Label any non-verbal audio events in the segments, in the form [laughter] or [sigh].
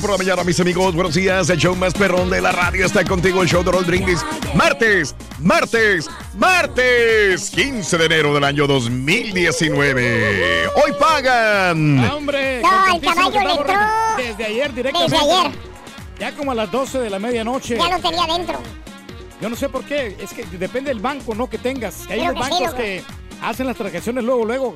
Por la mañana, mis amigos. Buenos días. El show más perrón de la radio está contigo. El show de Roll Brindis. Martes, martes, martes. 15 de enero del año 2019. Hoy pagan. Ah, hombre, No, el caballo le entró. Desde ayer directamente. Desde ayer. Ya como a las 12 de la medianoche. Ya lo tenía dentro. Yo no sé por qué. Es que depende del banco, ¿no? Que tengas. Hay Creo unos bancos que hacen las transacciones luego, luego.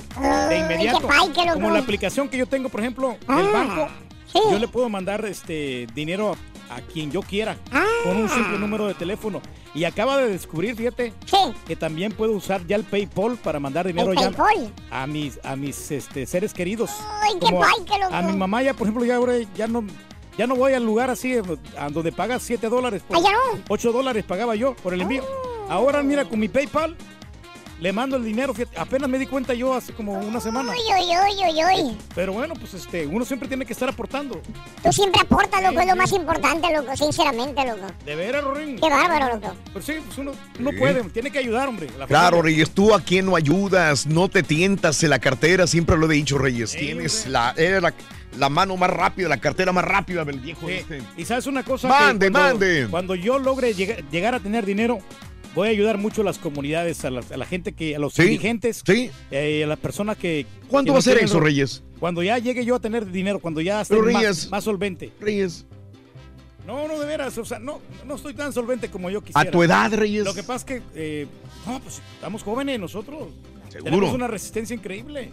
de inmediato. Como la aplicación que yo tengo, por ejemplo, del Ah, banco. Yo le puedo mandar este dinero a, a quien yo quiera. Ah. Con un simple número de teléfono. Y acaba de descubrir, fíjate, Sí. que también puedo usar ya el PayPal para mandar dinero ya a mis a mis este, seres queridos. Ay, qué Como a- pay. A mi mamá ya, por ejemplo, ya ahora ya no ya no voy al lugar así a donde pagas 7 dólares. por- Ah, ya no. 8 dólares pagaba yo por el envío. Ahora mira con mi PayPal le mando el dinero. fíjate, apenas me di cuenta yo hace como una semana. Uy, uy, uy, uy, uy. Pero bueno, pues este, uno siempre tiene que estar aportando. Tú siempre aportas, loco. Es lo más importante, loco. Sinceramente, loco. De veras, Rorín. Qué bárbaro, loco. Pues sí, pues uno, uno Sí. puede, tiene que ayudar, hombre. la Claro, familia. Reyes, tú a quien no ayudas, no te tientas en la cartera, siempre lo he dicho, Reyes. Sí, Tienes hombre. la, eres la, la mano más rápida, la cartera más rápida del viejo Sí. este. Y sabes una cosa. Mande, Que cuando, mande. Cuando yo logre llega- llegar a tener dinero, voy a ayudar mucho a las comunidades, a la, a la gente que, a los Sí, dirigentes, sí. eh, a las personas que. ¿Cuánto que va a ser eso, Reyes? Cuando ya llegue yo a tener dinero, cuando ya esté más, solvente. Reyes. No, no, de veras, o sea, no, no estoy tan solvente como yo quisiera. A tu edad, Reyes. Lo que pasa es que, eh, no, pues estamos jóvenes nosotros. Seguro. Tenemos una resistencia increíble.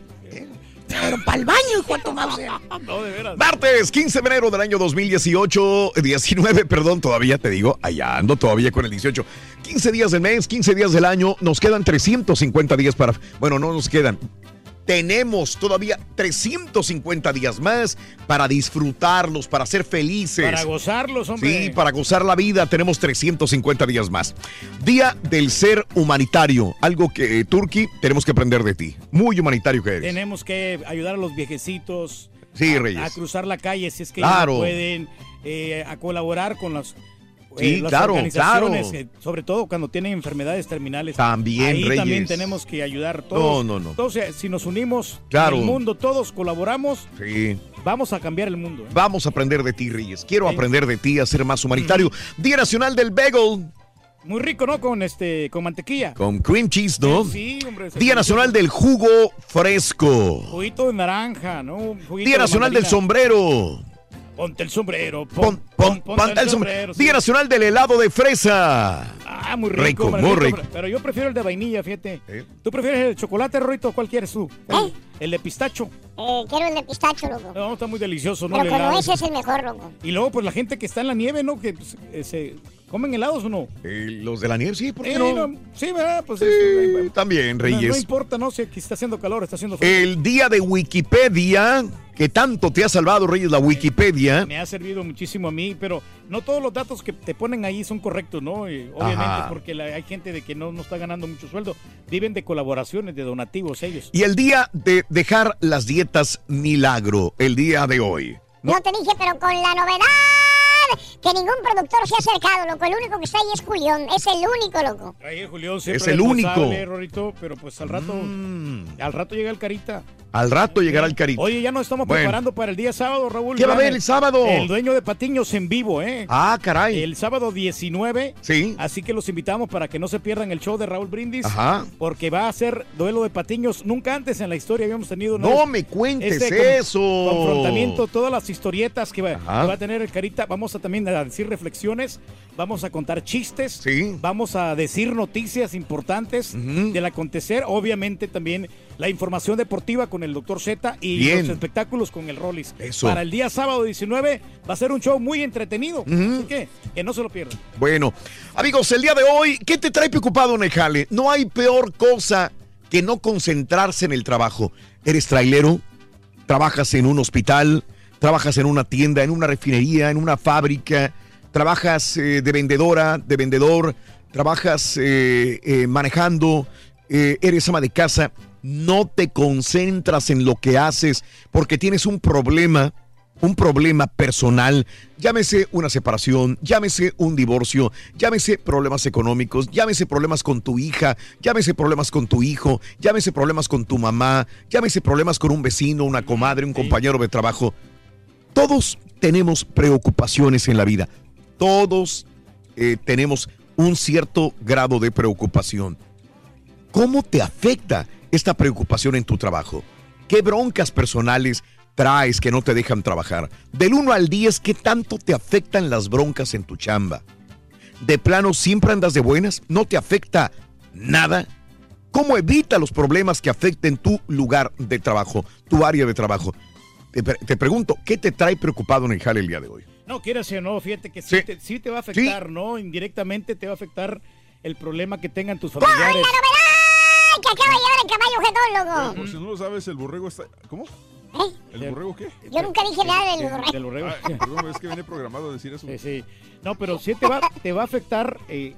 Pero para el baño, hijo de tu mouse. [laughs] No, de veras. Martes, 15 de enero del año 2018, 19, perdón, todavía te digo, allá ando todavía con el 18. 15 días del mes, 15 días del año, nos quedan 350 días para, bueno, no nos quedan. Tenemos todavía 350 días más para disfrutarlos, para ser felices. Para gozarlos, hombre. Sí, para gozar la vida tenemos 350 días más. Día del ser humanitario, algo que, eh, Turki, tenemos que aprender de ti. Muy humanitario que eres. Tenemos que ayudar a los viejecitos. Sí, a, Reyes. a cruzar la calle si es que Claro. no pueden, eh, a colaborar con eh, Sí, las claro, organizaciones, claro. eh, sobre todo cuando tienen enfermedades terminales. También, Ahí Reyes. también tenemos que ayudar todos. No, no, no. Entonces, si nos unimos Claro. el mundo, todos colaboramos, Sí. vamos a cambiar el mundo. ¿eh? Vamos a aprender de ti, Reyes. Quiero Sí. aprender de ti a ser más humanitario. Día Nacional del Bagel Muy rico, ¿no? Con este, con mantequilla. con cream cheese, ¿no? Sí, hombre. Día Nacional del Jugo Fresco. Juguito de naranja, ¿no? Juguito Día de Nacional del. Sombrero. Ponte el sombrero. Pon- pon- ponte ponte el sombrero. sí. Día Nacional del Helado de Fresa. Ah, muy rico. Rico, muy rico, rico. Pero, yo prefiero el de vainilla, fíjate. ¿Eh? ¿Tú prefieres el de chocolate, Rorito? ¿Cuál quieres tú? ¿Eh? El de pistacho. Eh, quiero el de pistacho, loco. No, está muy delicioso, ¿no? Pero helado. ese es el mejor, loco. Y luego, pues la gente que está en la nieve, ¿no? Que pues, eh, se comen helados o no. Eh, los de la nieve, sí, ¿por qué Eh, no? no, Sí, ¿verdad? Pues Sí, es- también, no, Reyes. no importa, ¿no? Si aquí está haciendo calor, está haciendo frío. El día de Wikipedia, que tanto te ha salvado, Reyes, la Wikipedia. Me ha servido muchísimo a mí, pero no todos los datos que te ponen ahí son correctos, ¿no? Obviamente, Ajá. porque la- hay gente de que no, no está ganando mucho sueldo. Viven de colaboraciones, de donativos ellos. Y el día de dejar las dietas milagro, el día de hoy. No te dije, pero con la novedad que ningún productor se ha acercado, loco. El único que está ahí es Julián. Es el único, loco. Ahí Julián siempre Es el único. Rorrito, pero pues al rato, Mm. al rato llega el carita. Al rato llegará el carito. Oye, ya nos estamos Bueno. preparando para el día sábado, Raúl. ¿Qué va a haber el sábado? El dueño de Patiños en vivo, ¿eh? Ah, caray. El sábado 19. Sí. Así que los invitamos para que no se pierdan el show de Raúl Brindis. Ajá. Porque va a ser duelo de patiños. Nunca antes en la historia habíamos tenido. No me cuentes este con- eso. Confrontamiento, todas las historietas que va, que va a tener el Carita. Vamos a también a decir reflexiones. Vamos a contar chistes. Sí. Vamos a decir noticias importantes del acontecer. Obviamente también la información deportiva con el doctor Z y Bien. los espectáculos con el Rollis. Eso. Para el día sábado 19 va a ser un show muy entretenido. Así que, que no se lo pierdan. Bueno, amigos, el día de hoy, ¿qué te trae preocupado en el jale? No hay peor cosa que no concentrarse en el trabajo. ¿Eres trailero? ¿Trabajas en un hospital? ¿Trabajas en una tienda, en una refinería, en una fábrica? ¿Trabajas eh, de vendedora, de vendedor? ¿Trabajas eh, eh, manejando? Eh, ¿Eres ama de casa? No te concentras en lo que haces porque tienes un problema un problema personal, llámese una separación, llámese un divorcio, llámese problemas económicos, llámese problemas con tu hija, llámese problemas con tu hijo, llámese problemas con tu mamá, llámese problemas con un vecino, una comadre, un compañero de trabajo. Todos tenemos preocupaciones en la vida. Todos eh, tenemos un cierto grado de preocupación. ¿Cómo te afecta esta preocupación en tu trabajo? ¿Qué broncas personales traes que no te dejan trabajar? Del 1 al 10, ¿qué tanto te afectan las broncas en tu chamba? ¿De plano siempre andas de buenas? ¿No te afecta nada? ¿Cómo evita los problemas que afecten tu lugar de trabajo, tu área de trabajo? Te, te pregunto, ¿qué te trae preocupado en el jale el día de hoy? No, quieras o no, fíjate que sí, Sí. Te, sí te va a afectar, ¿no? Indirectamente te va a afectar el problema que tengan tus familiares. ¡Ay, que acaba de llegar el caballo jetón, loco! Por si no lo sabes, el borrego está. ¿Cómo? ¿Eh? ¿El borrego qué? Yo nunca dije nada del Sí, borrego. del borrego. Ah, perdón, es que viene programado a decir eso. Sí, sí. No, pero sí te va, te va a afectar eh,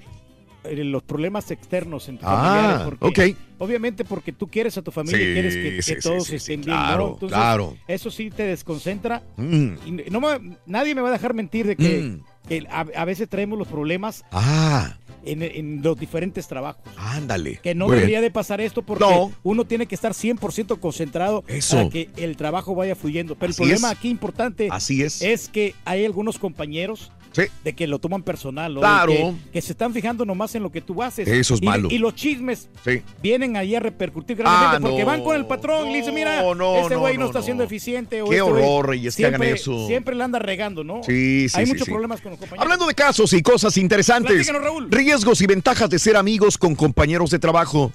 los problemas externos en tus Ah, ok. Obviamente porque tú quieres a tu familia Sí, y quieres que, sí, todos sí, estén bien, claro, ¿no? Entonces, claro. eso sí te desconcentra. Mm. Y no me- nadie me va a dejar mentir de que, Mm. que a, a veces traemos los problemas Ah, en, en los diferentes trabajos. ándale. Que no debería de pasar esto porque No. uno tiene que estar 100% concentrado Eso. para que el trabajo vaya fluyendo. Pero Así el problema es. aquí importante Así es. es que hay algunos compañeros Sí. de que lo toman personal, ¿no? Claro. Que, que se están fijando nomás en lo que tú haces. Eso es Y- malo. Y los chismes Sí. vienen ahí a repercutir grandemente Ah, porque no. van con el patrón y le dicen, mira, No, no, este güey no, no, no, está no. siendo eficiente. O Qué este horror, Reyes, que hagan eso. Siempre le anda regando, ¿no? Sí, sí, Hay muchos problemas con los compañeros. Hablando de casos y cosas interesantes. Raúl. Riesgos y ventajas de ser amigos con compañeros de trabajo.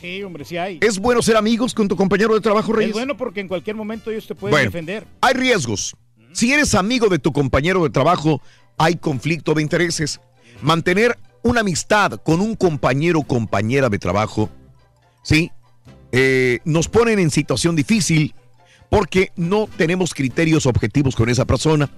Sí, hombre, sí hay. ¿Es bueno ser amigos con tu compañero de trabajo, Es Reyes? bueno porque en cualquier momento ellos te pueden Bueno. defender. Hay riesgos. Si eres amigo de tu compañero de trabajo, hay conflicto de intereses. Mantener una amistad con un compañero o compañera de trabajo, ¿sí? Eh, nos ponen en situación difícil porque no tenemos criterios objetivos con esa persona.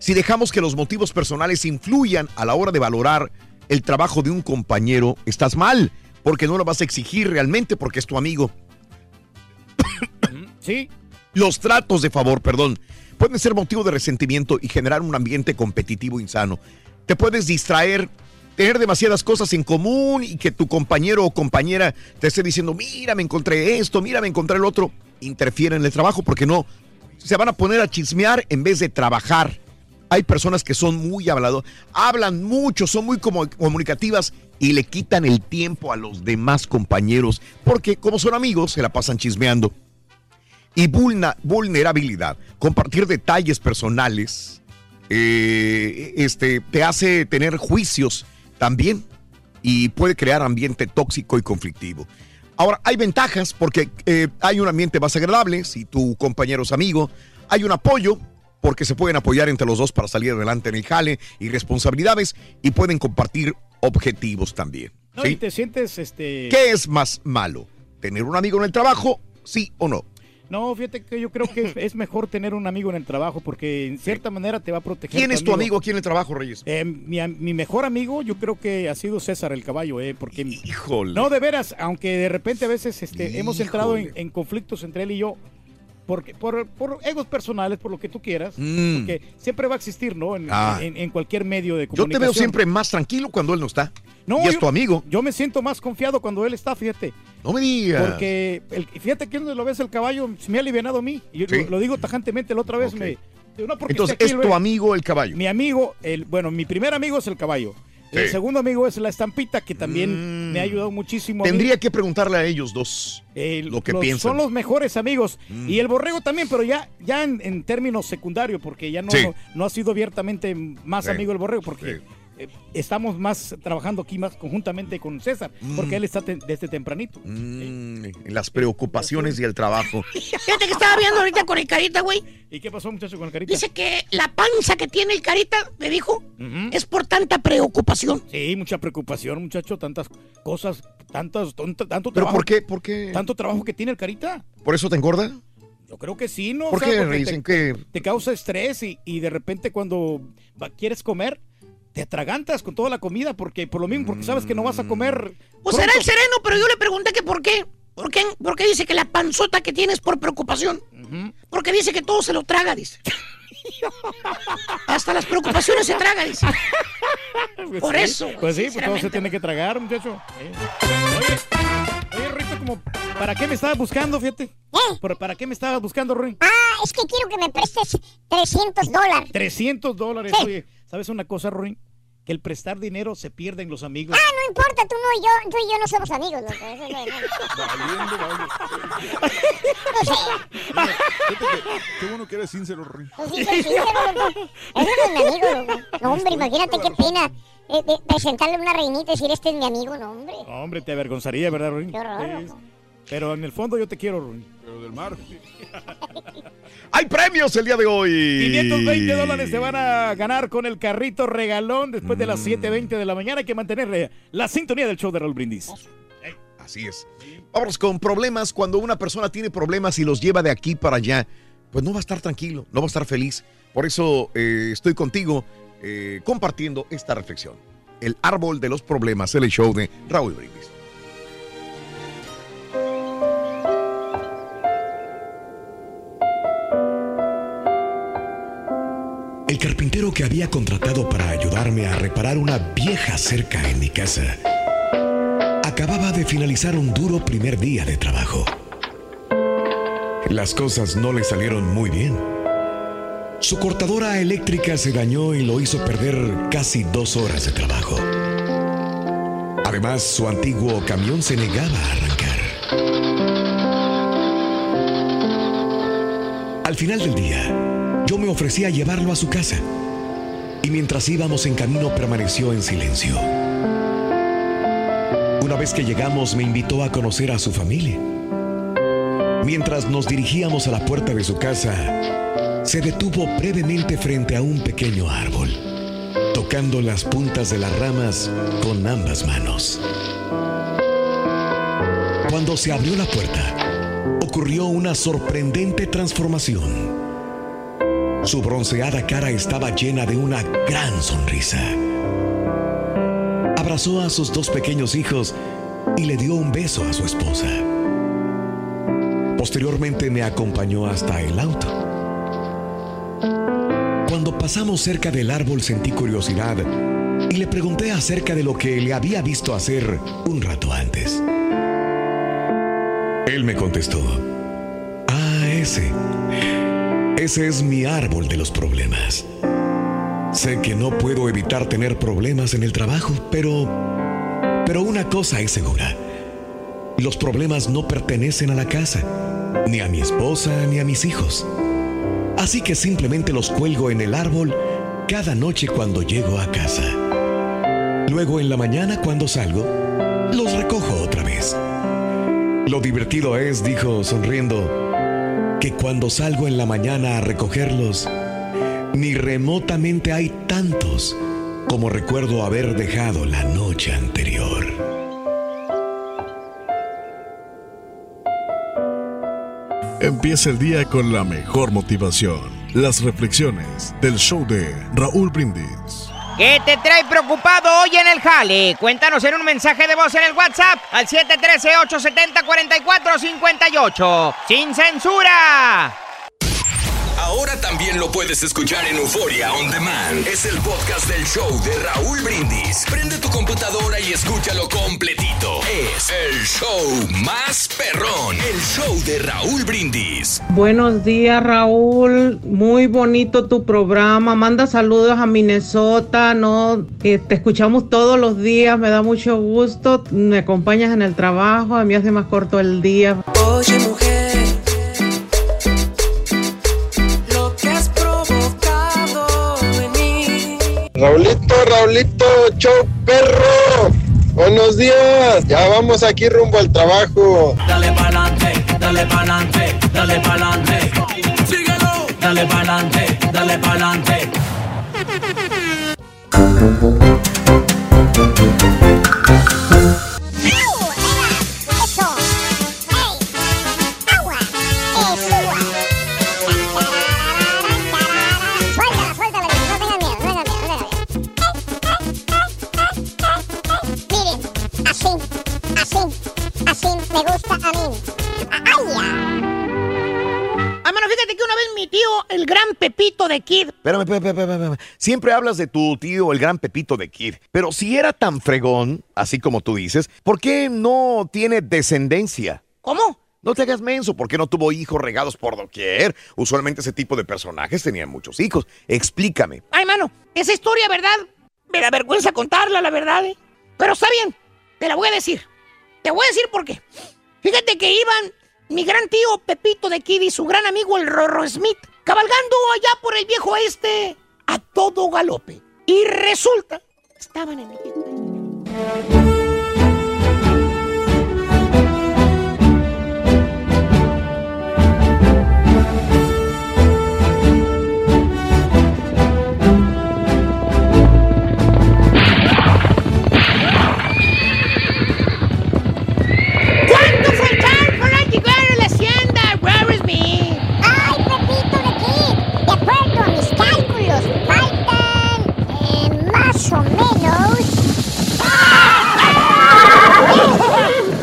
Si dejamos que los motivos personales influyan a la hora de valorar el trabajo de un compañero, estás mal, porque no lo vas a exigir realmente porque es tu amigo. [coughs] Sí. Los tratos de favor, perdón, pueden ser motivo de resentimiento y generar un ambiente competitivo insano. Te puedes distraer, tener demasiadas cosas en común y que tu compañero o compañera te esté diciendo, mira, me encontré esto, mira, me encontré el otro. Interfiere en el trabajo porque no, se van a poner a chismear en vez de trabajar. Hay personas que son muy hablados, hablan mucho, son muy comunicativas y le quitan el tiempo a los demás compañeros porque como son amigos se la pasan chismeando y vulnerabilidad. Compartir detalles personales eh, este, te hace tener juicios también y puede crear ambiente tóxico y conflictivo. Ahora, hay ventajas porque eh, hay un ambiente más agradable si tu compañero es amigo, hay un apoyo porque se pueden apoyar entre los dos para salir adelante en el jale y responsabilidades y pueden compartir objetivos también. Y te sientes, este... ¿Qué es más malo? ¿Tener un amigo en el trabajo? ¿Sí o no? No, fíjate que yo creo que es, mejor tener un amigo en el trabajo porque en cierta manera te va a proteger. ¿Quién es tu amigo aquí en el trabajo, Reyes? Eh, mi, mejor amigo yo creo que ha sido César el caballo, eh, porque... Híjole. No, de veras, aunque de repente a veces este, hemos entrado en, en conflictos entre él y yo, porque, por, por egos personales, por lo que tú quieras, Mm. porque siempre va a existir, ¿no? En, Ah. en- en cualquier medio de Yo comunicación. te veo siempre más tranquilo cuando él no está. No, y es yo- tu amigo. Yo me siento más confiado cuando él está, fíjate. No me digas. Porque, el, fíjate que donde lo ves el caballo, me ha alivianado a mí. Y yo Sí. lo, lo digo tajantemente, la otra vez me... No, porque Entonces, esté aquí, es tu amigo el caballo. Mi amigo, el, bueno, mi primer amigo es el caballo. El segundo amigo es la estampita, que también me ha ayudado muchísimo. Tendría que preguntarle a ellos dos lo que Los- piensan. Son los mejores amigos. Mm. Y el borrego también, pero ya, ya en, en términos secundarios, porque ya no, Sí. no, no ha sido abiertamente más Sí. amigo del borrego, porque eh, estamos más trabajando aquí más conjuntamente con César, porque Mm. él está te- desde tempranito. Mm, las preocupaciones y el trabajo. [laughs] Fíjate que estaba viendo ahorita con el carita, güey. ¿Y qué pasó, muchacho, con el carita? Dice que la panza que tiene el carita, me dijo, es por tanta preocupación. Sí, mucha preocupación, muchacho, tantas cosas, tantas, tanto, tanto ¿Pero trabajo. por qué? ¿Por qué? Tanto trabajo que tiene el carita. ¿Por eso te engorda? Yo creo que sí, ¿no? ¿Por O sea, qué porque dicen te, que te causa estrés y, y de repente cuando va- quieres comer, te atragantas con toda la comida porque por lo mismo, porque sabes que no vas a comer. Pues será el sereno, pero yo le pregunté que por qué. ¿Por qué, por qué dice que la panzota que tiene es por preocupación? Porque dice que todo se lo traga, dice. Hasta las preocupaciones se traga, dice. Pues Por sí, eso, Pues sí, pues todo se tiene que tragar, muchacho. Eh. Oye, oye, Rito, como, ¿para qué me estabas buscando, fíjate? ¿Para, para qué me estabas buscando, Ruin? Ah, es que quiero que me prestes 300 dólares. 300 dólares. Sí. Oye, ¿sabes una cosa, Ruin? Que el prestar dinero se pierde en los amigos. Ah, no importa, tú no y yo, tú y yo no somos amigos, loco. Eso no. No [laughs] sé. Qué bueno que eres sincero, Rory. Pues sí, soy sincero, loco. Ese no es mi amigo, loco. No, hombre, imagínate qué pena eh, de presentarle a una reinita y decir, este es mi amigo, no, hombre. No, hombre, te avergonzaría, ¿verdad, Ruin? Qué horror, loco. Pero en el fondo yo te quiero, Ruin. Pero del mar. [laughs] ¡Hay premios el día de hoy! 520 dólares se van a ganar con el carrito regalón después de las 7.20 de la mañana. Hay que mantener eh, la sintonía del show de Raúl Brindis. Así es. Vamos con problemas. Cuando una persona tiene problemas y los lleva de aquí para allá, pues no va a estar tranquilo, no va a estar feliz. Por eso eh, estoy contigo eh, compartiendo esta reflexión. El árbol de los problemas, el show de Raúl Brindis. El carpintero que había contratado para ayudarme a reparar una vieja cerca en mi casa acababa de finalizar un duro primer día de trabajo. Las cosas no le salieron muy bien. Su cortadora eléctrica se dañó y lo hizo perder casi dos horas de trabajo. Además, su antiguo camión se negaba a arrancar. Al final del día, yo me ofrecí a llevarlo a su casa. Y mientras íbamos en camino permaneció en silencio. Una vez que llegamos me invitó a conocer a su familia. Mientras nos dirigíamos a la puerta de su casa, se detuvo brevemente frente a un pequeño árbol, tocando las puntas de las ramas con ambas manos. Cuando se abrió la puerta, ocurrió una sorprendente transformación. Su bronceada cara estaba llena de una gran sonrisa. Abrazó a sus dos pequeños hijos y le dio un beso a su esposa. Posteriormente me acompañó hasta el auto. Cuando pasamos cerca del árbol sentí curiosidad y le pregunté acerca de lo que le había visto hacer un rato antes. Él me contestó, ah, ese, ese es mi árbol de los problemas. Sé que no puedo evitar tener problemas en el trabajo, pero, pero una cosa es segura. Los problemas no pertenecen a la casa, ni a mi esposa, ni a mis hijos. Así que simplemente los cuelgo en el árbol cada noche cuando llego a casa. Luego en la mañana cuando salgo, los recojo otra vez. Lo divertido es, dijo sonriendo, que cuando salgo en la mañana a recogerlos, ni remotamente hay tantos como recuerdo haber dejado la noche anterior. Empieza el día con la mejor motivación. Las reflexiones del show de Raúl Brindis. ¿Qué te trae preocupado hoy en el jale? Cuéntanos en un mensaje de voz en el WhatsApp al 713-870-4458. ¡Sin censura! Ahora también lo puedes escuchar en Euforia On Demand. Es el podcast del show de Raúl Brindis. Prende tu computadora y escúchalo completito. Es el show más perrón. El show de Raúl Brindis. Buenos días, Raúl. Muy bonito tu programa. Manda saludos a Minnesota, ¿no? Te escuchamos todos los días. Me da mucho gusto. Me acompañas en el trabajo. A mí hace más corto el día. Oye, mujer, Raulito, Raulito, show perro. Buenos días. Ya vamos aquí rumbo al trabajo. Dale pa'lante, dale pa'lante, dale pa'lante. Síguelo. Dale pa'lante, dale pa'lante. [laughs] tío, el gran Pepito de Kid, Espérame, espérame, espérame. Siempre hablas de tu tío, el gran Pepito de Kid. Pero si era tan fregón, así como tú dices, ¿por qué no tiene descendencia? ¿Cómo? No te hagas menso, ¿por qué no tuvo hijos regados por doquier? Usualmente ese tipo de personajes tenían muchos hijos. Explícame. Ay, mano, esa historia, ¿verdad? Me da vergüenza contarla, la verdad, ¿eh? Pero está bien, te la voy a decir. Te voy a decir por qué. Fíjate que iban mi gran tío Pepito de Kid y su gran amigo el Rorro Smith cabalgando allá por el viejo este a todo galope. Y resulta, estaban en el o menos.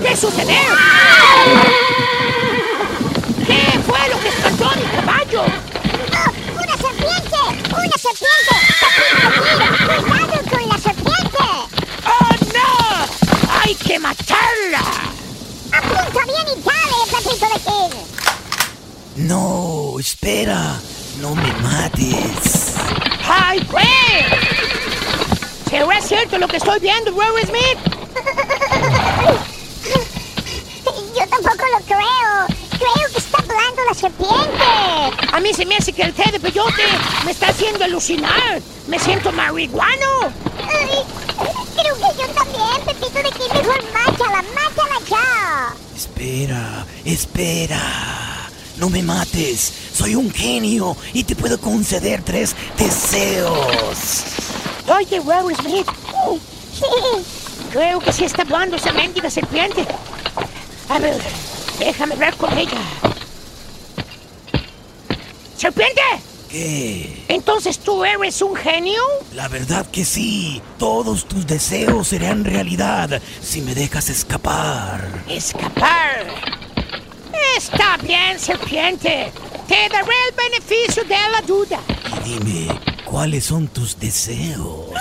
¿Qué sucedió? ¿Qué fue lo que espantó mi caballo? ¡Oh, ¡Una serpiente! ¡Una serpiente! ¡Pepito de Kid! ¡Cuidado con la serpiente! ¡Oh, no! ¡Hay que matarla! ¡Apunta bien y dale, Pepito de Kid! No, espera, no me mates. ¡Ay, pues! ¿Será cierto lo que estoy viendo, Rory Smith? [laughs] Yo tampoco lo creo. Creo que está hablando la serpiente. A mí se me hace que el té de peyote me está haciendo alucinar. Me siento marihuano. Ay, creo que yo también, Pepito de Kid. Mejor mátala, mátala ya. Espera, espera. No me mates. Soy un genio y te puedo conceder tres deseos. Oye, Rory Smith. Creo que sí está hablando esa mendiga serpiente. A ver, déjame ver con ella. ¡Serpiente! ¿Qué? ¿Entonces tú eres un genio? La verdad que sí. Todos tus deseos serán realidad si me dejas escapar. Escapar. Está bien, serpiente. Te daré el beneficio de la duda. Y dime, ¿cuáles son tus deseos? [laughs]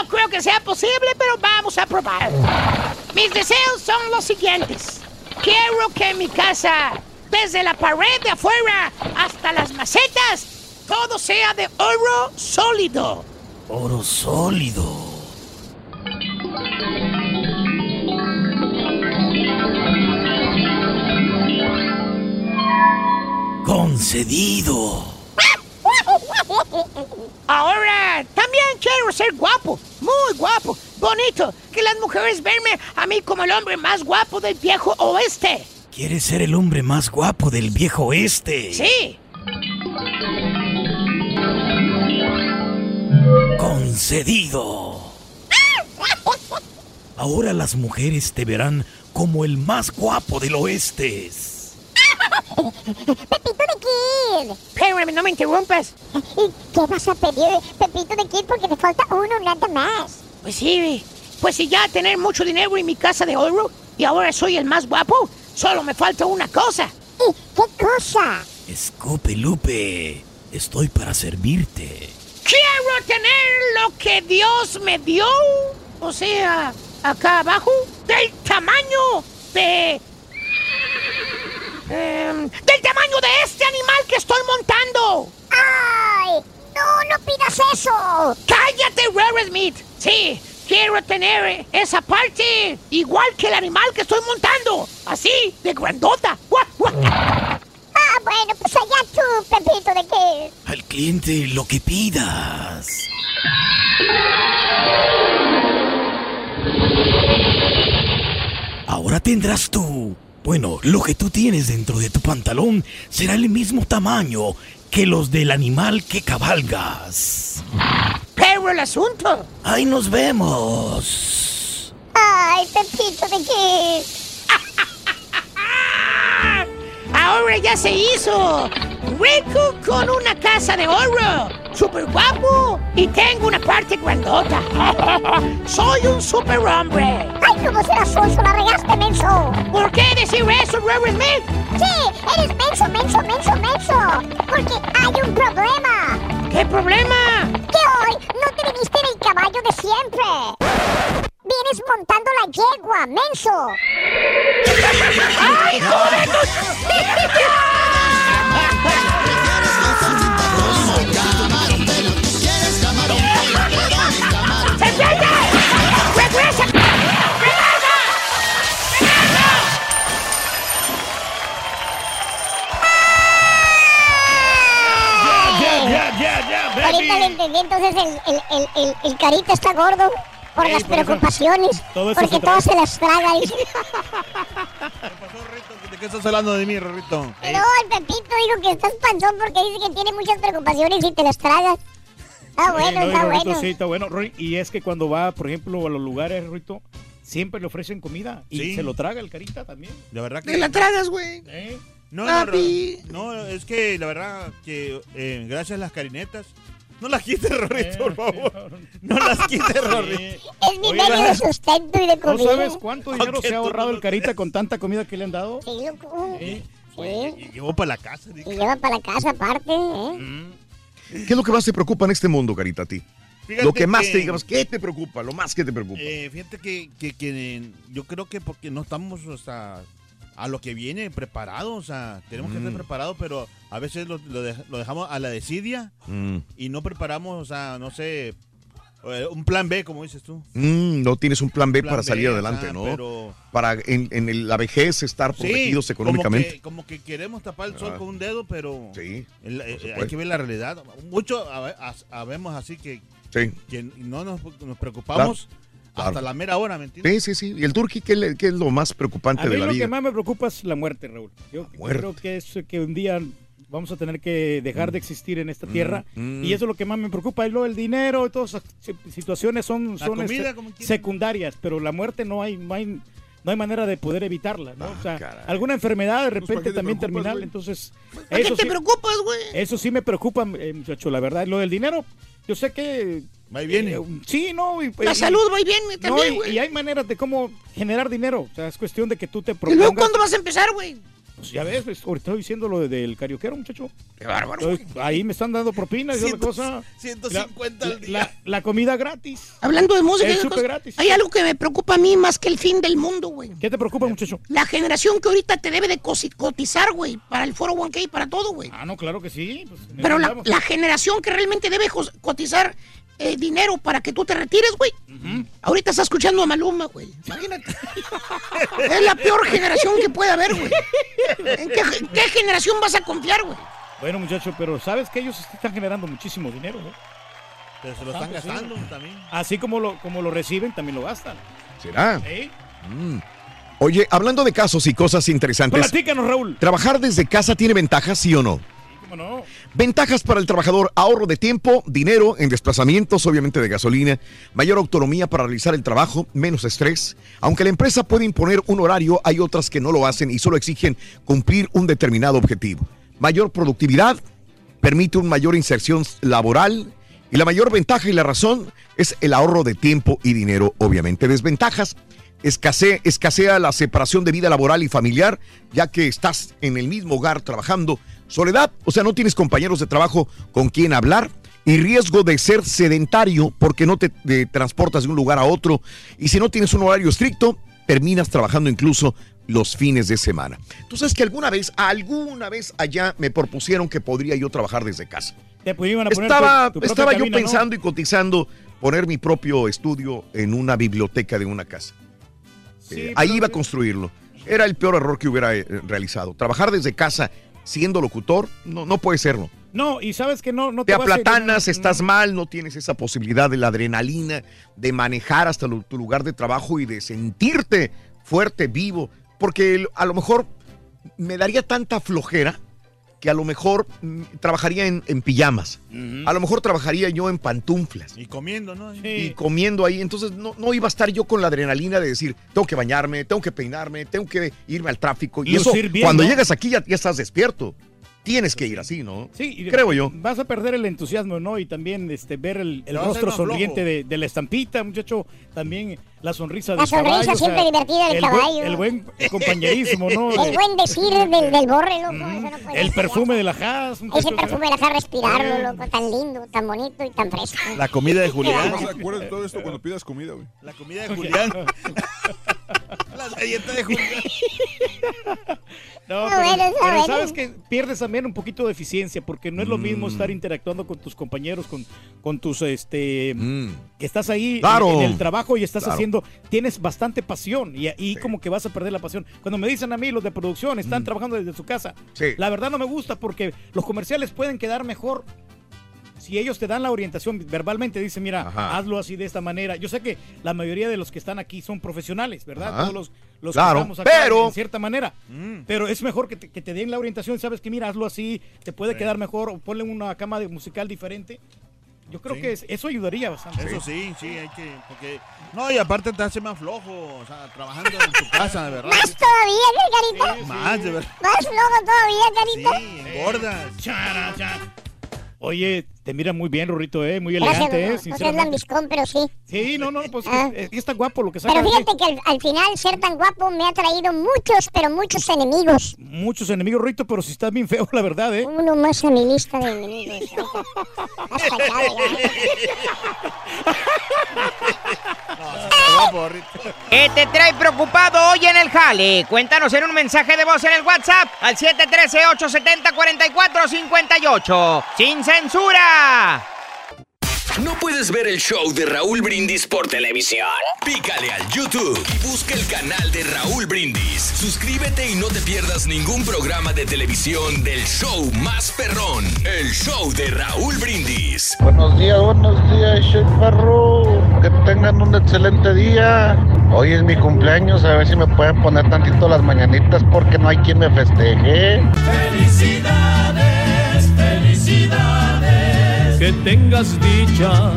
No creo que sea posible, pero vamos a probar. Mis deseos son los siguientes. Quiero que mi casa, desde la pared de afuera hasta las macetas, todo sea de oro sólido. Oro sólido. Concedido. Ahora, también quiero ser guapo, muy guapo, bonito, que las mujeres verme a mí como el hombre más guapo del viejo oeste. ¿Quieres ser el hombre más guapo del viejo oeste? Sí. Concedido. Ahora las mujeres te verán como el más guapo del oeste. Pepito de Kid. Espérame, no me interrumpas. ¿Y qué vas a pedir, Pepito de Kid? Porque te falta uno nada más. Pues sí, pues si ya tener mucho dinero en mi casa de oro y ahora soy el más guapo, solo me falta una cosa. ¿Y qué cosa? Escupe Lupe, estoy para servirte. Quiero tener lo que Dios me dio, o sea, acá abajo, del tamaño de... em, del tamaño de este animal que estoy montando. ¡Ay! ¡No, no pidas eso! ¡Cállate, Rare Smith! Sí, quiero tener esa parte igual que el animal que estoy montando. Así, de grandota. ¡Guau, guau! Ah, bueno, pues allá tú, Pepito de Kid. Al cliente lo que pidas. Ahora tendrás tú. Bueno, lo que tú tienes dentro de tu pantalón será el mismo tamaño que los del animal que cabalgas. Pero el asunto. Ahí nos vemos. ¡Ay, Pepito de Kid! Ahora ya se hizo. Rico con una casa de oro. Super guapo. Y tengo una parte grandota. [laughs] Soy un super hombre. ¡Ay, cómo serás sonso! ¡La regaste, menso! ¿Por qué decir eso, Reverend Smith? Sí, eres menso, menso, menso, menso. Porque hay un problema. ¿Qué problema? Que hoy no te viniste en el caballo de siempre. Vienes montando la yegua, menso. ¡Ay, joder! ¡Regresa! Ya, ya, ya, Ahorita le entendí, entonces el, el, el, el, el carita está gordo por Sí, las por eso- preocupaciones. todo eso porque se todo traga. se las traga. dice. [laughs] ¿De qué estás hablando de mí, Rorrito? No, el Pepito dijo que estás panzón porque dice que tiene muchas preocupaciones y te las tragas. Está bueno, Sí, no, y está bueno. Sí, está bueno. Rory, Y es que cuando va, por ejemplo, a los lugares, Rorrito, siempre le ofrecen comida y Sí. se lo traga el carita también. La verdad que... Te la tragas, güey. ¿Eh? No, no, no, es que la verdad que eh, gracias a las carinetas. No las quites, Rorrito, por favor. No las quites, Rorrito. Es mi Oye, medio de sustento y de ¿No comida. sabes cuánto dinero Aunque se ha ahorrado no el carita con tanta comida que le han dado? Sí, loco. Sí. Sí. Y llevó para la casa. Y lleva para la casa aparte, ¿eh? Mm. ¿Qué es lo que más te preocupa en este mundo, Carita, a ti? Fíjate Lo que más que- te digamos, ¿qué te preocupa? Lo más que te preocupa. Eh, fíjate que, que- que yo creo que porque no estamos o sea, a lo que viene preparados, o sea, tenemos que estar Mm. preparados, pero a veces lo, lo dej- lo dejamos a la desidia Mm. y no preparamos, o sea, no sé, eh, un plan B, como dices tú. Mm, no tienes un plan B Plan para B, salir adelante, ¿no? pero- Para en, la vejez estar protegidos Sí, económicamente. Como que, como que queremos tapar el sol Ah. con un dedo, pero Sí, el- eh, hay que ver la realidad. Muchos habemos así que, Sí. que no nos, nos preocupamos Claro. Hasta la mera hora, ¿me entiendes? Sí, sí, sí. ¿Y el turqui qué, le- qué es lo más preocupante A mí de la lo vida? que más me preocupa es la muerte, Raúl. Yo, muerte. creo que es que un día vamos a tener que dejar de existir en esta tierra mm. y eso es lo que más me preocupa. Y lo del dinero y todas esas si- situaciones son, son comida, este, secundarias, pero la muerte no hay, no hay, no hay manera de poder evitarla. ¿no? Ah, o sea, caray. alguna enfermedad de ¿para repente también terminal. güey? Entonces, ¿Para qué eso te sí, preocupas, güey? eso sí me preocupa, eh, muchacho, la verdad. Lo del dinero, yo sé que... Va y viene. eh, sí, no. Y, La y- salud va y viene no, también, y- güey. y, hay maneras de cómo generar dinero. O sea, es cuestión de que tú te ¿Y luego propongas. cuándo vas a empezar, güey? Pues ya ves, pues, ahorita estoy diciendo lo de- del carioquero, muchacho. Qué bárbaro. Estoy- ahí me están dando propinas y otra cosa. 150 la, al día. la- la comida gratis. Hablando de música, cosas, gratis. hay algo que me preocupa a mí más que el fin del mundo, güey. ¿Qué te preocupa, muchacho? La generación que ahorita te debe de cotizar, güey, para el foro 1K y para todo, güey. Ah, no, claro que sí. pues, Pero la, generación que realmente debe cotizar eh, dinero para que tú te retires, güey. Ahorita está escuchando a Maluma, güey. Imagínate. es la peor generación que puede haber, güey. ¿En qué, en qué generación vas a confiar, güey? Bueno, muchacho, pero sabes que ellos están generando muchísimo dinero, ¿no? Pero se lo están sí. gastando también. Así como lo, como lo reciben, también lo gastan. ¿Será? ¿Eh? Mm. Oye, hablando de casos y cosas interesantes, Platícanos, Raúl. ¿trabajar desde casa tiene ventajas, sí o no? Ventajas para el trabajador, ahorro de tiempo, dinero en desplazamientos, obviamente de gasolina, mayor autonomía para realizar el trabajo, menos estrés. Aunque la empresa puede imponer un horario, hay otras que no lo hacen y solo exigen cumplir un determinado objetivo. Mayor productividad, permite una mayor inserción laboral y la mayor ventaja y la razón es el ahorro de tiempo y dinero, obviamente. Desventajas, escasea, escasea la separación de vida laboral y familiar, ya que estás en el mismo hogar trabajando. Soledad, o sea, no tienes compañeros de trabajo con quien hablar. Y riesgo de ser sedentario porque no te, te transportas de un lugar a otro. Y si no tienes un horario estricto, terminas trabajando incluso los fines de semana. Tú sabes que alguna vez, alguna vez allá me propusieron que podría yo trabajar desde casa. Te poner Estaba, tu- tu propia estaba yo cabina, ¿no? pensando y cotizando poner mi propio estudio en una biblioteca de una casa. Eh, ahí iba a construirlo. Era el peor error que hubiera eh, realizado. Trabajar desde casa siendo locutor no, no puede serlo. No, y sabes que no, no Te te, a- aplatanas, estás mal, no tienes esa posibilidad de la adrenalina, de manejar hasta tu lugar de trabajo y de sentirte fuerte, vivo. Porque a lo mejor me daría tanta flojera que a lo mejor mm, trabajaría en, en pijamas. A lo mejor trabajaría yo en pantuflas. Y comiendo, ¿no? Y comiendo ahí. Entonces no, no iba a estar yo con la adrenalina de decir, tengo que bañarme, tengo que peinarme, tengo que irme al tráfico. Y eso, bien, cuando ¿no? llegas aquí ya, ya estás despierto. Tienes que ir así, ¿no? Sí, y Creo yo. Vas a perder el entusiasmo, ¿no? Y también este, ver el, el rostro sonriente de, de la estampita, muchacho. También la sonrisa La del sonrisa caballo. o sea, siempre divertida del el buen- caballo. el buen compañerismo, ¿no? El buen decir del, del borre, loco. eso no puede El perfume de la Haas. Ese muchacho, o sea. perfume de la dejar respirarlo, loco. Tan lindo, tan bonito y tan fresco. La comida de [laughs] Julián. No se acuerda de todo esto cuando pidas comida, güey. La comida de Julián. [laughs] [laughs] De Julián. [laughs] No, Está pero, bueno, pero bueno. sabes que pierdes también un poquito de eficiencia porque no es lo mismo Mm. estar interactuando con tus compañeros, con, con tus, este, que estás ahí en- Claro. en, el trabajo y estás Claro. haciendo, tienes bastante pasión y ahí como que vas a perder la pasión. Cuando me dicen a mí los de producción están trabajando desde su casa, Mm. Sí. la verdad no me gusta porque los comerciales pueden quedar mejor si ellos te dan la orientación verbalmente, dicen, mira, Ajá. hazlo así de esta manera. Yo sé que la mayoría de los que están aquí son profesionales, ¿verdad? Ajá. Todos los, los Claro, que estamos acá pero- en cierta manera. Pero es mejor que te, que te den la orientación, sabes que mira, hazlo así, te puede quedar mejor, o ponle una cama de musical diferente. Yo creo Sí. que es- eso ayudaría bastante. Eso sí, sí, hay que. Porque, no, y aparte te hace más flojo. O sea, trabajando en tu casa, de verdad. Más todavía, ¿qué, carita? Más, de verdad. Más flojo todavía, carita. Sí, engordas. Chara, chara. Oye, te mira muy bien, Rorrito, ¿eh? Muy Gracias, elegante, ¿eh? loco. No lambiscón, pero sí. Sí, no, no, pues Ah. es, es que está guapo lo que saca. Pero fíjate que al, al final ser tan guapo me ha traído muchos, pero muchos enemigos. Muchos enemigos, Rorrito, pero si estás bien feo, la verdad, ¿eh? Uno más a mi lista de enemigos. Has fallado ¿Qué te trae preocupado hoy en el jale? Cuéntanos en un mensaje de voz en el WhatsApp al 713-870-4458. ¡Sin censura! ¿No puedes ver el show de Raúl Brindis por televisión? Pícale al YouTube y busca el canal de Raúl Brindis. Suscríbete y no te pierdas ningún programa de televisión del show más perrón, el show de Raúl Brindis. Buenos días, buenos días, Chef Perro. Que tengan un excelente día. Hoy es mi cumpleaños, a ver si me pueden poner tantito las mañanitas porque no hay quien me festeje. Felicidades, felicidades. Que tengas dicha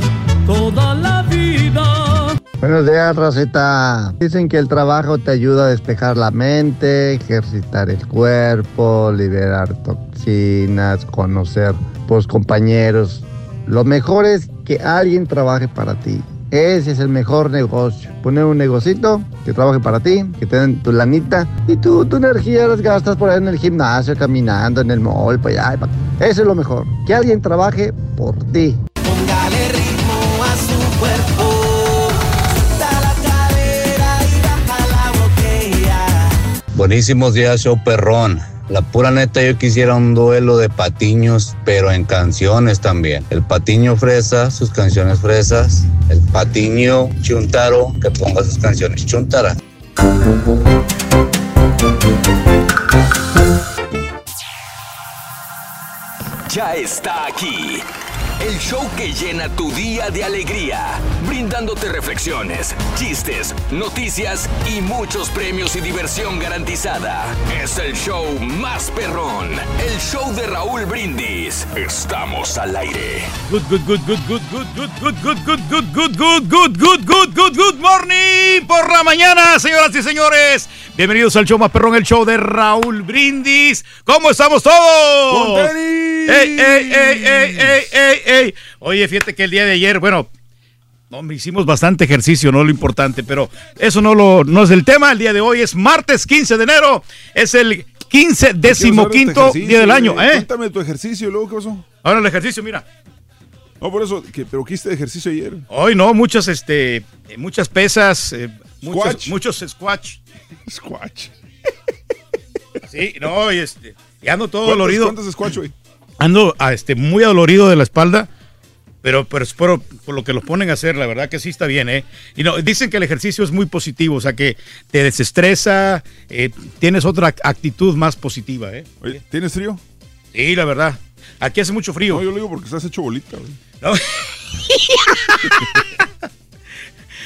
toda la vida. Buenos días, Rosita. Dicen que el trabajo te ayuda a despejar la mente, ejercitar el cuerpo, liberar toxinas, conocer pues compañeros. Lo mejor es que alguien trabaje para ti. Ese es el mejor negocio. Poner un negocito que trabaje para ti, que te den tu lanita y tú tu energía las gastas por ahí en el gimnasio, caminando, en el mall, pues allá. Eso es lo mejor. Que alguien trabaje por ti. Póngale ritmo a su cuerpo. Suelta la cadera y baja la botella. Buenísimos días, show perrón. La pura neta, yo quisiera un duelo de patiños, pero en canciones también. El patiño fresa, sus canciones fresas. El patiño chuntaro, que ponga sus canciones chuntara. ya está aquí. El show que llena tu día de alegría, brindándote reflexiones, chistes, noticias y muchos premios y diversión garantizada. Es el show más perrón, el show de Raúl Brindis. Estamos al aire. Good, good, good, good, good, good, good, good, good, good, good, good, good, good, good, good, good, good morning por la mañana, señoras y señores. Bienvenidos al show más perrón, el show de Raúl Brindis. ¿Cómo estamos todos? ¡Ey, ey, ey, ey, ey, ey, ey! Oye, fíjate que el día de ayer, bueno, no, me hicimos bastante ejercicio, no lo importante, pero eso no, lo, no es el tema. El día de hoy es martes 15 de enero, es el 15 décimo quinto día del año, ¿eh? Cuéntame tu ejercicio, luego qué pasó. Ahora el ejercicio, mira. No, por eso, que, pero ¿qué hiciste de ejercicio ayer? Hoy no, muchas, este, muchas pesas, eh, Squash. muchos squash. Squash. Sí, no, y este, y ando todo ¿Cuántos- dolorido. ¿Cuántos squash, güey? Ando ah, este, muy adolorido de la espalda, pero, pero es por, por lo que los ponen a hacer, la verdad que sí está bien, ¿eh? Y no, dicen que el ejercicio es muy positivo, o sea que te desestresa, eh, tienes otra actitud más positiva, ¿eh? Oye, ¿tienes frío? Sí, la verdad. Aquí hace mucho frío. No, yo lo digo porque estás hecho bolita, güey. ¿no? [laughs]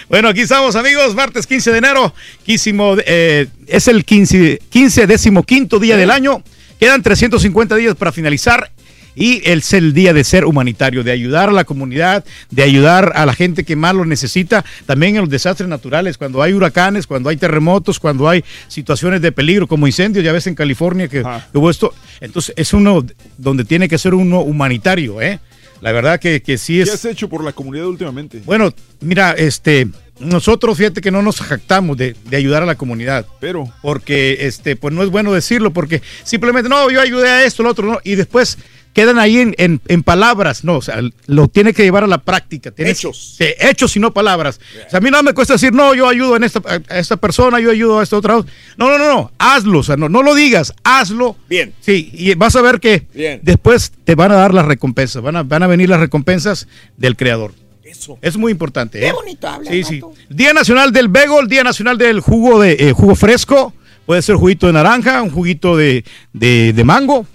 Bueno, aquí estamos amigos, martes 15 de enero, quísimo, eh, es el 15, 15 décimo quinto día del año, quedan 350 días para finalizar y es el día de ser humanitario, de ayudar a la comunidad, de ayudar a la gente que más lo necesita, también en los desastres naturales, cuando hay huracanes, cuando hay terremotos, cuando hay situaciones de peligro como incendios, ya ves en California que, que hubo esto, entonces es uno donde tiene que ser uno humanitario, ¿eh? La verdad que, que sí es... ¿Qué has hecho por la comunidad últimamente? Bueno, mira, este, nosotros fíjate que no nos jactamos de, de ayudar a la comunidad. Pero. Porque, este, pues no es bueno decirlo, porque simplemente, no, yo ayudé a esto, lo otro, no, y después quedan ahí en, en- en palabras, no, o sea, lo tiene que llevar a la práctica. Tienes- Hechos. Hechos y no palabras. O sea, a mí no me cuesta decir, no, yo ayudo en esta, a esta persona, yo ayudo a esta otra. No, no, no, no, hazlo, o sea, no, no lo digas, hazlo. Bien. Sí, y vas a ver que Bien. después te van a dar las recompensas, van a, van a venir las recompensas del creador. Eso. Es muy importante. Qué ¿eh? bonito habla, Sí, sí. Día Nacional del Bagel, Día Nacional del jugo de eh, jugo fresco. Puede ser juguito de naranja, un juguito de, de, de mango.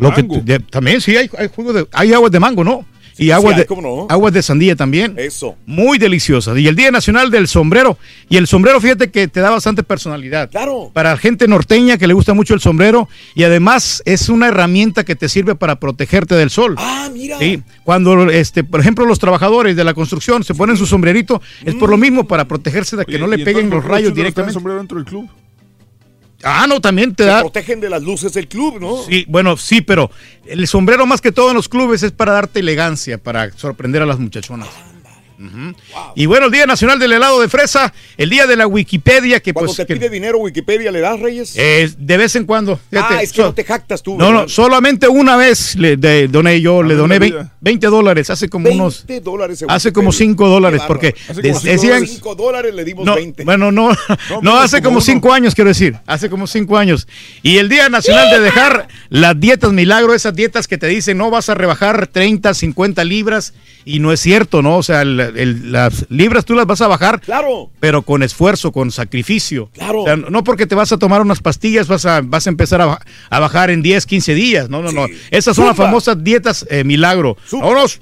Lo que- de- también sí hay, hay jugo de, hay aguas de mango, ¿no? Y aguas hay, de ¿cómo no? aguas de sandía también. Eso. Muy deliciosas. Y el Día Nacional del Sombrero. Y el sombrero, fíjate que te da bastante personalidad. Claro. Para gente norteña que le gusta mucho el sombrero. Y además es una herramienta que te sirve para protegerte del sol. Ah, mira. Sí, cuando, este, por ejemplo, los trabajadores de la construcción se ponen su sombrerito, es por lo mismo, para protegerse de que Oye, no le ¿y peguen los por qué rayos está el directamente. sombrero dentro del club? Ah, no, también te Se da. protegen de las luces del club, ¿no? Sí, bueno, sí, pero el sombrero más que todo en los clubes es para darte elegancia, para sorprender a las muchachonas. Ujú. Y bueno, el Día Nacional del Helado de Fresa, el Día de la Wikipedia, que Cuando pues... te que- pide dinero Wikipedia, ¿le das, Reyes? eh, de vez en cuando. fíjate, ah, es que so- no te jactas tú. no, no, solamente una vez le de- doné yo, le ver, doné la vein- vida. 20 dólares, hace como unos... 20 dólares en Hace como Wikipedia. 5 dólares, Qué porque decían... 5 dólares le dimos No, 20. bueno, no, no, [laughs] hace como cinco años, quiero decir, hace como cinco años. Y el Día Nacional de dejar las dietas milagro, esas dietas que te dicen no vas a rebajar 30, 50 libras, y no es cierto, ¿no? O sea, el- el- las libras tú las vas a bajar, claro. pero con esfuerzo, con sacrificio. Claro. O sea, no porque te vas a tomar unas pastillas, vas a, vas a empezar a, a bajar en 10, 15 días. No, no, no. Esas son las famosas dietas eh, milagro. Vámonos.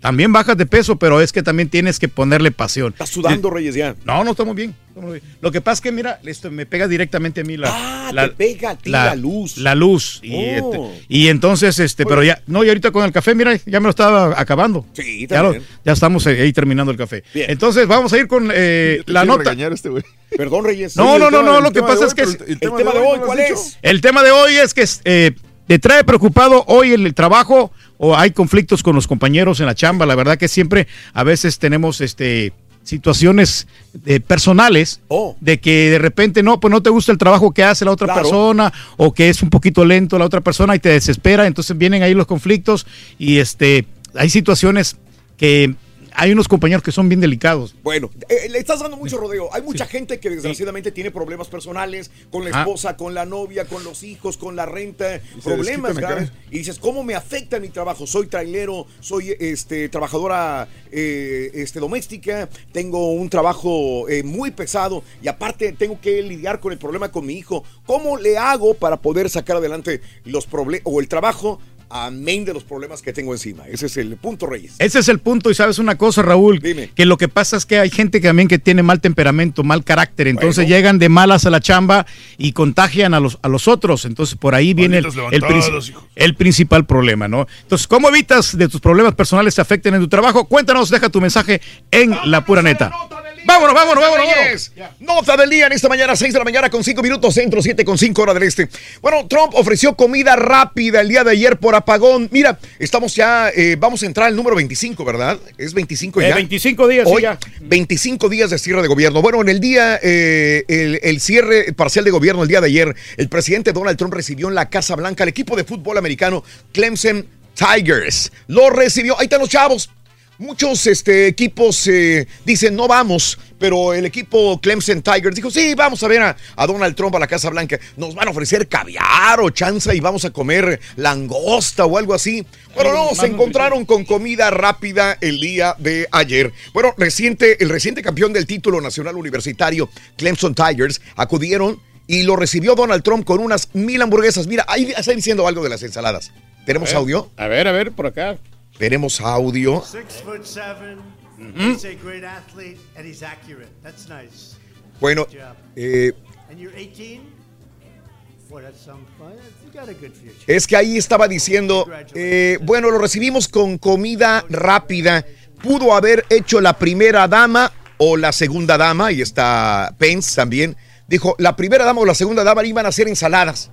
También bajas de peso, pero es que también tienes que ponerle pasión. Estás sudando, Reyes, ya. No, no estamos bien. estamos bien. Lo que pasa es que, mira, esto me pega directamente a mí la, Ah, la, te pega a ti la luz. La luz. Y, Oh. este, y entonces, este, pero ya, no, y ahorita con el café, mira, ya me lo estaba acabando. Sí, ya, lo- ya estamos ahí terminando el café. Bien. Entonces, vamos a ir con eh, la nota. este güey. Perdón, Reyes. No, no, no, no, lo que pasa es que el tema de hoy, ¿cuál es? El tema de hoy es que eh, te trae preocupado hoy el trabajo o hay conflictos con los compañeros en la chamba. La verdad que siempre a veces tenemos este situaciones eh, personales de que de repente no, pues no te gusta el trabajo que hace la otra Claro. persona o que es un poquito lento la otra persona y te desespera, entonces vienen ahí los conflictos y este hay situaciones que hay unos compañeros que son bien delicados. Bueno, eh, le estás dando mucho rodeo. Hay mucha gente que desgraciadamente tiene problemas personales con la Ah. esposa, con la novia, con los hijos, con la renta, problemas graves. Y dices, ¿cómo me afecta mi trabajo? Soy trailero, soy este, trabajadora eh, este, doméstica, tengo un trabajo eh, muy pesado y aparte tengo que lidiar con el problema con mi hijo. ¿Cómo le hago para poder sacar adelante los problemas o el trabajo? Amén de los problemas que tengo encima. Ese es el punto, Reyes. Ese es el punto y sabes una cosa, Raúl, que lo que pasa es que hay gente que también que tiene mal temperamento, mal carácter, entonces Bueno. llegan de malas a la chamba y contagian a los, a los otros, entonces por ahí viene el, el levantadas, princi- el principal problema, ¿no? Entonces, ¿cómo evitas de tus problemas personales te afecten en tu trabajo? Cuéntanos, deja tu mensaje en La Pura Neta. Vámonos, vámonos, vámonos, Reyes. Nota del día en esta mañana, 6 de la mañana con 5 minutos, centro 7 con 5 hora del este. Bueno, Trump ofreció comida rápida el día de ayer por apagón. Mira, estamos ya, eh, vamos a entrar al número 25, ¿verdad? Es 25 Eh, ya. 25 días, sí, Hoy, ya. 25 días de cierre de gobierno. Bueno, en el día, eh, el, el cierre parcial de gobierno el día de ayer, el presidente Donald Trump recibió en la Casa Blanca al equipo de fútbol americano Clemson Tigers. Lo recibió, ahí están los chavos. Muchos este, equipos eh, dicen no vamos, pero el equipo Clemson Tigers dijo sí, vamos a ver a, a Donald Trump a la Casa Blanca. Nos van a ofrecer caviar o chanza y vamos a comer langosta o algo así. Pero no, se encontraron con comida rápida el día de ayer. Bueno, reciente, el reciente campeón del título nacional universitario, Clemson Tigers, acudieron y lo recibió Donald Trump con unas mil hamburguesas. Mira, ahí está diciendo algo de las ensaladas. ¿Tenemos A ver, audio? A ver, a ver, por acá. Tenemos audio. Bueno, Good job. eh, And you're 18? Boy, that's some fun. You got a good future. es que ahí estaba diciendo, eh, bueno, lo recibimos con comida rápida. Pudo haber hecho la primera dama o la segunda dama, y está Pence también. Dijo, la primera dama o la segunda dama iban a hacer ensaladas.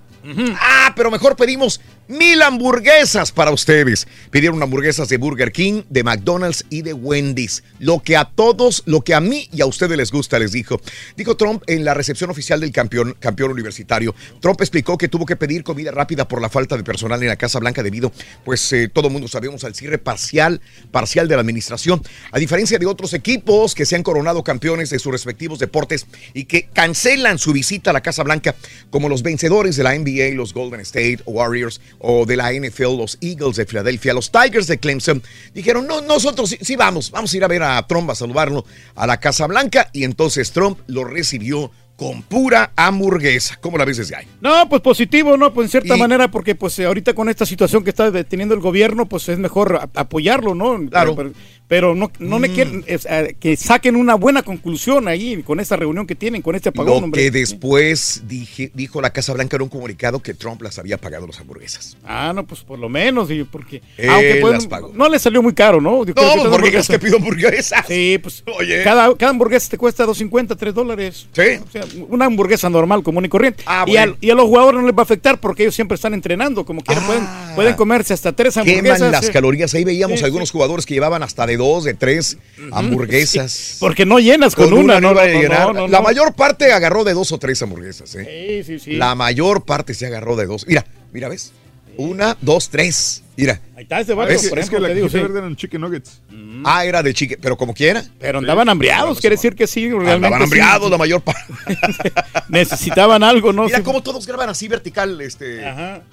Ah, pero mejor pedimos mil hamburguesas para ustedes. Pidieron hamburguesas de Burger King, de McDonald's y de Wendy's. Lo que a todos, lo que a mí y a ustedes les gusta, les dijo. Dijo Trump en la recepción oficial del campeón, universitario. Trump explicó que tuvo que pedir comida rápida por la falta de personal en la Casa Blanca debido, pues eh, todo el mundo sabemos, al cierre parcial, parcial de la administración. A diferencia de otros equipos que se han coronado campeones de sus respectivos deportes y que cancelan su visita a la Casa Blanca, como los vencedores de la NBA, los Golden State Warriors o de la NFL, los Eagles de Filadelfia, los Tigers de Clemson, dijeron, no, nosotros sí, sí vamos, vamos a ir a ver a Trump, a saludarlo a la Casa Blanca y entonces Trump lo recibió con pura hamburguesa. ¿Cómo la ves desde ahí? No, pues positivo, ¿no? Pues en cierta Y- manera, porque pues ahorita con esta situación que está teniendo el gobierno, pues es mejor apoyarlo, ¿no? Claro. Pero, pero no, no me Mm. quieren, eh, que saquen una buena conclusión ahí con esta reunión que tienen, con este apagón, Lo hombre. que después dije- dijo la Casa Blanca en un comunicado que Trump las había pagado las hamburguesas. Ah, no, pues por lo menos, y porque Él aunque pues, las pagó. no le salió muy caro, ¿no? Yo creo No, que cada porque hamburguesa- es que pido hamburguesas. Sí, pues Oye. cada, cada hamburguesa te cuesta 2.50, 3 dólares. Sí. O sea, una hamburguesa normal, común y corriente. Ah, y, al- y a los jugadores no les va a afectar porque ellos siempre están entrenando, como quieran, pueden, pueden comerse hasta tres hamburguesas. Queman las sí. calorías. Ahí veíamos Sí, algunos jugadores que llevaban hasta de dos, de tres hamburguesas. Sí, porque no llenas con, una, no no, no, llenar. no, La mayor parte agarró de dos o tres hamburguesas. ¿eh? Sí, sí, sí. La mayor parte se agarró de dos. Mira, mira, ¿ves? Una, dos, tres. Mira. Ahí está este vato, Es que, es la te digo, sí. verde eran chicken nuggets. Ah, era de chique, pero como quiera. Pero andaban hambriados, quiere decir que sí, realmente. Andaban sí. hambriados la mayor parte. [laughs] Necesitaban algo, ¿no? Mira Sí. cómo todos graban así vertical. Este,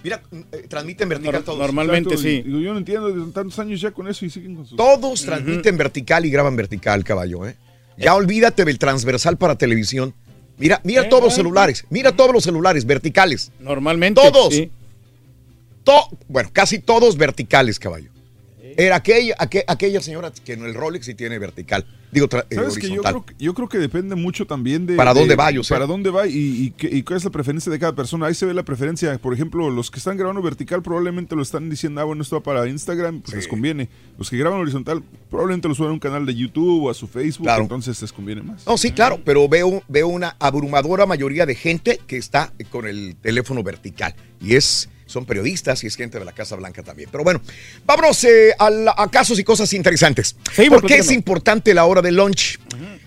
Mira, eh, transmiten vertical todos. normalmente Exacto, sí. y- Digo, yo no entiendo, desde tantos años ya con eso y siguen con sus... Todos transmiten vertical y graban vertical, caballo, ¿eh? Ya olvídate del transversal para televisión. Mira, mira Eh, todos los celulares, mira todos los celulares verticales. Normalmente. Todos. To- bueno, casi todos verticales, caballo. Era aquella, aque- aquella señora que en el Rolex sí tiene vertical. Digo, eh, ¿Sabes que yo horizontal. creo, que- yo creo que depende mucho también de... ¿Para de- dónde va, yo sé? Para dónde va y, y, cuál es la preferencia de cada persona. Ahí se ve la preferencia. Por ejemplo, los que están grabando vertical probablemente lo están diciendo, ah, bueno, esto va para Instagram, pues les conviene. Los que graban horizontal probablemente lo suben a un canal de YouTube o a su Facebook, Claro. entonces les conviene más. No, sí, claro, pero veo, veo una abrumadora mayoría de gente que está con el teléfono vertical. Y es, son periodistas y es gente de la Casa Blanca también. Pero bueno, vámonos eh, a, la- a casos y cosas interesantes. Sí, ¿Por qué es importante la hora del lunch?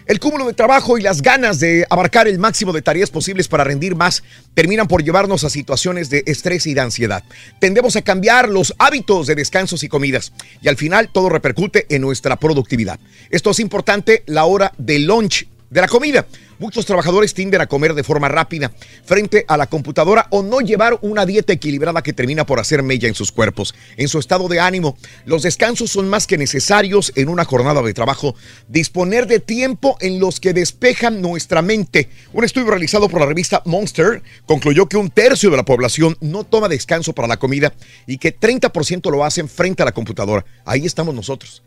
El cúmulo de trabajo y las ganas de abarcar el máximo de tareas posibles para rendir más terminan por llevarnos a situaciones de estrés y de ansiedad. Tendemos a cambiar los hábitos de descansos y comidas y al final todo repercute en nuestra productividad. Esto es importante la hora del lunch de la comida. Muchos trabajadores tienden a comer de forma rápida frente a la computadora o no llevar una dieta equilibrada que termina por hacer mella en sus cuerpos, en su estado de ánimo. Los descansos son más que necesarios en una jornada de trabajo. Disponer de tiempo en los que despejan nuestra mente. Un estudio realizado por la revista Monster concluyó que un tercio de la población no toma descanso para la comida y que 30% lo hacen frente a la computadora. Ahí estamos nosotros.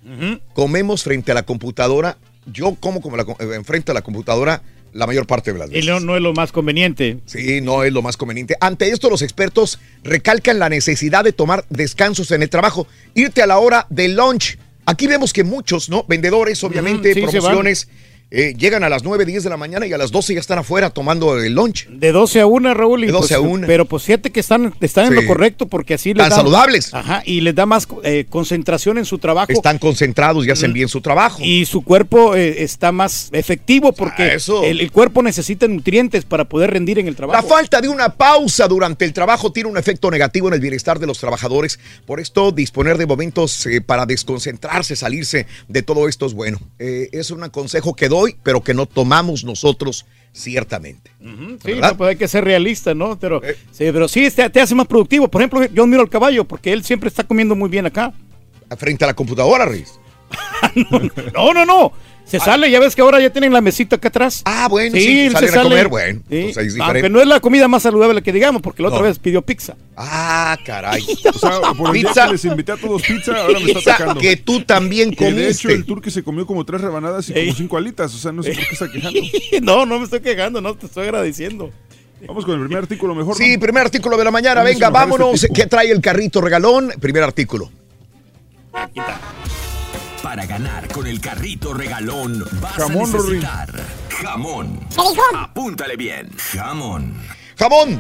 Comemos frente a la computadora. Yo como, como la, eh, frente a la computadora la mayor parte de las Y veces. no, no es lo más conveniente. Sí, no es lo más conveniente. Ante esto, los expertos recalcan la necesidad de tomar descansos en el trabajo, irte a la hora de lunch. Aquí vemos que muchos, ¿no? Vendedores, obviamente, sí, promociones, eh, llegan a las 9, 10 de la mañana y a las 12 ya están afuera tomando el lunch. De 12 a 1, Raúl. y De 12 pues, a 1. Pero pues fíjate que están, están en lo correcto porque así les Tan da... saludables. Ajá, y les da más eh, concentración en su trabajo. Están concentrados y hacen bien su trabajo. Y su cuerpo eh, está más efectivo porque eso. el, el cuerpo necesita nutrientes para poder rendir en el La trabajo. falta de una pausa durante el trabajo tiene un efecto negativo en el bienestar de los trabajadores. Por esto, disponer de momentos eh, para desconcentrarse, salirse de todo esto es bueno. Es un consejo que doy, pero que no tomamos nosotros ciertamente. Sí, ¿verdad? no, pues hay que ser realista, ¿no? Pero Eh. sí, pero sí te, te hace más productivo. Por ejemplo, yo admiro al caballo porque él siempre está comiendo muy bien acá. Frente a la computadora, Riz. [laughs] No, no, no. Se sale, ya ves que ahora ya tienen la mesita acá atrás. Ah, bueno, sí, salen a comer, bueno, pues ahí es. Aunque no es la comida más saludable que digamos, porque la otra No. vez pidió pizza. Ah, caray. [laughs] O sea, por el día Pizza. que les invité a todos pizza, ahora me [laughs] está atacando. que tú también Que de hecho comiste. el turque se comió como tres rebanadas y como cinco alitas. O sea, no sé por qué está quejando. [laughs] no, no me estoy quejando, no te estoy agradeciendo. Vamos con el primer artículo mejor. Sí, ¿no? primer artículo de la mañana. Vamos Venga, este vámonos. ¿Qué trae el carrito regalón? Primer artículo. Para ganar con el carrito regalón vas Jamón, a Rory. necesitar jamón. Apúntale bien. Jamón. Jamón.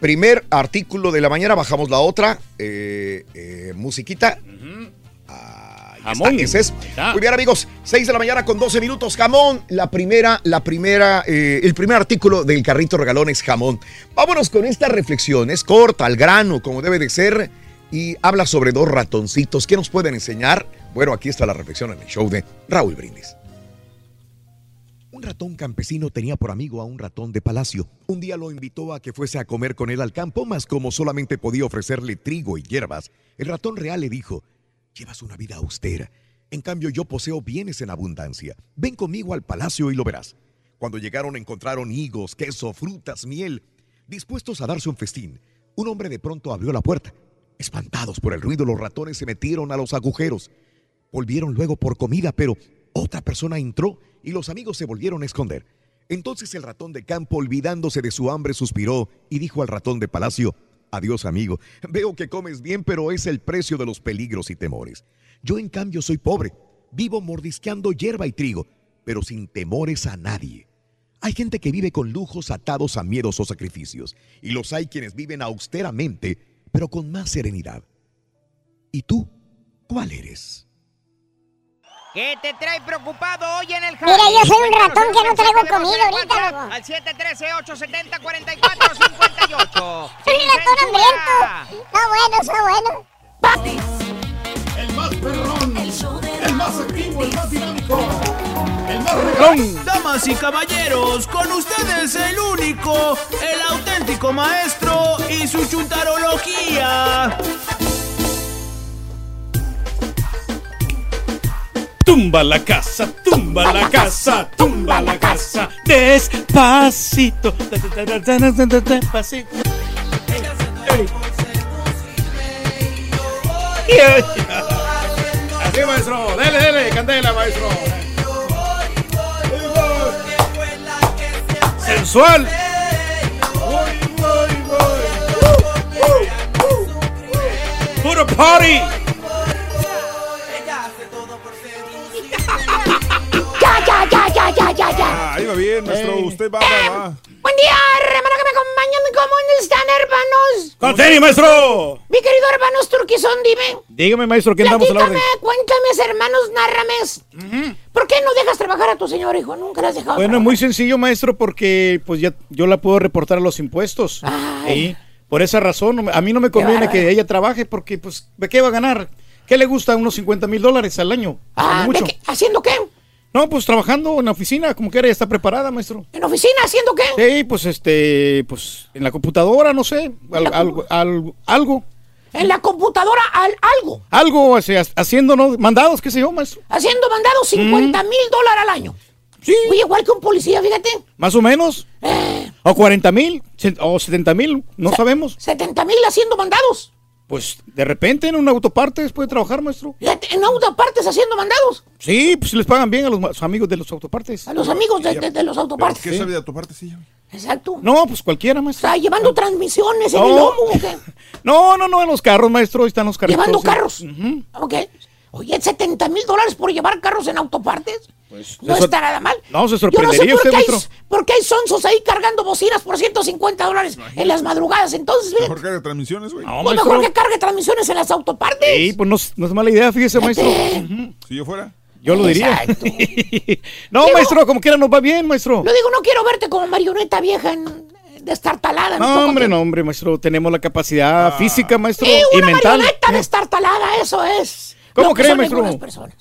Primer artículo de la mañana, bajamos la otra. Eh, eh, musiquita. Ahí Jamón. está, ese es. Ahí está. Muy bien, amigos. 6 de la mañana con 12 minutos. Jamón. La primera, la primera, eh, el primer artículo del carrito regalón es jamón. Vámonos con esta reflexión. Es corta, al grano, como debe de ser. Y habla sobre dos ratoncitos. ¿Qué nos pueden enseñar? Bueno, aquí está la reflexión en el show de Raúl Brindis. Un ratón campesino tenía por amigo a un ratón de palacio. Un día lo invitó a que fuese a comer con él al campo, mas como solamente podía ofrecerle trigo y hierbas, el ratón real le dijo, llevas una vida austera. En cambio yo poseo bienes en abundancia. Ven conmigo al palacio y lo verás. Cuando llegaron encontraron higos, queso, frutas, miel. Dispuestos a darse un festín, un hombre de pronto abrió la puerta. Espantados por el ruido, los ratones se metieron a los agujeros. Volvieron luego por comida, pero otra persona entró y los amigos se volvieron a esconder. Entonces el ratón de campo, olvidándose de su hambre, suspiró y dijo al ratón de palacio, Adiós amigo, veo que comes bien, pero es el precio de los peligros y temores. Yo en cambio soy pobre, vivo mordisqueando hierba y trigo, pero sin temores a nadie. Hay gente que vive con lujos atados a miedos o sacrificios, y los hay quienes viven austeramente, pero con más serenidad. ¿Y tú? ¿Cuál eres? ¿Qué te trae preocupado hoy en el jale? Mira, yo soy un ratón que no traigo comida el ahorita, loco. Al 713-870-4458. Soy un ratón hambriento. Está bueno, está bueno. El más perrón, el más activo, el más dinámico, el más Damas y caballeros, con ustedes el único, el auténtico maestro y su chuntarología. Tumba la casa, tumba la casa, tumba la casa, despacito, despacito. Así, maestro, dele, dele, candela, maestro. Sensual. Puro party. Bien, maestro. Eh. Usted va, va, va. Buen día, hermano que me acompañan. ¿Cómo están, hermanos? Con tenis, maestro. Mi querido hermanos Turquizón, dime. Dígame, maestro, ¿qué andamos a la orden? Cuéntame, hermanos, nárrames. ¿Por qué no dejas trabajar a tu señor hijo? Nunca le has dejado Bueno, es muy sencillo, maestro, porque pues ya yo la puedo reportar a los impuestos. Y por esa razón, a mí no me conviene que ella trabaje porque, pues, ¿de qué va a ganar? ¿Qué le gusta? Unos 50 mil dólares al año. Ah, Como mucho. ¿de qué? ¿Haciendo qué? No, pues trabajando en la oficina, como quiera, ya está preparada, maestro. ¿En oficina haciendo qué? Sí, pues este, pues en la computadora, no sé, al- algo, algo, algo, En la computadora al, algo. algo, haciendo ¿no? mandados, qué sé yo, maestro. Haciendo mandados 50 mil dólares al año. Sí. Oye, igual que un policía, fíjate. Más o menos. Eh. O 40 mil, o 70 mil, no sabemos. 70 mil haciendo mandados. Pues de repente en un autopartes puede trabajar, maestro. En autopartes haciendo mandados. Sí, pues les pagan bien a los amigos de los autopartes. A los amigos de, de- de los autopartes. ¿Qué sabe de autopartes? Sí, Exacto. No, pues cualquiera, maestro. sea, llevando transmisiones en No. el lomo. ¿o qué? [laughs] No, no, no, en los carros, maestro, ahí están los carritos. Llevando sí. carros. Ujú. Ok. Oye, 70 mil dólares por llevar carros en autopartes. No eso- está nada mal. No, se Yo no sé sorprendería por usted, qué, hay, maestro. por qué hay sonsos ahí cargando bocinas por 150 dólares en las madrugadas. Entonces, fíjate, Mejor carga transmisiones, güey. No, pues maestro. mejor que cargue transmisiones en las autopartes. Sí, pues no, es- no es mala idea, fíjese, maestro. Si yo fuera. Yo lo diría. Exacto. [laughs] no, maestro, como quiera nos va bien, maestro. Lo digo, no quiero verte como marioneta vieja en, destartalada. No, hombre, no, hombre, maestro. Tenemos la capacidad física, maestro, Sí, y una mental. marioneta destartalada, eso es. ¿Cómo lo que cree, son maestro? personas.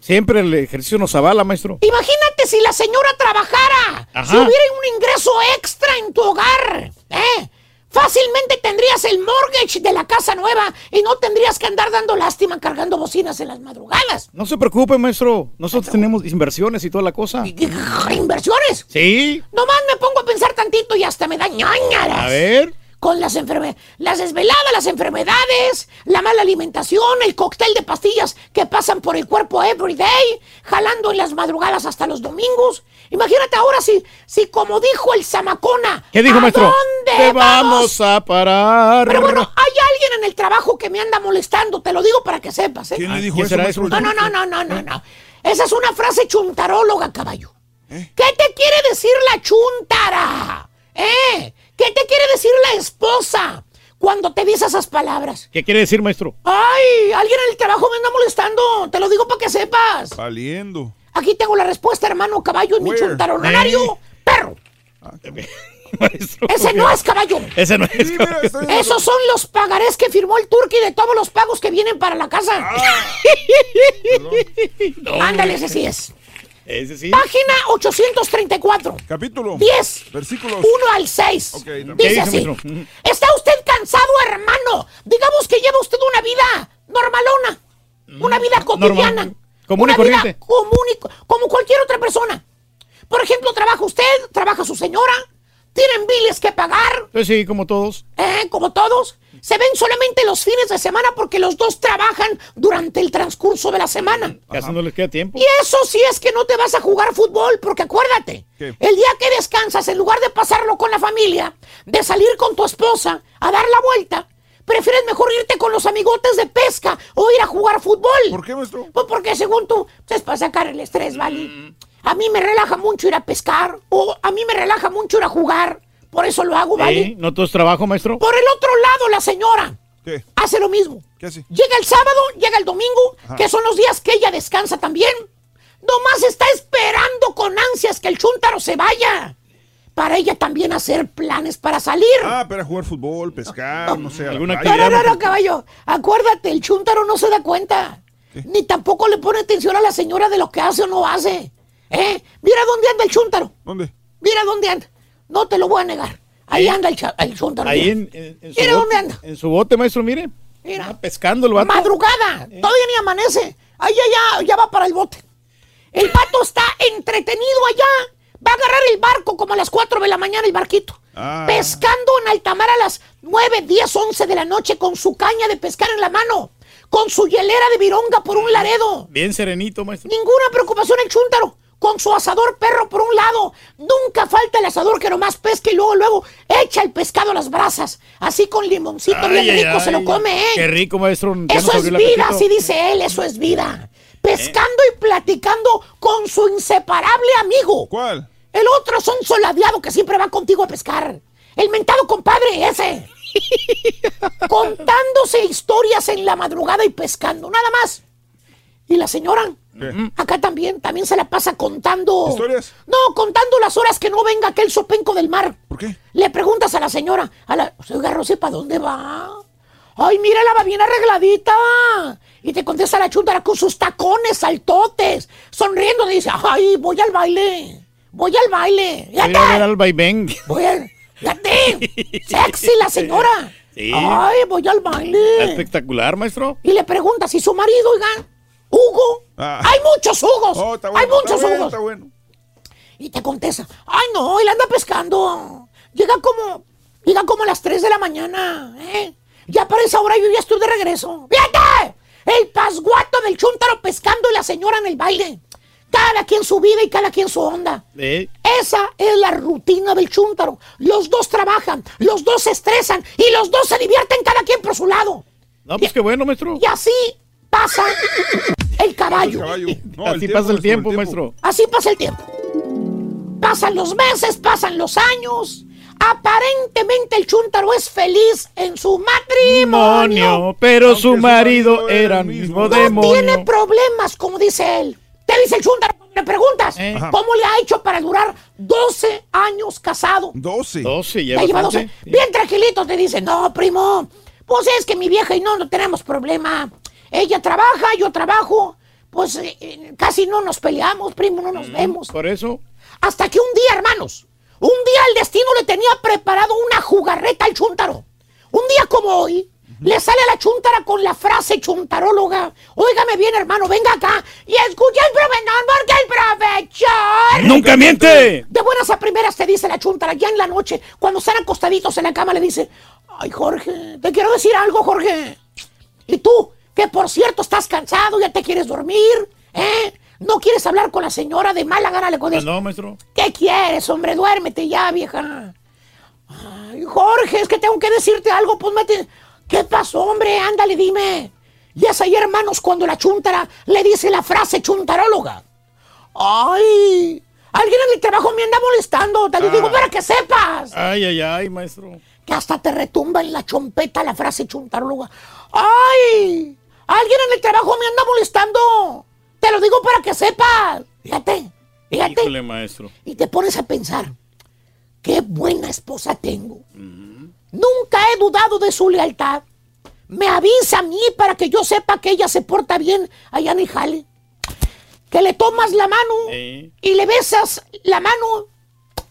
Siempre el ejercicio nos avala, maestro. Imagínate si la señora trabajara, Ajá. si hubiera un ingreso extra en tu hogar, ¿eh? Fácilmente tendrías el mortgage de la casa nueva y no tendrías que andar dando lástima cargando bocinas en las madrugadas. No se preocupe, maestro. Nosotros tenemos inversiones y toda la cosa. ¿Inversiones? Sí. Nomás me pongo a pensar tantito y hasta me da ñañaras. A ver. Con las enfermedades, las desveladas, las enfermedades, la mala alimentación, el cóctel de pastillas que pasan por el cuerpo every day, jalando en las madrugadas hasta los domingos. Imagínate ahora si, si como dijo el Zamacona. ¿Qué dijo, ¿a maestro? dónde Te vamos a parar. Pero bueno, hay alguien en el trabajo que me anda molestando, te lo digo para que sepas. ¿eh? ¿Quién le dijo ¿Quién eso, será eso? No, no, no, no, no, no, no. Esa es una frase chuntaróloga, caballo. ¿Eh? ¿Qué te quiere decir la chuntara? ¿Eh? ¿Qué te quiere decir la esposa cuando te dice esas palabras? ¿Qué quiere decir, maestro? Ay, alguien en el trabajo me anda molestando. Te lo digo para que sepas. Valiendo. Aquí tengo la respuesta, hermano caballo, en mi chuntaronario. Perro. [laughs] Maestro. Ese no es caballo. Ese no es. Sí, mira. Esos son los pagarés que firmó el turqui de todos los pagos que vienen para la casa. [laughs] Ándale, ese sí es. Ese sí. Página 834. Capítulo. 10. Versículos. 1 al 6. Ok, también. ¿Qué Dice dice, así. ¿Está usted cansado, hermano? Digamos que lleva usted una vida normalona. Una vida cotidiana. Normal. Común y una vida corriente. común y co- como cualquier otra persona. Por ejemplo, trabaja usted, trabaja su señora, tienen biles que pagar, Pues sí, como todos. ¿eh? como todos. Se ven solamente los fines de semana porque los dos trabajan durante el transcurso de la semana. Casi no les queda tiempo. Y eso sí es que no te vas a jugar fútbol, porque acuérdate, ¿Qué? el día que descansas, en lugar de pasarlo con la familia, de salir con tu esposa a dar la vuelta, prefieres mejor irte con los amigotes de pesca o ir a jugar fútbol. ¿Por qué, maestro? Pues porque según tú, es para sacar el estrés, ¿vale? A mí me relaja mucho ir a pescar o a mí me relaja mucho ir a jugar. Por eso lo hago, ¿vale? ¿No todo es trabajo, maestro? Por el otro lado, la señora ¿Qué? hace lo mismo. ¿Qué hace? Llega el sábado, llega el domingo, Ajá. que son los días que ella descansa también. Nomás está esperando con ansias que el chúntaro se vaya. Para ella también hacer planes para salir. Ah, para jugar fútbol, pescar, no sé. Alguna playa. no, no, no, no, caballo. Acuérdate, el chúntaro no se da cuenta. Ni tampoco le pone atención a la señora de lo que hace o no hace. ¿Eh? Mira dónde anda el chúntaro. ¿Dónde? Mira dónde anda. No te lo voy a negar. Ahí anda el, cha- el chúntaro. Ahí en, en- en su Mira bote, dónde anda. En su bote, maestro, mire. Mira. Anda pescando el vato. Madrugada. Todavía ni amanece. Ahí ya, ya, ya va para el bote. El vato está entretenido allá. Va a agarrar el barco como a las 4 de la mañana el barquito. Ah. Pescando en alta mar a las 9, 10, 11 de la noche con su caña de pescar en la mano. Con su hielera de vironga por un laredo. Bien serenito, maestro. Ninguna preocupación el chúntaro. Con su asador perro por un lado. Nunca falta el asador que nomás pesca y luego, luego echa el pescado a las brasas. Así con limoncito Ay, bien ay, rico se lo come, ¿eh? Qué rico, maestro. Eso es vida, así dice él, eso es vida. Pescando y platicando con su inseparable amigo. ¿Cuál? El otro son soladeado que siempre va contigo a pescar. El mentado compadre ese. [laughs] Contándose historias en la madrugada y pescando, nada más. Y la señora, ¿Qué? acá también, también se la pasa contando. ¿Historias? No, contando las horas que no venga aquel sopenco del mar. ¿Por qué? Le preguntas a la señora, a la, oiga, Rosy, ¿para dónde va? Ay, mira, la va bien arregladita. Y te contesta la chuntara con sus tacones saltotes, sonriendo, y dice, ay, voy al baile, voy al baile. Voy a ver al vaivén. voy al... Fíjate, sexy la señora. Sí. Ay, voy al baile. Espectacular, maestro. Y le pregunta si su marido, oigan, Hugo. Ah. Hay muchos Hugos. Oh, está Hay muchos está Hugos. está bueno. Y te contesta, ay no, él anda pescando. Llega como, llega como a las 3 de la mañana, ¿eh? Ya para esa hora yo ya estoy de regreso. ¡Fíjate! El pasguato del chúntaro pescando y la señora en el baile. Cada quien su vida y cada quien su onda. Eh, Esa es la rutina del chúntaro. Los dos trabajan, los dos se estresan y los dos se divierten cada quien por su lado. No, pues qué bueno, maestro. Y así pasa el caballo. Así pasa el tiempo, maestro. Así pasa el tiempo. Pasan los meses, pasan los años. Aparentemente el chúntaro es feliz en su matrimonio. Demonio, pero su marido era el mismo No demonio. tiene problemas, como dice él. Te dice el chúntaro, le preguntas, Eh. ¿cómo le ha hecho para durar 12 años casado? 12. 12, ya lleva bastante. 12. Bien tranquilito te dice, no, primo, pues es que mi vieja y no, no tenemos problema. Ella trabaja, yo trabajo, pues eh, eh, casi no nos peleamos, primo, no nos vemos. Por eso. Hasta que un día, hermanos, un día el destino le tenía preparado una jugarreta al chúntaro. Un día como hoy, le sale a la chúntara con la frase chuntaróloga. Óigame bien, hermano, venga acá y escucha el profesor porque el profesor... ¡Nunca miente! De buenas a primeras te dice la chuntara, ya en la noche, cuando están acostaditos en la cama, le dice, ay Jorge, te quiero decir algo, Jorge. Y tú, que por cierto estás cansado, ya te quieres dormir, ¿eh? No quieres hablar con la señora de mala gana, le Ah, contestas. No, maestro. ¿Qué quieres, hombre? Duérmete ya, vieja. Ay, Jorge, es que tengo que decirte algo, pues mete. ¿Qué pasó, hombre? Ándale, dime. Y es ahí, hermanos, cuando la chuntara le dice la frase chuntaróloga. Ay, alguien en el trabajo me anda molestando. Te lo digo Ah. para que sepas. Ay, ay, ay, maestro. Que hasta te retumba en la chompeta la frase chuntaróloga. ¡Ay! Alguien en el trabajo me anda molestando. Te lo digo para que sepas. Fíjate, fíjate. Híjole, maestro. Y te pones a pensar, qué buena esposa tengo. Nunca he dudado de su lealtad. Me avisa a mí para que yo sepa que ella se porta bien allá en el jale. Que le tomas la mano Eh. y le besas la mano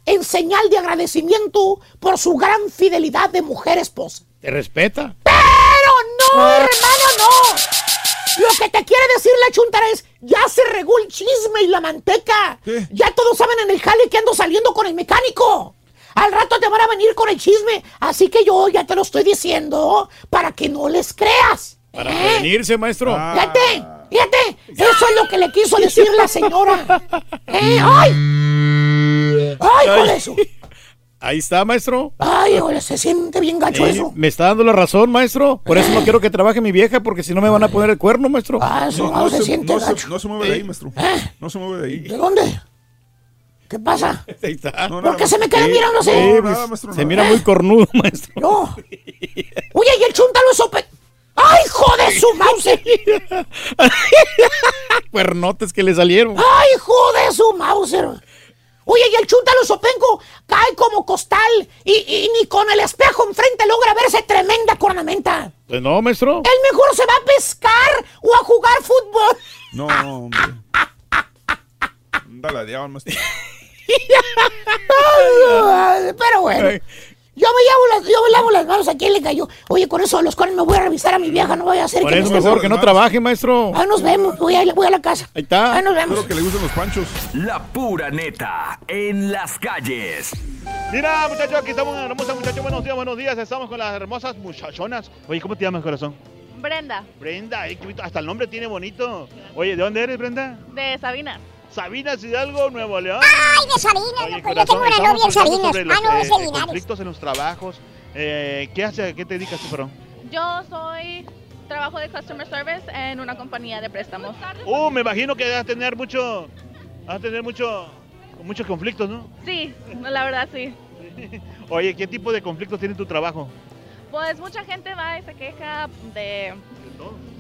en señal de agradecimiento por su gran fidelidad de mujer esposa. ¿Te respeta? No, hermano, no. Lo que te quiere decir la chuntara es, ya se regó el chisme y la manteca. Ya todos saben en el jale que ando saliendo con el mecánico. Al rato te van a venir con el chisme. Así que yo ya te lo estoy diciendo para que no les creas. Para ¿eh? prevenirse, maestro. Fíjate, fíjate. Eso es lo que le quiso decir la señora. [laughs] ¿Eh? ¡Ay! ¡Ay, con eso! Ahí está, maestro. ¡Ay, híjole, se siente bien gacho Eh, eso! me está dando la razón, maestro. Por eso no quiero que trabaje mi vieja, porque si no me van a poner el cuerno, maestro. Ah, eso No, no se, no se- no se mueve de ahí, maestro. No se mueve de ahí. ¿De dónde? ¿Qué pasa? [laughs] Ahí está. ¿Por qué se me quedan Sí, mirando así? sí, pues, se mira muy cornudo, [laughs] maestro. No. Oye, y el chúntaro es ope... ¡Ay, jode su mouse! [laughs] Cuernotes que le salieron. ¡Ay, jode su Mauser! Oye, y el chúntaro sopenco cae como costal y, y ni con el espejo enfrente logra verse tremenda cornamenta. Pues no, maestro. El mejor se va a pescar o a jugar fútbol. No, [laughs] hombre. Anda la diabla, maestro. [laughs] Pero bueno. Yo me, llevo las, yo me lavo las manos a quién le cayó. Oye, con eso de los cuernos me voy a revisar a mi vieja, no voy a hacer Por que eso me mejor que no trabaje, maestro. Ahí nos vemos, voy a, voy a la casa. Ahí está. Ahí nos vemos. Espero que le gusten los panchos. La pura neta en las calles. Mira, muchachos, aquí estamos hermosa muchachos. Buenos días, buenos días. Estamos con las hermosas muchachonas. Oye, ¿cómo te llamas, corazón? Brenda, Brenda, hasta el nombre tiene bonito. Oye, ¿de dónde eres, Brenda? de Sabinas. Sabinas Hidalgo, Nuevo León. Ay, de Sabinas, Oye, loco, yo tengo corazón, una novia en Sabinas. los, Ah, no, es eh, de Linares. conflictos en los trabajos. Eh, ¿Qué hace? ¿A qué te dedicas tú, perdón? Yo soy, trabajo de Customer Service en una compañía de préstamos. Uh, me imagino que vas a tener mucho, vas a tener mucho, muchos conflictos, ¿no? Sí, la verdad sí. [laughs] Oye, ¿qué tipo de conflictos tiene tu trabajo? Pues mucha gente va y se queja de,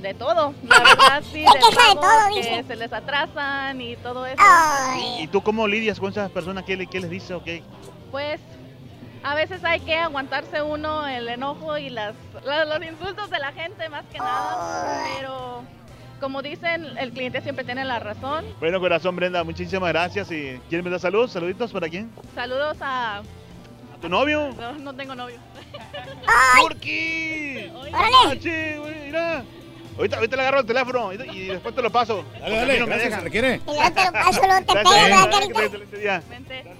de todo. La verdad sí, [laughs] de todo, que dice. se les atrasan y todo eso. ¿Y tú cómo lidias con esas personas? ¿Qué, le- qué les dices o qué? Pues a veces hay que aguantarse uno el enojo y las, la- los insultos de la gente más que nada. Pero como dicen, el cliente siempre tiene la razón. Bueno, corazón, Brenda, muchísimas gracias. ¿Y da saludos? ¿Saluditos para quién? Saludos a... ¿A tu novio? No, no tengo novio. ¡Turki! ¡Órale! güey, mira. Ahorita, ahorita le agarro el teléfono y, y después te lo paso. Dale, dale, no me gracias, dejan. ¿se requiere? Y luego te lo paso, luego te Gracias, pego, ¿verdad, que carita? tengas excelente día.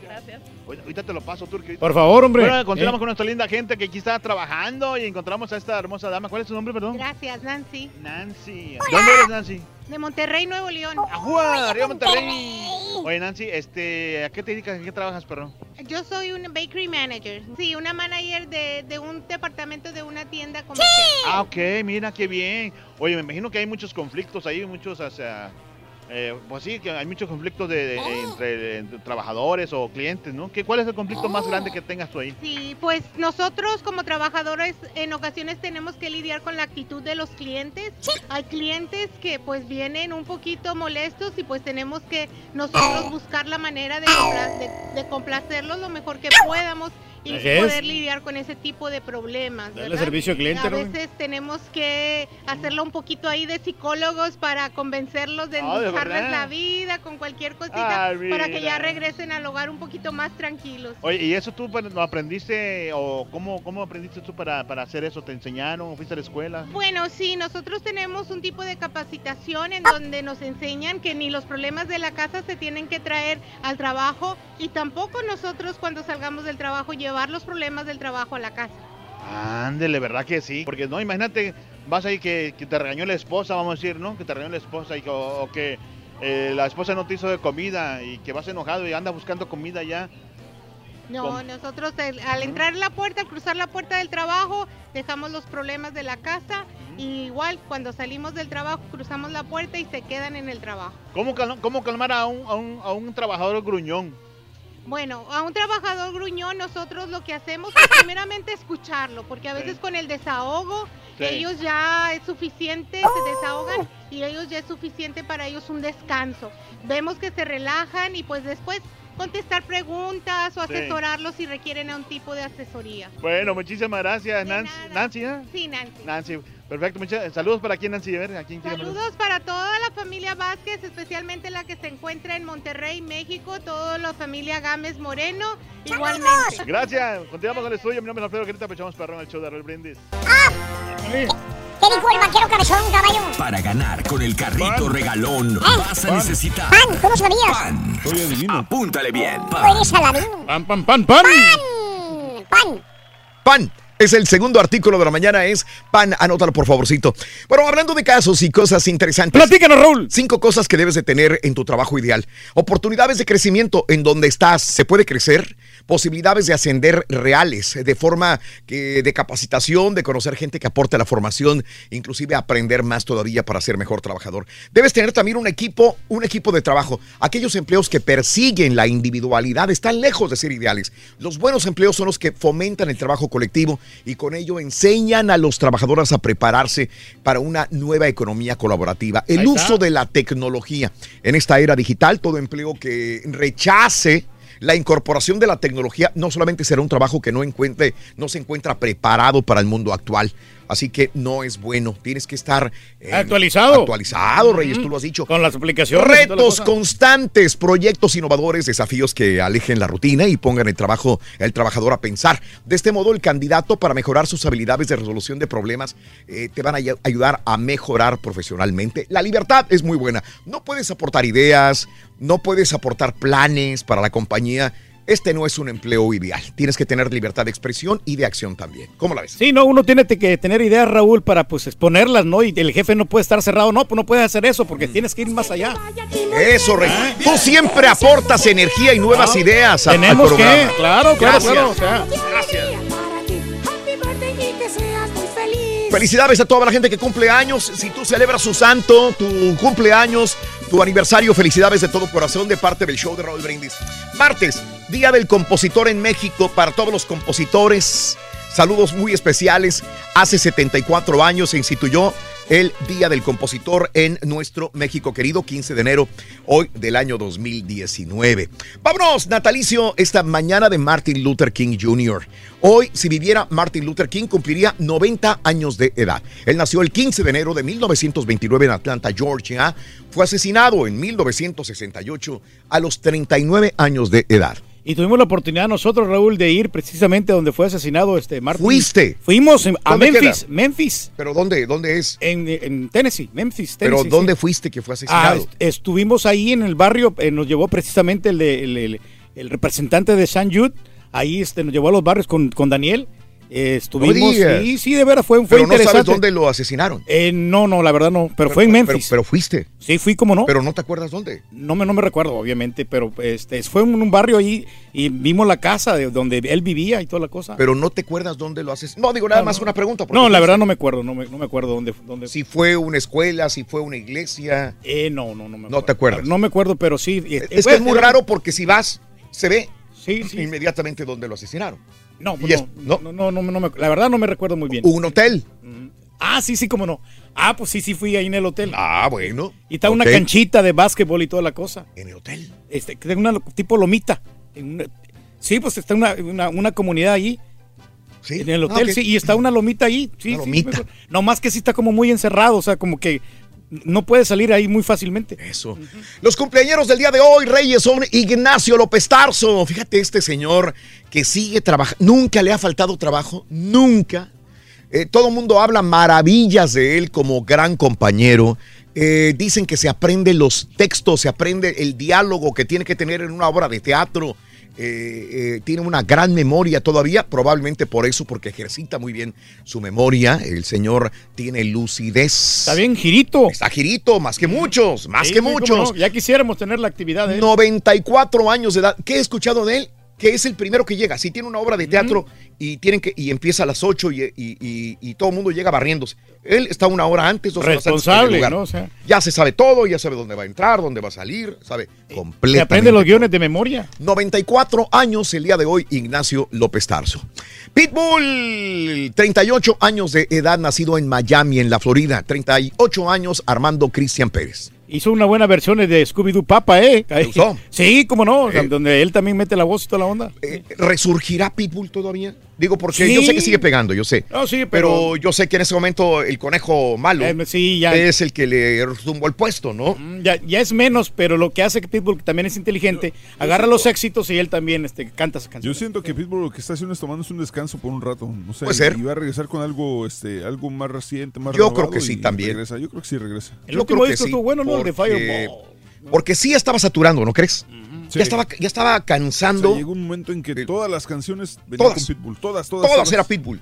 Gracias. Ahorita- Ahorita te lo paso, Turki. Por favor, hombre. Bueno, encontramos Eh. con nuestra linda gente que aquí está trabajando y encontramos a esta hermosa dama. ¿Cuál es su nombre, perdón? Gracias, Nancy. Nancy. ¿De dónde eres, Nancy? De Monterrey, Nuevo León. ¡Ajúa! ¡Arriba Monterrey! Oye, Nancy, este, ¿a qué te dedicas? ¿En qué trabajas, perro? Yo soy un bakery manager. Sí, una manager de, de un departamento de una tienda comercial. Ah, ok, mira qué bien. Oye, me imagino que hay muchos conflictos ahí, muchos, o sea, eh, pues sí, que hay muchos conflictos de, de- entre, entre trabajadores o clientes, ¿no? ¿Qué, ¿Cuál es el conflicto más grande que tengas tú ahí? Sí, pues nosotros como trabajadores en ocasiones tenemos que lidiar con la actitud de los clientes. Hay clientes que pues vienen un poquito molestos y pues tenemos que nosotros buscar la manera de, compla- de- de complacerlos lo mejor que podamos y Así es. poder lidiar con ese tipo de problemas. Darle ¿verdad? servicio al cliente, A ¿no? veces tenemos que hacerlo un poquito ahí de psicólogos para convencerlos de Ah, ¿de endulzarles verdad? la vida con cualquier cosita Ay, para que ya regresen al hogar un poquito más tranquilos. Oye, ¿y eso tú lo aprendiste o cómo, cómo aprendiste tú para, para hacer eso? ¿Te enseñaron? ¿Fuiste a la escuela? Bueno, sí, nosotros tenemos un tipo de capacitación en donde nos enseñan que ni los problemas de la casa se tienen que traer al trabajo y tampoco nosotros cuando salgamos del trabajo llevar los problemas del trabajo a la casa. Ándele, ¿verdad que sí? Porque no, imagínate, vas ahí que, que te regañó la esposa, vamos a decir, ¿no? Que te regañó la esposa y que, o, o que eh, la esposa no te hizo de comida y que vas enojado y andas buscando comida ya. No, ¿Cómo? nosotros el- al entrar en la puerta, al cruzar la puerta del trabajo, dejamos los problemas de la casa y igual cuando salimos del trabajo cruzamos la puerta y se quedan en el trabajo. ¿Cómo, cal- cómo calmar a un, a, un, a un trabajador gruñón? Bueno, a un trabajador gruñón nosotros lo que hacemos es [laughs] primeramente escucharlo, porque a veces con el desahogo Sí. ellos ya es suficiente, se desahogan y ellos ya es suficiente para ellos un descanso. Vemos que se relajan y pues después contestar preguntas o Sí. asesorarlos si requieren a un tipo de asesoría. Bueno, muchísimas gracias, Nancy. Nancy, ¿eh? Sí, Nancy. Nancy, perfecto. muchas- saludos para quién, Nancy. A ver. Saludos para toda la familia Vázquez, especialmente la que se encuentra en Monterrey, México, toda la familia Gámez Moreno, igualmente. Gracias. Continuamos con el estudio. Mi nombre es Alfredo Querita, pechamos perro en el show de Raúl Brindis. ¿Qué dijo el vaquero cabezón, caballo? Para ganar con el carrito regalón vas a necesitar Pan, ¿cómo sabías? pan. Apúntale bien. Tú eres. Pan, pan, pan, pan. Pan. Pan. Es el segundo artículo de la mañana, es pan. Anótalo, por favorcito. Bueno, hablando de casos y cosas interesantes. Platícanos, Raúl. Cinco cosas que debes de tener en tu trabajo ideal. Oportunidades de crecimiento en donde estás. Se puede crecer. Posibilidades de ascender reales, de forma que, de capacitación, de conocer gente que aporte la formación, inclusive aprender más todavía para ser mejor trabajador. Debes tener también un equipo, un equipo de trabajo. Aquellos empleos que persiguen la individualidad están lejos de ser ideales. Los buenos empleos son los que fomentan el trabajo colectivo y con ello enseñan a los trabajadores a prepararse para una nueva economía colaborativa. El uso de la tecnología en esta era digital, todo empleo que rechace la incorporación de la tecnología no solamente será un trabajo que no encuentre, no se encuentra preparado para el mundo actual. Así que no es bueno. Tienes que estar eh, Actualizado. Actualizado, Reyes, tú lo has dicho. Con las aplicaciones. Retos constantes, proyectos innovadores, desafíos que alejen la rutina y pongan el trabajo, el trabajador a pensar. De este modo, el candidato para mejorar sus habilidades de resolución de problemas eh, te van a ay- ayudar a mejorar profesionalmente. La libertad es muy buena. No puedes aportar ideas, no puedes aportar planes para la compañía. Este no es un empleo ideal. Tienes que tener libertad de expresión y de acción también. ¿Cómo la ves? Sí, no, uno tiene que tener ideas, Raúl, para pues exponerlas, ¿no? Y el jefe no puede estar cerrado, no, pues no puedes hacer eso porque tienes que ir más allá. Eso, Rey. Tú siempre aportas energía y nuevas Ah, ideas al- al Tenemos que, programa. claro, claro, Gracias. claro. o sea, Felicidades a toda la gente que cumple años. Si tú celebras su santo, tu cumpleaños, tu aniversario, felicidades de todo corazón de parte del show de Raúl Brindis. Martes, Día del Compositor en México para todos los compositores. Saludos muy especiales. Hace 74 años se instituyó el Día del Compositor en nuestro México querido, 15 de enero, hoy del año 2019. Vámonos, natalicio, esta mañana de Martin Luther King Jr. Hoy, si viviera Martin Luther King, cumpliría 90 años de edad. Él nació el 15 de enero de 1929 en Atlanta, Georgia. Fue asesinado en 1968 a los 39 años de edad. Y tuvimos la oportunidad nosotros, Raúl, de ir precisamente donde fue asesinado este Martin. ¿Fuiste? Fuimos a ¿Dónde Memphis, queda? Memphis. ¿Pero dónde? ¿Dónde es? En, en Tennessee, Memphis, ¿Pero Tennessee. dónde sí. fuiste que fue Ah, asesinado? est- estuvimos ahí en el barrio, eh, nos llevó precisamente el, de- el, el- el representante de San Jude, ahí este, nos llevó a los barrios con, con Daniel. Eh, estuvimos, digas. sí, sí, de veras, fue, fue Pero no interesante. sabes dónde lo asesinaron. Eh, no, no, la verdad no, pero, fue en Memphis. Pero, pero fuiste. Sí, fui como no. Pero no te acuerdas dónde. No me, no me recuerdo, obviamente, pero este, fue en un barrio ahí y vimos la casa de donde él vivía y toda la cosa. Pero no te acuerdas dónde lo haces. No, digo nada No, más no. una pregunta. No, la verdad no me acuerdo, no me, no me acuerdo dónde, dónde. Si fue una escuela, si fue una iglesia. Eh, no, no, no me No te acuerdas. No me acuerdo, pero sí. Es que es muy raro porque si vas, se ve Sí, sí. inmediatamente donde lo asesinaron. No, no, es- no, no, no, no me- la verdad no me recuerdo muy bien. Un hotel. Ah, sí, sí, cómo no. Ah, pues sí, sí fui ahí en el hotel. Ah, bueno. Y está una canchita de básquetbol y toda la cosa. ¿En el hotel? Este, que una tipo lomita. En una- sí, pues está una, una, una comunidad allí. Sí. En el Ah, hotel, sí, y está una lomita ahí. Sí, Una sí, lomita. acuerdo. no más que sí está como muy encerrado, o sea, como que no puede salir ahí muy fácilmente. Eso. Los cumpleañeros del día de hoy, Reyes, son Ignacio López Tarso. Fíjate, este señor que sigue trabajando. Nunca le ha faltado trabajo. Nunca. Eh, todo el mundo habla maravillas de él como gran compañero. Eh, dicen que se aprende los textos, se aprende el diálogo que tiene que tener en una obra de teatro. Eh, eh, tiene una gran memoria todavía, probablemente por eso, porque ejercita muy bien su memoria. El señor tiene lucidez. Está bien, girito. Está girito, más que muchos, más Sí, que sí, muchos. no. Ya quisiéramos tener la actividad de él. 94 años de edad. ¿Qué he escuchado de él? Que es el primero que llega. Si tiene una obra de teatro y tienen que y empieza a las 8 y, y- y- y todo el mundo llega barriéndose. Él está una hora antes, dos horas antes. Responsable. ¿no? O sea, Ya se sabe todo, ya sabe dónde va a entrar, dónde va a salir, sabe completamente. se aprende los guiones de memoria. 94 años el día de hoy, Ignacio López Tarso. Pitbull, 38 años de edad, nacido en Miami, en la Florida. 38 años, Armando Cristian Pérez. Hizo una buena versión de Scooby-Doo Papa, ¿eh? gustó? Sí, cómo no, sea, donde él también mete la voz y toda la onda. Eh, ¿Resurgirá Pitbull todavía? Digo, porque Sí. yo sé que sigue pegando, yo sé. No, sí, pero... pero- yo sé que en ese momento el conejo malo Eh, sí, ya. es el que le tumbó el puesto, ¿no? Mm, Ya, ya es menos, pero lo que hace que Pitbull, que también es inteligente, agarra los éxitos y él también este, canta Yo canciones. siento que Pitbull lo que está haciendo es tomándose un descanso por un rato. No sé, Puede ser. Y va a regresar con algo, este, algo más reciente, más Yo creo que sí también. regresa. Yo creo que sí regresa. El Yo último creo que disco sí, estuvo bueno, ¿no? El de Fireball. Porque sí estaba saturando, ¿no crees? Sí. Ya, estaba, ya estaba O sea, cansando. llegó un momento en que todas las canciones venían Todas. con Pitbull. Todas, todas. Todas era Pitbull.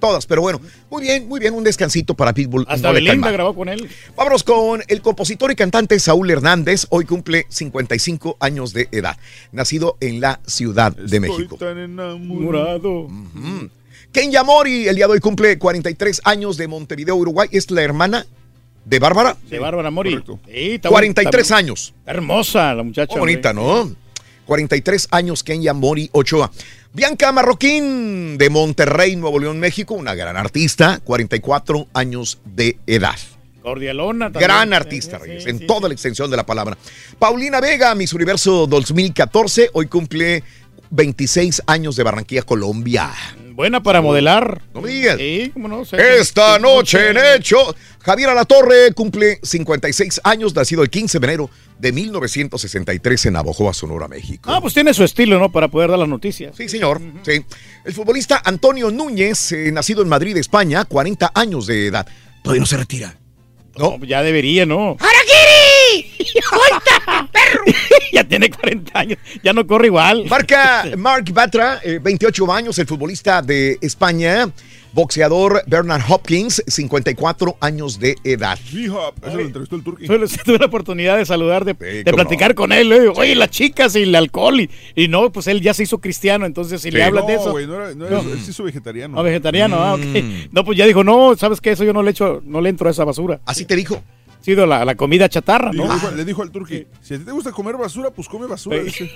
Todas, pero bueno, muy bien, muy bien, un descansito para Pitbull. Hasta no Belinda grabó con él. Vámonos con el compositor y cantante Saúl Hernández. Hoy cumple 55 años de edad. Nacido en la Ciudad de México. tan enamorado. Ujú. Kenya Mori, el día de hoy cumple 43 años de Montevideo, Uruguay. Es la hermana de Bárbara. De Bárbara Mori. Sí, está 43 bonita, años. Hermosa la muchacha. Muy bonita. ¿no? 43 años Kenya Mori Ochoa. Bianca Marroquín de Monterrey, Nuevo León, México, una gran artista, 44 años de edad. Cordialona también. Gran artista, sí, Reyes, sí, en sí. toda la extensión de la palabra. Paulina Vega, Miss Universo 2014, hoy cumple 26 años de Barranquilla, Colombia. Buena para modelar. No me digas. Sí, cómo no. sé. Esta noche en Hecho, Javier Alatorre cumple 56 años, nacido el 15 de enero de 1963 en Navojoa, Sonora, México. Ah, pues tiene su estilo, ¿no? Para poder dar las noticias. Sí, señor. Sí. El futbolista Antonio Núñez, eh, nacido en Madrid, España, 40 años de edad. Todavía no se retira. No, ya debería, ¿no? ¡Harakiri! ¡Suelta, [laughs] perro! [laughs] ya tiene 40 años. Ya no corre igual. Marca [laughs] Mark Batra, eh, 28 años, el futbolista de España. Boxeador Bernard Hopkins, 54 años de edad. G-Hop, ese lo entrevistó el Turqui. Tuve [laughs] tuve la oportunidad de saludar, de, platicar no. con él. eh, Oye, las chicas y el alcohol. Y, y no, pues él ya se hizo cristiano. Entonces, si le hablas no, de eso. güey, no era, no era- No. él se hizo vegetariano. No, vegetariano, ah, ok. Mm. No, pues ya dijo, no, ¿sabes qué? Eso yo no le echo, no le entro a esa basura. Así te dijo. Sido la, la comida chatarra, Le ¿no? dijo, le dijo al turqui, si a ti te gusta comer basura, pues come basura. dice.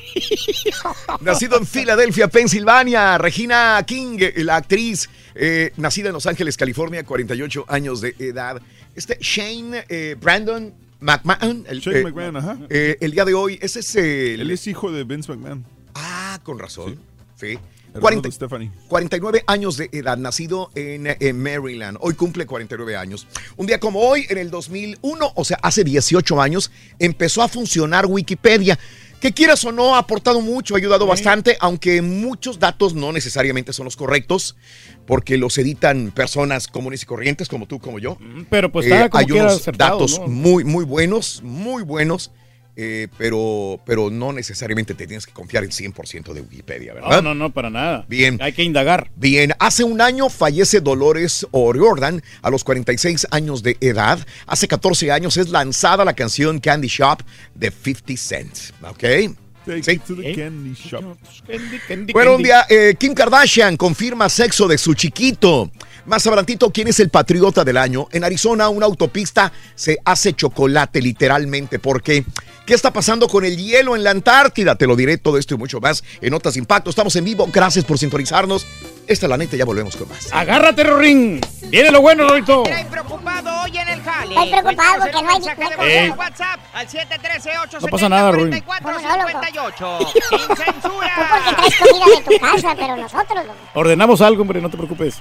[laughs] Nacido en Filadelfia, Pensilvania, Regina King, eh, la actriz, eh, nacida en Los Ángeles, California, 48 años de edad. Este Shane eh, Brandon McMahon, el, Shane eh, McMahon, ajá. eh, el día de hoy, ese es el... Él es hijo de Vince McMahon. Ah, con razón. Sí. 40 de Stephanie. 49 años de edad, nacido en, en Maryland. Hoy cumple 49 años. Un día como hoy, en el 2001, o sea, hace 18 años, empezó a funcionar Wikipedia. Que quieras o no, ha aportado mucho, ha ayudado bastante, aunque muchos datos no necesariamente son los correctos, porque los editan personas comunes y corrientes como tú, como yo. Pero pues Eh, como hay unos acertado, datos ¿no? muy, muy buenos, muy buenos, eh, pero, pero no necesariamente te tienes que confiar el 100% de Wikipedia, ¿verdad? No, no, no, para nada. Bien. Hay que indagar. Bien, hace un año fallece Dolores O'Riordan a los 46 años de edad. Hace 14 años es lanzada la canción Candy Shop de 50 Cent. ¿Ok? Take it to the candy shop. Bueno, un día eh, Kim Kardashian confirma sexo de su chiquito. Más adelantito, ¿quién es el patriota del año? En Arizona, una autopista se hace chocolate literalmente. porque ¿Qué está pasando con el hielo en la Antártida? Te lo diré todo esto y mucho más en Notas Impacto. Estamos en vivo. Gracias por sintonizarnos. Esta es la neta, ya volvemos con más. Agárrate, Rorín. Viene lo bueno, Rorito. preocupado hoy en el jale. Estoy preocupado porque no hay- Eh. WhatsApp al 713 No pasa nada, Ruin. 874 [laughs] Sin censura. Tú porque traes comida de tu casa, pero nosotros no. Ordenamos algo, hombre, no te preocupes.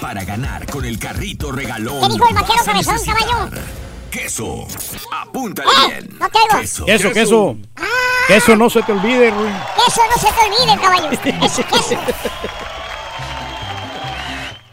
Para ganar con el carrito regalón. ¿Qué dijo el vaquero cabezón, caballo? Queso. Apúntale ¡Eh! bien. No te oigo. Queso. Queso, queso. Queso no se te olvide, Ruin. Eso no se te olvide, caballo. Es [laughs] queso.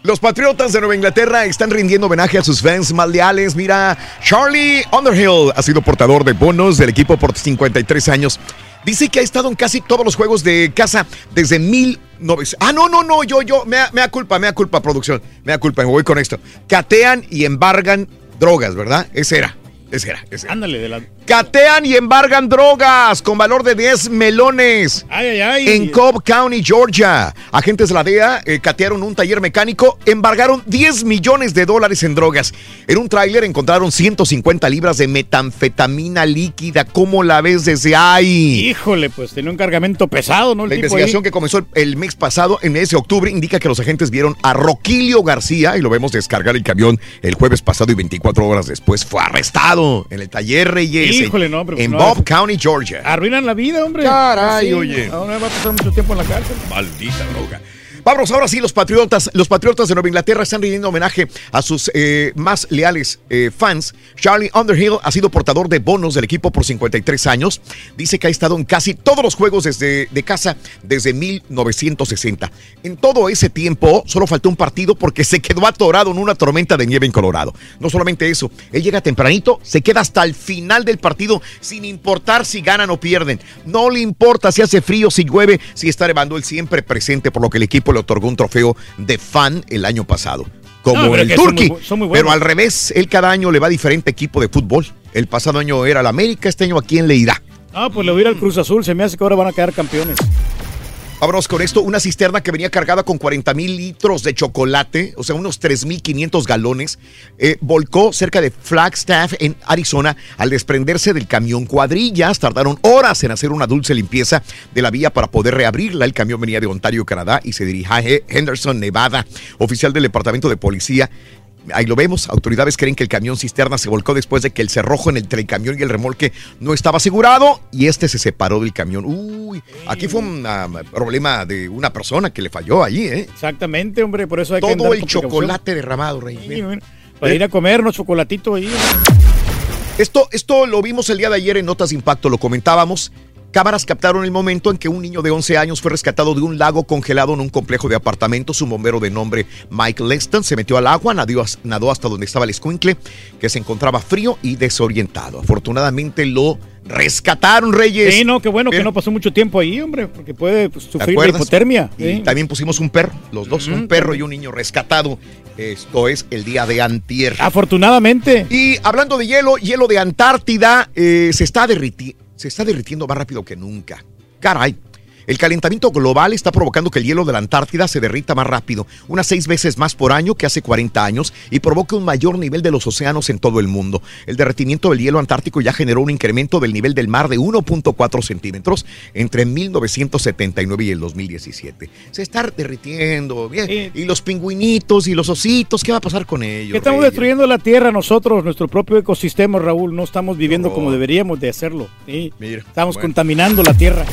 Los Patriotas de Nueva Inglaterra están rindiendo homenaje a sus fans más leales. Mira, Charlie Underhill ha sido portador de bonos del equipo por 53 años. Dice que ha estado en casi todos los juegos de casa desde 1900. Ah, no, no, no, yo, yo, me da, me da culpa, me da culpa, producción. Me da culpa, me voy con esto. Catean y embargan drogas, ¿verdad? Ese era, ese era, ese era. Ándale, de la... Catean y embargan drogas con valor de 10 melones. Ay, ay, ay. En Cobb County, Georgia. Agentes de la DEA eh, catearon un taller mecánico, embargaron 10 millones de dólares en drogas. En un tráiler encontraron 150 libras de metanfetamina líquida. ¿Cómo la ves desde ahí? Híjole, pues tenía un cargamento pesado, ¿no? El La tipo investigación ahí. que comenzó el, el mes pasado, en mes de octubre, indica que los agentes vieron a Roquilio García y lo vemos descargar el camión el jueves pasado y 24 horas después fue arrestado en el taller Reyes. En- Híjole, no, pero pues En no, Bob eso- County, Georgia. Arruinan la vida, hombre. Caray, Sí, oye. Ahora va a pasar mucho tiempo en la cárcel. Maldita droga. Vámonos, ahora sí, los patriotas. Los patriotas de Nueva Inglaterra están rindiendo homenaje a sus eh, más leales eh, fans. Charlie Underhill ha sido portador de bonos del equipo por 53 años. Dice que ha estado en casi todos los juegos desde, de casa desde 1960. En todo ese tiempo, solo faltó un partido porque se quedó atorado en una tormenta de nieve en Colorado. No solamente eso, él llega tempranito, se queda hasta el final del partido sin importar si ganan o pierden. No le importa si hace frío, si llueve, si está nevando, él siempre presente, por lo que el equipo le otorgó un trofeo de fan el año pasado. Como No, el son Turqui. muy bu- son muy buenos. pero al revés, él cada año le va a diferente equipo de fútbol. El pasado año era el América, este año a quién le irá. Ah, pues le voy a ir al Cruz Azul. Se me hace que ahora van a quedar campeones. Vámonos con esto, una cisterna que venía cargada con 40 mil litros de chocolate, o sea, unos 3.500 galones, eh, volcó cerca de Flagstaff en Arizona al desprenderse del camión cuadrillas. Tardaron horas en hacer una dulce limpieza de la vía para poder reabrirla. El camión venía de Ontario, Canadá, y se dirigía a Henderson, Nevada. Oficial del Departamento de Policía Ahí lo vemos, autoridades creen que el camión cisterna se volcó después de que el cerrojo en el camión y el remolque no estaba asegurado y este se separó del camión. Uy, aquí fue un ah, problema de una persona que le falló allí, ¿eh? Exactamente, hombre. Por eso hay que Todo el chocolate derramado, Rey. Sí, Para ir a comernos chocolatito ahí. Esto, esto lo vimos el día de ayer en Notas de Impacto, lo comentábamos. Cámaras captaron el momento en que un niño de 11 años fue rescatado de un lago congelado en un complejo de apartamentos. Un bombero de nombre Mike Leston se metió al agua, nadó, nadó hasta donde estaba el escuincle, que se encontraba frío y desorientado. Afortunadamente lo rescataron, Reyes. Sí, no, qué bueno que no pasó mucho tiempo ahí, hombre, porque puede pues, ¿Te sufrir de hipotermia. Y ¿sí? también pusimos un perro, los dos, un Ujú, perro y un niño rescatado. Esto es el día de antier. Afortunadamente. Y hablando de hielo, hielo de Antártida eh, se, está derriti- se está derritiendo más rápido que nunca. Caray. El calentamiento global está provocando que el hielo de la Antártida se derrita más rápido, unas seis veces más por año que hace 40 años, y provoca un mayor nivel de los océanos en todo el mundo. El derretimiento del hielo antártico ya generó un incremento del nivel del mar de 1.4 centímetros entre 1979 y el 2017. Se está derritiendo, bien. Y los pingüinitos y los ositos, ¿qué va a pasar con ellos? Estamos Reyes? destruyendo la tierra nosotros, nuestro propio ecosistema, Raúl. No estamos viviendo como deberíamos de hacerlo. ¿sí? Estamos bueno. contaminando la tierra.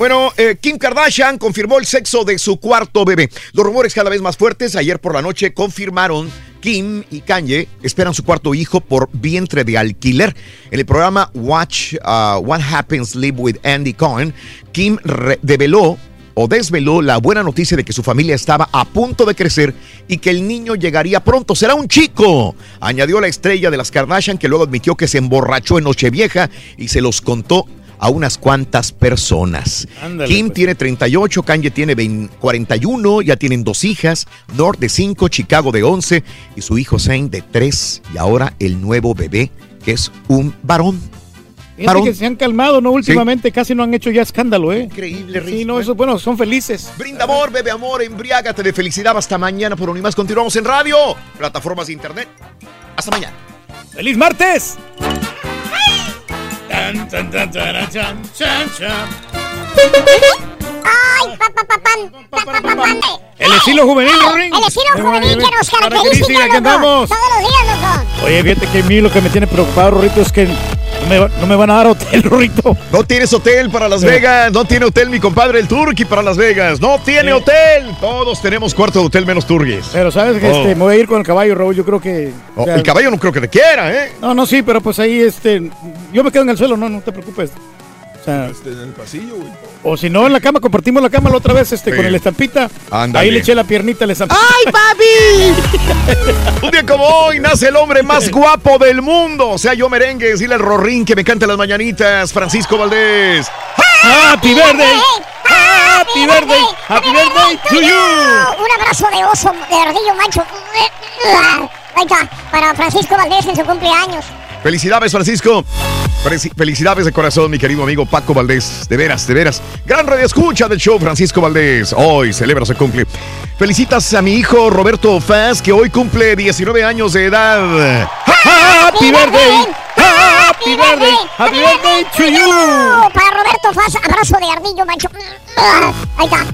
Bueno, eh, Kim Kardashian confirmó el sexo de su cuarto bebé. Los rumores cada vez más fuertes. Ayer por la noche confirmaron Kim y Kanye esperan su cuarto hijo por vientre de alquiler. En el programa Watch uh, What Happens Live with Andy Cohen, Kim re- develó o desveló la buena noticia de que su familia estaba a punto de crecer y que el niño llegaría pronto. Será un chico. Añadió la estrella de las Kardashian que luego admitió que se emborrachó en Nochevieja y se los contó a unas cuantas personas. Ándale, Kim pues. tiene 38, Kanye tiene 20 41, ya tienen dos hijas, North de 5, Chicago de 11 y su hijo Zane de 3 y ahora el nuevo bebé que es un varón. Fíjate que se han calmado, ¿no? Últimamente casi no han hecho ya escándalo, ¿eh? Increíble, Sí, no, eso, bueno, son felices. Brinda amor, bebe amor, embriágate de felicidad. Hasta mañana por Unimas. Continuamos en radio, plataformas de internet. Hasta mañana. ¡Feliz martes! Tan, tan, taran, chan, chan, chan. ¡Ay. El estilo juvenil, Ring. El estilo juvenil que nos caracteriza, loco. andamos. Todos los días, loco. Oye, fíjate que a mí lo que me tiene preocupado, Rorrito, es que no me, va- no me van a dar hotel, [laughs] Rorrito. No tienes hotel para Las. Vegas. No tiene hotel mi compadre el Turqui para Las Vegas. No tiene hotel. Todos tenemos cuarto de hotel menos Turgues. Pero sabes que Oh. este, me voy a ir con el caballo, Raúl. Yo creo que. Oh, o sea, el caballo no creo que te quiera, ¿eh? No, no, sí, pero pues ahí, este. Yo me quedo en el suelo, no, no te preocupes. O sea, Este, en el pasillo, güey. o si no, en la cama, compartimos la cama la otra vez, este, Sí. con el estampita. Ándale. Ahí le eché la piernita al estampita. ¡Ay, papi! [laughs] Un día como hoy nace el hombre más guapo del mundo. O sea, yo merengue, decirle al Rorín que me cante las mañanitas. Francisco Valdés. ¡Happy birthday! ¡Happy birthday! ¡Happy birthday to you! Un abrazo de oso, de ardillo macho. Ahí está, para Francisco Valdés en su cumpleaños. Felicidades, Francisco. Felici- Felicidades de corazón, mi querido amigo Paco Valdés. De veras, de veras. Gran radio escucha del show, Francisco Valdés. Hoy celebra su cumple. Felicitas a mi hijo Roberto Faz, que hoy cumple 19 años de edad. ¡Happy birthday! ¡Happy birthday! ¡Happy birthday to you! Para Roberto Faz, abrazo de ardillo macho. Ahí está.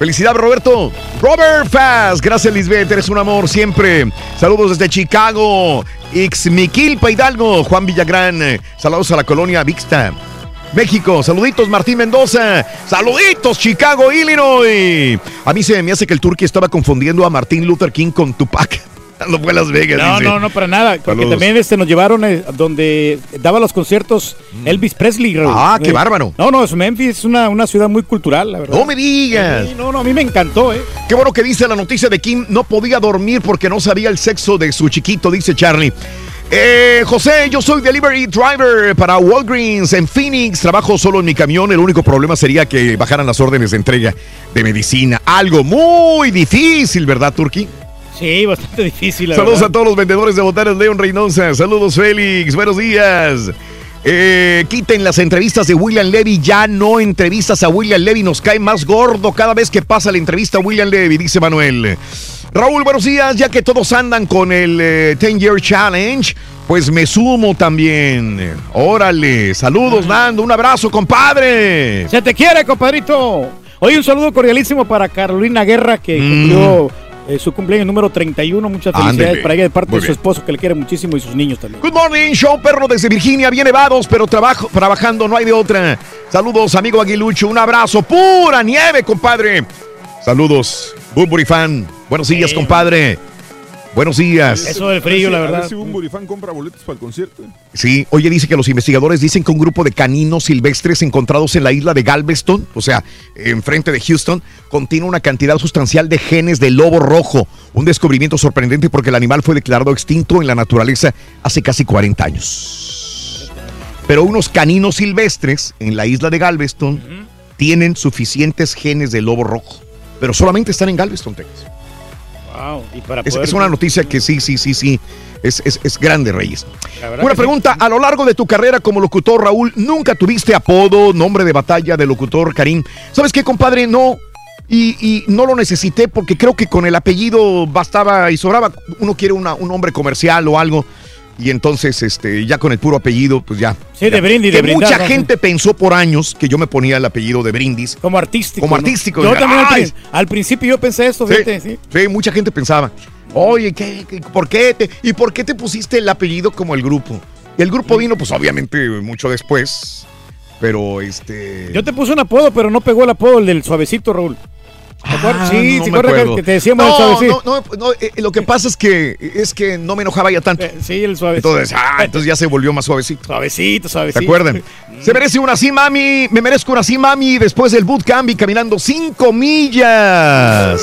Felicidades, Roberto. Robert Faz. Gracias, Lisbeth. Eres un amor siempre. Saludos desde Chicago. Ixmiquilpa Hidalgo. Juan Villagrán. Saludos a la colonia Vixta. México, saluditos Martín Mendoza, saluditos Chicago, Illinois. A mí se me hace que el turqui estaba confundiendo a Martín Luther King con Tupac. No fue a Las Vegas. No, dice. no, no, para nada. Porque Saludos. también este, nos llevaron eh, donde daba los conciertos Elvis Presley. Ah, qué Eh, bárbaro. No, no, es Memphis es una, una ciudad muy cultural, la verdad. No me digas. Sí, no, no, a mí me encantó, ¿eh? Qué bueno que dice la noticia de Kim. No podía dormir porque no sabía el sexo de su chiquito, dice Charlie. Eh, José, yo soy delivery driver para Walgreens en Phoenix. Trabajo solo en mi camión. El único problema sería que bajaran las órdenes de entrega de medicina. Algo muy difícil, ¿verdad, Turki? Sí, bastante difícil, la Saludos verdad. a todos los vendedores de botanas León Reynosa. Saludos, Félix. Buenos días. Eh, quiten las entrevistas de William Levy. Ya no entrevistas a William Levy. Nos cae más gordo cada vez que pasa la entrevista a William Levy, dice Manuel. Raúl, buenos días. Ya que todos andan con el eh, 10 Year Challenge, pues me sumo también. Órale. Saludos, Nando. Un abrazo, compadre. Se te quiere, compadrito. Hoy un saludo cordialísimo para Carolina Guerra, que cumplió eh, su cumpleaños número 31. Muchas felicidades para ella de parte Muy de su bien. esposo, que le quiere muchísimo, y sus niños también. Good morning, show perro desde Virginia, bien nevados, pero trabajo, trabajando no hay de otra. Saludos, amigo Aguilucho, un abrazo, pura nieve, compadre. Saludos, Burberry fan. Buenos días, compadre. Buenos días. Eso del frío, la A ver verdad. si un burifán compra boletos para el concierto. Sí, oye, dice que los investigadores dicen que un grupo de caninos silvestres encontrados en la isla de Galveston, o sea, enfrente de Houston, contiene una cantidad sustancial de genes de lobo rojo. Un descubrimiento sorprendente porque el animal fue declarado extinto en la naturaleza hace casi 40 años. Pero unos caninos silvestres en la isla de Galveston tienen suficientes genes de lobo rojo, pero solamente están en Galveston, Texas. Wow. Y para Es, poder- es una noticia que sí, sí, sí, sí. Es, es, es grande, Reyes. Una sí. pregunta, a lo largo de tu carrera como locutor, Raúl, ¿nunca tuviste apodo, nombre de batalla de locutor, Karim? ¿Sabes qué, compadre? No. Y, y no lo necesité porque creo que con el apellido bastaba y sobraba. Uno quiere una- un nombre comercial o algo. Y entonces, este, ya con el puro apellido, pues ya. Sí, de ya. brindis, Que de brindar, mucha ¿no? gente pensó por años que yo me ponía el apellido de brindis. Como artístico. Como ¿no? artístico. Yo Diga, también al, "Ay, prin- al principio yo pensé esto, Sí, fíjate, sí. sí, mucha gente pensaba, oye, ¿qué, qué- por qué te, ¿y por qué te pusiste el apellido como el grupo? Y el grupo vino, pues obviamente, mucho después, pero este... Yo te puse un apodo, pero no pegó el apodo el del suavecito, Raúl. Ah, sí, no ¿te me acuerdas que- te decíamos el no, suavecito? no, no, no, eh, lo que pasa es que es que no me enojaba ya tanto. sí, el suavecito. Entonces, ah, entonces ya se volvió más suavecito. Suavecito, suavecito. ¿Se acuerdan? Se merece una así, mami. Me merezco una así, mami. Después del bootcamp y caminando cinco millas.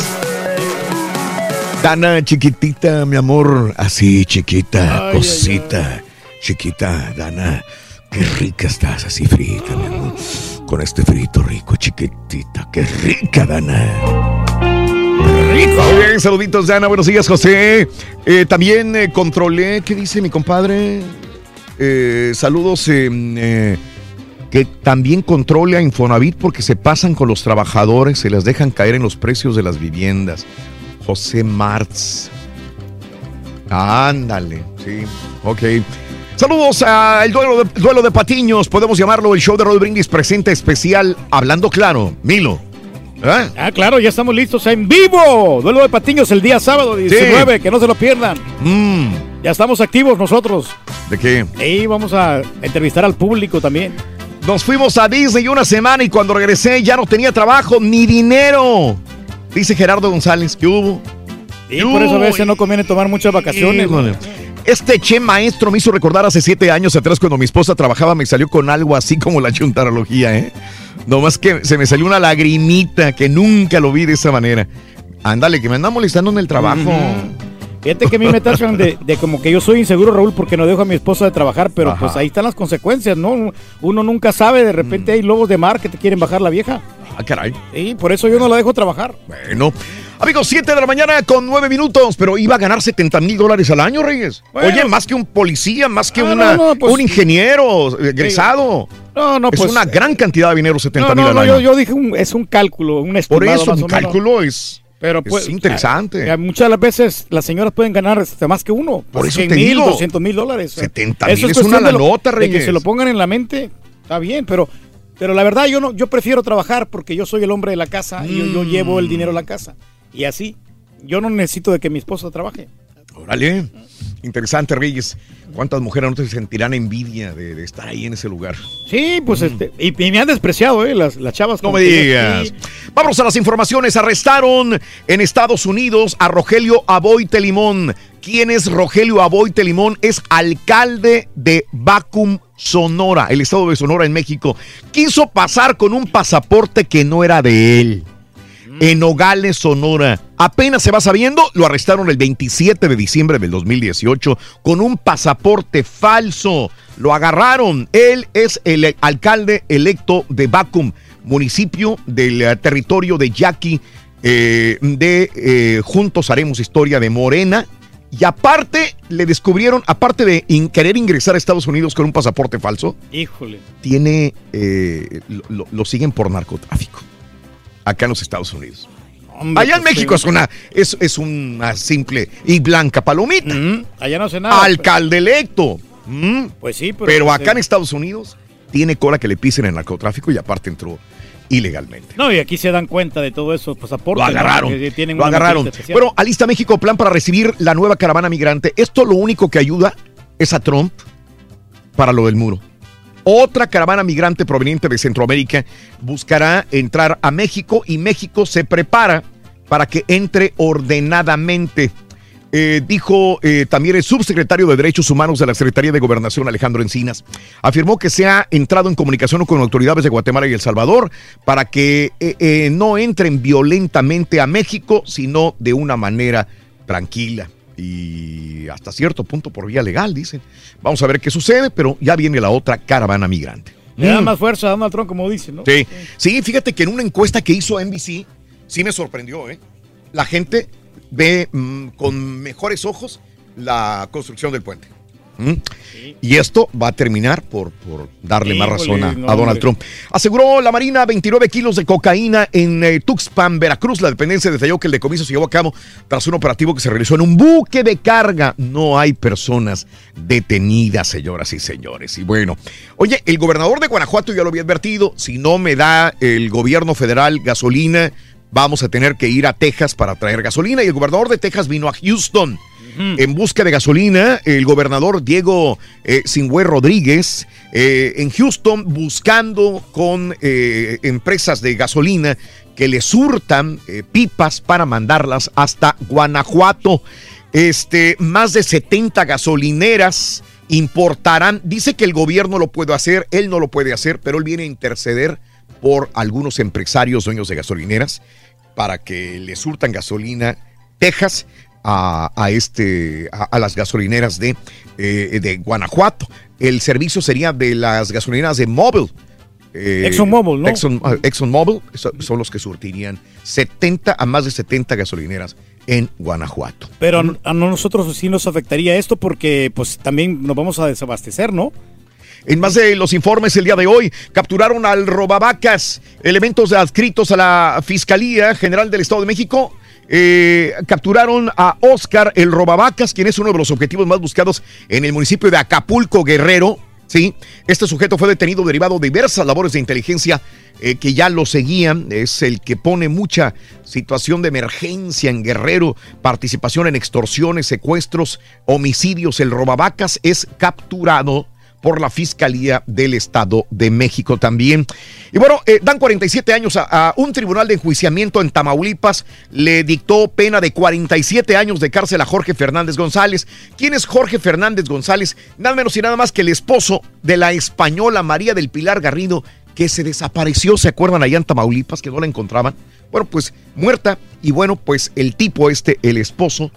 Dana, chiquitita, mi amor. Así, chiquita, Ay, cosita. Chiquita, Dana. Qué rica estás, así frita, mi amor. Con este frito rico, chiquitita. Qué rica, Dana. Rico. Bien, saluditos, Dana. Buenos días, José. Eh, también eh, controlé, ¿qué dice mi compadre? Eh, saludos. eh, eh, que también controle a Infonavit porque se pasan con los trabajadores, se les dejan caer en los precios de las viviendas. José Martz. Ándale, sí, ok. Saludos al duelo de, duelo de Patiños, podemos llamarlo el show de Roll Brindis presenta especial Hablando Claro, Milo. ¿Eh? Ah, claro, ya estamos listos en vivo. Duelo de Patiños el día sábado 19, que no se lo pierdan. Mm, Ya estamos activos nosotros. ¿De qué? Y vamos a entrevistar al público también. Nos fuimos a Disney una semana y cuando regresé ya no tenía trabajo ni dinero. Dice Gerardo González, ¿qué hubo? Y por eso a veces no conviene tomar muchas vacaciones. Híjole. Este che maestro me hizo recordar hace siete años atrás cuando mi esposa trabajaba, me salió con algo así como la chuntarología, ¿eh? Nomás que se me salió una lagrimita que nunca lo vi de esa manera. Ándale, que me anda molestando en el trabajo. Fíjate que a mí me tachan de, de como que yo soy inseguro, Raúl, porque no dejo a mi esposa de trabajar, pero Ajá. pues ahí están las consecuencias, ¿no? Uno nunca sabe, de repente hay lobos de mar que te quieren bajar la vieja. Ah, caray. Y por eso yo no la dejo trabajar. Bueno. Amigos, 7 de la mañana con 9 minutos, pero iba a ganar 70 mil dólares al año, Reyes. Bueno. Oye, más que un policía, más que Ah, una- no, no, pues- un ingeniero egresado. No, no, es pues- una gran cantidad de dinero, 70 No, mil no, al no, año. yo, yo dije, un- es un cálculo, un Por estimado eso, más un cálculo es, Pero es pues, interesante. a- a muchas de las veces las señoras pueden ganar más que uno. Por eso 100 te mil, digo. 200 mil dólares. 70 Eso mil es cuestión una lo- lanota, de que Reyes. se lo pongan en la mente, está bien, pero, pero la verdad yo no, yo prefiero trabajar porque yo soy el hombre de la casa y yo, yo Mm. llevo el dinero a la casa. Y así, yo no necesito de que mi esposa trabaje. Órale. Interesante, Reyes. ¿Cuántas mujeres no te sentirán envidia de, de estar ahí en ese lugar? Sí, pues este, y, y me han despreciado, ¿eh? Las, las chavas. No me digas. Vamos a las informaciones. Arrestaron en Estados Unidos a Rogelio Aboite Limón. ¿Quién es Rogelio Aboite Limón? Es alcalde de Bacum, Sonora, el estado de Sonora en México. Quiso pasar con un pasaporte que no era de él. En Nogales, Sonora. Apenas se va sabiendo, lo arrestaron el 27 de diciembre del 2018 con un pasaporte falso. Lo agarraron. Él es el alcalde electo de Bacum, municipio del eh, territorio de Yaqui, eh, de eh, Juntos Haremos Historia de Morena. Y aparte, le descubrieron, aparte de in- querer ingresar a Estados Unidos con un pasaporte falso, Híjole. tiene, eh, lo- lo siguen por narcotráfico acá en los Estados Unidos. Hombre, Allá en pues, México es una, es, es una simple y blanca palomita. Allá no sé nada. Alcalde electo. Mm. Pues sí, pero. Pero, pues, acá en Estados Unidos tiene cola que le pisen el narcotráfico y aparte entró ilegalmente. No, y aquí se dan cuenta de todo eso, pasaporte. Lo agarraron. ¿no? Que tienen Lo agarraron. Bueno, alista México plan para recibir la nueva caravana migrante. Esto lo único que ayuda es a Trump para lo del muro. Otra caravana migrante proveniente de Centroamérica buscará entrar a México y México se prepara para que entre ordenadamente. Eh, dijo eh, también el subsecretario de Derechos Humanos de la Secretaría de Gobernación, Alejandro Encinas. Afirmó que se ha entrado en comunicación con autoridades de Guatemala y El Salvador para que eh, eh, no entren violentamente a México, sino de una manera tranquila y hasta cierto punto por vía legal, dicen. Vamos a ver qué sucede, pero ya viene la otra caravana migrante. Le da Mm. más fuerza a Donald Trump, como dicen, ¿no? Sí. sí, fíjate que en una encuesta que hizo NBC, sí me sorprendió, ¿eh? La gente ve mm, con mejores ojos la construcción del puente. ¿Mm? Y esto va a terminar por, por darle más razón a, Híjole, no, a Donald. Trump. Aseguró la Marina 29 kilos de cocaína en eh, Tuxpan, Veracruz. La dependencia detalló que el decomiso se llevó a cabo tras un operativo que se realizó en un buque de carga. No hay personas detenidas, señoras y señores. Y bueno, oye, el gobernador de Guanajuato ya lo había advertido. Si no me da el gobierno federal gasolina, vamos a tener que ir a Texas para traer gasolina. Y el gobernador de Texas vino a Houston. En busca de gasolina, el gobernador Diego eh, Rodríguez eh, en Houston buscando con eh, empresas de gasolina que le surtan eh, pipas para mandarlas hasta Guanajuato. Este, más de 70 gasolineras importarán. Dice que el gobierno lo puede hacer, él no lo puede hacer, pero él viene a interceder por algunos empresarios dueños de gasolineras para que le surtan gasolina Texas a, a este, a, a las gasolineras de, eh, de Guanajuato. El servicio sería de las gasolineras de Mobil. Eh, ExxonMobil, ¿no? Exxon, ah, ExxonMobil so- son los que surtirían 70 a más de 70 gasolineras en Guanajuato. Pero a, a nosotros sí nos afectaría esto porque pues también nos vamos a desabastecer, ¿no? En más de los informes el día de hoy, capturaron al robavacas, elementos adscritos a la Fiscalía General del Estado de México. Eh, capturaron a Oscar el robavacas, quien es uno de los objetivos más buscados en el municipio de Acapulco, Guerrero. Sí, este sujeto fue detenido derivado de diversas labores de inteligencia eh, que ya lo seguían. Es el que pone mucha situación de emergencia en Guerrero, participación en extorsiones, secuestros, homicidios. El robavacas es capturado por la Fiscalía del Estado de México también. Y bueno, eh, dan 47 años a, a un tribunal de enjuiciamiento en Tamaulipas. Le dictó pena de 47 años de cárcel a Jorge Fernández González. ¿Quién es Jorge Fernández González? Nada menos y nada más que el esposo de la española María del Pilar Garrido, que se desapareció, ¿se acuerdan allá en Tamaulipas que no la encontraban? Bueno, pues muerta. Y bueno, pues el tipo este, el esposo,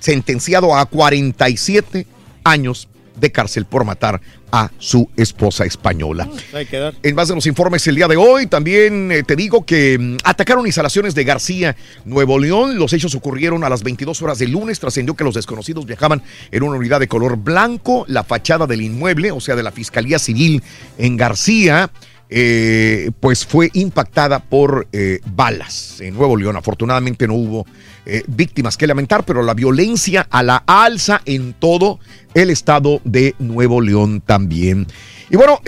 sentenciado a 47 años de cárcel por matar a su esposa española. Hay que dar. En más de los informes el día de hoy, también eh, te digo que mm, atacaron instalaciones de García, Nuevo León. Los hechos ocurrieron a las 22 horas del lunes. Trascendió que los desconocidos viajaban en una unidad de color blanco. La fachada del inmueble, o sea, de la Fiscalía Civil en García, eh, pues fue impactada por eh, balas en Nuevo León. Afortunadamente no hubo eh, víctimas que lamentar, pero la violencia a la alza en todo el estado de Nuevo León también. Y bueno,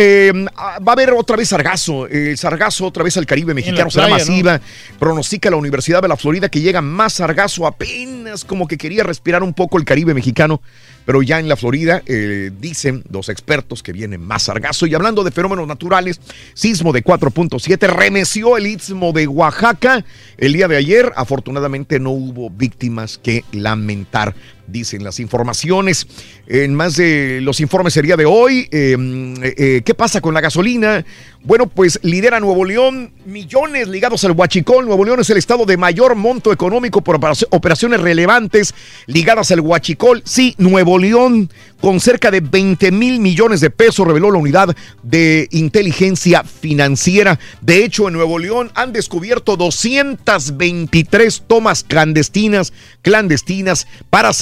ah, va a haber otra vez sargazo. El sargazo otra vez al Caribe mexicano será playa, ¿no? masiva. Pronostica la Universidad de la Florida que llega más sargazo. Apenas como que quería respirar un poco el Caribe mexicano. Pero ya en la Florida eh, dicen los expertos que viene más sargazo. Y hablando de fenómenos naturales, sismo de 4.7 remeció el istmo de Oaxaca el día de ayer. Afortunadamente no hubo víctimas que lamentar, dicen las informaciones. En más de los informes día de hoy, eh, eh, ¿qué pasa con la gasolina? Bueno, pues lidera Nuevo León millones ligados al Huachicol. Nuevo León es el estado de mayor monto económico por operaci- operaciones relevantes ligadas al Huachicol. Sí, Nuevo León, con cerca de 20 mil millones de pesos, reveló la unidad de inteligencia financiera. De hecho, en Nuevo León han descubierto 223 tomas clandestinas, clandestinas para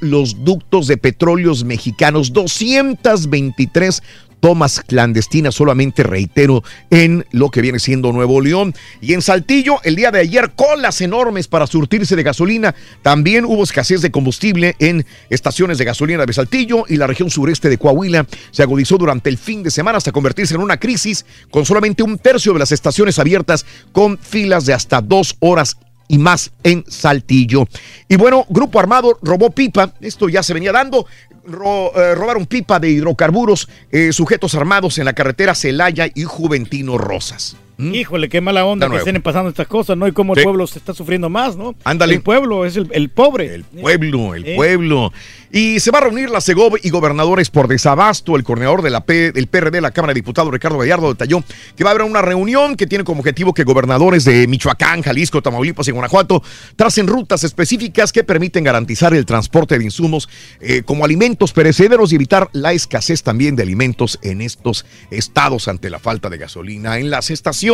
los ductos de petróleos mexicanos. 223 tomas clandestinas, solamente reitero, en lo que viene siendo Nuevo León. Y en Saltillo, el día de ayer, colas enormes para surtirse de gasolina. También hubo escasez de combustible en estaciones de gasolina de Saltillo y la región sureste de Coahuila se agudizó durante el fin de semana hasta convertirse en una crisis con solamente un tercio de las estaciones abiertas con filas de hasta dos horas y más en Saltillo. Y bueno, Grupo Armado robó pipa, esto ya se venía dando, ro- eh, robaron pipa de hidrocarburos, eh, sujetos armados en la carretera Celaya y Juventino Rosas. Híjole, qué mala onda que estén pasando estas cosas, ¿no? Y cómo el pueblo se está sufriendo más, ¿no? Ándale. El pueblo es el, el pobre. El pueblo, el Eh. pueblo. Y se va a reunir la Segov y gobernadores por desabasto. El coordinador de la P, del PRD la Cámara de Diputados, Ricardo Gallardo, detalló que va a haber una reunión que tiene como objetivo que gobernadores de Michoacán, Jalisco, Tamaulipas y Guanajuato tracen rutas específicas que permiten garantizar el transporte de insumos eh, como alimentos perecederos y evitar la escasez también de alimentos en estos estados ante la falta de gasolina en las estaciones.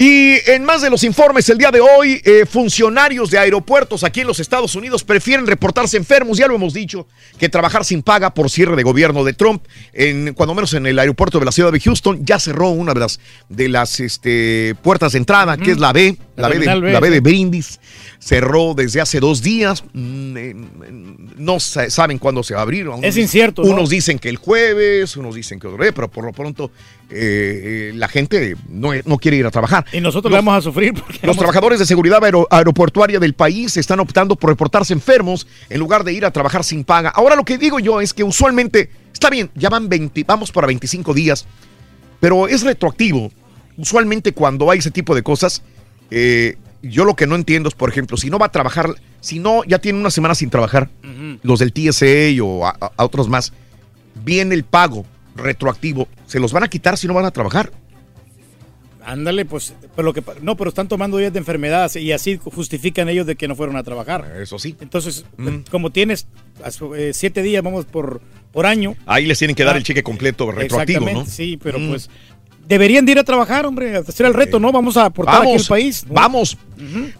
Y en más de los informes el día de hoy, eh, funcionarios de aeropuertos aquí en los Estados Unidos prefieren reportarse enfermos, ya lo hemos dicho, que trabajar sin paga por cierre de gobierno de Trump. En, cuando menos en el aeropuerto de la ciudad de Houston ya cerró una de las, de las este, puertas de entrada, que es la B, la, La B, de, terminal B, la B de sí. Brindis. Cerró desde hace dos días. Mm, eh, No sa- saben cuándo se va a abrir. Es incierto, ¿no? Unos dicen que el jueves, unos dicen que otro día, pero por lo pronto eh, la gente no, no quiere ir a trabajar. Y nosotros Los- vamos a sufrir porque los trabajadores de seguridad aero- aeroportuaria del país están optando por reportarse enfermos en lugar de ir a trabajar sin paga. Ahora lo que digo yo es que usualmente, está bien, ya van 20, vamos para 25 días, pero es retroactivo. Usualmente cuando hay ese tipo de cosas, eh, yo lo que no entiendo es, por ejemplo, si no va a trabajar, si no ya tiene una semana sin trabajar, los del TSA o a otros más, viene el pago retroactivo, ¿se los van a quitar si no van a trabajar? Ándale, pues, pero lo que no, pero están tomando días de enfermedad y así justifican ellos de que no fueron a trabajar. Eso sí. Entonces, como tienes eh, siete días, vamos por por año. Ahí les tienen que dar Ah, el cheque completo retroactivo, ¿no? Sí, pero Mm. pues deberían de ir a trabajar, hombre, a hacer el reto, ¿no? Vamos a aportar aquí Vamos, al país. ¿no? Vamos.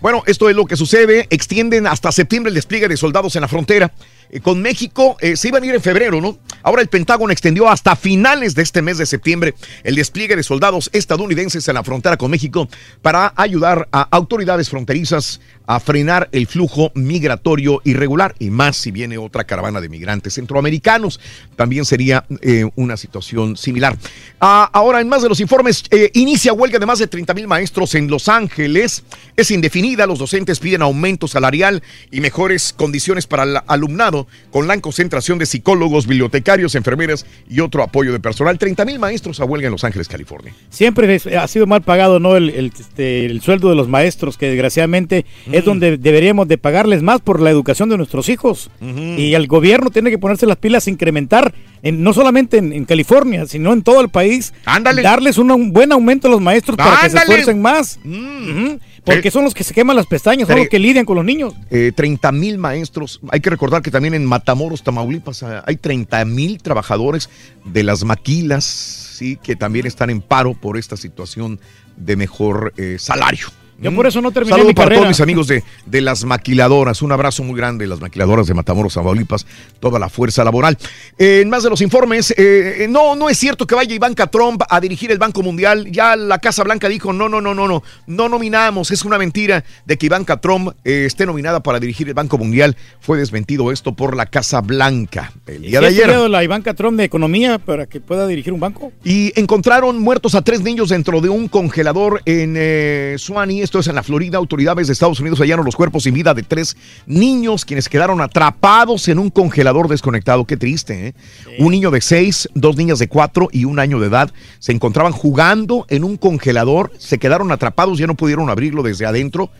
Bueno, esto es lo que sucede. Extienden hasta septiembre el despliegue de soldados en la frontera. Eh, con México eh, se iban a ir en febrero, ¿no? Ahora el Pentágono extendió hasta finales de este mes de septiembre el despliegue de soldados estadounidenses en la frontera con México para ayudar a autoridades fronterizas a frenar el flujo migratorio irregular y más si viene otra caravana de migrantes centroamericanos. También sería eh, una situación similar. Ah, ahora, en más de los informes, eh, inicia huelga de más de 30 mil maestros en Los Ángeles. Es indefinida, los docentes piden aumento salarial y mejores condiciones para el alumnado con la concentración de psicólogos, bibliotecarios, enfermeras y otro apoyo de personal. 30 mil maestros a huelga en Los Ángeles, California. Siempre ha sido mal pagado, ¿no? El, el, este, el sueldo de los maestros, que desgraciadamente es donde deberíamos de pagarles más por la educación de nuestros hijos. Y el gobierno tiene que ponerse las pilas, e incrementar, en, no solamente en, en California, sino en todo el país. Darles un, un buen aumento a los maestros para que se Ándale. esfuercen más. Ujú. Porque son los que se queman las pestañas, son los que lidian con los niños. Eh, 30 mil maestros. Hay que recordar que también en Matamoros, Tamaulipas, ah, hay 30 mil trabajadores de las maquilas, sí, que también están en paro por esta situación de mejor eh, salario. Yo por eso no terminé Saludo mi para carrera. todos mis amigos de, de las maquiladoras. Un abrazo muy grande, las maquiladoras de Matamoros, Tamaulipas, toda la fuerza laboral. Eh, en más de los informes, eh, no, no es cierto que vaya Ivanka Trump a dirigir el Banco Mundial. Ya la Casa Blanca dijo, no, no, no, no, no, no nominamos. Es una mentira de que Ivanka Trump eh, esté nominada para dirigir el Banco Mundial. Fue desmentido esto por la Casa Blanca el día ¿Sí de ha ayer. la Ivanka Trump de economía para que pueda dirigir un banco? Y encontraron muertos a tres niños dentro de un congelador en Suani, esto es en la Florida. Autoridades de Estados Unidos hallaron los cuerpos sin vida de tres niños quienes quedaron atrapados en un congelador desconectado. Qué triste, ¿eh? Un niño de seis, dos niñas de cuatro y un año de edad se encontraban jugando en un congelador, se quedaron atrapados, ya no pudieron abrirlo desde adentro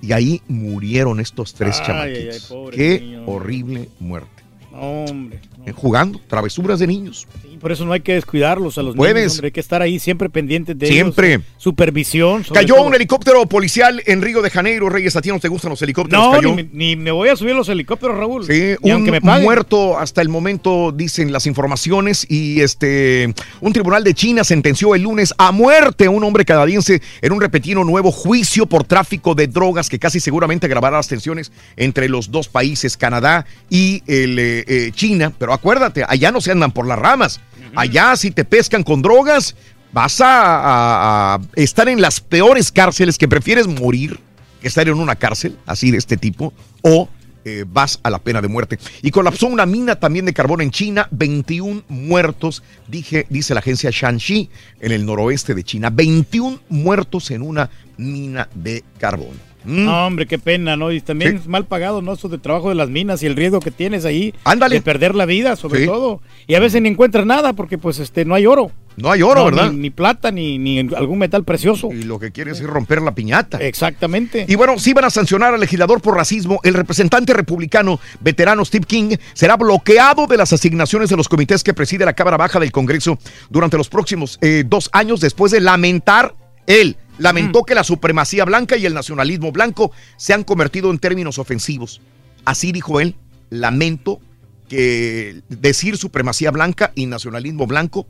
y ahí murieron estos tres Ay, chamaquitos. ay, ay, pobre Qué niño. horrible muerte. Hombre. Eh, Jugando, travesuras de niños. Y por eso no hay que descuidarlos a los Puedes. niños, hombre. Hay que estar ahí siempre pendientes de Siempre. ellos. Supervisión. Cayó todo. un helicóptero policial en Río de Janeiro. Reyes, ¿a ti no te gustan los helicópteros? No, Cayó. ni, me- ni me voy a subir los helicópteros, Raúl. Sí, Ni un me muerto hasta el momento, dicen las informaciones, y este un tribunal de China sentenció el lunes a muerte a un hombre canadiense en un repentino nuevo juicio por tráfico de drogas que casi seguramente agravará las tensiones entre los dos países, Canadá y el, eh, eh, China. Pero acuérdate, allá no se andan por las ramas. Allá si te pescan con drogas, vas a, estar en las peores cárceles que prefieres morir que estar en una cárcel así de este tipo o eh, vas a la pena de muerte. Y colapsó una mina también de carbón en China, 21 muertos, dije, dice la agencia Shanxi, en el noroeste de China. 21 muertos en una mina de carbón. Mm. No, hombre, qué pena, ¿no? Y también Sí. es mal pagado, ¿no? Eso de trabajo de las minas y el riesgo que tienes ahí. Ándale. De perder la vida, sobre Sí. todo. Y a veces ni encuentras nada porque, pues, este, no hay oro. No hay oro, No, ¿verdad? Ni, ni plata, ni, ni algún metal precioso. Y lo que quieres es romper la piñata. Exactamente. Y bueno, si van a sancionar al legislador por racismo, el representante republicano veterano Steve King será bloqueado de las asignaciones de los comités que preside la Cámara Baja del Congreso durante los próximos eh, dos años después de lamentar él. Lamentó que la supremacía blanca y el nacionalismo blanco se han convertido en términos ofensivos. Así dijo él, lamento que decir supremacía blanca y nacionalismo blanco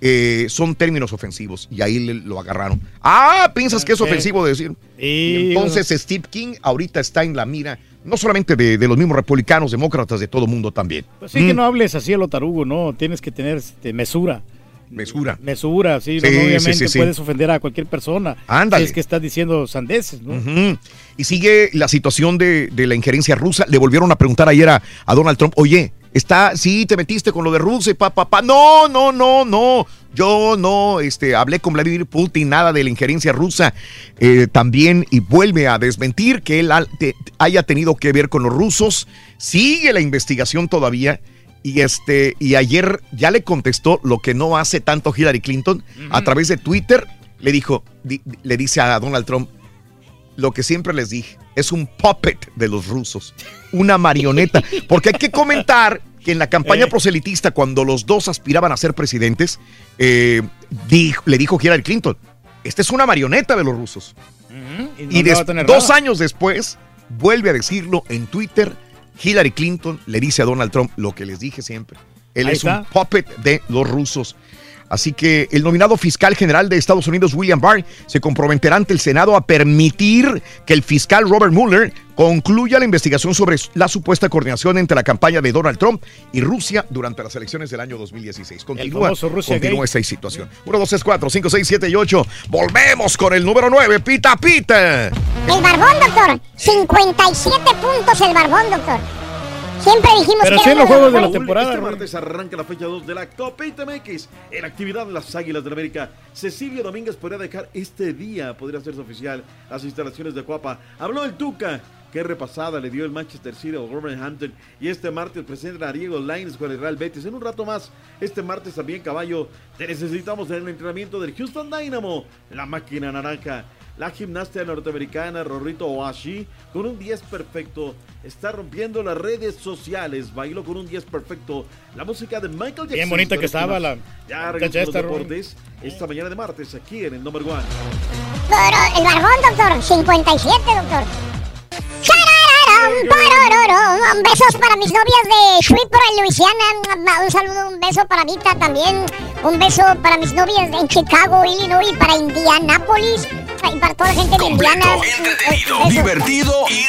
eh, son términos ofensivos y ahí le- lo agarraron. Ah, piensas que es ofensivo decir. Y entonces Steve King ahorita está en la mira, no solamente de, de los mismos republicanos, demócratas, de todo mundo también. Pues sí, que Mm, no hables así a lo tarugo, ¿no? Tienes que tener este, mesura. Mesura. Mesura, sí. no, obviamente sí, sí. puedes ofender a cualquier persona. Ándale. Si es que estás diciendo sandeces, ¿no? Y sigue la situación de, de la injerencia rusa. Le volvieron a preguntar ayer a, a Donald Trump, oye, está, sí, te metiste con lo de Rusia y pa, pa, pa. No, no, no, no. Yo no este, hablé con Vladimir Putin, nada de la injerencia rusa. Eh, también, y vuelve a desmentir que él ha- te- haya tenido que ver con los rusos. Sigue la investigación todavía. Y este, y ayer ya le contestó lo que no hace tanto Hillary Clinton a través de Twitter. Le dijo, di- le dice a Donald Trump, lo que siempre les dije, es un puppet de los rusos, una marioneta. [laughs] Porque hay que comentar que en la campaña Eh. proselitista, cuando los dos aspiraban a ser presidentes, eh, dijo- le dijo Hillary Clinton, esta es una marioneta de los rusos. Y, no dos nada. años después, vuelve a decirlo en Twitter. Hillary Clinton le dice a Donald Trump lo que les dije siempre. Él Ahí es un puppet de los rusos. Así que el nominado fiscal general de Estados Unidos, William Barr, se comprometerá ante el Senado a permitir que el fiscal Robert Mueller concluya la investigación sobre la supuesta coordinación entre la campaña de Donald Trump y Rusia durante las elecciones del año 2016. Continúa, continúa esta situación. 1, 2, 3, 4, 5, 6, 7 y 8. Volvemos con el número 9, Pita Pita. El barbón, doctor. 57 puntos el barbón, doctor. Siempre dijimos que era uno los mejores. Este martes arranca la fecha 2 de la Copa ITMX. En actividad en las Águilas del América, Cecilio Domínguez podría dejar este día, podría hacerse oficial, las instalaciones de Cuapa. Habló el Tuca. Qué repasada le dio el Manchester City al Wolverhampton. Y este martes presenta a Diego Lines con el Real Betis. En un rato más, este martes también, caballo, te necesitamos en el entrenamiento del Houston Dynamo. La máquina naranja. La gimnasta norteamericana Rorrito Oashi con un 10 perfecto está rompiendo las redes sociales. Bailó con un 10 perfecto. La música de Michael Jackson. Bien bonita que estaba la Ya regresó los esta, Rory. deportes esta mañana de martes aquí en el number one. Pero el barbón, doctor. 57, doctor. Besos para mis novias de Shreveport, en Luisiana. Un saludo, un beso para Vita también. Un beso para mis novias en Chicago, Illinois, para Indianápolis. Y para toda la gente de Indiana. Entretenido, divertido y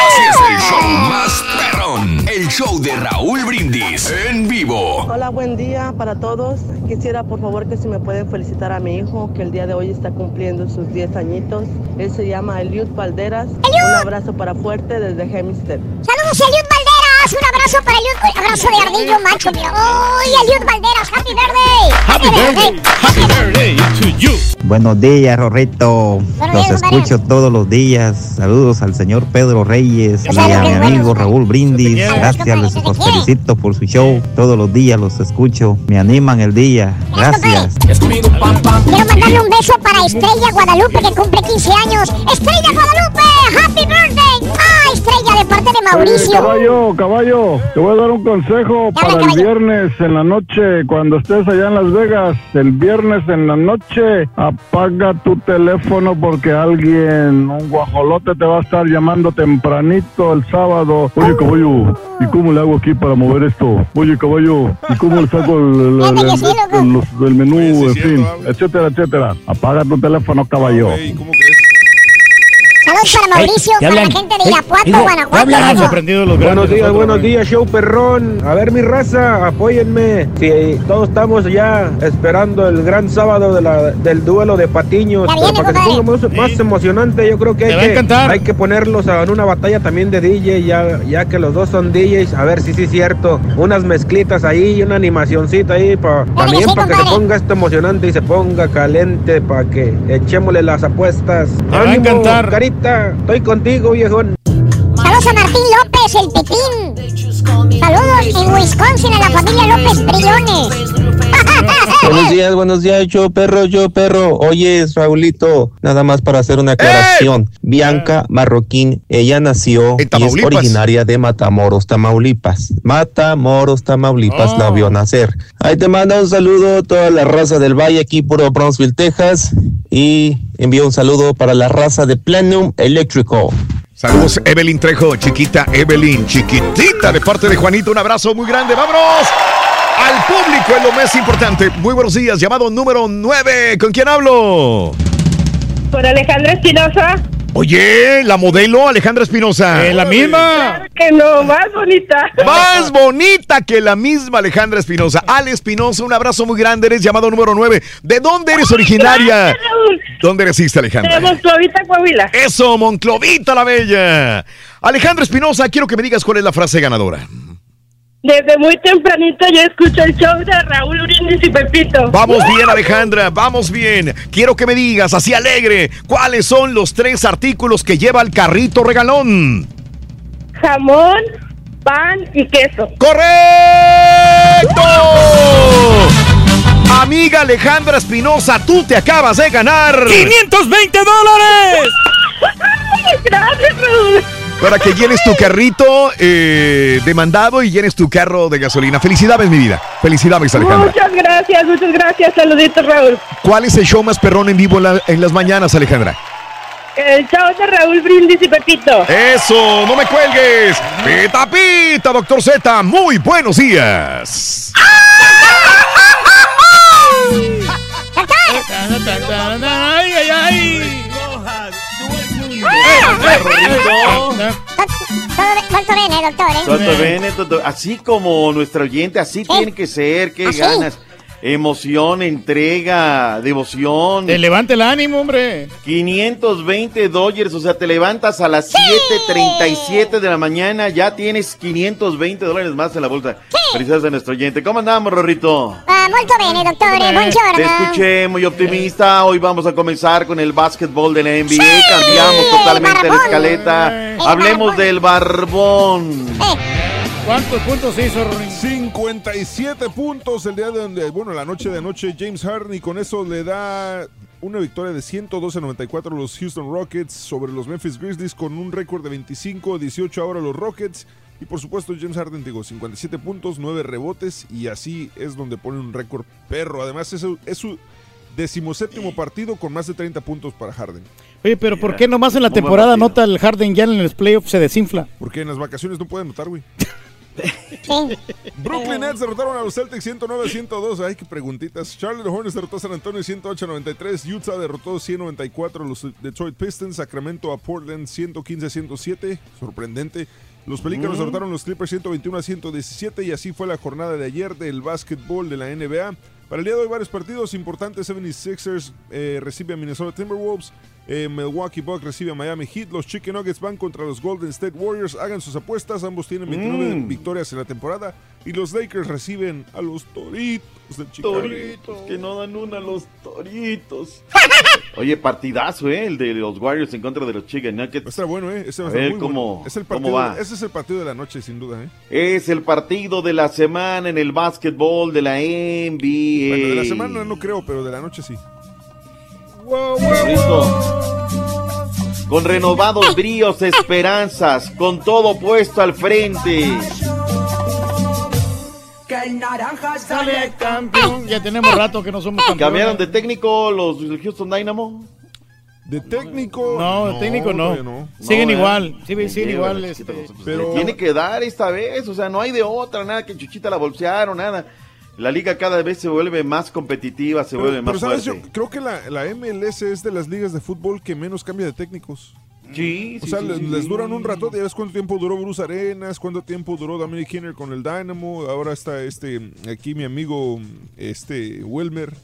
Así es el show más perrón. El show de Raúl Brindis en vivo. Hola, buen día para todos. Quisiera por favor que si me pueden felicitar a mi hijo que el día de hoy está cumpliendo sus 10 añitos. Él se llama Eliud Valderas. Un abrazo para fuerte desde Hempstead. Saludos, Eliud Valderas. Un abrazo para Eliud. Abrazo de ardillo macho. Mira. ¡Uy, Eliud Valderas! ¡Happy birthday! ¡Happy birthday! Happy birthday to you. Buenos días, Rorrito. Buenos Los días, escucho todos los días. Saludos al señor Pedro Reyes y a mi amigo bueno. Raúl Brindis. Gracias, les los felicito por su show. Todos los días los escucho. Me animan el día. Gracias. Quiero mandarle un beso para Estrella Guadalupe que cumple 15 años. ¡Estrella Guadalupe! ¡Happy Estrella de parte de Oye, Mauricio! caballo, caballo, te voy a dar un consejo para el viernes en la noche, cuando estés allá en Las Vegas, el viernes en la noche, apaga tu teléfono porque alguien, un guajolote te va a estar llamando tempranito el sábado. Oye, caballo, ¿y cómo le hago aquí para mover esto? Oye, caballo, ¿y cómo le saco el, el- el- el- los- el menú, en fin, etcétera, etcétera? Apaga tu teléfono, caballo. Saludos para Mauricio, ¿Qué para la gente de Ey, Irapuato, Guanajuato. Buenos días, buenos días, show perrón. A ver, mi raza, apóyenme. Si todos estamos ya esperando el gran sábado de la- del duelo de patiños. para que se ponga más, más emocionante, yo creo que Te hay, que encantar. hay que ponerlos en una batalla también de DJ, ya, ya que los dos son DJs. A ver si sí es cierto. Unas mezclitas ahí y una animacioncita ahí para también sí, para que se ponga esto emocionante y se ponga caliente para que echémosle las apuestas. va a encantar. Carita, estoy contigo, viejón. Saludos a Martín López, el Pepín. Saludos en Wisconsin a la familia López Briones. Buenos días, buenos días, yo perro, yo perro. Oye, Raulito, nada más para hacer una aclaración. Bianca Marroquín, ella nació y es originaria de Matamoros, Tamaulipas. Matamoros, Tamaulipas, la vio nacer. Ahí te manda un saludo toda la raza del Valle, aquí puro Brownsville, Texas. Y envío un saludo para la raza de Plenum Eléctrico. Saludos, Evelyn Trejo, chiquita Evelyn, chiquitita, de parte de Juanito. Un abrazo muy grande, vámonos. Al público es lo más importante. Muy buenos días, llamado número 9. ¿Con quién hablo? Por Alejandra Espinosa. Oye, la modelo Alejandra Espinosa. Eh, la misma. Que no, más bonita. Más bonita que la misma Alejandra Espinosa. Ale Espinosa, un abrazo muy grande. Eres llamado número 9. ¿De dónde eres originaria? ¿Dónde naciste, Alejandra? De Monclovita, Coahuila. Eso, Monclovita la Bella. Alejandra Espinosa, quiero que me digas cuál es la frase ganadora. Desde muy tempranito yo escucho el show de Raúl Brindis y Pepito. Vamos bien, Alejandra, vamos bien. Quiero que me digas, así alegre, cuáles son los tres artículos que lleva el carrito regalón. Jamón, pan y queso. ¡Correcto! Amiga Alejandra Espinosa, tú te acabas de ganar 520 dólares. [laughs] Gracias, Raúl. Para que llenes tu carrito eh, de mandado y llenes tu carro de gasolina. Felicidades, mi vida. Felicidades, Alejandra. Muchas gracias, muchas gracias. Saluditos, Raúl. ¿Cuál es el show más perrón en vivo en, la- en las mañanas, Alejandra? El show de Raúl Brindis y Pepito. Eso, no me cuelgues. Pita, pita, doctor Z. Muy buenos días. Ay, ay, ay. Todo, bene, doctor. Toto bene. Así como nuestro oyente, así tiene que ser. Qué ganas. Emoción, entrega, devoción. Te levanta el ánimo, hombre. 520 dólares, o sea, te levantas a las 7.37 de la mañana, ya tienes 520 dólares más en la bolsa. Felicidades a nuestro oyente. ¿Cómo andamos, Rorrito? Ah, molto bene, dottore. Te Buongiorno. escuché muy optimista. Hoy vamos a comenzar con el básquetbol de la NBA. Cambiamos totalmente la escaleta. Hablemos del barbón. ¿Cuántos puntos hizo, Rorín? 57 puntos el día de donde, bueno, la noche de anoche James Harden y con eso le da una victoria de 112-94 a los Houston Rockets sobre los Memphis Grizzlies con un récord de 25-18 ahora los Rockets. Y por supuesto James Harden, digo, 57 puntos, 9 rebotes y así es donde pone un récord perro. Además es, su- es su decimoséptimo partido con más de 30 puntos para Harden. Oye, pero ¿por qué nomás en la temporada nota el Harden ya en los playoffs se desinfla? Porque en las vacaciones no puede anotar, güey. [laughs] Brooklyn Nets derrotaron a los Celtics 109-102. Ay, qué preguntitas. Charlotte Hornets derrotó a San Antonio 108-93. Utah derrotó 194 a los Detroit Pistons. Sacramento a Portland 115-107. Sorprendente. Los Pelícanos Mm. derrotaron a los Clippers 121-117. Y así fue la jornada de ayer del básquetbol de la NBA. Para el día de hoy, varios partidos importantes. 76ers eh, recibe a Minnesota Timberwolves. Eh, Milwaukee Bucks recibe a Miami Heat. Los Chicken Nuggets van contra los Golden State Warriors. Hagan sus apuestas. Ambos tienen 29 Mm. victorias en la temporada. Y los Lakers reciben a los Toritos de Chicago. Toritos, que no dan una a los toritos. [laughs] Oye, partidazo, ¿eh? El de los Warriors en contra de los Chicken Nuggets. Está bueno, ¿eh? Ese va a A estar ver muy cómo, bueno. Es el cómo partido- va. Ese es el partido de la noche, sin duda, ¿eh? Es el partido de la semana en el básquetbol de la NBA. Bueno, de la semana no creo, pero de la noche sí. Listo. Con renovados bríos, esperanzas, con todo puesto al frente. Que el naranja Sale campeón. Ya tenemos rato que no somos campeones. ¿Cambiaron de técnico los Houston Dynamo? De técnico. No, de técnico no. Siguen No, igual. Sí, siguen lleva, igual. este, pero- tiene que dar esta vez, o sea, no hay de otra, nada que Chuchita la bolsearon, nada. La liga cada vez se vuelve más competitiva, se vuelve Pero, más pero, ¿sabes? fuerte. Yo creo que la, la MLS es de las ligas de fútbol que menos cambia de técnicos. Sí, O sí, sea, sí, les, sí, les sí. duran un rato. Ya ves cuánto tiempo duró Bruce Arenas, cuánto tiempo duró Dominic Kinner con el Dynamo. Ahora está este aquí mi amigo este Wilmer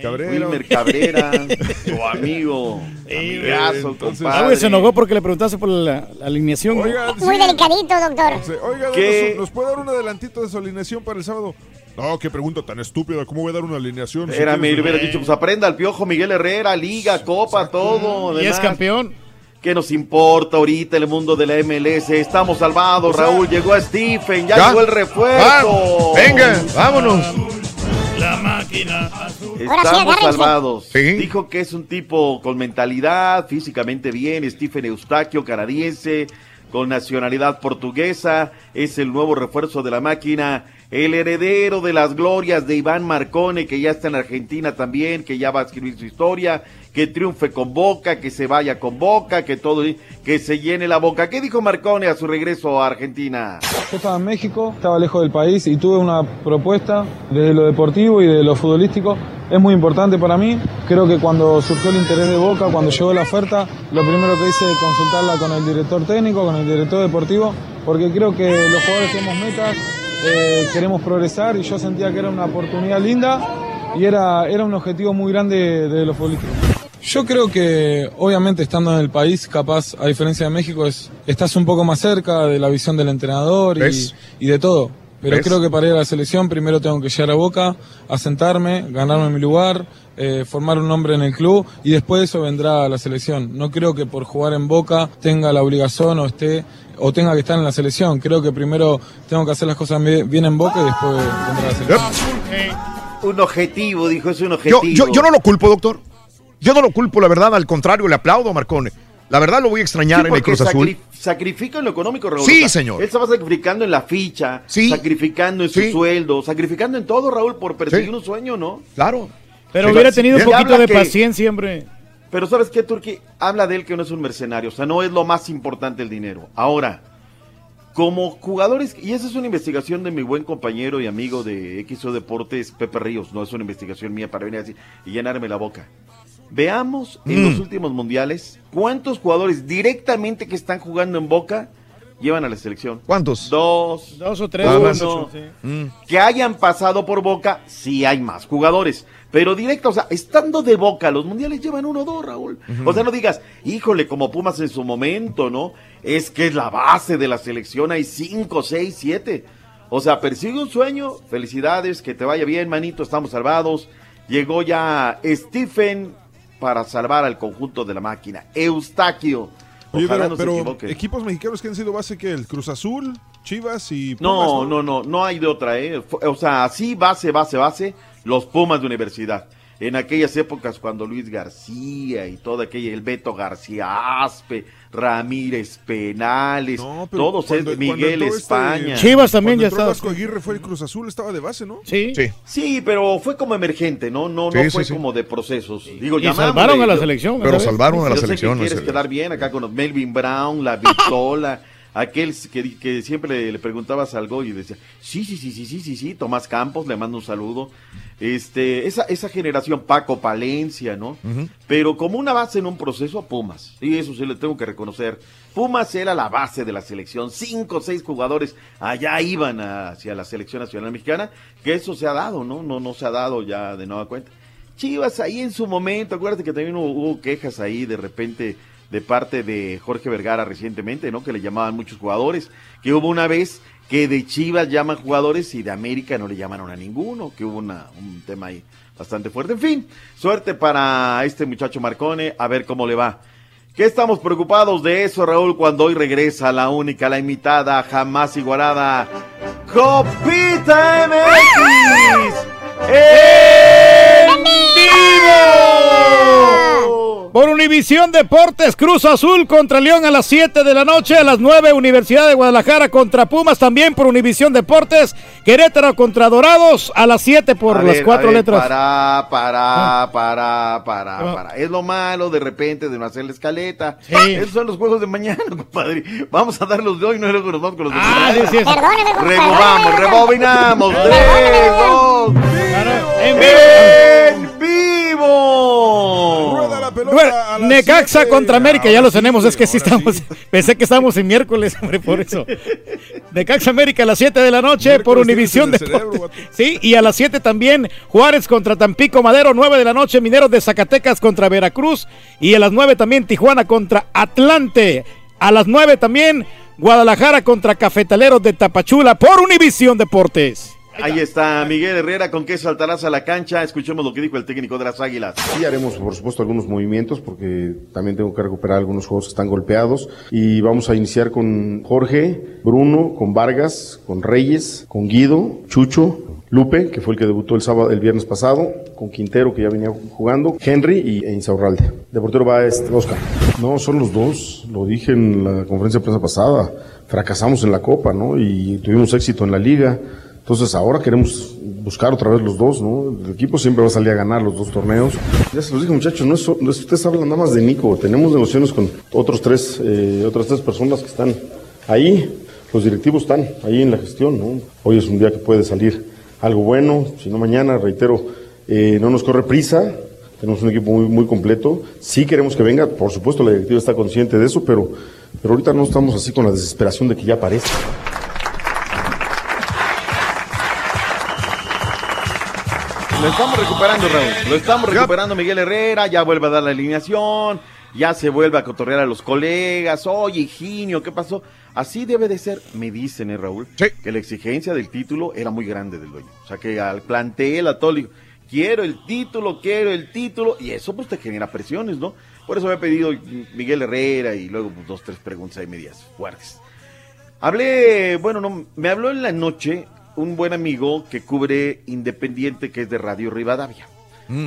Cabrera. Wilmer Cabrera, [laughs] tu amigo, amigazo, entonces- Ah, compadre. güey, se enojó porque le preguntaste por la, la alineación. Oiga, Muy sí, delicadito, doctor. oiga, ¿Qué? ¿nos, nos puede dar un adelantito de su alineación para el sábado? No, qué pregunta tan estúpida. ¿Cómo voy a dar una alineación? Si Espérame, quieres- le hubiera dicho, pues aprenda al piojo Miguel Herrera, liga, copa, todo. Y es campeón. ¿Qué nos importa ahorita el mundo de la MLS? Estamos salvados, O sea- Raúl. Llegó a Stephen, ya, ¿Ya? llegó el refuerzo. Va, venga, vámonos. La máquina. Sí, Estamos salvados. Sí. Dijo que es un tipo con mentalidad, físicamente bien, Stephen Eustaquio, canadiense, con nacionalidad portuguesa, es el nuevo refuerzo de la máquina el heredero de las glorias de Iván Marcone, que ya está en Argentina también, que ya va a escribir su historia, que triunfe con Boca, que se vaya con Boca, que todo, que se llene la boca. ¿Qué dijo Marcone a su regreso a Argentina? Yo estaba en México, estaba lejos del país y tuve una propuesta desde lo deportivo y de lo futbolístico. Es muy importante para mí. Creo que cuando surgió el interés de Boca, cuando llegó la oferta, lo primero que hice es consultarla con el director técnico, con el director deportivo, porque creo que los jugadores tenemos metas, eh, queremos progresar y yo sentía que era una oportunidad linda y era, era un objetivo muy grande de los futbolistas. Yo creo que, obviamente, estando en el país, capaz, a diferencia de México, es, estás un poco más cerca de la visión del entrenador y, de todo. Pero ¿Ves? creo que para ir a la selección primero tengo que llegar a Boca, asentarme, ganarme mi lugar, eh, formar un nombre en el club y después de eso vendrá a la selección. No creo que por jugar en Boca tenga la obligación o esté o tenga que estar en la selección. Creo que primero tengo que hacer las cosas bien en Boca y después la selección. Un objetivo, dijo, es un objetivo. yo, yo no lo culpo, doctor. Yo no lo culpo, la verdad. Al contrario, le aplaudo a Marcone. La verdad lo voy a extrañar Sí, en el Cruz Azul. sacri- Sacrifica en lo económico, Raúl. Sí, O sea, señor. Él se va sacrificando en la ficha, sacrificando en su Sí. sueldo, sacrificando en todo, Raúl, por perseguir Sí. un sueño, ¿no? Claro. Pero Sí, hubiera sí. tenido un poquito de que- paciencia, hombre. Pero ¿sabes qué, Turki? Habla de él que no es un mercenario. O sea, no es lo más importante el dinero. Ahora, como jugadores, y esa es una investigación de mi buen compañero y amigo de XO Deportes, Pepe Ríos, no es una investigación mía para venir así y llenarme la boca. Veamos en Mm. los últimos mundiales cuántos jugadores directamente que están jugando en Boca llevan a la selección. ¿Cuántos? Dos. Dos o tres. Uno. sí. Mm. Que hayan pasado por Boca, sí hay más jugadores. Pero directo, o sea, estando de Boca, los mundiales llevan uno o dos, Raúl. O sea, no digas, híjole, como Pumas en su momento, ¿no? Es que es la base de la selección, hay cinco, seis, siete. O sea, persigue un sueño, felicidades, que te vaya bien, manito, estamos salvados. Llegó ya Stephen para salvar al conjunto de la máquina. Eustaquio. Oye, Ojalá pero, no se pero equivoque. equipos mexicanos que han sido base que el Cruz Azul, Chivas y Pumas, No, no, no, no hay de otra, ¿eh? O sea, así base, base, base, los Pumas de universidad. En aquellas épocas cuando Luis García y toda aquella, el Beto García Aspe, Ramírez Penales, Pero todos, cuando- es- Miguel este- España. Chivas también ya estaba. Vasco Aguirre fue el Cruz Azul, estaba de base, ¿no? Sí. Sí, pero fue como emergente, ¿no? No, Sí, no sí, fue sí. como de procesos. Digo, Y salvaron a la selección. Pero ¿sabes? salvaron a la Yo sé que selección. quieres quedar bien acá con los Melvin Brown, la Vitola, [laughs] aquel que, que siempre le, preguntabas algo y decía, sí, sí, sí, sí, sí, sí, sí, Tomás Campos, le mando un saludo. Este, esa, esa generación, Paco Palencia, ¿no? Pero como una base en un proceso, Pumas. Y eso sí le tengo que reconocer. Pumas era la base de la selección. Cinco o seis jugadores allá iban hacia la selección nacional mexicana. Que eso se ha dado, ¿no? No, no se ha dado ya de nueva cuenta. Chivas ahí en su momento, acuérdate que también hubo, hubo quejas ahí de repente de parte de Jorge Vergara recientemente, ¿no? Que le llamaban muchos jugadores. Que hubo una vez que de Chivas llaman jugadores y de América no le llamaron a ninguno. Que hubo una, un tema ahí bastante fuerte. En fin, suerte para este muchacho Marcone, a ver cómo le va. ¿Qué estamos preocupados de eso, Raúl, cuando hoy regresa la única, la imitada, jamás igualada, Copita MX? ¡En vivo! Por Univisión Deportes, Cruz Azul contra León a las 7 de la noche, a las 9 Universidad de Guadalajara contra Pumas, también por Univisión Deportes, Querétaro contra Dorados a las 7 por A las ver, cuatro ver, letras. Para, para, para, para, para. Es lo malo de repente de no hacer la escaleta. Sí. Esos son los juegos de mañana, [laughs] compadre. Vamos a dar los de hoy, no luego nos vamos con los de Ah, mañana. sí, sí. Rebobamos, rebobinamos. Tres, dos, En en vivo. Rueda la pelota Bueno, a Necaxa siete. contra América, ya lo sí, tenemos, es que sí estamos, [laughs] pensé que estábamos en miércoles, hombre, por eso. [laughs] Necaxa América a las 7 de la noche por Univisión cerebro, vato. Sí, y a las 7 también Juárez contra Tampico Madero, 9 de la noche Mineros de Zacatecas contra Veracruz y a las 9 también Tijuana contra Atlante. A las 9 también Guadalajara contra Cafetaleros de Tapachula por Univisión Deportes. Ahí está Miguel Herrera, ¿con qué saltarás a la cancha? Escuchemos lo que dijo el técnico de las Águilas. Sí, haremos por supuesto algunos movimientos porque también tengo que recuperar algunos juegos que están golpeados y vamos a iniciar con Jorge, Bruno, con Vargas, con Reyes, con Guido, Chucho, Lupe, que fue el que debutó el sábado, el viernes pasado, con Quintero, que ya venía jugando, Henry y e Insaurralde. De portero va este Oscar. No, son los dos, lo dije en la conferencia de prensa pasada. Fracasamos en la Copa, ¿no? Y tuvimos éxito en la Liga. Entonces ahora queremos buscar otra vez los dos, ¿no? El equipo siempre va a salir a ganar los dos torneos. Ya se los dije muchachos, no es, no es- ustedes hablan nada más de Nico, tenemos negociaciones con otros tres, eh, otras tres personas que están ahí, los directivos están ahí en la gestión, ¿no? Hoy es un día que puede salir algo bueno, si no mañana, reitero, eh, no nos corre prisa, tenemos un equipo muy, muy completo, sí queremos que venga, por supuesto la directiva está consciente de eso, pero, pero ahorita no estamos así con la desesperación de que ya aparezca. Lo estamos recuperando, Raúl. Lo estamos recuperando, Miguel Herrera. Ya vuelve a dar la alineación. Ya se vuelve a cotorrear a los colegas. Oye, Higinio, ¿qué pasó? Así debe de ser. Me dicen, ¿eh, Raúl? Que la exigencia del título era muy grande del dueño. O sea, que al plantel, a todo, le dijo, quiero el título, quiero el título. Y eso, pues, te genera presiones, ¿no? Por eso me ha pedido Miguel Herrera y luego pues, dos, tres preguntas ahí medias fuertes. Hablé, bueno, no, me habló en la noche un buen amigo que cubre Independiente, que es de Radio Rivadavia.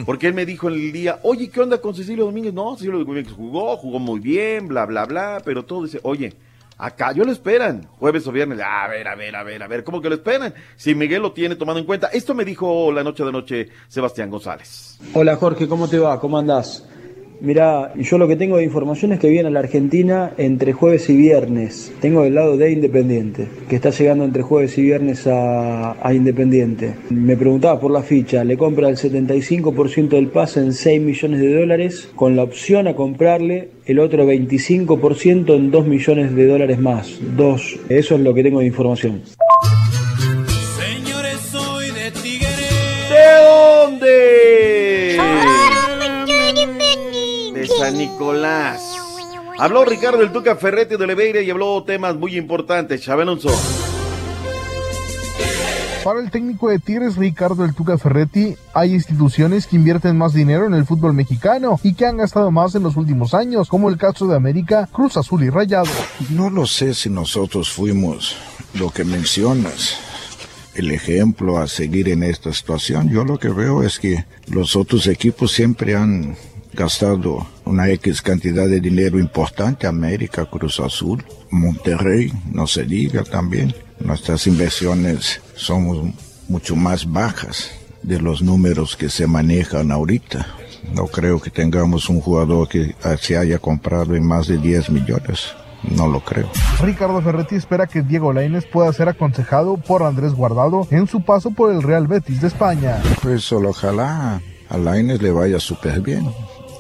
Porque él me dijo en el día, oye, ¿qué onda con Cecilio Domínguez? No, Cecilio Domínguez jugó, jugó muy bien, bla, bla, bla, pero todo dice, oye, acá yo lo esperan, jueves o viernes, a ver, a ver, a ver, a ver, ¿cómo que lo esperan? Si Miguel lo tiene tomado en cuenta. Esto me dijo la noche de noche Sebastián González. Hola Jorge, ¿cómo te va? ¿Cómo andás? Mira, yo lo que tengo de información es que viene a la Argentina entre jueves y viernes. Tengo del lado de Independiente, que está llegando entre jueves y viernes a, a Independiente. Me preguntaba por la ficha, le compra el 75% del pase en 6 millones de dólares, con la opción a comprarle el otro 25% en 2 millones de dólares más. Dos. Eso es lo que tengo de información. Señores, soy de Tigre. ¿De dónde? San Nicolás. Habló Ricardo el Tuca Ferretti de Oliveira y habló temas muy importantes. Chávez Alonso. Para el técnico de Tigres, Ricardo El Tuca Ferretti, hay instituciones que invierten más dinero en el fútbol mexicano y que han gastado más en los últimos años, como el caso de América, Cruz Azul y Rayado. No lo sé si nosotros fuimos lo que mencionas, el ejemplo a seguir en esta situación. Yo lo que veo es que los otros equipos siempre han gastado una X cantidad de dinero importante, América, Cruz Azul, Monterrey, no se diga también. Nuestras inversiones son mucho más bajas de los números que se manejan ahorita. No creo que tengamos un jugador que se haya comprado en más de 10 millones. No lo creo. Ricardo Ferretti espera que Diego Lainez pueda ser aconsejado por Andrés Guardado en su paso por el Real Betis de España. Pues solo ojalá a Lainez le vaya súper bien.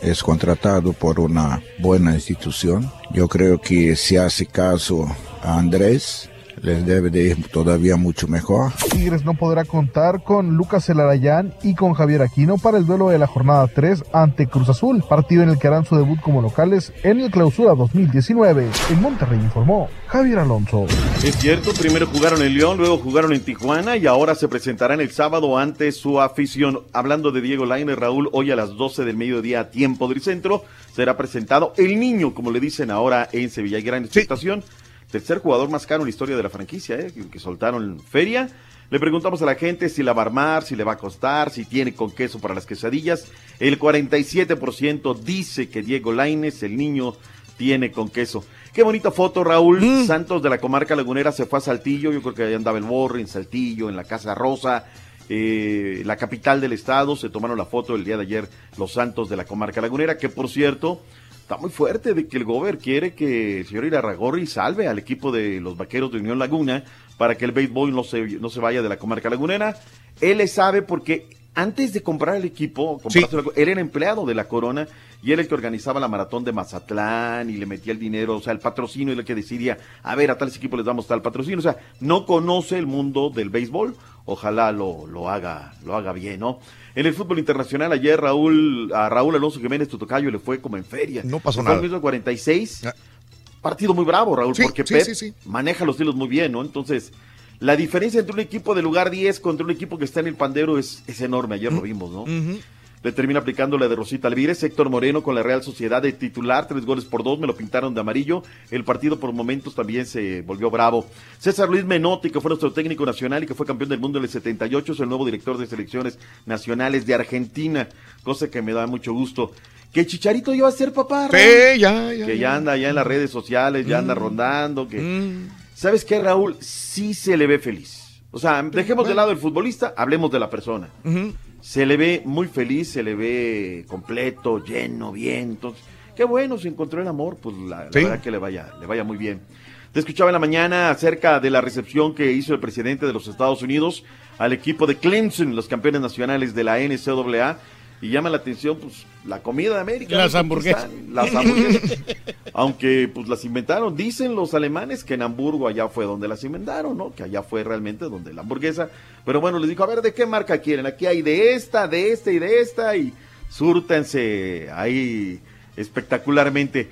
Es contratado por una buena institución. Yo creo que si hace caso a Andrés, les debe de ir todavía mucho mejor. Tigres no podrá contar con Lucas Elarayán y con Javier Aquino para el duelo de la jornada 3 ante Cruz Azul, partido en el que harán su debut como locales en el clausura 2019. En Monterrey informó Javier Alonso. Es cierto, primero jugaron en León, luego jugaron en Tijuana y ahora se presentarán el sábado ante su afición. Hablando de Diego Lainez, Raúl, hoy a las 12 del mediodía a tiempo del centro será presentado el niño, como le dicen ahora en Sevilla. Hay gran expectación. Tercer jugador más caro en la historia de la franquicia, ¿eh? que, que soltaron feria. Le preguntamos a la gente si la va a armar, si le va a costar, si tiene con queso para las quesadillas. El 47% dice que Diego Lainez, el niño, tiene con queso. Qué bonita foto, Raúl. Santos de la comarca lagunera se fue a Saltillo. Yo creo que ahí andaba el Borre en Saltillo, en la Casa Rosa, eh, la capital del estado. Se tomaron la foto el día de ayer los Santos de la comarca lagunera, que por cierto, está muy fuerte de que el Gober quiere que el señor Irarragorri salve al equipo de los vaqueros de Unión Laguna para que el béisbol no se, no se vaya de la comarca lagunera. Él le sabe porque antes de comprar el equipo, comprárselo, él era empleado de la Corona y era el que organizaba la maratón de Mazatlán y le metía el dinero, o sea, el patrocinio y el que decidía, a ver, a tales equipos les damos tal patrocinio, o sea, no conoce el mundo del béisbol, ojalá lo, lo haga, lo haga bien, ¿no? En el fútbol internacional ayer Raúl, a Raúl Alonso Jiménez Tutocayo le fue como en feria. No pasó nada. al minuto 46. Partido muy bravo, Raúl, Sí, porque sí, Pep sí, sí. maneja los hilos muy bien, ¿no? Entonces, la diferencia entre un equipo de lugar 10 contra un equipo que está en el pandero es, es enorme. Ayer lo vimos, ¿no? Le termina aplicando la de Rosita Alvírez, Héctor Moreno con la Real Sociedad de titular, tres goles por dos, me lo pintaron de amarillo. El partido por momentos también se volvió bravo. César Luis Menotti, que fue nuestro técnico nacional y que fue campeón del mundo en el 78, es el nuevo director de selecciones nacionales de Argentina, cosa que me da mucho gusto. Que Chicharito iba a ser papá. Sí, ya, ya, Que ya. anda ya en las redes sociales, ya anda Mm. rondando, que... ¿Sabes qué, Raúl? Sí se le ve feliz. O sea, dejemos de lado el futbolista, hablemos de la persona. Se le ve muy feliz, se le ve completo, lleno, bien. Entonces, qué bueno, se encontró el amor, pues la, la Sí. verdad que le vaya, le vaya muy bien. Te escuchaba en la mañana acerca de la recepción que hizo el presidente de los Estados Unidos al equipo de Clemson, los campeones nacionales de la NCAA. Y llama la atención, pues, la comida de América. Las hamburguesas. Están Las hamburguesas. [laughs] Aunque, pues, las inventaron. Dicen los alemanes que en Hamburgo allá fue donde las inventaron, ¿no? Que allá fue realmente donde la hamburguesa. Pero bueno, les dijo, a ver, ¿de qué marca quieren? Aquí hay de esta, de esta y de esta. Y súrtense ahí espectacularmente.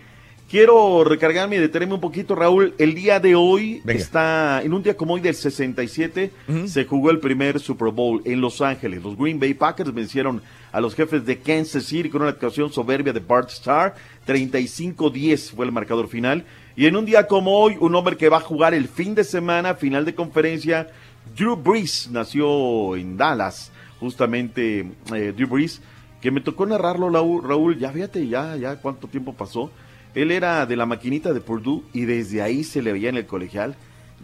Quiero recargarme y detenerme un poquito, Raúl. El día de hoy Venga. está, en un día como hoy del 67, se jugó el primer Super Bowl en Los Ángeles. Los Green Bay Packers vencieron a los jefes de Kansas City con una actuación soberbia de Bart Starr. 35-10 fue el marcador final. Y en un día como hoy, un hombre que va a jugar el fin de semana, final de conferencia, Drew Brees, nació en Dallas, justamente eh, Drew Brees, que me tocó narrarlo, Raúl, ya fíjate, ya, ya cuánto tiempo pasó. Él era de la maquinita de Purdue y desde ahí se le veía en el colegial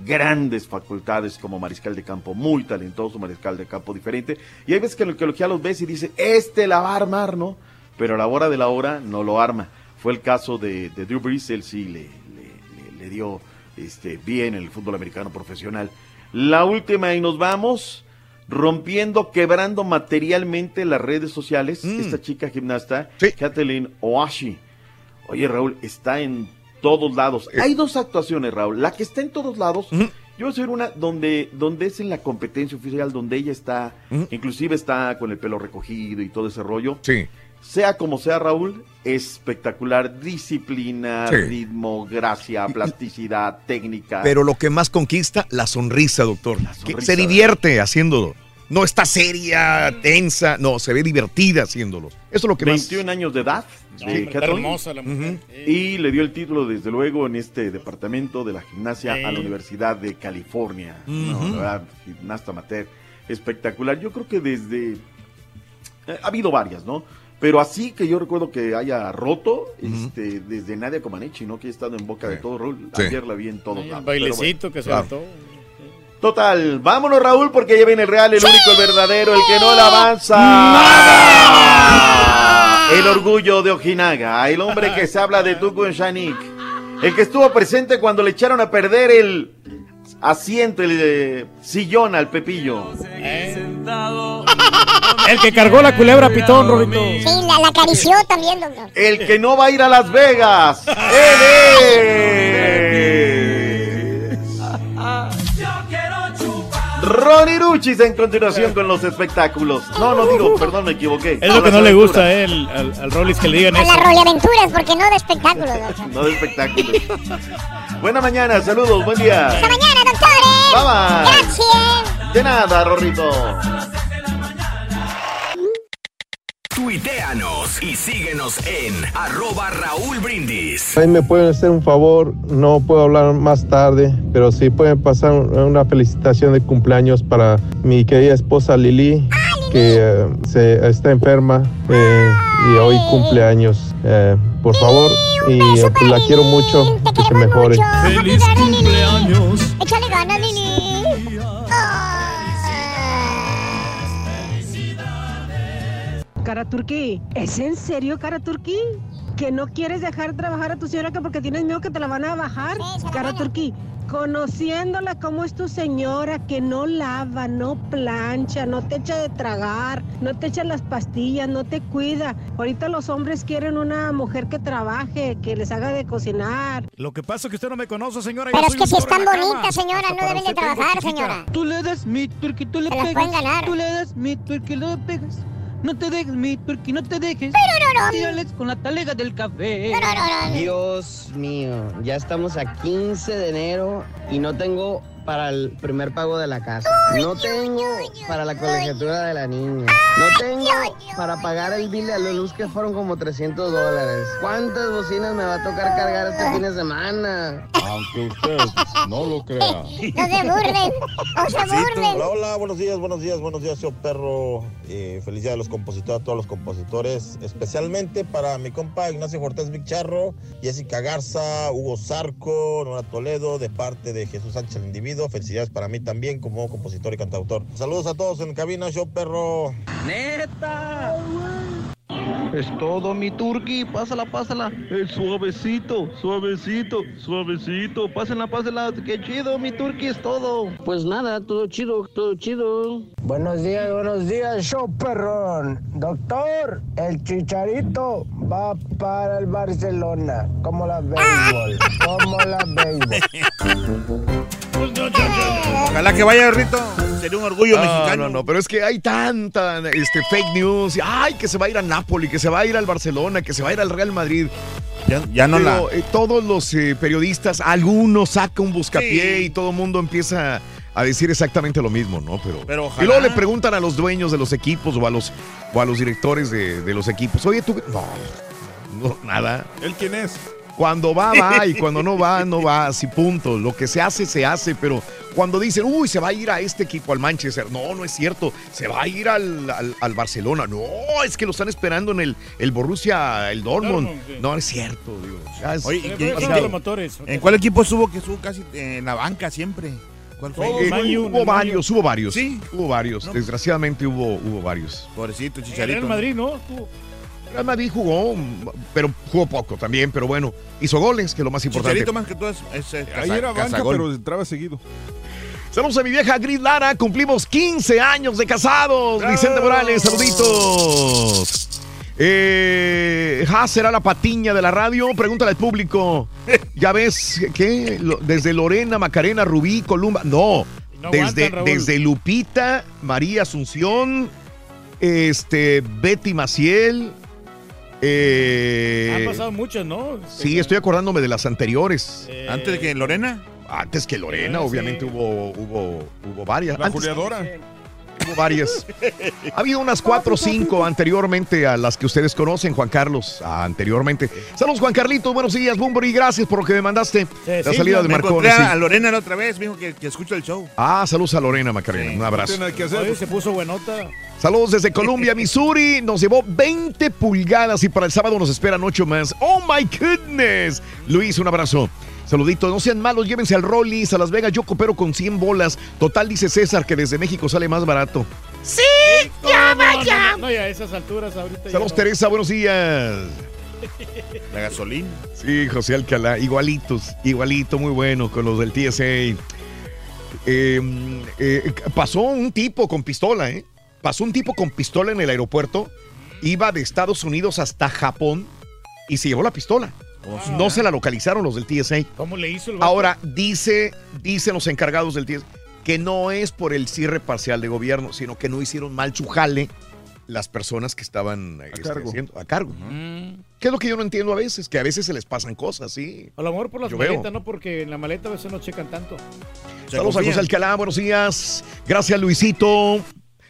grandes facultades como mariscal de campo, muy talentoso mariscal de campo diferente. Y hay veces que en el colegial los ves y dice, este la va a armar, ¿no? Pero a la hora de la hora no lo arma. Fue el caso de, de Drew Brees, él sí le, le- le- le dio este, bien el fútbol americano profesional. La última y nos vamos rompiendo, quebrando materialmente las redes sociales. Esta chica gimnasta, Kathleen Oashi. Oye, Raúl, está en todos lados. Hay dos actuaciones, Raúl. La que está en todos lados, yo voy a hacer una donde, donde es en la competencia oficial, donde ella está, inclusive está con el pelo recogido y todo ese rollo. Sí. Sea como sea, Raúl, espectacular. Disciplina, Sí. ritmo, gracia, plasticidad, técnica. Pero lo que más conquista, la sonrisa, doctor. Que sonrisa. se divierte haciéndolo. No está seria, tensa, no, se ve divertida haciéndolo. Eso es lo que más. 21 años de edad. No, de hombre, está Kathleen. hermosa la mujer. Y le dio el título, desde luego, en este departamento de la gimnasia a la Universidad de California. No, Ujú. la verdad, gimnasta amateur. Espectacular. Yo creo que desde. eh, ha habido varias, ¿no? Pero así que yo recuerdo que haya roto, este, desde Nadia Comaneci, ¿no? Que ha estado en boca de todo, Raúl. Sí. Ayer la vi en todos El lados. bailecito que se claro. Total, vámonos Raúl porque ya viene el real, el único, el verdadero, el que no le avanza. El orgullo de Ojinaga, el hombre que se habla de Tuco en Shanik, el que estuvo presente cuando le echaron a perder el asiento, el eh, sillón al Pepillo. [laughs] El que cargó la culebra pitón, Rorito. Sí, la, la acarició también, doctor. El que no va a ir a Las Vegas. Él Ronnie Ruchis en continuación con los espectáculos. No, no digo, perdón, me equivoqué. Es lo que no le gusta a él, al, al Rollis que le digan A eso. las roleaventuras, porque no de espectáculos, [laughs] doctor. No de espectáculos. Buena mañana, saludos, buen día. Hasta mañana, doctores. Bye bye. Gracias. De nada, Rorrito. Tuiteanos y síguenos en arroba Raúl Brindis. Ahí me pueden hacer un favor, no puedo hablar más tarde, pero sí pueden pasar un- una felicitación de cumpleaños para mi querida esposa Lili, que eh, se, está enferma eh, y hoy cumpleaños. Eh, por favor, y pues, la quiero mucho, que se mejore. ¡Feliz cumpleaños! Échale ganas, Lili. Cara Turquí, ¿es en serio, Cara Turquí? ¿Que no quieres dejar trabajar a tu señora que porque tienes miedo que te la van a bajar? Cara Turquí, conociéndola como es tu señora, que no lava, no plancha, no te echa de tragar, no te echa las pastillas, no te cuida. Ahorita los hombres quieren una mujer que trabaje, que les haga de cocinar. Lo que pasa es que usted no me conoce, señora. Pero es que si están la cama. bonitas, señora, no deben de trabajar, señora. Tú le das mi turqui, tú le pegas. pueden ganar. Tú le das mi turqui, le pegas. No te dejes mi turqui, no te dejes. Pero Tírales con la talega del café. Dios mío, ya estamos a 15 de enero y no tengo para el primer pago de la casa. No tengo para la colegiatura de la niña. No tengo para pagar el bill de la luz que fueron como 300 dólares. ¿Cuántas bocinas me va a tocar cargar este fin de semana? Aunque usted no lo crea. No se burlen, no se burlen. Hola, hola, buenos días, buenos días, buenos días, yo perro. Eh, felicidades a los compositores, a todos los compositores, especialmente para mi compa Ignacio Cortés Vicharro, Jessica Garza, Hugo Zarco, Nora Toledo, de parte de Jesús Sánchez el individuo. Felicidades para mí también como compositor y cantautor. Saludos a todos en cabina, show perro. ¡Neta! Es todo, mi turqui. Pásala, pásala. Eh, suavecito, suavecito, suavecito. Pásenla, pásenla. Qué chido, mi turqui, es todo. Pues nada, todo chido, todo chido. Buenos días, buenos días, show perrón. Doctor, el chicharito va para el Barcelona. Como la béisbol, como la béisbol. Ojalá que vaya, Rito. Sería un orgullo No, mexicano. No, no, pero es que hay tanta este, fake news. Ay, que se va a ir a Napoli, que se va a ir al Barcelona, que se va a ir al Real Madrid. Ya, ya no Pero, la. eh, todos los eh, periodistas, algunos sacan un buscapié Sí. y todo el mundo empieza a decir exactamente lo mismo, ¿no? Pero, Pero y ojalá. luego le preguntan a los dueños de los equipos o a los, o a los directores de, de los equipos, oye, tú, no, no, nada. ¿Él quién es? Cuando va, va, [laughs] y cuando no va, no va, así punto. Lo que se hace, se hace, pero cuando dicen, uy, se va a ir a este equipo, al Manchester, no, no es cierto, se va a ir al, al- al Barcelona, no, es que lo están esperando en el, el Borussia, el Dortmund. Dortmund, sí. No, es cierto, digo. ya es- Oye, ¿y es qué- demasiado. ¿En cuál equipo estuvo que estuvo casi en la banca siempre? ¿Cuál fue? Eh, hubo varios, hubo varios. Sí. Hubo varios. Desgraciadamente hubo, hubo varios. Pobrecito, El Chicharito. Real Madrid, ¿no? Tú- Real Madrid jugó, pero jugó poco también, pero bueno, hizo goles, que es lo más importante. Chicharito más que todo es, es, eh, Ahí era banca, pero entraba seguido. Saludos a mi vieja Gris Lara, cumplimos 15 años de casados. Vicente Morales, saluditos. Eh, ja, será la patiña de la radio. Pregúntale al público. [laughs] Ya ves, ¿qué? Lo- Desde Lorena, Macarena, Rubí, Columba. No, No desde, aguantan, desde Lupita, María Asunción, este, Betty Maciel. Eh, Han pasado muchas, ¿no? Sí, estoy acordándome de las anteriores. Eh, ¿Antes de que Lorena? Antes que Lorena, Sí. obviamente hubo, hubo, hubo varias. La Antes- Juliadora. Hubo varias. Ha habido unas cuatro o cinco anteriormente a las que ustedes conocen, Juan Carlos, ah, anteriormente. Saludos, Juan Carlito, buenos días, Bumburi, gracias por lo que me mandaste. la Sí, salida de me Marconi. sí. a Lorena la otra vez, me dijo que, que escucha el show. Ah, saludos a Lorena Macarena, un abrazo. Oye, se puso buenota. Saludos desde Columbia, [laughs] Missouri. Nos llevó 20 pulgadas y para el sábado nos esperan 8 más. ¡Oh, my goodness! Luis, un abrazo. Saludito, no sean malos, llévense al Rollis, a Las Vegas. Yo coopero con 100 bolas. Total, dice César, que desde México sale más barato. ¡Sí! ¡Ya vaya! No, ya a esas alturas ahorita. ya Saludos, no. Teresa, buenos días. La gasolina. Sí, José Alcalá, igualitos, igualito, muy bueno con los del TSA. Eh, eh, pasó un tipo con pistola, ¿eh? Pasó un tipo con pistola en el aeropuerto, iba de Estados Unidos hasta Japón y se llevó la pistola. no se la localizaron los del TSA. ¿Cómo le hizo el vato? Ahora, dice, dicen los encargados del TSA que no es por el cierre parcial de gobierno, sino que no hicieron mal su jale las personas que estaban este, cargo. haciendo- a cargo. ¿Qué es lo que yo no entiendo a veces? Que a veces se les pasan cosas, sí. A lo mejor por las Yo veo. maletas, ¿no? Porque en la maleta a veces no checan tanto. Saludos a José Alcalá, buenos días. Gracias, Luisito.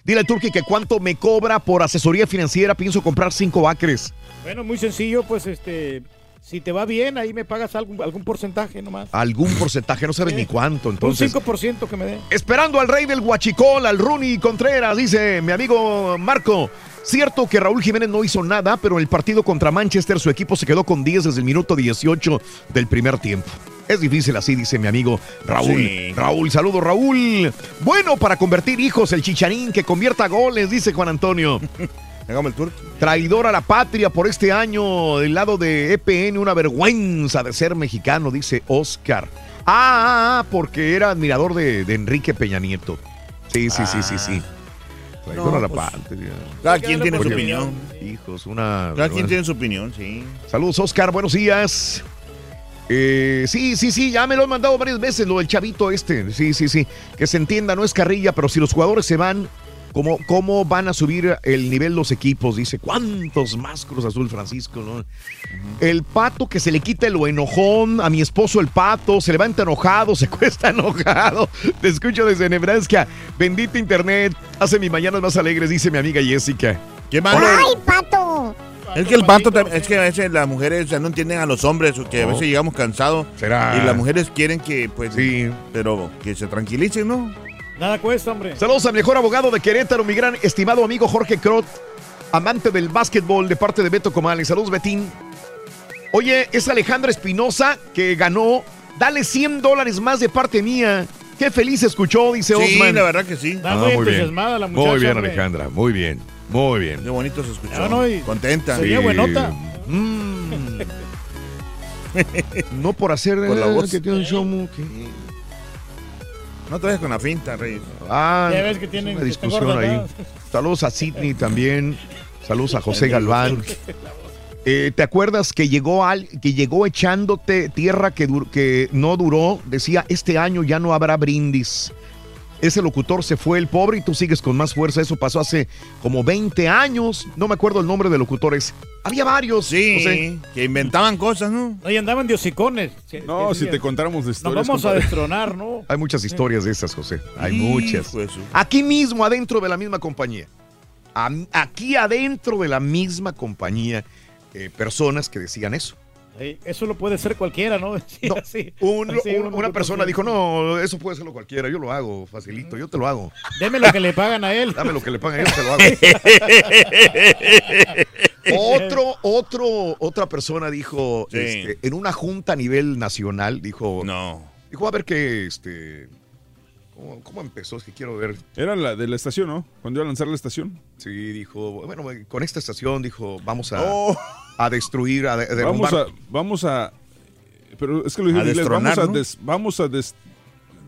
Dile al Turqui que cuánto me cobra por asesoría financiera. Pienso comprar cinco acres. Bueno, muy sencillo, pues este. Si te va bien, ahí me pagas algún, algún porcentaje nomás. Algún porcentaje, no sabes ni cuánto. Entonces, Un 5% que me dé. esperando al rey del Huachicol, al Rooney Contreras, dice mi amigo Marco. Cierto que Raúl Jiménez no hizo nada, pero en el partido contra Manchester su equipo se quedó con 10 desde el minuto 18 del primer tiempo. Es difícil así, dice mi amigo Raúl. Sí. Raúl, saludo Raúl. Bueno para convertir hijos, el chicharín que convierta goles, dice Juan Antonio. [laughs] Hagamos el. Traidor a la patria por este año del lado de EPN, una vergüenza de ser mexicano, dice Oscar. Ah, ah, ah, porque era admirador de, de Enrique Peña Nieto. Sí, sí, sí, sí, sí. Traidor No, a la pues, patria. Cada quien tiene su opinión. Hijos, una. Cada quien tiene su opinión, sí. Saludos, Oscar, buenos días. Eh, sí, sí, sí, ya me lo han mandado varias veces, lo del chavito este. Sí, sí, sí. Que se entienda, no es carrilla, pero si los jugadores se van, ¿cómo, cómo van a subir el nivel los equipos? Dice, ¿cuántos más Cruz Azul, Francisco? no? El pato que se le quita lo enojón, a mi esposo el pato, se levanta enojado, [laughs] se cuesta enojado. Te escucho desde Nebraska. Bendito internet, hace mis mañanas más alegres, dice mi amiga Jessica. Qué malo. ¡Ay, pato! Es que el pato tam- es que a veces las mujeres no entienden a los hombres, o que a veces llegamos cansados. ¿Será? Y las mujeres quieren que, pues, Sí. pero que se tranquilicen, ¿no? Nada cuesta, hombre. Saludos al mejor abogado de Querétaro, mi gran estimado amigo Jorge Crot, amante del básquetbol de parte de Beto Comales. Saludos, Betín. Oye, es Alejandra Espinosa que ganó. Dale 100 dólares más de parte mía. qué feliz se escuchó, dice Sí, Osman. la verdad que sí. Está muy entusiasmada la muchacha, Muy bien. Alejandra, muy bien, muy bien. Qué bonito se escuchó. Ah, no, y- Contenta. Sería buenota. Mm. No por hacer Por la voz. que tiene un show muy- que- No te vayas con la finta, Rey. Ah, Ya ves que tienen- una discusión ahí. Saludos a Sidney también. Saludos a José Galván. Eh, ¿Te acuerdas que llegó al, que llegó echándote tierra que, dur- que no duró? Decía, este año ya no habrá brindis. Ese locutor se fue el pobre y tú sigues con más fuerza. Eso pasó hace como 20 años. No me acuerdo el nombre de locutores. Había varios. Sí, José. que inventaban cosas, ¿no? Ahí andaban de hocicones. No, si te contáramos de Nos historias. vamos a destronar, ¿no? [laughs] Hay muchas historias de esas, José. Hay muchas. Aquí mismo, adentro de la misma compañía. Aquí adentro de la misma compañía, eh, personas que decían eso. Sí, Eso lo puede ser cualquiera, ¿no? [laughs] Sí, No, así, Un- así, un- uno una que persona dijo, no, eso puede hacerlo cualquiera, yo lo hago, facilito, yo te lo hago. Deme lo que le pagan a él. Dame lo que le pagan, yo te lo hago. [laughs] otro, otro, otra persona dijo, Sí. este, en una junta a nivel nacional, dijo, No. dijo, a ver qué, este, ¿cómo, cómo empezó? Es que quiero ver. Era la de la estación, ¿no? Cuando iba a lanzar la estación. Sí, dijo, bueno, con esta estación, dijo, vamos a, Oh. A destruir, a, de- a Vamos derrumbar. a, vamos a, pero es que lo dije A inglés, vamos a, ¿no? des- vamos a, des-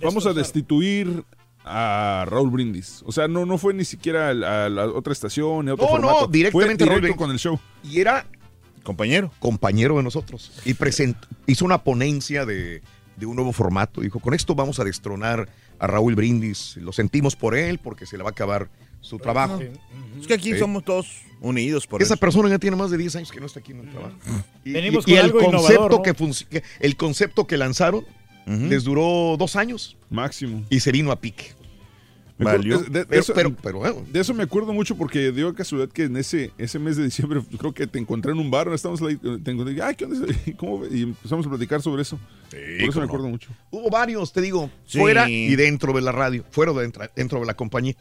vamos a destituir a Raúl Brindis. O sea, no, no fue ni siquiera a la, a la otra estación, ni a otro No, no, formato. directamente fue directo con el show. Y era Compañero. compañero de nosotros. Y present- hizo una ponencia de, de un nuevo formato. Dijo, con esto vamos a destronar a Raúl Brindis. Lo sentimos por él porque se le va a acabar su trabajo. Es que aquí Sí. somos todos unidos por Esa eso. persona ya tiene más de 10 años que no está aquí en el trabajo. Y, Venimos y- y con el algo concepto que, el concepto que lanzaron les duró dos años Máximo. y se vino a pique. Valió. de, de Pero, eso, pero, pero, bueno, de eso me acuerdo mucho porque dio casualidad que en ese, ese mes de diciembre [laughs] creo que te encontré en un bar, estamos ahí, te encontré, ay, ¿qué onda? [laughs] ¿Cómo? ve?" Y empezamos a platicar sobre eso. Por eso me acuerdo mucho. Hubo varios, te digo, Sí. fuera y dentro de la radio, fuera de dentro, dentro de la compañía.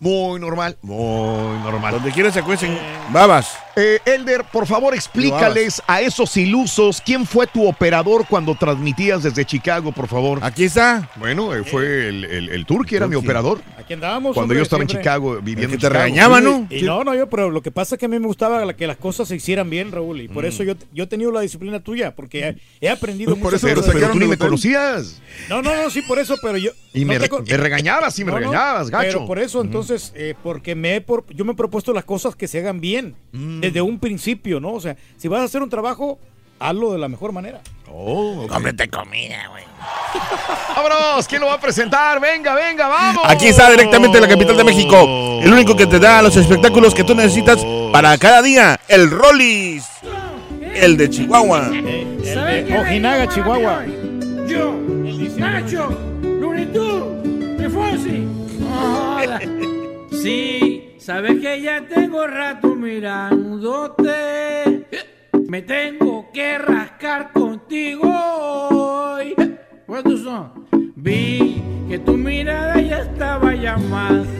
Muy normal, muy normal. Donde quiera se cuecen babas. Eh, Elder, por favor, explícales a esos ilusos quién fue tu operador cuando transmitías desde Chicago, por favor. Aquí está. Bueno, eh, fue el, el, el Turqui, era mi operador. Aquí andábamos. Cuando hombre, yo estaba en. Chicago, viviendo que te Chicago. regañaba, ¿no? Y no, no, yo, pero lo que pasa es que a mí me gustaba que las cosas se hicieran bien, Raúl, y por eso yo, yo he tenido la disciplina tuya, porque he, he aprendido Por muchas eso Pero, lo cosas. Pero tú ni me conocías. No, no, no, sí, por eso, pero yo... Y no me, te regañabas, sí, me No, regañabas, gacho. Pero por eso, entonces, eh, porque me he por- yo me he propuesto las cosas que se hagan bien, Mm. desde un principio, ¿no? O sea, si vas a hacer un trabajo, hazlo de la mejor manera. Oh, ok. Cómprate comida, güey. [laughs] Vámonos, ¿quién lo va a presentar? Venga, venga, vamos. Aquí está directamente la capital de México. El único que te da los espectáculos que tú necesitas para cada día. El Rollis. El de Chihuahua. El de Ojinaga, Chihuahua. Yo, Nacho, Lunitud, Tifosi. Sí, sabes que ya tengo rato mirándote. Me tengo que rascar contigo hoy. ¿Cuántos son? Vi que tu mirada ya estaba llamándome.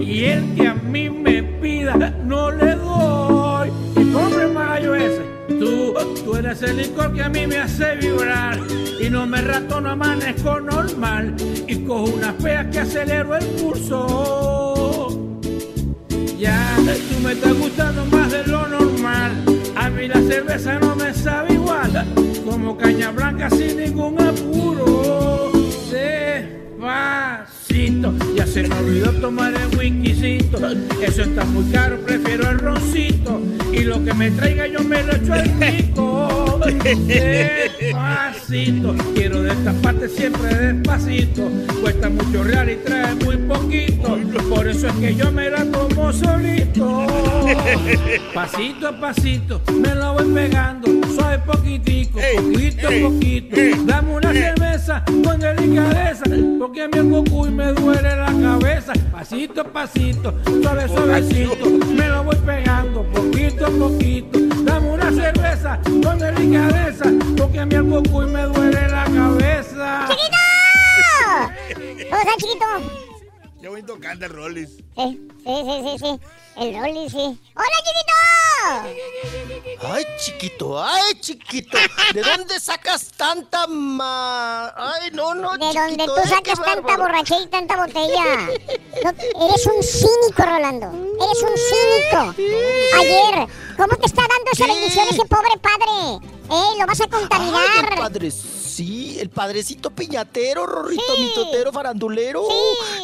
Y el que a mí me pida, no le Tú, tú eres el licor que a mí me hace vibrar. Y no me rato, no amanezco normal. Y cojo unas peas que acelero el pulso. Ya, tú me estás gustando más de lo normal. A mí la cerveza no me sabe igual. Como caña blanca sin ningún apuro. Despacito, ya se me olvidó tomar el whiskycito. Eso está muy caro, prefiero el roncito. Y lo que me traiga yo me lo echo al pico. Despacito, quiero de esta parte siempre despacito. Cuesta mucho real y trae muy poquito. Por eso es que yo me la tomo solito. Pasito a pasito, me lo voy pegando. Suave poquitico, poquito a poquito. Dame una cerveza con delicadeza. Porque a mí el cocuy me duele la cabeza. Pasito a pasito, suave suavecito. Me lo voy pegando poquito a poquito. Dame una cerveza con delicadeza. Porque a mí el cocuy me duele la cabeza. [laughs] ¿Cómo está, chiquito? Qué bonito canta el Rollis. Sí, sí, sí, sí, sí. El Rolly, sí. ¡Hola, chiquito! Ay, chiquito, ay, chiquito. ¿De dónde sacas tanta ma... Ay, no, no, De chiquito. donde tú sacas tanta borrachera y tanta botella. No, eres un cínico, Rolando. Eres un cínico. Ayer, ¿cómo te está dando esa bendición ese pobre padre? ¿Eh? ¿Lo vas a Ay, contaminar? el padre, sí, el padrecito piñatero, Rorrito, mitotero, farandulero.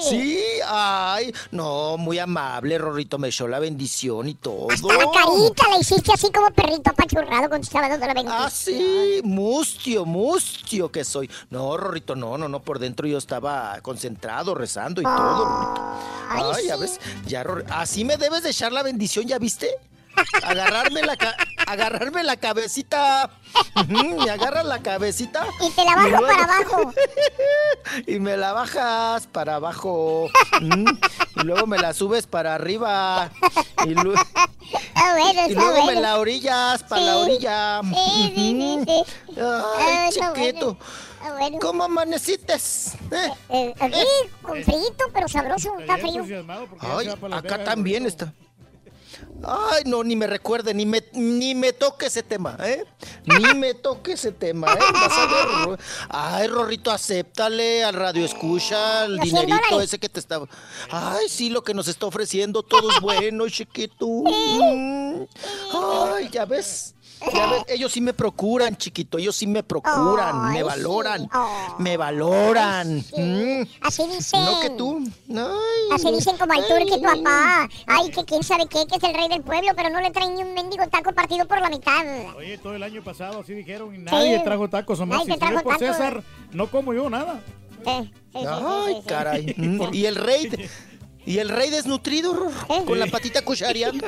Sí. ay, no, muy amable, Rorrito, me echó la bendición y todo. Hasta la carita la hiciste así como perrito apachurrado cuando estaba dando la bendición. Ah, sí, mustio, mustio que soy. No, Rorrito, no, no, no, por dentro yo estaba concentrado, rezando y todo, Rorrito. Ay, ya ves, ya, Rorri- así me debes de echar la bendición, ¿ya viste? Agarrarme la, ca- agarrarme la cabecita. Me agarras la cabecita. Y te la bajo luego- para abajo. [laughs] y me la bajas para abajo. Y luego me la subes para arriba. Y, lu- bueno, y está luego me la orillas para la orilla. Sí, sí, sí, sí. Ay, Ah, chiquito. Bueno. ¿Cómo amanecites? ¿Eh? Eh, aquí, con frito, pero sabroso, está frío. Ay, acá también está. Ay, no, ni me recuerde, ni me, ni me toque ese tema, ¿eh? Ni [laughs] me toque ese tema, ¿eh? Vas a ver, Ay, Rorrito, acéptale al radio escucha, 100 dinerito dólares. ese que te está... Ay, sí, lo que nos está ofreciendo, todo es bueno, [laughs] chiquito. Mm. Ay, ya ves. Ves, ellos sí me procuran, chiquito, ellos sí me procuran, Ay, me sí. valoran, Oh. me valoran. Mm. Así dicen. No que tú. Ay, Así dicen como al turque tu papá. Ay, que quién sabe qué, que es el rey del pueblo, pero no le traen ni un mendigo taco partido por la mitad. Oye, todo el año pasado así dijeron y nadie trajo tacos, Omar. Nadie Si trajo por tacos. César, no como yo nada. Ay, caray. Y el rey. Y el rey desnutrido, Rorro, con la patita cuchareada.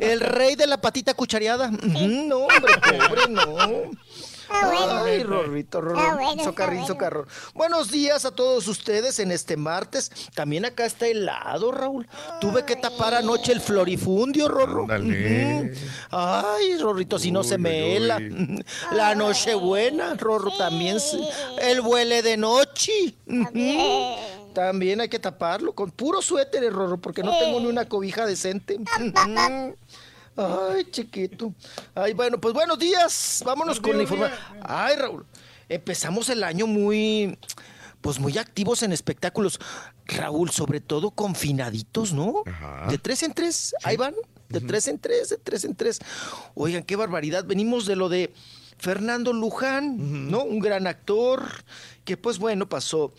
El rey de la patita cuchareada. No, hombre, pobre, no. Ay, Rorrito, Rorro. Ah, Socarrín, socarrón. Buenos días a todos ustedes en este martes. También acá está helado, Raúl. Tuve que tapar anoche el florifundio, Rorro. Ay, Rorrito, si no se me hela. La noche buena, Rorro, también. se- El vuele de noche. También hay que taparlo con puro suéter, Rorro, porque no tengo ni una cobija decente. [laughs] Ay, chiquito. Ay, bueno, pues buenos días. Vámonos con la información. Ay, Raúl, empezamos el año muy, pues muy activos en espectáculos. Raúl, sobre todo confinaditos, ¿no? De tres en tres, ahí van. De tres en tres, de tres en tres. Oigan, qué barbaridad. Venimos de lo de Fernando Luján, ¿no? Un gran actor que, pues bueno, pasó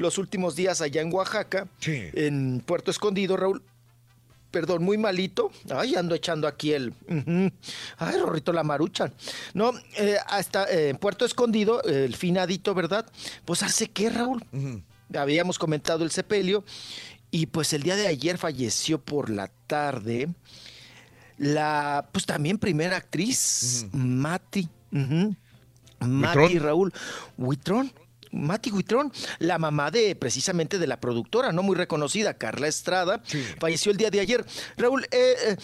los últimos días allá en Oaxaca, en Puerto Escondido, Raúl perdón, muy malito. Ay, ando echando aquí el. Ay, Rorrito la marucha. No, eh, hasta eh, en Puerto Escondido, eh, el finadito, ¿verdad? Pues hace qué, Raúl. Habíamos comentado el sepelio. Y pues el día de ayer falleció por la tarde la, pues también primera actriz, Mati. Mati. Raúl Huitrón. Mati Huitrón, la mamá de precisamente de la productora, no muy reconocida, Carla Estrada, falleció el día de ayer. Raúl, eh, eh,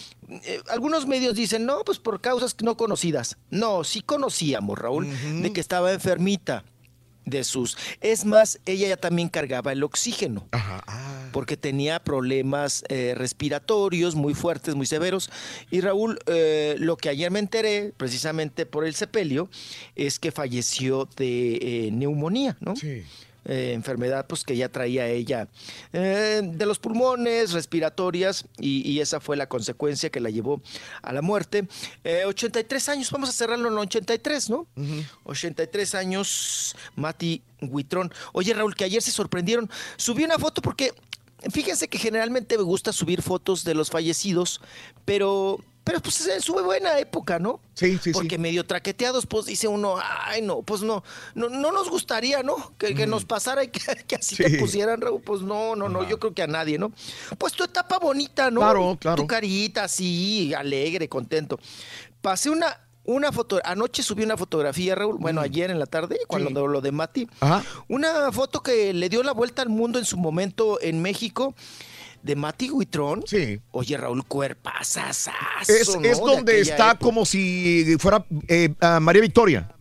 eh, algunos medios dicen, no, pues por causas no conocidas. No, sí conocíamos, Raúl, de que estaba enfermita de sus... Es más, ella ya también cargaba el oxígeno. Porque tenía problemas eh, respiratorios muy fuertes, muy severos. Y Raúl, eh, lo que ayer me enteré, precisamente por el sepelio, es que falleció de eh, neumonía, ¿no? Eh, enfermedad pues que ya traía ella eh, de los pulmones, respiratorias, y, y esa fue la consecuencia que la llevó a la muerte. Eh, 83 años, vamos a cerrarlo en 83, ¿no? 83 años, Mati Huitrón. Oye, Raúl, que ayer se sorprendieron. Subí una foto porque, fíjense que generalmente me gusta subir fotos de los fallecidos, pero... Pero pues es en su buena época, ¿no? Sí, sí, Porque medio traqueteados, pues dice uno, ay, no, pues no, no, no nos gustaría, ¿no? Que, que nos pasara y que, [laughs] que así te pusieran, Raúl. Pues no, no, no, yo creo que a nadie, ¿no? Pues tu etapa bonita, ¿no? Claro, claro. Tu carita así, alegre, contento. Pasé una, una foto, anoche subí una fotografía, Raúl, bueno, ayer en la tarde, cuando lo de Mati. Ajá. Una foto que le dio la vuelta al mundo en su momento en México. De Mati Huitrón. Sí. Oye, Raúl, cuerpazazazo, Es, ¿no? es De donde está época. como si fuera eh, María Victoria.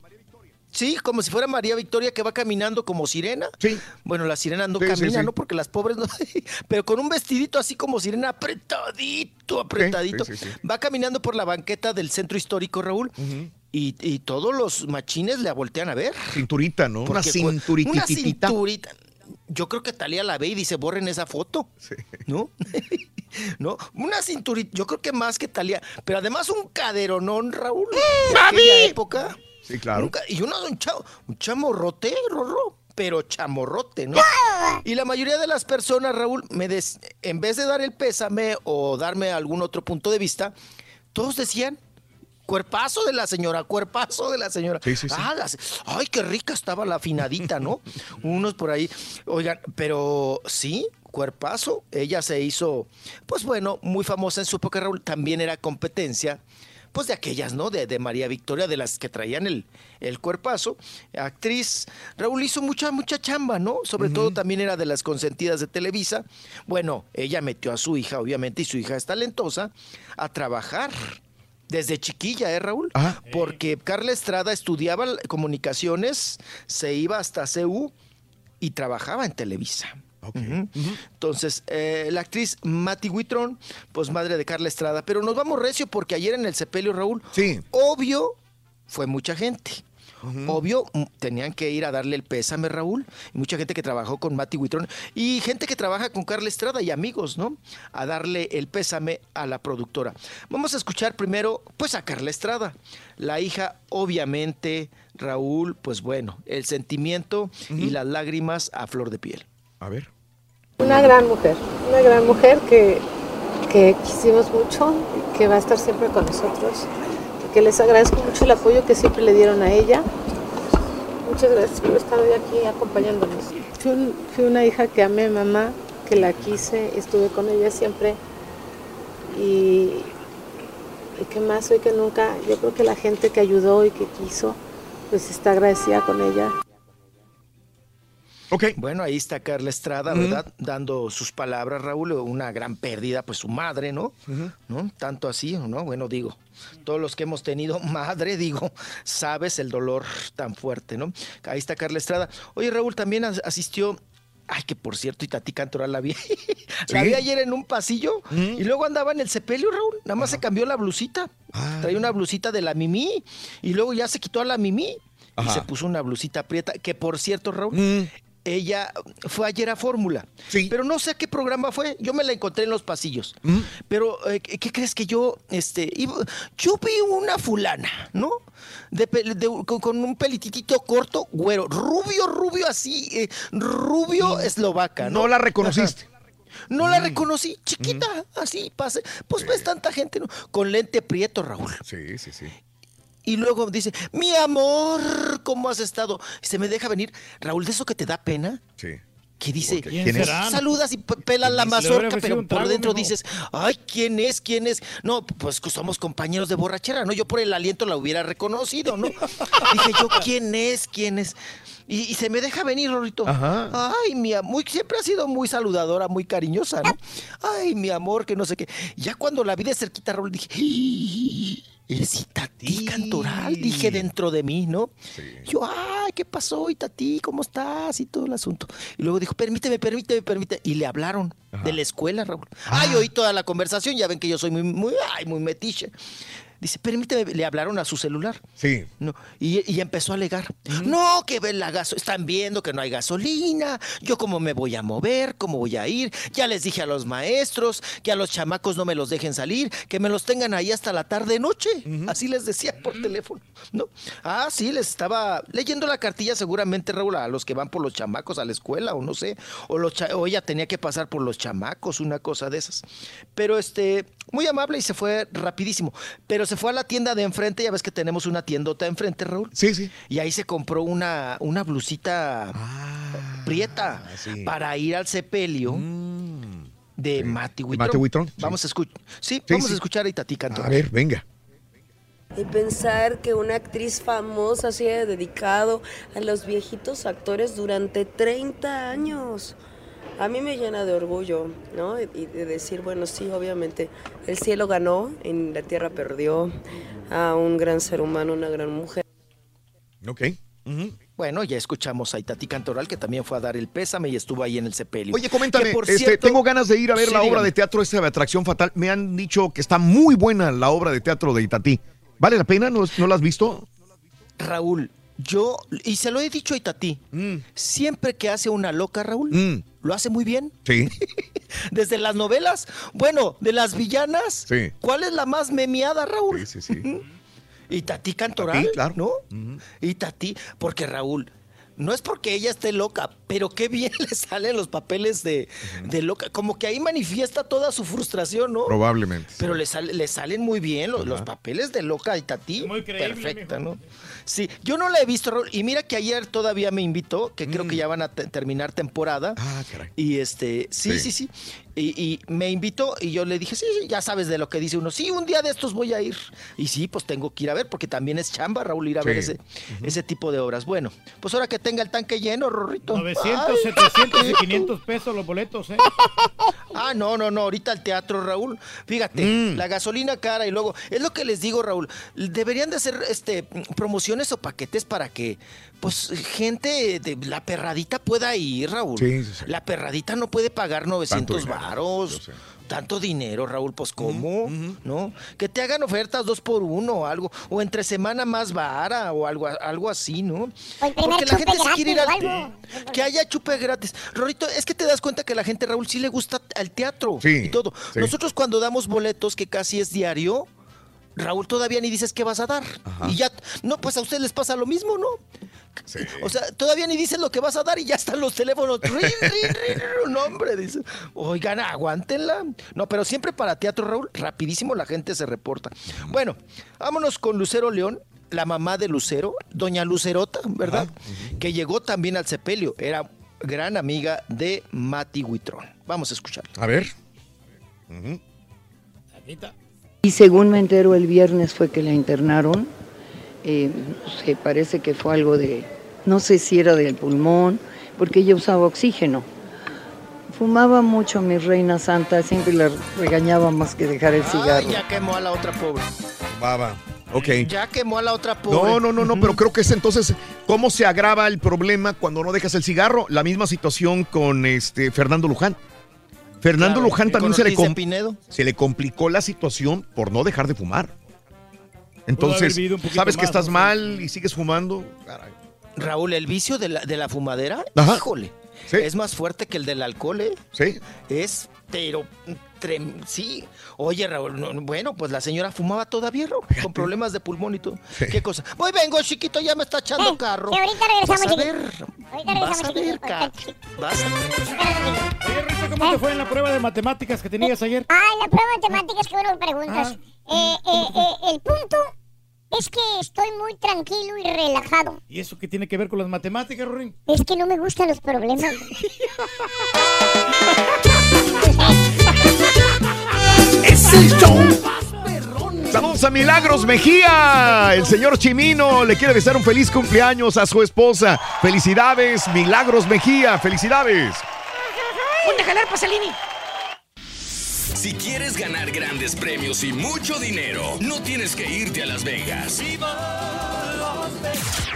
Sí, como si fuera María Victoria que va caminando como sirena. Sí. Bueno, la sirena no Sí, camina, sí. ¿no? Porque las pobres no. [laughs] Pero con un vestidito así como sirena apretadito, apretadito. sí, sí, sí. Va caminando por la banqueta del centro histórico, Raúl. y, y todos los machines la voltean a ver. Cinturita, ¿no? Una Porque cinturititita. Una cinturita. Yo creo que Talía la ve y dice, borren esa foto. ¿No? [laughs] ¿No? Una cinturita, yo creo que más que Talía. Pero además un caderonón, Raúl. de aquella época. Sí, claro. Nunca- y uno, un, chavo, un chamorrote, Rorro, pero chamorrote, ¿no? [laughs] Y la mayoría de las personas, Raúl, me des- en vez de dar el pésame o darme algún otro punto de vista, todos decían, cuerpazo de la señora, cuerpazo de la señora. Sí, sí, sí. Ah, ay, qué rica estaba la afinadita, ¿no? [laughs] Unos por ahí. Oigan, pero sí, cuerpazo. Ella se hizo, pues bueno, muy famosa en su época, Raúl. También era competencia pues de aquellas, ¿no? De, de María Victoria, de las que traían el, el cuerpazo. Actriz, Raúl hizo mucha, mucha chamba, ¿no? Sobre todo también era de las consentidas de Televisa. Bueno, ella metió a su hija, obviamente, y su hija es talentosa, a trabajar. Desde chiquilla, ¿eh, Raúl? Porque Carla Estrada estudiaba comunicaciones, se iba hasta CU y trabajaba en Televisa. Ujú. Entonces, eh, la actriz Mati Huitrón, pues madre de Carla Estrada. Pero nos vamos recio porque ayer en el sepelio, Raúl, sí. obvio, fue mucha gente. Obvio, mm, tenían que ir a darle el pésame, Raúl. Y mucha gente que trabajó con Mati Huitrón y gente que trabaja con Carla Estrada y amigos, ¿no? A darle el pésame a la productora. Vamos a escuchar primero, pues, a Carla Estrada. La hija, obviamente, Raúl, pues bueno, el sentimiento y las lágrimas a flor de piel. A ver. Una gran mujer, una gran mujer que, que quisimos mucho, que va a estar siempre con nosotros, que les agradezco mucho el apoyo que siempre le dieron a ella. Muchas gracias por estar hoy aquí acompañándonos. Fui, un- fui una hija que amé a mamá, que la quise, estuve con ella siempre y, y que más hoy que nunca, yo creo que la gente que ayudó y que quiso, pues está agradecida con ella. Bueno, ahí está Carla Estrada. ¿verdad? Dando sus palabras, Raúl, una gran pérdida, pues su madre, ¿no? ¿No? Tanto así, ¿no? Bueno, digo, todos los que hemos tenido [laughs] madre, digo, sabes el dolor tan fuerte, ¿no? Ahí está Carla Estrada. Oye, Raúl, también as- asistió... Ay, que por cierto, y Tati Cantoral la vi. [laughs] la vi ayer en un pasillo y luego andaba en el sepelio, Raúl. Nada más se cambió la blusita. Traía una blusita de la Mimi y luego ya se quitó a la Mimi y se puso una blusita prieta. Que por cierto, Raúl, ella fue ayer a Fórmula. Pero no sé a qué programa fue. Yo me la encontré en los pasillos. Pero, eh, ¿qué crees que yo, este, iba- yo vi una fulana, ¿no? De, de- con, con un pelititito corto, güero, rubio, rubio así, eh, rubio eslovaca, ¿no? No la reconociste. Ajá. No la reconocí, chiquita, así, pase. Pues ves tanta gente, ¿no? Con lente prieto, Raúl. Sí, sí, sí. Y luego dice, mi amor, ¿cómo has estado? Y se me deja venir, Raúl, de eso que te da pena. Sí. Que dice, ¿Quién ¿Quién es? saludas y pe- pelan la mazorca, pero por dentro dices, ay, ¿quién es? ¿Quién es? No, pues somos compañeros de borrachera, ¿no? Yo por el aliento la hubiera reconocido, ¿no? [laughs] Dije yo, ¿quién es? ¿Quién es? Y, y se me deja venir, Rorito. Ajá. Ay, mi amor, siempre ha sido muy saludadora, muy cariñosa, ¿no? Ay, mi amor, que no sé qué. Ya cuando la vi de cerquita, Raúl, dije, "Ih, eres Itatí Cantoral, dije dentro de mí, ¿no? Yo, ay, ¿qué pasó, Itatí? ¿Cómo estás? Y todo el asunto. Y luego dijo, permíteme, permíteme, permíteme. Y le hablaron de la escuela, Raúl. Ay, oí toda la conversación, ya ven que yo soy muy, muy, ay, muy metiche. Dice, permíteme, le hablaron a su celular. Sí. No, y, y empezó a alegar. No, que ven la gaso están viendo que no hay gasolina, yo cómo me voy a mover, cómo voy a ir, ya les dije a los maestros que a los chamacos no me los dejen salir, que me los tengan ahí hasta la tarde noche. Así les decía por teléfono. ¿no? Ah, sí, les estaba leyendo la cartilla seguramente, Raúl, a los que van por los chamacos a la escuela, o no sé, o, los cha- o ella tenía que pasar por los chamacos, una cosa de esas. Pero este, muy amable y se fue rapidísimo. Pero se fue a la tienda de enfrente, ya ves que tenemos una tiendota enfrente, Raúl. Sí, sí. Y ahí se compró una, una blusita Ah, prieta para ir al sepelio de Mati Huitrón. Mati Huitrón, sí. Vamos a escuchar. Sí, Sí, vamos sí. a escuchar a Itatí. A ver, venga. Y pensar que una actriz famosa se haya dedicado a los viejitos actores durante 30 años. A mí me llena de orgullo, ¿no? Y de decir, bueno, sí, obviamente, el cielo ganó, en la tierra perdió a un gran ser humano, una gran mujer. Ok. Bueno, ya escuchamos a Itatí Cantoral, que también fue a dar el pésame y estuvo ahí en el sepelio. Oye, coméntame, por este, cierto- tengo ganas de ir a ver Sí, la obra dígame. de teatro esta de Atracción Fatal. Me han dicho que está muy buena la obra de teatro de Itatí. ¿Vale la pena? ¿No, no la has visto? Raúl, yo, y se lo he dicho a Itatí, Mm. siempre que hace una loca, Raúl, lo hace muy bien. Sí. [laughs] Desde las novelas, bueno, de las villanas, Sí. ¿cuál es la más memeada, Raúl? Sí, sí, sí. [laughs] Y Tati Cantoral, claro. ¿no? Y Tati, porque Raúl, no es porque ella esté loca, pero qué bien [laughs] le salen los papeles de, de loca. Como que ahí manifiesta toda su frustración, ¿no? Probablemente. Pero le, sale- le salen muy bien los, papeles de loca y Tati. Muy creíble, Perfecta, ¿no? Sí, yo no la he visto, Raúl. Y mira que ayer todavía me invitó, que creo que ya van a te- terminar temporada. Mm. Ah, caray. Y este, sí, Sí. sí, sí. Y, y me invitó y yo le dije, sí, sí, ya sabes de lo que dice uno. Sí, un día de estos voy a ir. Y sí, pues tengo que ir a ver, porque también es chamba, Raúl, ir a ver ese, ese tipo de obras. Bueno, pues ahora que tenga el tanque lleno, Rorrito. 900, Ay. 700 y [laughs] 500 pesos los boletos, ¿eh? Ah, no, no, no, ahorita el teatro, Raúl. Fíjate, Mm. la gasolina cara y luego, es lo que les digo, Raúl, deberían de hacer este promociones o paquetes para que pues gente de la perradita pueda ir, Raúl. Sí, sí, sí. La perradita no puede pagar 900 dinero, varos. Tanto dinero, Raúl, pues ¿cómo? ¿No? Que te hagan ofertas dos por uno o algo, o entre semana más vara o algo, algo así, ¿no? El primer Porque la gente sí quiere ir al algo. que haya chupe gratis. Rorito, es que te das cuenta que la gente, Raúl, sí le gusta al teatro Sí, y todo. sí. Nosotros cuando damos boletos, que casi es diario, Raúl todavía ni dices qué vas a dar. Ajá. Y ya, no, pues a ustedes les pasa lo mismo, ¿no? O sea, todavía ni dices lo que vas a dar y ya están los teléfonos. Rin, rin, rin, no, hombre, dice. Oigan, aguántenla. No, pero siempre para teatro, Raúl, rapidísimo la gente se reporta. Bueno, vámonos con Lucero León, la mamá de Lucero, doña Lucerota, ¿verdad? Que llegó también al sepelio. Era gran amiga de Mati Huitrón. Vamos a escucharla. A ver. Y según me entero, el viernes fue que la internaron. Eh, no sé, parece que fue algo de, no sé si era del pulmón, porque ella usaba oxígeno. Fumaba mucho mi reina santa, siempre la regañaba más que dejar el cigarro. Ay, ya quemó a la otra pobre. Baba. Ok. Ya quemó a la otra pobre. No, no, no, no, pero creo que es entonces cómo se agrava el problema cuando no dejas el cigarro. La misma situación con este Fernando Luján. Fernando Claro, Luján también se le, se complicó la situación por no dejar de fumar. Entonces, sabes que estás ¿no? mal y sigues fumando. Caray. Raúl, el vicio de la, de la fumadera, Ajá. híjole, es más fuerte que el del alcohol, ¿eh? Sí. Es, pero, trem- sí. Oye, Raúl, no, no, bueno, pues la señora fumaba todavía, Raúl, con problemas de pulmón y todo. ¿Qué cosa? Voy, vengo, chiquito, ya me está echando carro. que ahorita regresamos, Vas a ver, Ahorita vas a ver, chiquito. vas a ver. Oye, Rito, ¿cómo te fue en la prueba de matemáticas que tenías ayer? Ah, en la prueba de temáticas, que bueno preguntas. Eh, eh, eh, el punto es que estoy muy tranquilo y relajado. ¿Y eso qué tiene que ver con las matemáticas, Rorín? Es que no me gustan los problemas. [laughs] el show. Saludos a Milagros Mejía. El señor Chimino le quiere desear un feliz cumpleaños a su esposa. Felicidades, Milagros Mejía. Felicidades. Ponte a jalar, Pasalini. Si quieres ganar grandes premios y mucho dinero, no tienes que irte a Las Vegas.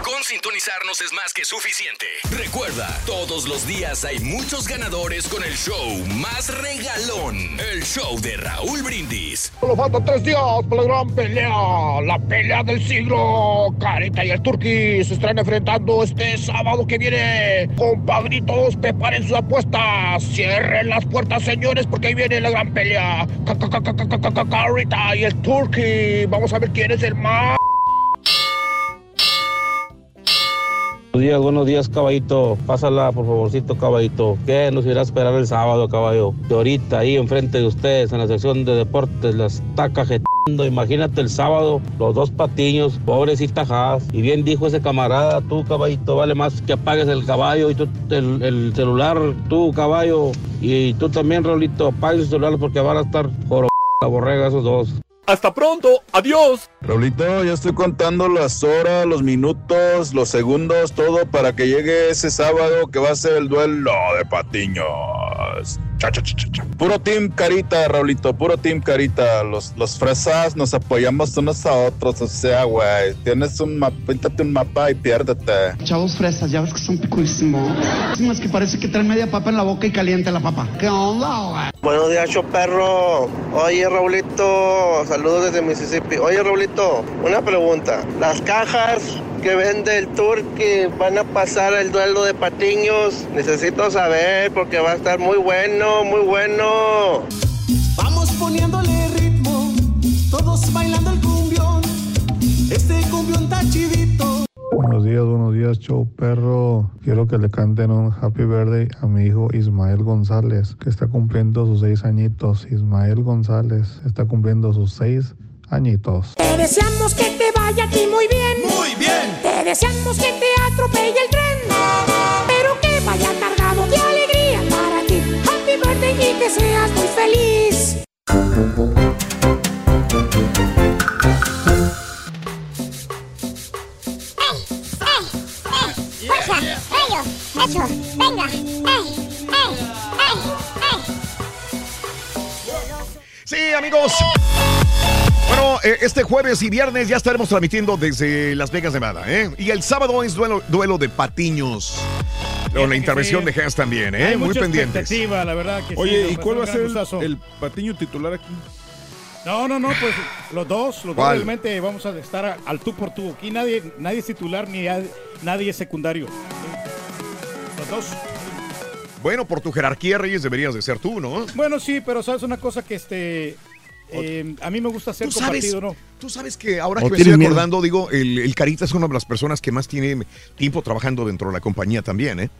Con sintonizarnos es más que suficiente. Recuerda, todos los días hay muchos ganadores con el show más regalón. El show de Raúl Brindis. Solo faltan tres días para la gran pelea, la pelea del siglo. Carita y el Turqui se estarán enfrentando este sábado que viene. Compadritos, preparen sus apuestas. Cierren las puertas, señores, porque ahí viene la gran pelea. Carita y el Turqui. Vamos a ver quién es el más. Buenos días, buenos días, caballito. Pásala, por favorcito, caballito. ¿Qué nos irá a esperar el sábado, caballo? De ahorita, ahí enfrente de ustedes, en la sección de deportes, la está cajetando. Imagínate el sábado, los dos patiños, pobrecita Haas. Y bien dijo ese camarada, tú, caballito, vale más que apagues el caballo y tú el, el celular, tú, caballo. Y tú también, Rolito, apagues el celular porque van a estar joro la borrega esos dos. Hasta pronto, adiós. Raulito, ya estoy contando las horas, los minutos, los segundos, todo para que llegue ese sábado que va a ser el duelo de patiños. Cha, cha, cha, cha, cha. Puro team carita, Raulito, puro team carita. Los, los fresas nos apoyamos unos a otros, o sea, güey. Tienes un mapa, píntate un mapa y piérdete. Chavos fresas, ya ves que son picuísimos. Es que parece que traen media papa en la boca y caliente la papa. ¿Qué onda, güey? Buenos días, show perro. Oye, Raulito, saludos desde Mississippi. Oye, Raulito, una pregunta. Las cajas que vende el tour que van a pasar el duelo de patiños, necesito saber porque va a estar muy bueno, muy bueno. Vamos poniéndole ritmo, todos bailando el cumbión. Este cumbión está chidito. Buenos días, buenos días, show perro. Quiero que le canten un Happy Birthday a mi hijo Ismael González, que está cumpliendo sus seis añitos. Ismael González está cumpliendo sus seis añitos. Te deseamos que te vaya a ti muy bien. Muy bien. Te deseamos que te atropelle el tren. Pero que vaya cargado de alegría para ti. Happy birthday y que seas muy feliz. ¡Fuerza! ¡Ellos! ¡Eso! ¡Venga! ¡Ey! ¡Ey! ¡Ey! ¡Ey! Sí, amigos. Bueno, eh, este jueves y viernes ya estaremos transmitiendo desde Las Vegas, Nevada, ¿eh? Y el sábado es duelo, duelo de patiños. Con la intervención de Hans también, ¿eh? Hay Muy pendientes. la verdad que Oye, ¿y cuál va a ser el, patiño titular aquí? No, no, no, pues los dos, los dos realmente vamos a estar al tú por tú. Aquí nadie, nadie es titular ni a- nadie es secundario. Los dos. Bueno, por tu jerarquía, Reyes, deberías de ser tú, ¿no? Bueno, sí, pero sabes una cosa que este eh, a mí me gusta Tú sabes, compartido, ¿no? tú sabes que ahora ¿O que me estoy miedo? acordando, digo, el, el Carita es una de las personas que más tiene tiempo trabajando dentro de la compañía también, ¿eh?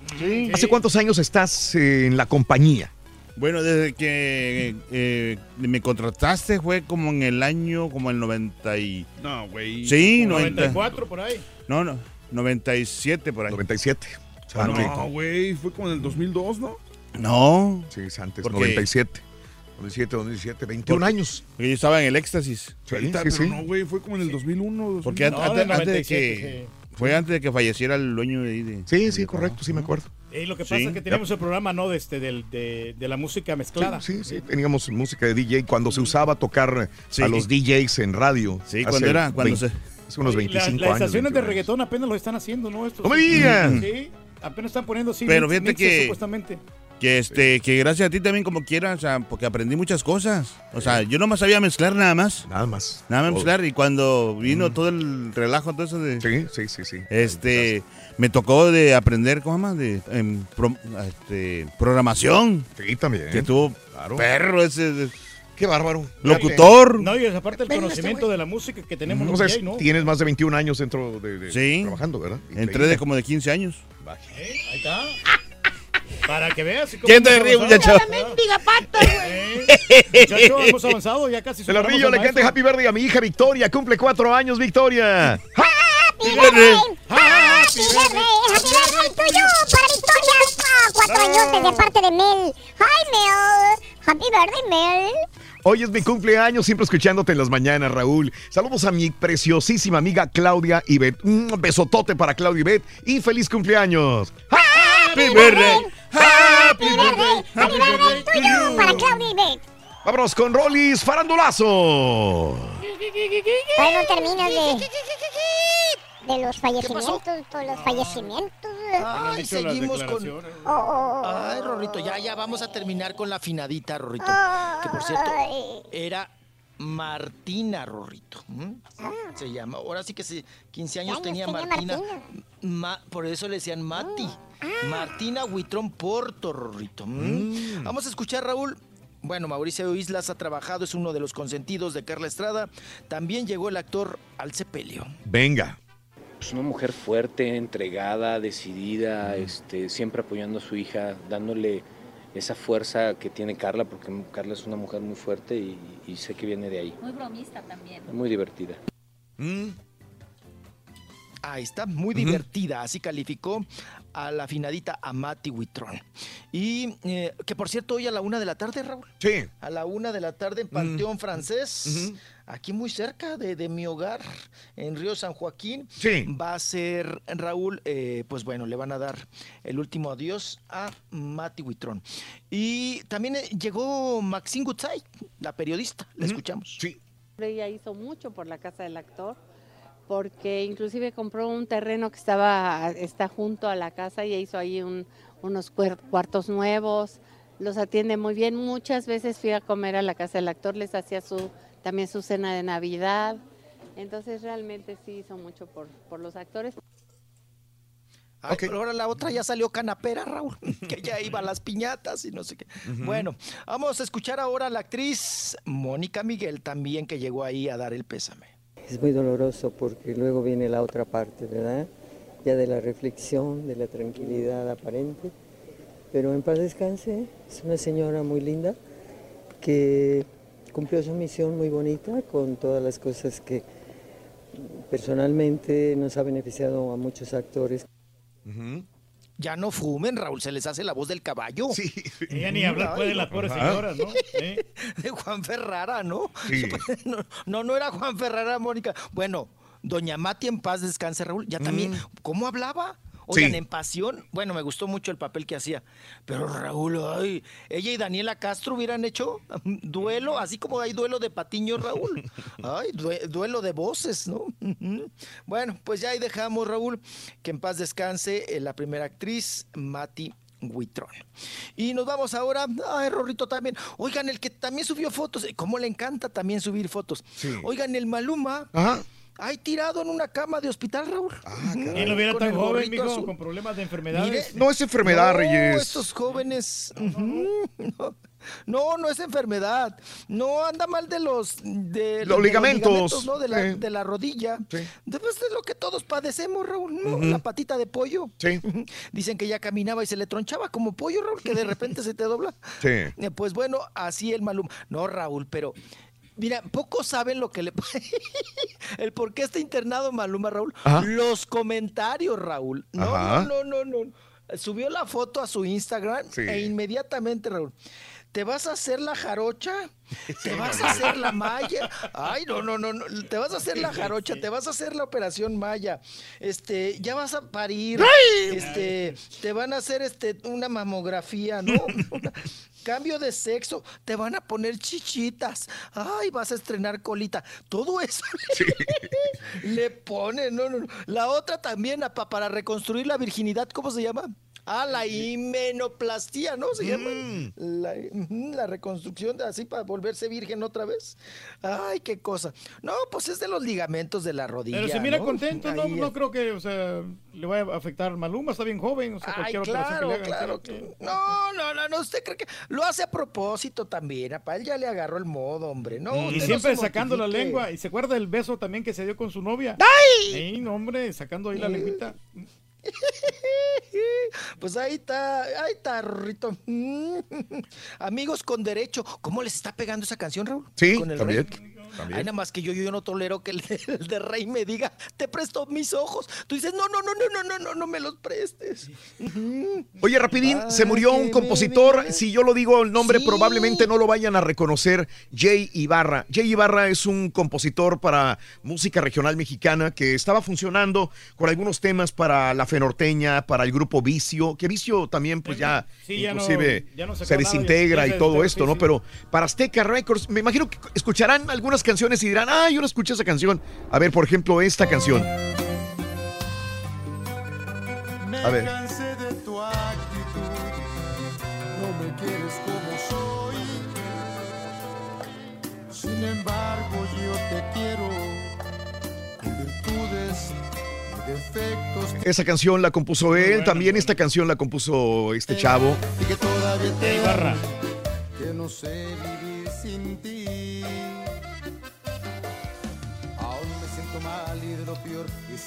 ¿Hace cuántos años estás eh, en la compañía? Bueno, desde que eh, me contrataste fue como en el año, como el 90 y... No, güey. Sí, Como 90. 94 por ahí. No, no, 97 por ahí. 97. Ah, no, güey, fue como en el 2002, ¿no? No. Sí, es antes, Porque- 97. 97, 2017, 21 años. Porque yo estaba en el éxtasis. Sí, Ahorita, sí, pero sí. no, güey, fue como en el 2001. Porque an- 2002. antes, antes de que... Fue antes de que falleciera el dueño de ahí. de- Sí, sí, correcto, sí me acuerdo. Y lo que pasa Sí. es que teníamos el programa, ¿no? De, este, del- de, de la música mezclada. Sí, sí, teníamos música de DJ cuando se usaba tocar Sí. a los DJs en radio. Sí, cuando era- cuando 20 se- Hace unos Y 25 las, las años. estaciones de 21 años. reggaetón apenas lo están haciendo, ¿no? Estos- ¡No me digas! Sí, apenas están poniendo sí, Pero mix- fíjate mixes, que- supuestamente. Que este, que gracias a ti también como quieras, o sea, porque aprendí muchas cosas. O sea, yo nomás sabía mezclar nada más. Nada más. Nada más Todo. mezclar. Y cuando vino todo el relajo, todo eso de. Sí, sí, sí, sí. Este, me tocó de aprender, ¿cómo llama? De em, pro- este, programación. Sí, también. Que tuvo Claro. perro ese. de- Qué bárbaro. Locutor. No, y aparte el Ven, conocimiento de la música que tenemos O los sea, DJ, ¿no? tienes más de 21 años dentro de, de- Sí. trabajando, ¿verdad? Entré Increíble. de como de 15 años. Ahí está. Para que veas. ¿Quién te hemos ríe, avanzado. muchacho? mendiga pata, güey! [laughs] Muchacho, hemos avanzado, ya casi Se rillo, al le cante. Happy Birthday a mi hija Victoria. Cumple cuatro años, Victoria. ¡Happy birthday! ¡Happy birthday! ¡Happy birthday tuyo para Victoria! Cuatro añotes de parte de Mel. ¡Hi, Mel! ¡Happy birthday, Mel! Hoy es mi cumpleaños, siempre escuchándote en las mañanas, Raúl. Saludos a mi preciosísima amiga Claudia Ibet. Un besotote para Claudia Ibet y feliz cumpleaños. ¡Happy birthday! ¡Happy birthday! ¡Happy birthday tuyo para Claudia y Beth! Vámonos con Rollis Farandulazo. Todavía no terminas de... De los fallecimientos, todos los fallecimientos. Ay, seguimos con. Oh, oh, oh. Ay, Rorrito, ya, ya vamos a terminar con la afinadita, Rorrito. Que por cierto, Ay. era Martina, Rorrito. ¿m? Se llama. Ahora sí que se, 15 años años tenía tenía Martina. Martina? Ma- por eso le decían Mati. Martina Huitrón Porto, Rorrito. ¿m? Vamos a escuchar, Raúl. Bueno, Mauricio Islas ha trabajado, es uno de los consentidos de Carla Estrada. También llegó el actor al sepelio. Venga. Es una mujer fuerte, entregada, decidida, este, siempre apoyando a su hija, dándole esa fuerza que tiene Carla, porque Carla es una mujer muy fuerte y, y sé que viene de ahí. Muy bromista también. Muy divertida. Ahí está, muy divertida. Así calificó a la finadita Amati Huitrón. Y eh, que por cierto, hoy a la una de la tarde, Raúl. Sí. A la una de la tarde en Panteón Francés, aquí muy cerca de, de mi hogar, en Río San Joaquín. Sí. Va a ser, Raúl, eh, pues bueno, le van a dar el último adiós a Mati Huitrón. Y también eh, llegó Maxine Gutzai, la periodista. La escuchamos. Sí. Ella hizo mucho por la casa del actor, porque inclusive compró un terreno que estaba está junto a la casa y hizo ahí un- unos cuartos nuevos. Los atiende muy bien. Muchas veces fui a comer a la casa del actor, les hacía su también su cena de Navidad. Entonces realmente sí hizo mucho por, por los actores. Ay, pero ahora la otra ya salió canapera, Raúl, [laughs] que ya iba a las piñatas y no sé qué. Bueno, vamos a escuchar ahora a la actriz Mónica Miguel también que llegó ahí a dar el pésame. Es muy doloroso porque luego viene la otra parte, ¿verdad? Ya de la reflexión, de la tranquilidad aparente. Pero en paz descanse, es una señora muy linda que cumplió su misión muy bonita con todas las cosas que personalmente nos ha beneficiado a muchos actores. Ya no fumen, Raúl, se les hace la voz del caballo. Sí. Ella ni hablar puede de las pobres señoras, ¿no? [laughs] De Juan Ferrara, ¿no? Sí. [laughs] No, no, no era Juan Ferrara, Mónica. Bueno, doña Mati en paz descanse, Raúl. Ya también, ¿cómo hablaba? Oigan, Sí. en pasión, bueno, me gustó mucho el papel que hacía. Pero Raúl, ay, ella y Daniela Castro hubieran hecho [laughs] duelo, así como hay duelo de Patiño, Raúl. [laughs] Ay, due- duelo de voces, ¿no? Bueno, pues ya ahí dejamos, Raúl, que en paz descanse eh, la primera actriz, Mati Huitrón. Y nos vamos ahora, ay, Rorrito también. Oigan, el que también subió fotos, eh, cómo le encanta también subir fotos. Oigan, el Maluma. Ajá. Ay, tirado en una cama de hospital, Raúl. Y no viera Con tan joven, mijo, azul. con problemas de enfermedades. No es enfermedad, No, Reyes. estos jóvenes. No, no, no es enfermedad. No anda mal de los de, Los de ligamentos. ¿no? De la, Sí. de la rodilla. Después de lo que todos padecemos, Raúl, ¿no? La patita de pollo. Sí. Dicen que ya caminaba y se le tronchaba como pollo, Raúl, que de repente se te dobla. Sí. Eh, Pues bueno, así el Malum. No, Raúl, pero mira, pocos saben lo que le [laughs] el por qué está internado Maluma, Raúl. Ajá. Los comentarios, Raúl. No, Ajá. no, no, no, no. Subió la foto a su Instagram Sí. e inmediatamente, Raúl. ¿Te vas a hacer la jarocha? ¿Te vas a [laughs] hacer la malla? Ay, no, no, no, no. Te vas a hacer la jarocha, te vas a hacer la operación maya. Este, ya vas a parir. Este, te van a hacer este una mamografía, ¿no? Una- [laughs] Cambio de sexo, te van a poner chichitas. Ay, vas a estrenar colita. Todo eso [laughs] le pone, no, no, no. La otra también para reconstruir la virginidad, ¿cómo se llama? Ah, la himenoplastia, ¿no? Se llama. La, ujú, la reconstrucción de así para volverse virgen otra vez. Ay, qué cosa. No, pues es de los ligamentos de la rodilla. Pero se mira ¿no? contento, no, no creo que, o sea, le vaya a afectar Maluma, está bien joven, o sea, Ay, cualquier operación que claro, le hagan. claro. que- No, no, no, no, usted cree que lo hace a propósito también. A él ya le agarró el modo, hombre. No, y no siempre sacando la lengua. ¿Y se acuerda del beso también que se dio con su novia? ¡Ay! Sí, no, hombre, sacando ahí la lengüita. [laughs] Pues ahí está, ahí está, Rorrito. [laughs] Amigos con derecho. ¿Cómo les está pegando esa canción, Raúl? Sí, Con el también. Rey. También. Ay, nada más que yo, yo no tolero que el de, [laughs] el de Rey me diga, te presto mis ojos. Tú dices, no, no, no, no, no, no, no, no me los prestes. Oye, Rapidín, se murió un compositor. Si yo lo digo el nombre, probablemente no lo vayan a reconocer. Jay Ibarra. Jay Ibarra es un compositor para música regional mexicana que estaba funcionando con algunos temas para la Fenorteña, para el grupo Vicio, que Vicio también, pues ya, Sí, ya no- inclusive ya no sacó se nada, desintegra y se todo esto, ¿no? Pero para Azteca Records, me imagino que escucharán algunas canciones y dirán, ah, yo no escuché esa canción. A ver, por ejemplo, esta canción. A ver. Sin embargo, yo te quiero con virtudes y defectos. Esa canción la compuso él, también esta canción la compuso este chavo. Y que todavía te que no sé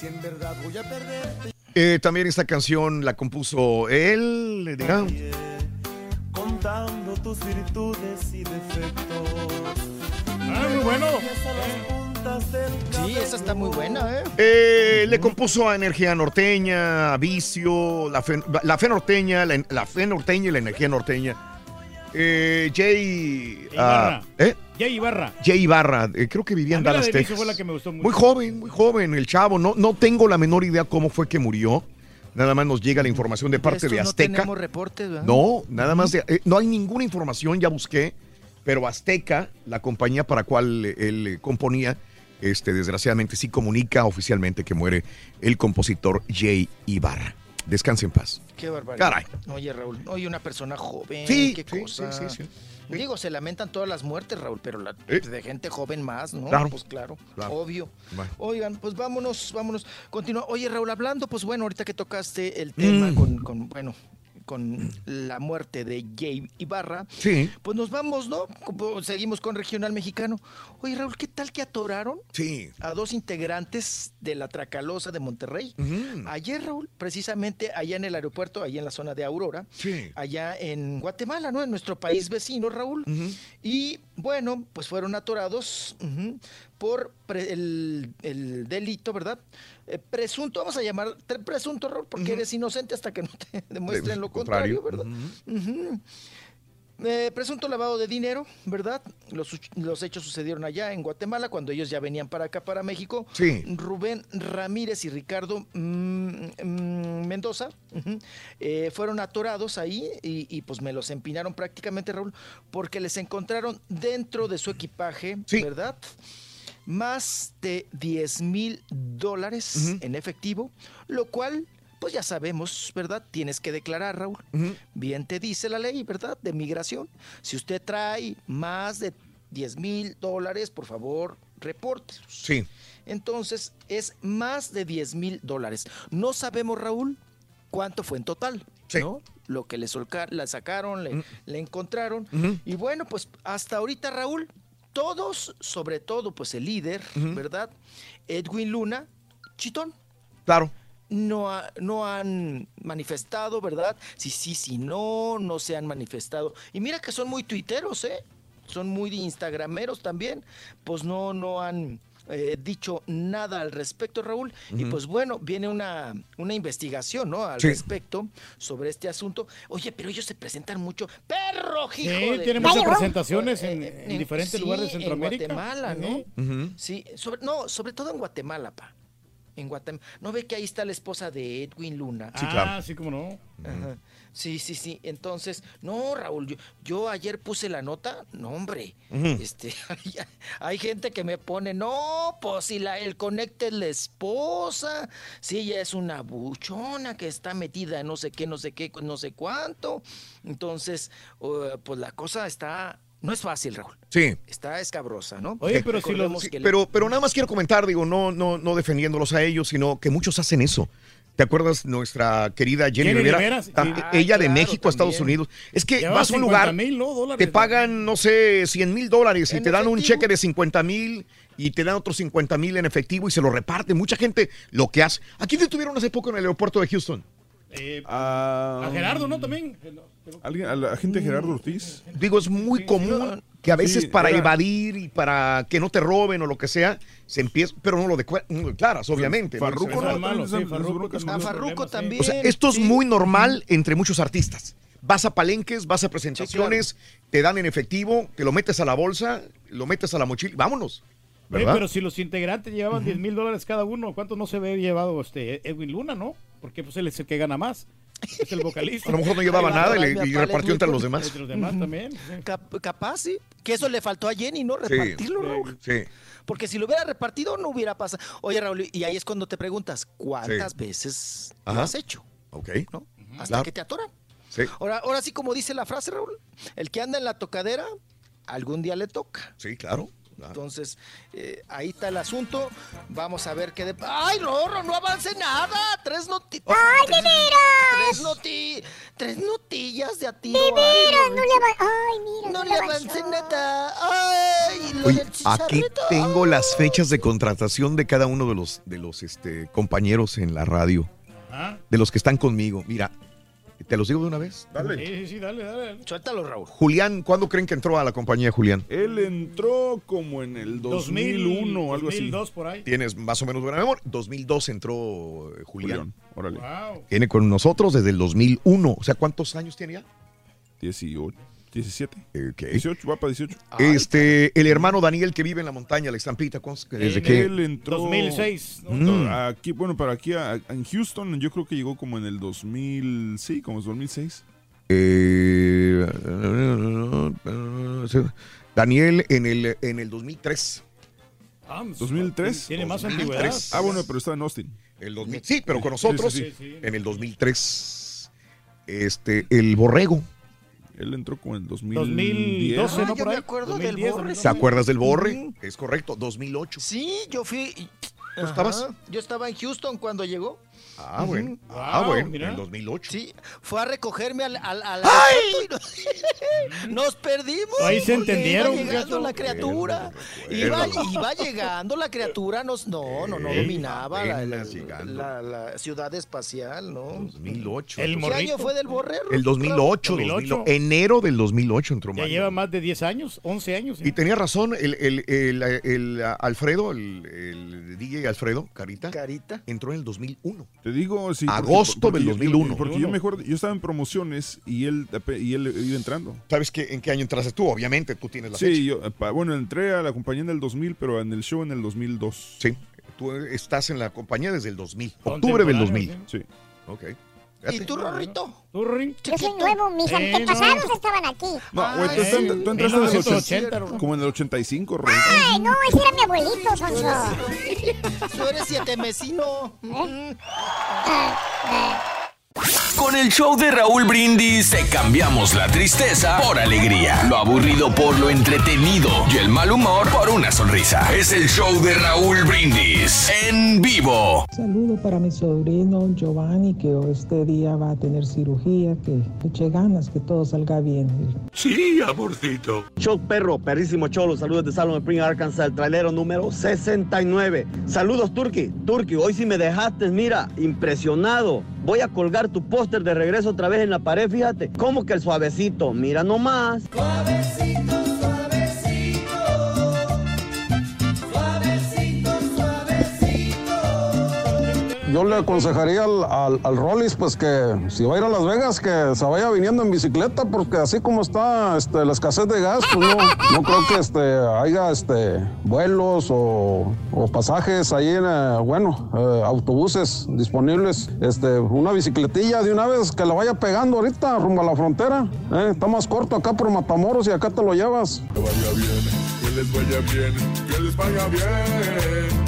si en verdad voy a perderte. Eh, también esta canción la compuso él. le dirá. contando tus virtudes y defectos. Ah, muy bueno. Sí, esa está muy buena, ¿eh? Eh, le compuso a Energía Norteña, a Vicio, la fe, la fe norteña, la, la fe norteña y la energía norteña. Eh, Jay. Ibarra. ah, ¿Eh? Jay Ibarra. Jay Ibarra, eh, creo que vivía en Dallas, Texas. fue la que me gustó mucho. Muy joven, muy joven, el chavo. No, no tengo la menor idea cómo fue que murió. Nada más nos llega la información de parte de Azteca. No tenemos reportes, ¿verdad? No, nada más. de- eh, no hay ninguna información, ya busqué, pero Azteca, la compañía para cual él eh, componía, este, desgraciadamente sí comunica oficialmente que muere el compositor Jay Ibarra. Descanse en paz. Qué barbaridad. Caray. Oye, Raúl, oye, una persona joven. Sí, qué sí, cosa. sí. Digo, se lamentan todas las muertes, Raúl, pero la, ¿Eh? de gente joven más, ¿no? Claro. Pues claro, Claro. obvio. Oigan, pues vámonos, vámonos. Continúa. Oye, Raúl, hablando, pues bueno, ahorita que tocaste el tema Mm. con, con, bueno, con la muerte de Jay Ibarra, Sí. pues nos vamos, ¿no? Seguimos con Regional Mexicano. Oye, Raúl, ¿qué tal que atoraron Sí. a dos integrantes de la Tracalosa de Monterrey? Ayer, Raúl, precisamente allá en el aeropuerto, allá en la zona de Aurora, Sí. allá en Guatemala, ¿no? En nuestro país vecino, Raúl. Y bueno, pues fueron atorados por el delito, ¿verdad? Eh, presunto, vamos a llamar presunto, Raúl, porque eres inocente hasta que no te [laughs] demuestren lo contrario, ¿verdad? Eh, presunto lavado de dinero, ¿verdad? Los, los hechos sucedieron allá en Guatemala cuando ellos ya venían para acá, para México. Sí. Rubén Ramírez y Ricardo mm, mm, Mendoza eh, fueron atorados ahí y, y, pues me los empinaron prácticamente, Raúl, porque les encontraron dentro de su equipaje, ¿verdad? Más de 10 mil dólares en efectivo, lo cual, pues ya sabemos, ¿verdad? Tienes que declarar, Raúl. Bien te dice la ley, ¿verdad? De migración. Si usted trae más de 10 mil dólares, por favor, repórtelos. Sí. Entonces, es más de 10 mil dólares. No sabemos, Raúl, cuánto fue en total, ¿no? Lo que le, solca- la sacaron, le, le encontraron. Y bueno, pues hasta ahorita, Raúl, todos, sobre todo, pues el líder, ¿verdad? Edwin Luna, chitón. Claro. No, ha- no han manifestado, ¿verdad? Sí, sí, sí, no, no se han manifestado. Y mira que son muy tuiteros, ¿eh? Son muy instagrameros también. Pues no, no han eh, dicho nada al respecto, Raúl. Y pues bueno, viene una, una investigación, ¿no? Al Sí. respecto sobre este asunto. Oye, pero ellos se presentan mucho. ¡Perro, hijo de- tiene muchas presentaciones en, en diferentes sí, lugares de Centroamérica. En Guatemala, ¿no? Sí, sobre, no, sobre todo en Guatemala, pa. En Guatemala. ¿No ve que ahí está la esposa de Edwin Luna? Sí, claro. Ah, sí, como no. Ajá. Sí, sí, sí. Entonces, no, Raúl, yo, yo ayer puse la nota, no, hombre. Este, [laughs] hay, hay gente que me pone, no, pues si la, el conecte es la esposa, si ella es una buchona que está metida en no sé qué, no sé qué, no sé cuánto. Entonces, uh, pues la cosa está, no es fácil, Raúl. Sí. Está escabrosa, ¿no? Recordemos sí, que le- pero, pero nada más quiero comentar, digo, no, no, no defendiéndolos a ellos, sino que muchos hacen eso. ¿Te acuerdas nuestra querida Jenny, Jenny Rivera? Rivera, sí. Tam- Ah, ella de claro, México a Estados. Unidos. Es que vas a un 50 lugar, mil, ¿no? dólares. te pagan, no sé, 100 mil dólares y te dan un cheque de 50 mil y te dan otros 50 mil en efectivo y se lo reparten. Mucha gente lo que hace. Aquí detuvieron hace poco en el aeropuerto de Houston. Eh, a a Gerardo, ¿no? También. ¿Alguien, a la gente Gerardo Ortiz. Digo, es muy común que a veces Sí, para era- evadir y para que no te roben o lo que sea, se empieza, pero no lo declaras, obviamente. Eso ¿no? A también. O sea, esto es muy normal entre muchos artistas. Vas a palenques, vas a presentaciones, te dan en efectivo, te lo metes a la bolsa, lo metes a la mochila, vámonos. ¿Verdad? pero si los integrantes llevaban 10 mil dólares cada uno, ¿cuánto no se ve llevado este Edwin Luna, no? Porque pues él es el que gana más. Es el vocalista. [laughs] A lo mejor no llevaba nada y le- y repartió entre los demás. Entre los demás también. Cap- capaz, sí. Que eso le faltó a Jenny, ¿no? Repartirlo, Raúl. Sí. Porque si lo hubiera repartido, no hubiera pasado. Oye, Raúl, y ahí es cuando te preguntas, ¿cuántas veces lo has hecho? Ok. ¿No? Hasta Claro. que te atoran. Sí. Ahora, ahora sí, como dice la frase, Raúl, el que anda en la tocadera, algún día le toca. Sí, claro. Entonces, eh, ahí está el asunto. Vamos a ver qué de... ¡Ay, Rorro, no avance nada! Tres noticias. ¡Ay, de veras! Tres, noti... Tres notillas de a tiro. De veras, Ay, no le avance. Ay, mira, No no, le avance nada. ¡Ay! lo Oye, del aquí tengo las fechas de contratación de cada uno de los, de los este, compañeros en la radio, Ah, de los que están conmigo. Mira, ¿Te los digo de una vez? Dale. Sí, sí, sí, dale, dale. Suéltalo, Raúl. Julián, ¿cuándo creen que entró a la compañía Julián? Él entró como en el 2001 o algo así. 2002 por ahí. Tienes más o menos buena memoria. 2002 entró eh, Julián. Órale. Tiene con nosotros desde el 2001. O sea, ¿cuántos años tiene ya? 18, 17. Ok. 18, va para 18. Este, el hermano Daniel que vive en la montaña, la estampita, ¿cuántos- ¿desde qué? Él entró 2006, ¿no? Mm. Aquí, bueno, para aquí a- en Houston, yo creo que llegó como en el 2000, sí, como es 2006. Eh, Daniel en el, en el 2003. Ah, pues, 2003. Tiene más 2003. antigüedad. Ah, bueno, pero está en Austin. El 2000, sí, pero con nosotros Sí, sí, sí. en el 2003. Este, el borrego. Él entró como en 2012, ¿no? Ah, yo Por me ahí. acuerdo del 2010, borre. ¿Te acuerdas del borre? Es correcto, 2008. Sí, yo fui. Ajá, estabas? Yo estaba en Houston cuando llegó. Ah, bueno. Ujú. Ah, Wow, bueno, mira. en 2008. Sí, fue a recogerme al, al, al aeropuerto y nos, [laughs] nos perdimos. Ahí se entendieron, Iba llegando la criatura. Iba, iba llegando la criatura, nos, no, no, no dominaba la, la- la ciudad espacial, ¿no? 2008. El ¿Qué año fue del borrero? El 2008, 2008. 2008, enero del 2008 entró Ya Mario. lleva más de 10 años, 11 años. Y tenía razón, el, el- el- el Alfredo, el, el DJ Alfredo Carita, Carita. entró en el 2001. Te digo, sí. porque- Agosto porque del yo- 2001. Porque yo mejor, yo estaba en promociones y él, y él iba entrando. ¿Sabes qué, en qué año entraste tú? Obviamente, tú tienes la fecha. Sí, yo, eh, pa- bueno, entré a la compañía en el 2000, pero en el show en el 2002. Sí, tú estás en la compañía desde el 2000, octubre del 2000. Sí. Ok. ¿Y tú, Rorrito? ¿Tú? Yo soy nuevo, mis Eh, antepasados no. estaban aquí. No, güey, tú, Ay, tú- entraste en el 1980, 80, como en el 85, Rey. Ay, no, ese era mi abuelito, Sonso. [laughs] Tú eres siete mesino. Con el show de Raúl Brindis te cambiamos la tristeza por alegría, lo aburrido por lo entretenido y el mal humor por una sonrisa. Es el show de Raúl Brindis en vivo. Saludo para mi sobrino Giovanni, que este día va a tener cirugía, que eche ganas, que todo salga bien. Sí, amorcito. Show perro, perrísimo cholo. Saludos de Salon Spring, Arkansas, el trailero número 69. Saludos, Turki. Turki, hoy sí me dejaste, mira, impresionado. Voy a colgar tu póster de regreso otra vez en la pared, fíjate. Como que el suavecito, mira nomás. Yo le aconsejaría al, al, Rollis, pues que si va a ir a Las Vegas, que se vaya viniendo en bicicleta, porque así como está este, la escasez de gas, pues no, no creo que este, haya este, vuelos o, o pasajes ahí en, eh, bueno, eh, autobuses disponibles. Este, una bicicletilla de una vez que la vaya pegando ahorita rumbo a la frontera. eh, está más corto acá por Matamoros y acá te lo llevas. Que vaya bien, que les vaya bien, que les vaya bien.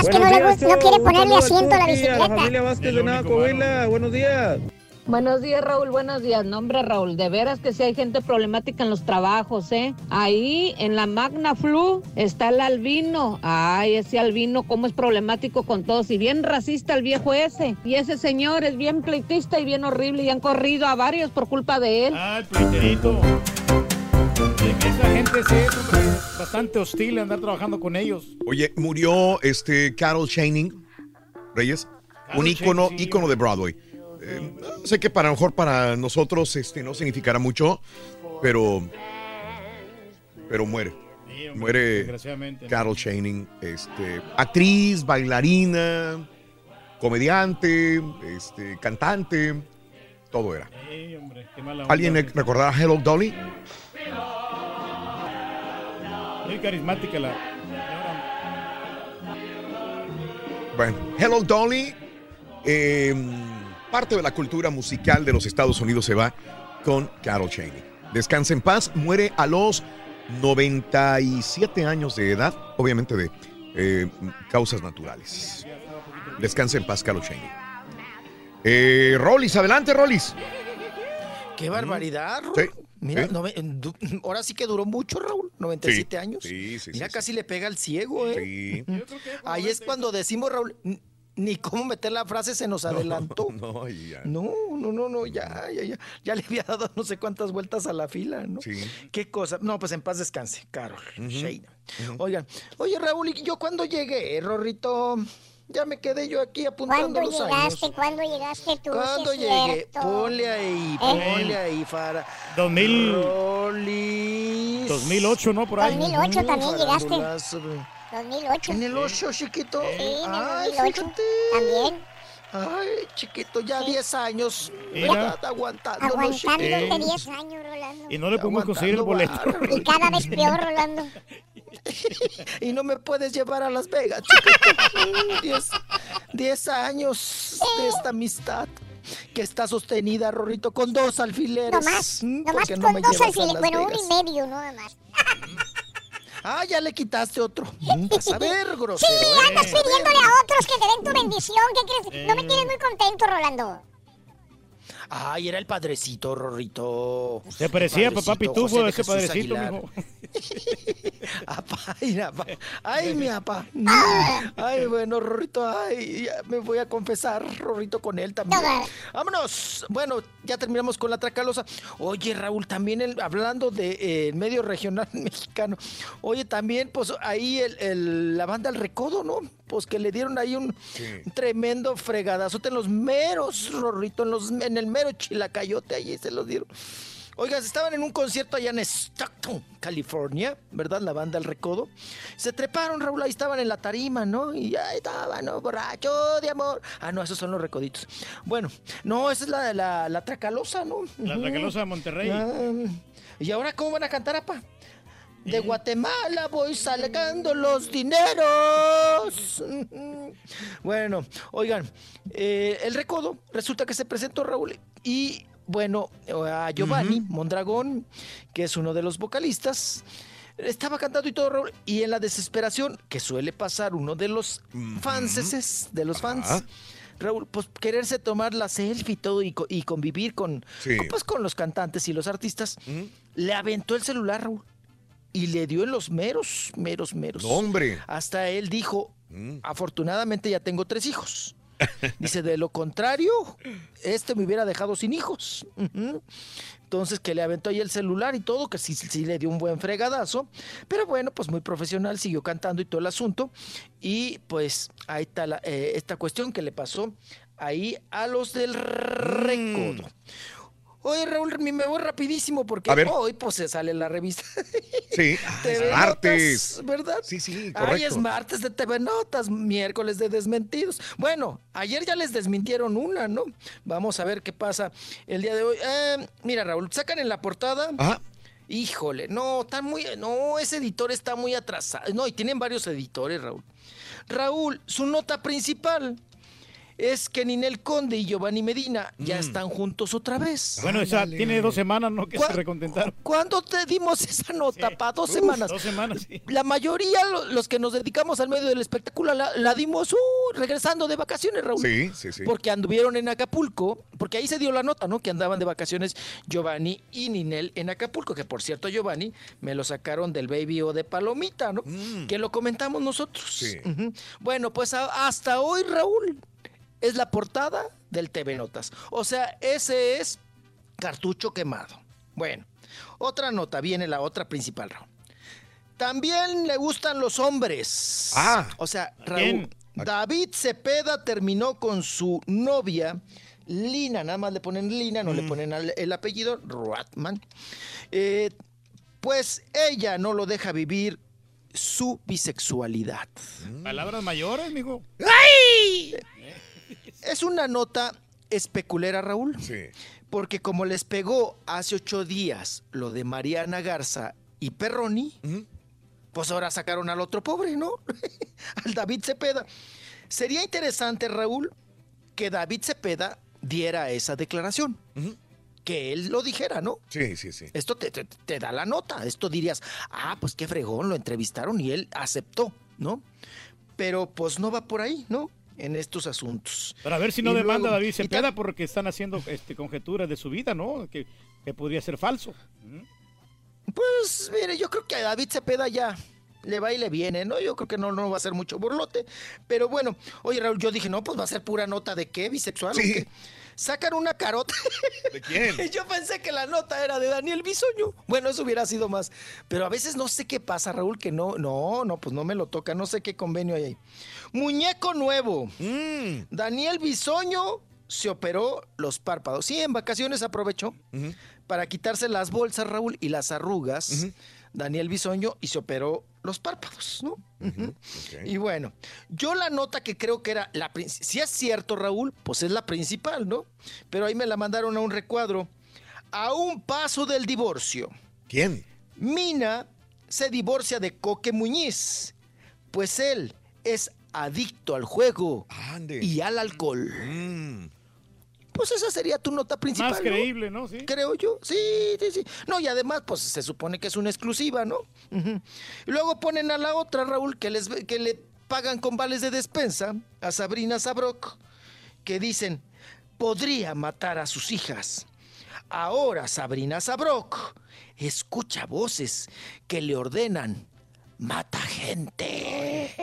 Es que no, le gusta, no quiere ponerle asiento a la La bicicleta. familia Vázquez de Nava, Coahuila, buenos días. Buenos días, Raúl. Buenos días. No, hombre, Raúl, de veras que sí hay gente problemática en los trabajos, ¿eh? Ahí en la Magna Flu está el albino. Ay, ese albino, cómo es problemático con todos. Y bien racista el viejo ese. Y ese señor es bien pleitista y bien horrible. Y han corrido a varios por culpa de él. Ah, el pleiterito. Esa gente sí es bastante hostil andar trabajando con ellos. Oye, murió este Carol Channing Reyes, un ícono, ícono de Broadway. Eh, sé que para lo mejor para nosotros este, no significará mucho, pero, pero muere. Sí, hombre, Muere. Carol Channing, este, actriz, bailarina, comediante, este, cantante, todo era. Sí, hombre, qué mala onda, ¿Alguien recordará Hello Dolly? Muy carismática la. Bueno, Hello Dolly, eh, parte de la cultura musical de los Estados Unidos se va con Carol Chaney. Descansa en paz, muere a los 97 años de edad, obviamente de eh, causas naturales. Descansa en paz, Carol Chaney. Eh, Rollis, adelante, Rollis. Qué barbaridad, Raúl. Sí, Mira, nove- du- [laughs] ahora sí que duró mucho, Raúl. 97 Sí, años. sí, sí, Mira, sí, casi le pega al ciego, ¿eh? Sí. Ahí es cuando decimos, Raúl, ni cómo meter la frase se nos [laughs] adelantó. No, ya. No, no, no, no, ya, ya, ya. Ya le había dado no sé cuántas vueltas a la fila, ¿no? Sí. Qué cosa. No, pues en paz descanse, Carol. Sheina. Oigan, oye, Raúl, ¿y yo cuando llegué, Rorrito? Ya me quedé yo aquí apuntando ¿Cuándo los llegaste? años. ¿Cuándo llegaste tú? ¿Cuándo Sí llegué? cierto. Ponle ahí, ¿Eh? ponle ahí, Fara. 2000. Rolis. 2008, ¿no? Por ahí. 2008 también llegaste. Farandulazo. 2008. En el 8, chiquito. Sí, en el Ay, 2008. fíjate. También. Ay, chiquito, ya 10 años. Mira. ¿verdad? Aguantando. Aguantándote Eh. 10 años, Rolando. Y no le podemos conseguir el boleto. Y cada vez peor, [laughs] Rolando. [laughs] [laughs] y no me puedes llevar a Las Vegas. 10 10 [laughs] años de esta amistad que está sostenida, Rorrito, con dos alfileres. Nomás, Mm, nomás porque con no me dos alfileres. Bueno, uno y medio, no nada más. [laughs] Ah, ya le quitaste otro. Mm, Vas a ver, Sí, grosero. ¿eh? andas pidiéndole a otros que te den tu bendición. ¿Qué crees? No me tienes muy contento, Rolando. Ay, era el padrecito, Rorrito. Se parecía a papá Pitufo, ese Jesús padrecito, mijo. [laughs] Ay, apa. Ay, mi apa. [laughs] Ay, bueno, Rorrito, ay, ya me voy a confesar, Rorrito, con él también. Vámonos. Bueno, ya terminamos con la tracalosa. Oye, Raúl, también el- hablando de eh, el medio regional [laughs] mexicano. Oye, también, pues ahí el, el- la banda El Recodo, ¿no? Pues que le dieron ahí un tremendo fregadazote en los meros, Rorrito, en, los, en el mero chilacayote, ahí se los dieron. Oigan, estaban en un concierto allá en Stockton, California, ¿verdad? La banda El Recodo. Se treparon, Raúl, ahí estaban en la tarima, ¿no? Y ahí estaban, ¿no? Borracho de amor. Ah, no, esos son los recoditos. Bueno, no, esa es la, la, la tracalosa, ¿no? La. Tracalosa de Monterrey. Ah, ¿Y ahora cómo van a cantar, apa? De Guatemala voy sacando los dineros. [laughs] Bueno, oigan, eh, el recodo resulta que se presentó Raúl y bueno, a Giovanni Mondragón, que es uno de los vocalistas, estaba cantando y todo Raúl, y en la desesperación que suele pasar uno de los fanses, de los fans. Raúl, pues quererse tomar la selfie y todo y, co- y convivir con, Sí. con, pues, con los cantantes y los artistas, le aventó el celular, Raúl, y le dio en los meros, meros, meros. No, hombre. Hasta él dijo, Mm. afortunadamente ya tengo tres hijos. [laughs] Dice, de lo contrario, este me hubiera dejado sin hijos. Entonces que le aventó ahí el celular y todo, que sí, sí le dio un buen fregadazo. Pero bueno, pues muy profesional, siguió cantando y todo el asunto. Y pues ahí está la- eh, esta cuestión que le pasó ahí a los del recodo. Oye, Raúl, me voy rapidísimo porque A ver. hoy pues se sale la revista. [laughs] Sí, Ah, TV es martes. Notas, ¿verdad? Sí, sí, Ay, correcto. es martes de TV Notas, miércoles de desmentidos. Bueno, ayer ya les desmintieron una, ¿no? Vamos a ver qué pasa el día de hoy. Eh, mira, Raúl, sacan en la portada. Ajá. Híjole, no, está muy, no, ese editor está muy atrasado. No, y tienen varios editores, Raúl. Raúl, su nota principal es que Ninel Conde y Giovanni Medina ya están juntos otra vez. Bueno, esa tiene dos semanas, ¿no? Que se recontentaron. ¿Cuándo te dimos esa nota? ¿Para dos Uf, semanas? dos semanas, sí. La mayoría, lo- los que nos dedicamos al medio del espectáculo, la, la dimos uh, regresando de vacaciones, Raúl. Sí, sí, sí. Porque anduvieron en Acapulco, porque ahí se dio la nota, ¿no? Que andaban de vacaciones Giovanni y Ninel en Acapulco, que por cierto, Giovanni me lo sacaron del baby o de Palomita, ¿no? Que lo comentamos nosotros. Ujú. Bueno, pues a- hasta hoy, Raúl, es la portada del TV Notas. O sea, ese es cartucho quemado. Bueno, otra nota, viene la otra principal, Raúl. También le gustan los hombres. Ah. O sea, ¿A Raúl? David Cepeda terminó con su novia, Lina, nada más le ponen Lina, no le ponen el apellido, Ratman. Eh, pues ella no lo deja vivir su bisexualidad. Palabras mayores, mijo. Es una nota especulera, Raúl. Sí. Porque como les pegó hace ocho días lo de Mariana Garza y Perroni, pues ahora sacaron al otro pobre, ¿no? [laughs] al David Cepeda. Sería interesante, Raúl, que David Cepeda diera esa declaración. Que él lo dijera, ¿no? Sí, sí, sí. Esto te, te- te da la nota. Esto dirías, ah, pues qué fregón, lo entrevistaron y él aceptó, ¿no? Pero pues no va por ahí, ¿no? En estos asuntos. Para ver si no Y demanda luego- a David Cepeda porque están haciendo este, conjeturas de su vida, ¿no? Que, que podría ser falso. Pues mire, yo creo que a David Cepeda ya le va y le viene, ¿no? Yo creo que no, no va a ser mucho burlote. Pero bueno, oye Raúl, yo dije, no, pues va a ser pura nota de qué, bisexual. o Sí. qué? sacan una carota. ¿De quién? [laughs] Yo pensé que la nota era de Daniel Bisoño. Bueno, eso hubiera sido más. Pero a veces no sé qué pasa, Raúl, que no, no, no, pues no me lo toca. No sé qué convenio hay ahí. Muñeco nuevo. Mm. Daniel Bisoño se operó los párpados. Sí, en vacaciones aprovechó para quitarse las bolsas, Raúl, y las arrugas. Daniel Bisoño y se operó los párpados, ¿no? Y bueno, yo la nota que creo que era la principal, si es cierto, Raúl, pues es la principal, ¿no? Pero ahí me la mandaron a un recuadro. A un paso del divorcio. ¿Quién? Mina se divorcia de Coque Muñiz, pues él es adicto al juego y al alcohol. Mm. Pues esa sería tu nota principal. Más ¿no? creíble, ¿no? Sí. Creo yo. Sí, sí, sí. No, y además, pues se supone que es una exclusiva, ¿no? Y luego ponen a la otra, Raúl, que, les, que le pagan con vales de despensa, a Sabrina Sabrok, que dicen, podría matar a sus hijas. Ahora Sabrina Sabrok escucha voces que le ordenan, mata gente.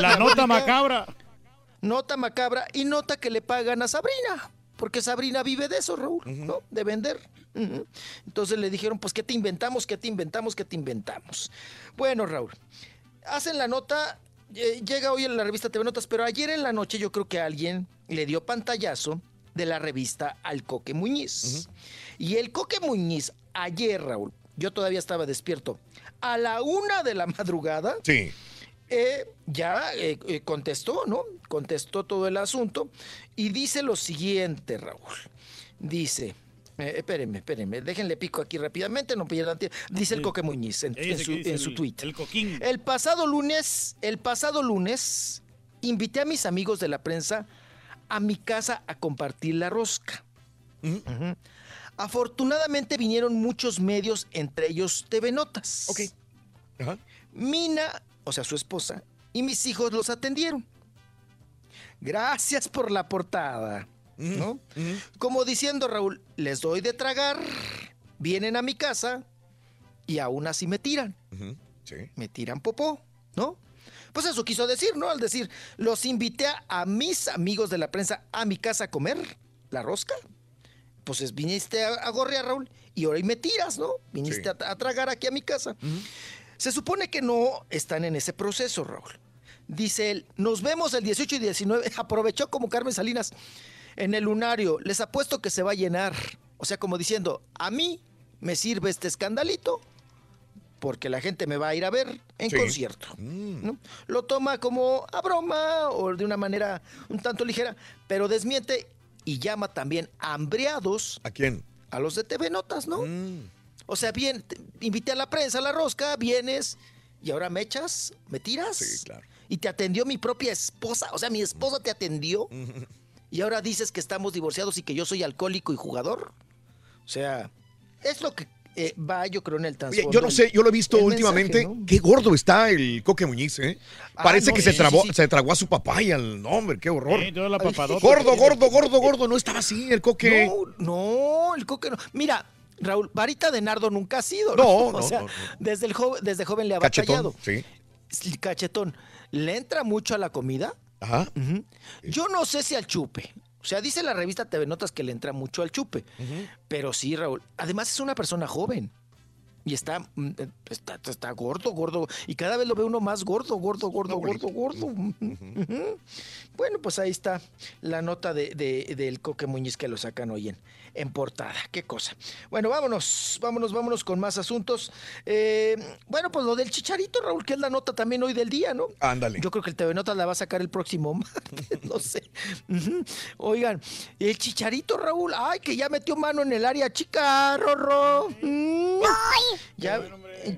La nota macabra. Nota macabra y nota que le pagan a Sabrina. Porque Sabrina vive de eso, Raúl, ¿no? De vender. Entonces le dijeron, pues, ¿qué te inventamos? ¿Qué te inventamos? ¿Qué te inventamos? Bueno, Raúl, hacen la nota, eh, llega hoy en la revista TV Notas, pero ayer en la noche yo creo que alguien le dio pantallazo de la revista al Coque Muñiz. Y el Coque Muñiz, ayer, Raúl, yo todavía estaba despierto, a la una de la [laughs] madrugada, Sí. eh, ya eh, eh, contestó, ¿no? Contestó todo el asunto y dice lo siguiente, Raúl. Dice, eh, espérenme, espérenme, déjenle pico aquí rápidamente, no pierdan tiempo. Dice el. Coque Muñiz en, su, en su el- tweet. El coquín. El pasado lunes, el pasado lunes, invité a mis amigos de la prensa a mi casa a compartir la rosca. Afortunadamente vinieron muchos medios, entre ellos TV Notas. Mina, o sea, su esposa, y mis hijos los atendieron. Gracias por la portada. ¿no? Como diciendo, Raúl, les doy de tragar, vienen a mi casa y aún así me tiran. Sí. Me tiran popó, ¿no? Pues eso quiso decir, ¿no? Al decir, los invité a mis amigos de la prensa a mi casa a comer la rosca. Pues es, viniste a, a gorrear, Raúl, y ahora y me tiras, ¿no? Viniste Sí. a, a tragar aquí a mi casa. Se supone que no están en ese proceso, Raúl. Dice él, nos vemos el 18 y 19. [laughs] Aprovechó como Carmen Salinas en el lunario. Les apuesto que se va a llenar. O sea, como diciendo, a mí me sirve este escandalito porque la gente me va a ir a ver en Sí. concierto. ¿no? Lo toma como a broma o de una manera un tanto ligera, pero desmiente y llama también hambriados ¿A quién? a los de TV Notas, ¿no? O sea, bien, invité a la prensa a la rosca, vienes y ahora me echas, me tiras. Sí, claro. Y te atendió mi propia esposa, o sea, mi esposa te atendió. [laughs] Y ahora dices que estamos divorciados y que yo soy alcohólico y jugador. O sea, es lo que eh, va, yo creo, en el trasfondo. yo no sé, yo lo he visto últimamente. mensaje, ¿no? Qué gordo está el Coque Muñiz, ¿eh? Ah, Parece no, que sí, se, trabó, sí. se tragó a su papá y al hombre, qué horror. La. Gordo, gordo, gordo, gordo. No estaba así el Coque. No, no, el coque no. Mira, Raúl, varita de nardo nunca ha sido. [laughs] No, o no, sea, no, no. Desde, el joven, desde joven le ha Cachetón, batallado. sí. Sí, Cachetón. ¿Le entra mucho a la comida? Ajá. Yo no sé si al chupe. O sea, dice la revista TV Notas que le entra mucho al chupe. Pero sí, Raúl. Además es una persona joven. Y está, mm, eh, está, está gordo, gordo. Y cada vez lo ve uno más gordo, gordo, gordo, gordo, gordo. Bueno, pues ahí está la nota de, de- del Coque Muñiz que lo sacan hoy en, en portada. Qué cosa. Bueno, vámonos, vámonos, vámonos con más asuntos. Eh, bueno, pues lo del chicharito, Raúl, que es la nota también hoy del día, ¿no? Ándale. Yo creo que el TV Notas la va a sacar el próximo [laughs] martes, no sé. Oigan, el chicharito, Raúl, ay, que ya metió mano en el área chica, Rorro. Mm. Ya,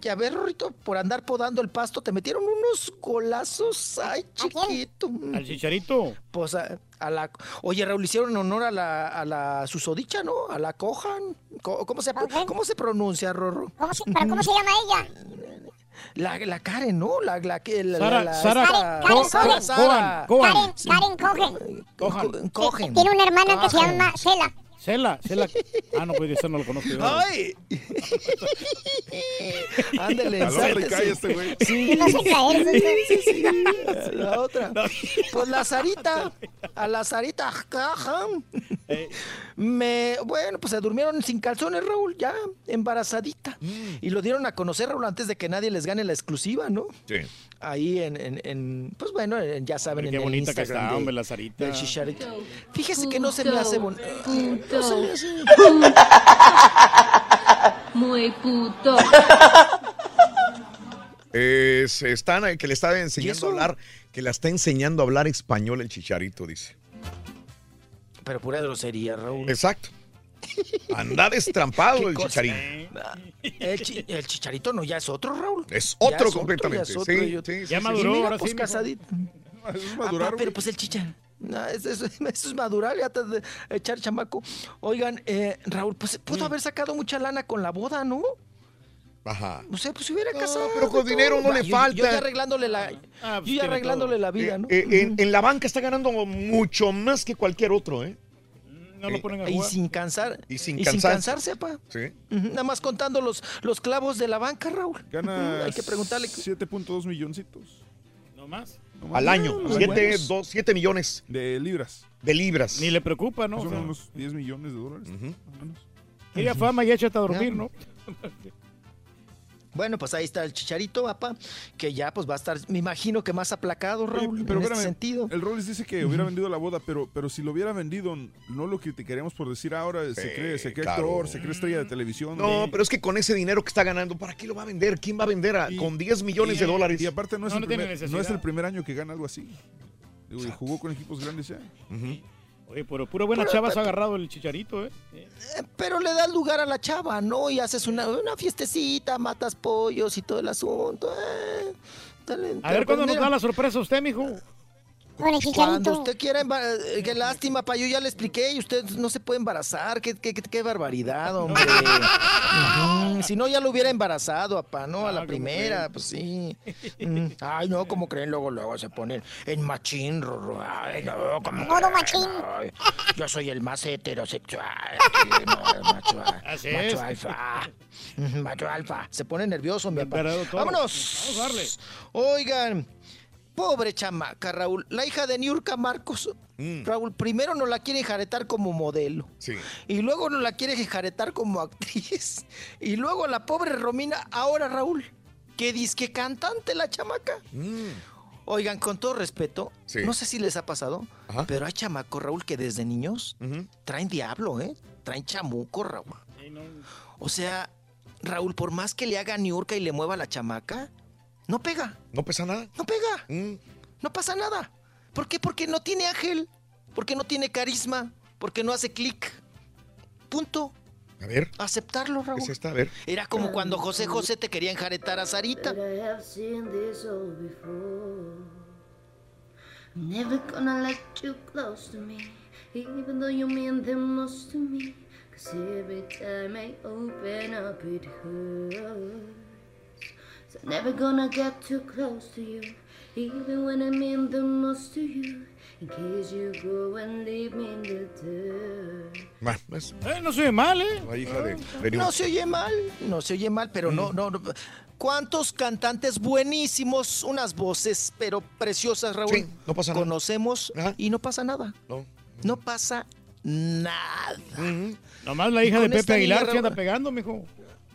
ya ves, Rorrito, por andar podando el pasto, te metieron unos golazos, ay, chiquito. Al chicharito. Pues a, a la... Oye, Raúl, hicieron honor a la, a la susodicha, ¿no? A la cojan. Co- ¿Cómo se, ¿cómo se pronuncia, Rorro? ¿Cómo se, ¿Pero cómo se llama ella? La, la Karen, ¿no? La, la, que- la, Sara- la- Sara- Karen Sara, Cohen. Sara. Cohen. Karen, Karen Cohen. Co- Cohen. Tiene una hermana que se llama Cela. Cela, Cela. Ah, no, pues eso no lo conozco yo. ¡Ay! Ándale, sáquese. cae este güey. Sí, sí, sí, sí. [laughs] La otra. Pues la Sarita. A la Sarita. ajá. Me, bueno, pues se durmieron sin calzones, Raúl, ya embarazadita. Mm. Y lo dieron a conocer, Raúl, antes de que nadie les gane la exclusiva, ¿no? Sí. Ahí en, en, en- pues bueno, en- ya saben, Qué en el bonita que está, de- hombre, la Sarita. del Chicharito. Fíjese que no se me hace bonito. No se me hace. Muy puto. Eh, se están, eh, que le está enseñando a hablar, que la está enseñando a hablar español el chicharito, dice. Pero pura grosería, Raúl. Exacto. Anda destrampado [laughs] ¿Qué el cosa? chicharito. El, chi- el chicharito no, ya es otro, Raúl. Es Ya otro es completamente, ya es otro, sí, y otro. sí, sí, Ya sí, maduró, ahora pues sí, mijo. casadito. Es Papá, madurar, pero pues el chicha. No, eso, eso- [laughs] eso es madurar, ya te de echar chamaco. Oigan, eh, Raúl, pues Mm. pudo haber sacado mucha lana con la boda, ¿no? Ajá. O sea, pues se hubiera casado. pero con y dinero todo. no le Yo- Yo, falta. ya arreglándole la, Ah, pues yo ya tiene arreglándole todo. la vida, ¿no? Eh, en, en la banca está ganando mucho más que cualquier otro, ¿eh? No lo ponen a y sin cansar. Y sin y cansarse. cansarse, pa. Sí. Nada más contando los, los clavos de la banca, Raúl. Gana Hay que preguntarle. 7.2 milloncitos. No más. No. Al año. Muy Siete, buenos. dos, siete millones De libras. de libras. Ni le preocupa, ¿no? O Son sea, unos 10 millones de dólares. O menos. Quería fama y échate a dormir, ¿no? [laughs] Bueno, pues ahí está el chicharito, papá, que ya pues va a estar, me imagino que más aplacado, Oye, Raúl, pero en este espérame, sentido. El Rollis dice que hubiera vendido la boda, pero, pero si lo hubiera vendido, no lo criticaríamos por decir ahora, se Sí, cree, se cree claro. actor, se cree estrella de televisión. No, Y- pero es que con ese dinero que está ganando, ¿para qué lo va a vender? ¿Quién va a vender a- Y- con 10 millones y- de dólares? Y aparte no es, No, el, no primer, no necesidad. es el primer año que gana algo así. Digo, y jugó con equipos grandes ya. Ujú. Oye, pero pura buena Pero- chava se ha agarrado el chicharito, ¿eh? Eh, Eh, Pero le das lugar a la chava, ¿no? Y haces una, una fiestecita, matas pollos y todo el asunto. eh. Dale, A ver cuándo nos da la sorpresa usted, mijo. [laughs] Con el Cuando usted quiera, emba- eh, qué lástima, pa, yo ya le expliqué y usted no se puede embarazar, qué, qué, qué- qué barbaridad, hombre. [laughs] Si no, ya lo hubiera embarazado, papá, ¿no? A la ¿cómo primera, creen? pues sí. Mm, Ay, no, como creen, luego, luego se ponen en machín, rorro. Ay, no, como Modo machín. yo soy el más heterosexual. no, macho, [laughs] Así macho es. alfa. Macho alfa. Se pone nervioso, mi papá. Vámonos. Vamos a darle. Oigan, pobre chamaca, Raúl. La hija de Niurka Marcos. Mm, Raúl, primero nos la quieren jaretar como modelo. sí. Y luego nos la quieren jaretar como actriz. [laughs] Y luego la pobre Romina, ahora Raúl, que disque cantante la chamaca. Mm, Oigan, con todo respeto, Sí. no sé si les ha pasado, Ajá. pero hay chamacos, Raúl, que desde niños ujú. traen diablo, ¿eh? Traen chamuco, Raúl. O sea, Raúl, por más que le haga Niurka y le mueva la chamaca, no pega, No pesa nada. no pega, Mm, no pasa nada. ¿Por qué? Porque no tiene ángel, porque no tiene carisma, porque no hace clic. Punto. A ver, Aceptarlo, ¿qué Raúl. es esta? A ver. Era como cuando José José te quería enjaretar a Sarita. Never gonna let you close to me, even though you mean the most to me. Cause every time I open up, it hurts. So I'm never gonna get too close to you, even when I mean the most to you. In case you go and leave me in the dirt. Es Eh, no se ve mal, ¿eh? la hija de, de No se oye mal, no se oye mal, pero no, no, no. ¿Cuántos cantantes buenísimos, unas voces, pero preciosas, Raúl? Sí, no pasa nada. Conocemos Ajá. y no pasa nada. No. No pasa nada. Ujú. Nomás la hija de Pepe Aguilar se anda pegando, mijo.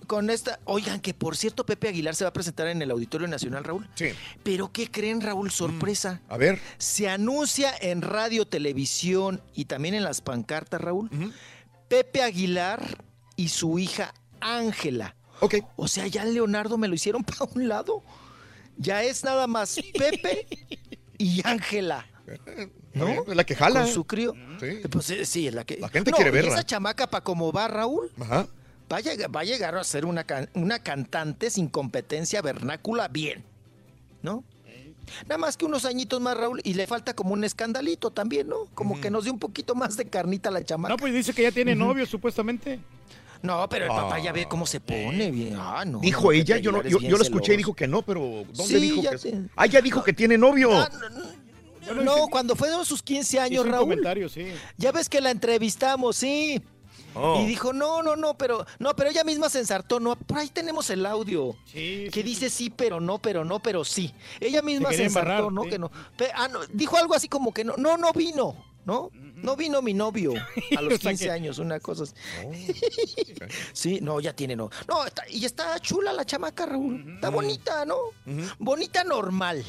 Con esta, oigan, que por cierto, Pepe Aguilar se va a presentar en el Auditorio Nacional, Raúl. Sí. Pero ¿qué creen, Raúl? Sorpresa. A ver. Se anuncia en radio, televisión y también en las pancartas, Raúl. Pepe Aguilar y su hija Ángela. Ok. O sea, ya Leonardo me lo hicieron [laughs] para un lado. Ya es nada más Pepe y Ángela. [laughs] ¿No? Es la que jala. Con su crío. Sí. Pues eh, sí, es la que. La gente No, quiere y verla. Esa chamaca, para como va Raúl, Ajá. Va a, llegar, va a llegar a ser una, can- una cantante sin competencia vernácula bien. ¿No? Nada más que unos añitos más, Raúl, y le falta como un escandalito también, ¿no? Como que nos dé un poquito más de carnita a la chamaca. No, pues dice que ya tiene novio, supuestamente. No, pero el papá ya ve cómo se pone bien. Ah, no. Dijo no, ella, yo, no, yo, lo escuché y dijo que no, pero ¿dónde Sí, dijo ya que te- Ah, ya dijo que tiene novio. Ah, no, no, cuando fueron sus 15 años, Raúl. comentario, sí. Ya ves que la entrevistamos, sí. Oh. Y dijo, no, no, no, pero no, pero ella misma se ensartó, no, por ahí tenemos el audio. que dice sí, pero no, pero no, pero sí. Ella misma se, ensartó, embarrar, ¿no? Que no. Pe- ah, no, Dijo algo así como que no, no, no vino, ¿no? No vino mi novio [laughs] a los O sea 15 que- años, una cosa así. [laughs] sí, no, ya tiene no. No, está- y está chula la chamaca, Raúl. Está bonita, ¿no? Bonita normal,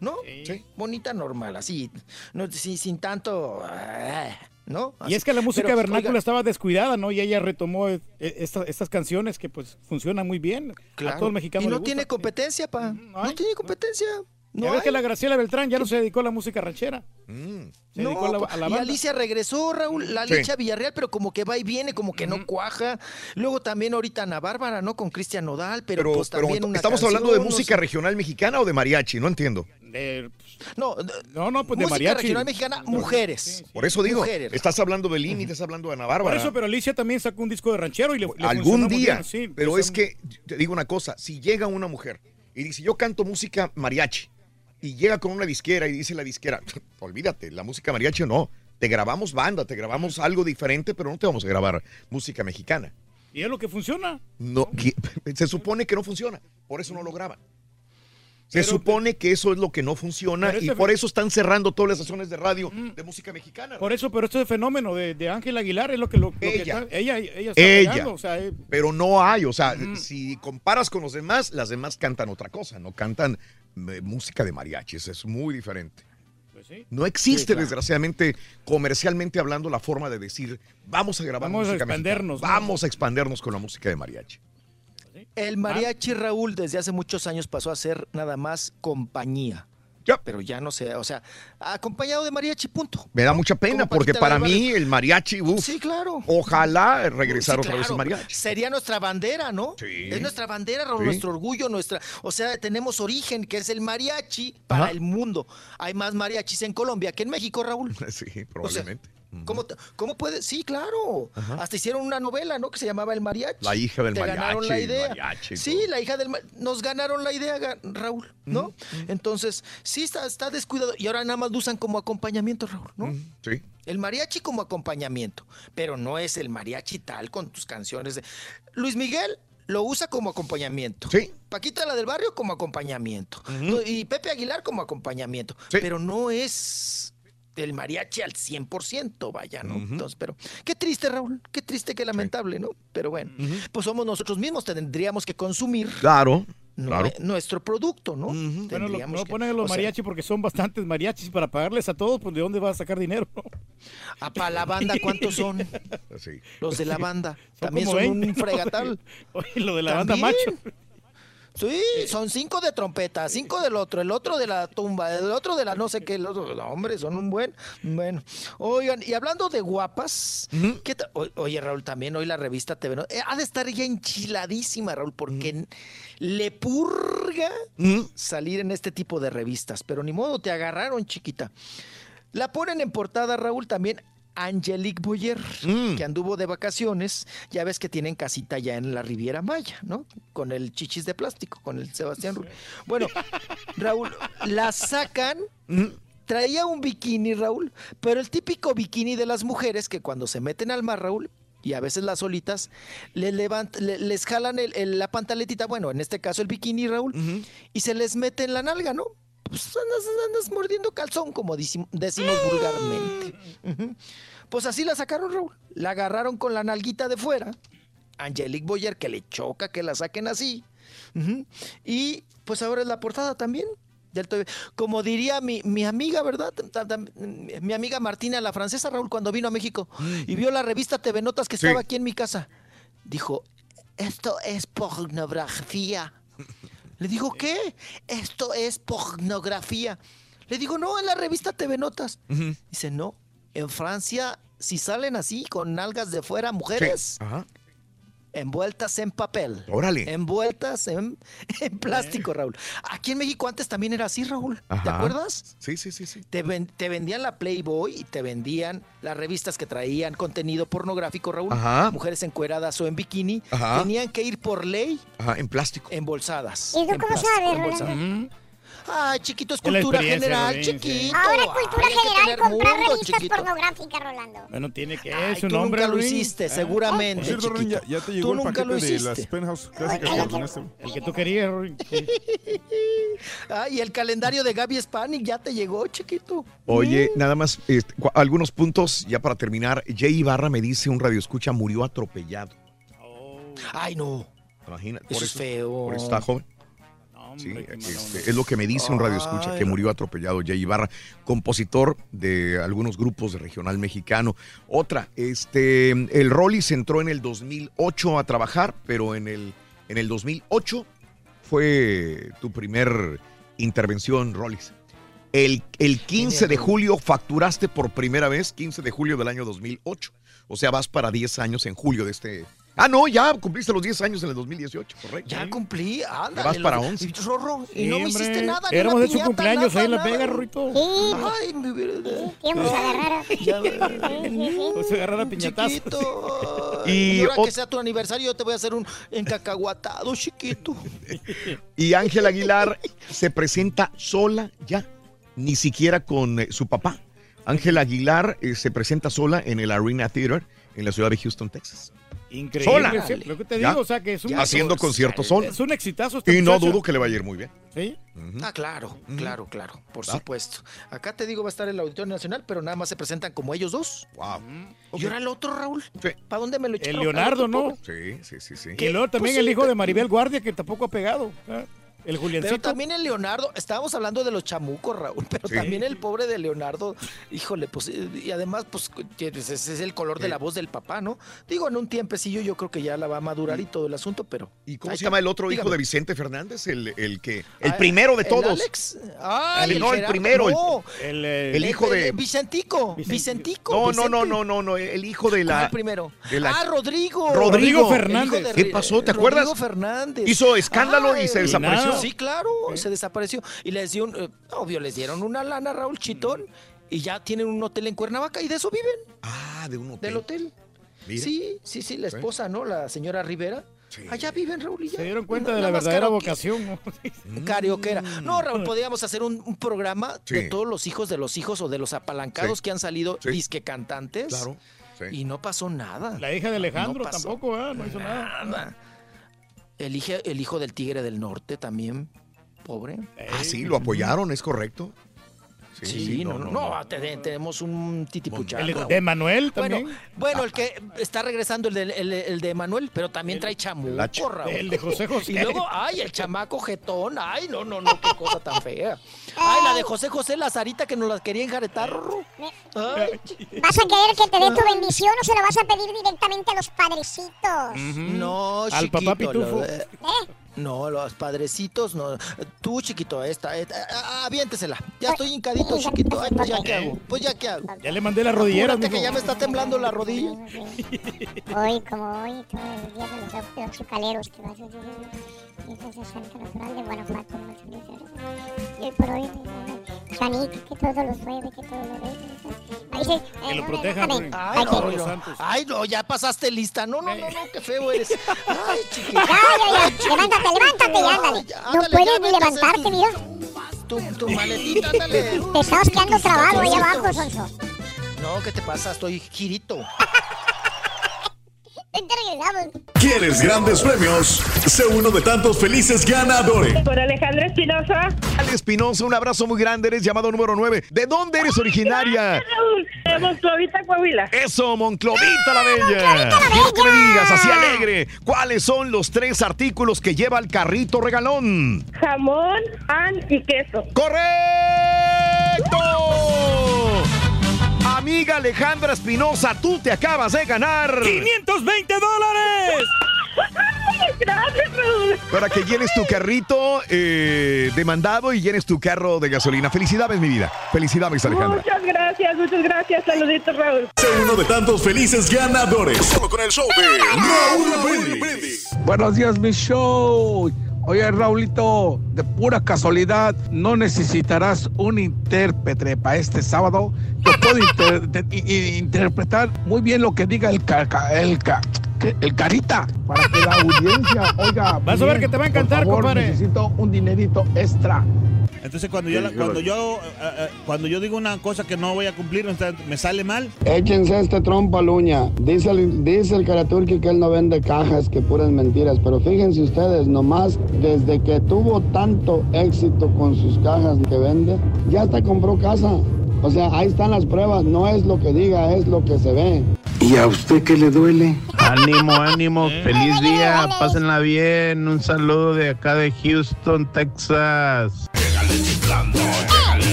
¿no? Sí. Bonita normal, así, no, sin, sin tanto, ah, ¿no? Y es que la música Pero, vernácula oiga, estaba descuidada, ¿no? Y ella retomó eh, esta- estas canciones que pues funcionan muy bien. A todo el mexicano Y no le gusta. tiene competencia, pa. No, tiene competencia. No ves que la Graciela Beltrán ya no se dedicó a la música ranchera. Mm. Se No, dedicó a la, a la y. Alicia regresó, Raúl, la Sí. Licha Villarreal, pero como que va y viene, como que no cuaja. Luego también ahorita Ana Bárbara, ¿no? Con Cristian Nodal, pero, Pero, pues pero también una ¿estamos hablando de no música sé. regional mexicana o de mariachi? No entiendo. No, no, no, pues de música mariachi. regional mexicana, mujeres. Por eso digo, Mujeres. estás hablando de Lini, estás hablando de Ana Por Bárbara. eso, pero Alicia también sacó un disco de ranchero y le, le Algún día. bien, sí, pero pues, es que, te digo una cosa, si llega una mujer y dice, yo canto música mariachi, y llega con una disquera y dice la disquera, [laughs] olvídate, la música mariachi no, te grabamos banda, te grabamos algo diferente, pero no te vamos a grabar música mexicana. Y es lo que funciona. No, [laughs] se supone que no funciona, por eso no lo graban. Se Pero- supone que eso es lo que no funciona y ese- por eso están cerrando todas las estaciones de radio de música mexicana. Por eso, pero este fenómeno de, de Ángel Aguilar es lo que, lo, lo que está- ella, ella está Ella. pegando, o sea, eh, Pero no hay, o sea, si comparas con los demás, las demás cantan otra cosa, no cantan eh, música de mariachis, es muy diferente. pues No existe, Sí, claro. desgraciadamente, comercialmente hablando, la forma de decir, vamos a grabar Vamos a música mexicana, expandernos, ¿no? Vamos a expandernos con la música de mariachi. El mariachi Raúl desde hace muchos años pasó a ser nada más compañía. Pero ya no sé, o sea, acompañado de mariachi, punto. Me da mucha pena porque para mí el mariachi, Sí, claro. ojalá regresar Sí, otra vez el claro. mariachi. Sería nuestra bandera, ¿no? Sí. Es nuestra bandera, Raúl, Sí. nuestro orgullo, nuestra. O sea, tenemos origen, que es el mariachi para Ajá. el mundo. Hay más mariachis en Colombia que en México, Raúl. [laughs] Sí, probablemente. ¿Cómo, te- ¿Cómo puede? Sí, claro. Hasta hicieron una novela, ¿no? Que se llamaba El Mariachi. La hija del Te ganaron mariachi, la el idea. mariachi sí, la hija del Nos ganaron la idea, Raúl, ¿no? Entonces, sí está, está descuidado. Y ahora nada más lo usan como acompañamiento, Raúl, ¿no? Sí. El mariachi como acompañamiento, pero no es el mariachi tal con tus canciones. de- Luis Miguel lo usa como acompañamiento. Sí. Paquita la del barrio como acompañamiento. Y Pepe Aguilar como acompañamiento. Pero no es el mariachi al 100%, vaya, ¿no? Entonces, pero qué triste, Raúl, qué triste, qué lamentable, ¿no? Pero bueno, pues somos nosotros mismos, tendríamos que consumir Claro, claro. nuestro producto, ¿no? bueno, lo, Tendríamos no que- ponen a los sea, mariachis porque son bastantes mariachis para pagarles a todos, pues ¿de dónde vas a sacar dinero? Ah, para la banda, ¿cuántos son? [laughs] Sí. Los de la banda. Son También son 20, un fregatal. [laughs] Oye, lo de la banda macho. Sí, son cinco de trompeta, cinco del otro, el otro de la tumba, el otro de la no sé qué, el otro, no, hombre, son un buen, bueno. Oigan, y hablando de guapas, ¿qué ta- o- oye Raúl, también hoy la revista TV, ¿no? Eh, ha de estar ya enchiladísima, Raúl, porque le purga salir en este tipo de revistas, pero ni modo, te agarraron, chiquita. La ponen en portada, Raúl, también Angelique Boyer, que anduvo de vacaciones. Ya ves que tienen casita ya en la Riviera Maya, ¿no? Con el chichis de plástico, con el Sebastián Rulli. Bueno, [laughs] Raúl, la sacan. Traía un bikini, Raúl, pero el típico bikini de las mujeres que cuando se meten al mar, Raúl, y a veces las solitas, le levant- le- les jalan el- el- la pantaletita, bueno, en este caso el bikini, Raúl, y se les mete en la nalga, ¿no? Pues andas, andas mordiendo calzón, como decim- decimos vulgarmente. Ujú. Pues así la sacaron, Raúl. La agarraron con la nalguita de fuera. Angelique Boyer, que le choca que la saquen así. Y pues ahora es la portada también. Como diría mi, mi amiga, ¿verdad? Mi amiga Martina, la francesa, Raúl, cuando vino a México y vio la revista TV Notas que Sí. estaba aquí en mi casa, dijo, esto es pornografía. [laughs] Le digo, ¿qué? Esto es pornografía. Le digo, no, en la revista TV Notas. Dice, no, en Francia, si salen así, con nalgas de fuera, mujeres, Ajá. Envueltas en papel. Órale. Envueltas en, [laughs] en plástico, Raúl. Aquí en México antes también era así, Raúl. ¿Te acuerdas? Sí, sí, sí, sí. Te, ven- te vendían la Playboy y te vendían las revistas que traían contenido pornográfico, Raúl. Ajá. Mujeres encueradas o en bikini. Ajá. Tenían que ir por ley Ajá, en plástico. embolsadas. ¿Y tú en cómo sabes, embolsadas. Ay, chiquito, es cultura general, chiquito. Ahora es cultura Ay, general comprar mundo, revistas chiquito. pornográficas, Rolando. Bueno, tiene que Ay, es un tú hombre, nunca lo hiciste, Ah. seguramente, Por cierto, ya, ya te llegó Tú el nunca paquete lo de hiciste. las Penthouse Clásicas que ordenaste. El que tú querías, Rodrín. [laughs] Ay, el calendario de Gaby Spanik ya te llegó, chiquito. Oye, nada más, este, cu- algunos puntos ya para terminar. Jay Ibarra me dice, un radio escucha murió atropellado. Ay, no. Imagina, Eso es feo. Por eso está joven. Sí, este, es lo que me dice un radio escucha, que murió atropellado Jay Ibarra, compositor de algunos grupos de regional mexicano. Otra, este, el Rollis entró en el 2008 a trabajar, pero en el, en el 2008 fue tu primer intervención, Rollis. El, el 15 de julio facturaste por primera vez, 15 de julio del año 2008. O sea, vas para 10 años en julio de este... Ah, no, ya cumpliste los 10 años en el 2018, correcto. Ya cumplí, ándale. Vas para lo- 11. y Rorro, y no me hiciste nada. Éramos de su cumpleaños nada, ahí en La. Vega. Sí. Ay, mi vida. Íbamos a agarrar. [laughs] Ya, Pues se agarra la piñatazo. Chiquito. [laughs] Y Y ahora que sea tu aniversario, yo te voy a hacer un encacahuatado, chiquito. Y Ángel Aguilar se presenta sola ya, ni siquiera con eh, su papá. Ángel Aguilar eh, se presenta sola en el Arena Theater en la ciudad de Houston, Texas. Increíble. Sola. sí, Lo que te Ya. digo, o sea, que es un... Haciendo conciertos sola. Es un exitazo. esta Y no dudo que le va a ir muy bien. Sí. Ah, claro, claro, claro, por ¿Va? supuesto. Acá te digo, va a estar el Auditorio Nacional, pero nada más se presentan como ellos dos. Wow. ¿Y ahora el otro, Raúl? ¿Para dónde me lo echaron? El Leonardo, ¿Al otro ¿no? Sí, sí, sí, sí. Y luego también Pues el sí, hijo de Maribel Guardia, que tampoco ha pegado. ¿eh? El Juliancito. Pero también el Leonardo, estábamos hablando de los chamucos, Raúl, pero Sí. también el pobre de Leonardo, híjole, pues, eh, y además, pues, ese es el color de la voz del papá, ¿no? Digo, en un tiempecillo yo creo que ya la va a madurar y todo el asunto, pero... ¿Y cómo se llama el otro hijo de Vicente Fernández? El, el que. El Ah, primero de ¿el todos. Alex? Ay, El- no, el Gerardo, primero. el- no. El, eh, El hijo de- Vicentico, Vicentico. No, no, Vicente. no, no, no, no. El hijo de la. ¿Cuál primero? de la- Ah, Rodrigo. Rodrigo El Fernández. de- ¿Qué pasó? ¿Te acuerdas? Rodrigo Fernández. Hizo escándalo y se desapareció. Sí, claro, se desapareció. Y les dio, un, eh, obvio, les dieron una lana, Raúl Chitón, y ya tienen un hotel en Cuernavaca y de eso viven, Ah, de un hotel. del hotel. Mira. Sí, sí, sí, la esposa, ¿no? La señora Rivera. Allá viven, Raúl, y ya. Se dieron cuenta de la verdadera vocación. ¿no? [laughs] Carioquera. No, Raúl, podríamos hacer un, un programa de todos los hijos de los hijos o de los apalancados Sí. que han salido Sí. disque cantantes. Claro. sí. Y no pasó nada. La hija de Alejandro No tampoco, ¿eh? No hizo nada. Nada. El, el hijo del tigre del norte también, pobre. Ah, sí, lo apoyaron, es correcto. Sí, no, no, no, te- tenemos un titipuchán. El de Manuel Bueno, también. bueno, el que está regresando el de, el, el de Manuel, pero también trae chamuco, la ch- Raúl. el de José [laughs] José. Y luego, ay, el chamaco jetón, ay, no, no, no, qué cosa tan fea. Ay, la de José José Lazarita que nos la quería enjaretar. Ay, ¿Vas a querer que te dé tu bendición o se lo vas a pedir directamente a los padrecitos? No, Al chiquito. papá Pitufo. ¿Eh? No, los padrecitos, no. Tú, chiquito, esta, esta ah, aviéntesela. Ya estoy hincadito, chiquito. Ay, pues ya qué hago. Pues ya qué hago. Ya le mandé las rodilleras, Apúrate que ya me está temblando la rodilla. Hoy, como hoy, todos los días de los, azucaleros que vas a es el Santo Natural de Guanajuato. Y hoy por hoy, Chanito, que todo lo sueve, que todo lo ve. Ahí sí, Que lo eh, protejan. Ay, no. Ay, no, ya pasaste lista. No, no, no, no, qué feo eres. Ay, chiquito. Ya, ya, ya. Levántate, levántate y ándale. No puedes ni levantarte, mira. Tu, tu maletita, ándale. Te estabas quedando trabado ahí abajo, Sonso. No, ¿qué te pasa? Estoy girito. [laughs] Vente, regresamos. ¿Quieres grandes premios? Sé uno de tantos felices ganadores. Por Alejandra Espinosa. Ale Espinosa, un abrazo muy grande. Eres llamado número 9. ¿De dónde eres originaria? De Monclovita, Coahuila. Eso, Monclovita la Bella. Quiero que me digas así alegre. ¿Cuáles son los tres artículos que lleva el carrito regalón? Jamón, pan y queso. ¡Correcto! Amiga Alejandra Espinosa, tú te acabas de ganar. 520 dólares. Gracias, Raúl. Para que llenes tu carrito eh, de mandado y llenes tu carro de gasolina. Felicidades, mi vida. Felicidades, Alejandra. Muchas gracias, muchas gracias. Saluditos, Raúl. Sé uno de tantos felices ganadores. Solo con el show de Raúl Brindis. Buenos días, mi show. Oye, Raulito, de pura casualidad, ¿no necesitarás un intérprete para este sábado? Yo puedo interpretar muy bien lo que diga el, ca- el, ca- el carita para que la audiencia oiga. [laughs] Vas a ver que te va a encantar, Por favor, compadre. Necesito un dinerito extra. Entonces cuando yo, la- cuando yo, eh, eh, cuando yo digo una cosa que no voy a cumplir, me sale mal. Échense este trompo al uña. Dice el, dice el Karaturki que él no vende cajas, que puras mentiras. Pero fíjense ustedes, nomás desde que tuvo tanto éxito con sus cajas que vende, ya hasta compró casa. O sea, ahí están las pruebas. No es lo que diga, es lo que se ve. ¿Y a usted qué le duele? Ánimo, ánimo, feliz día, pásenla bien, un saludo de acá de Houston, Texas.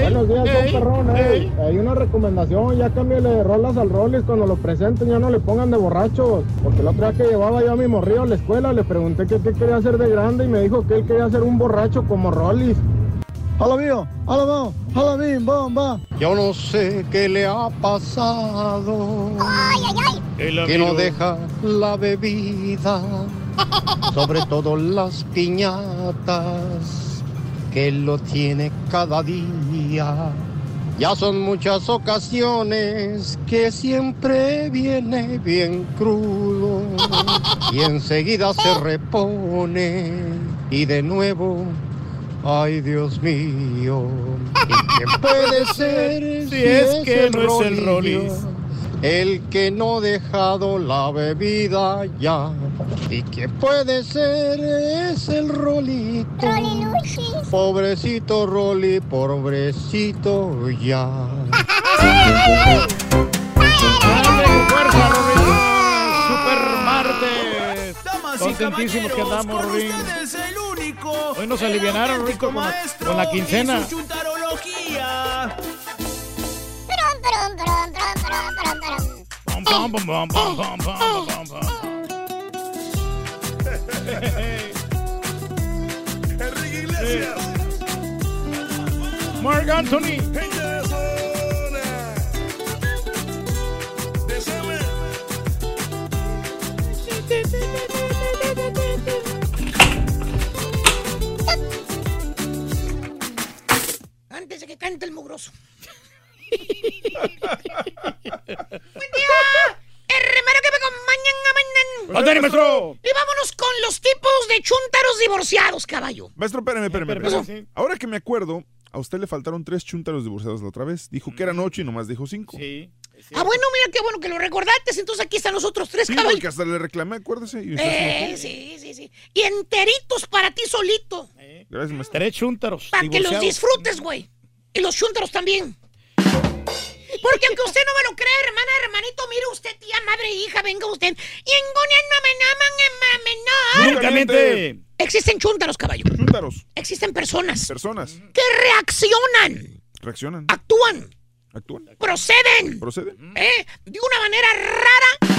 Buenos días, perrón. eh. Hay una recomendación, ya cámbiale de rolas al Rollis cuando lo presenten, ya no le pongan de borrachos. Porque el otro día que llevaba yo a mi morrillo a la escuela, le pregunté que qué quería hacer de grande y me dijo que él quería ser un borracho como Rollis. Hola mío, hola mío, hola mío, bomba. Yo no sé qué le ha pasado. Que no deja la bebida. [laughs] Sobre todo las piñatas. Que lo tiene cada día. Ya son muchas ocasiones que siempre viene bien crudo. Y enseguida se repone. Y de nuevo. Ay, Dios mío. ¿Y quién puede ser [laughs] Si es que no es el? Rollis. El que no ha dejado la bebida ya. ¿Y quién puede ser? Es el Rolito. Pobrecito Rolly, pobrecito ya. Contentísimos que andamos, con Rorín. ustedes el único, Hoy nos el alivianaron, Rico, con con la quincena. Enrique Iglesias. Mark Anthony. Gente de zona. De Summer. Antes de que cante el mugroso. Hermano que me acompañan a mañana. ¡Ándale, maestro! Y vámonos con los tipos de chúntaros divorciados, caballo. Maestro, espérame, espérame. Espérame, espérame. Ahora que me acuerdo, a usted le faltaron tres chúntaros divorciados la otra vez. Dijo que eran ocho y nomás dijo cinco. Sí. Ah, bueno, mira qué bueno que lo recordaste. Entonces aquí están los otros tres, Sí, caballo. porque hasta le reclamé, acuérdese. Y Eh, sí, sí, sí. Y enteritos para ti solito. Gracias, maestro. Tres chúntaros. Para que los disfrutes, güey. Y los chúntaros también. Porque aunque usted no me lo crea, hermana, hermanito, mire usted, tía, madre, hija, venga usted. Y en Gonia no me naman, en Únicamente. Existen chúntaros, caballo. Chúntaros. Existen personas Personas. que reaccionan, Reaccionan. actúan, Actúan. proceden, Proceden. ¿eh? de una manera rara,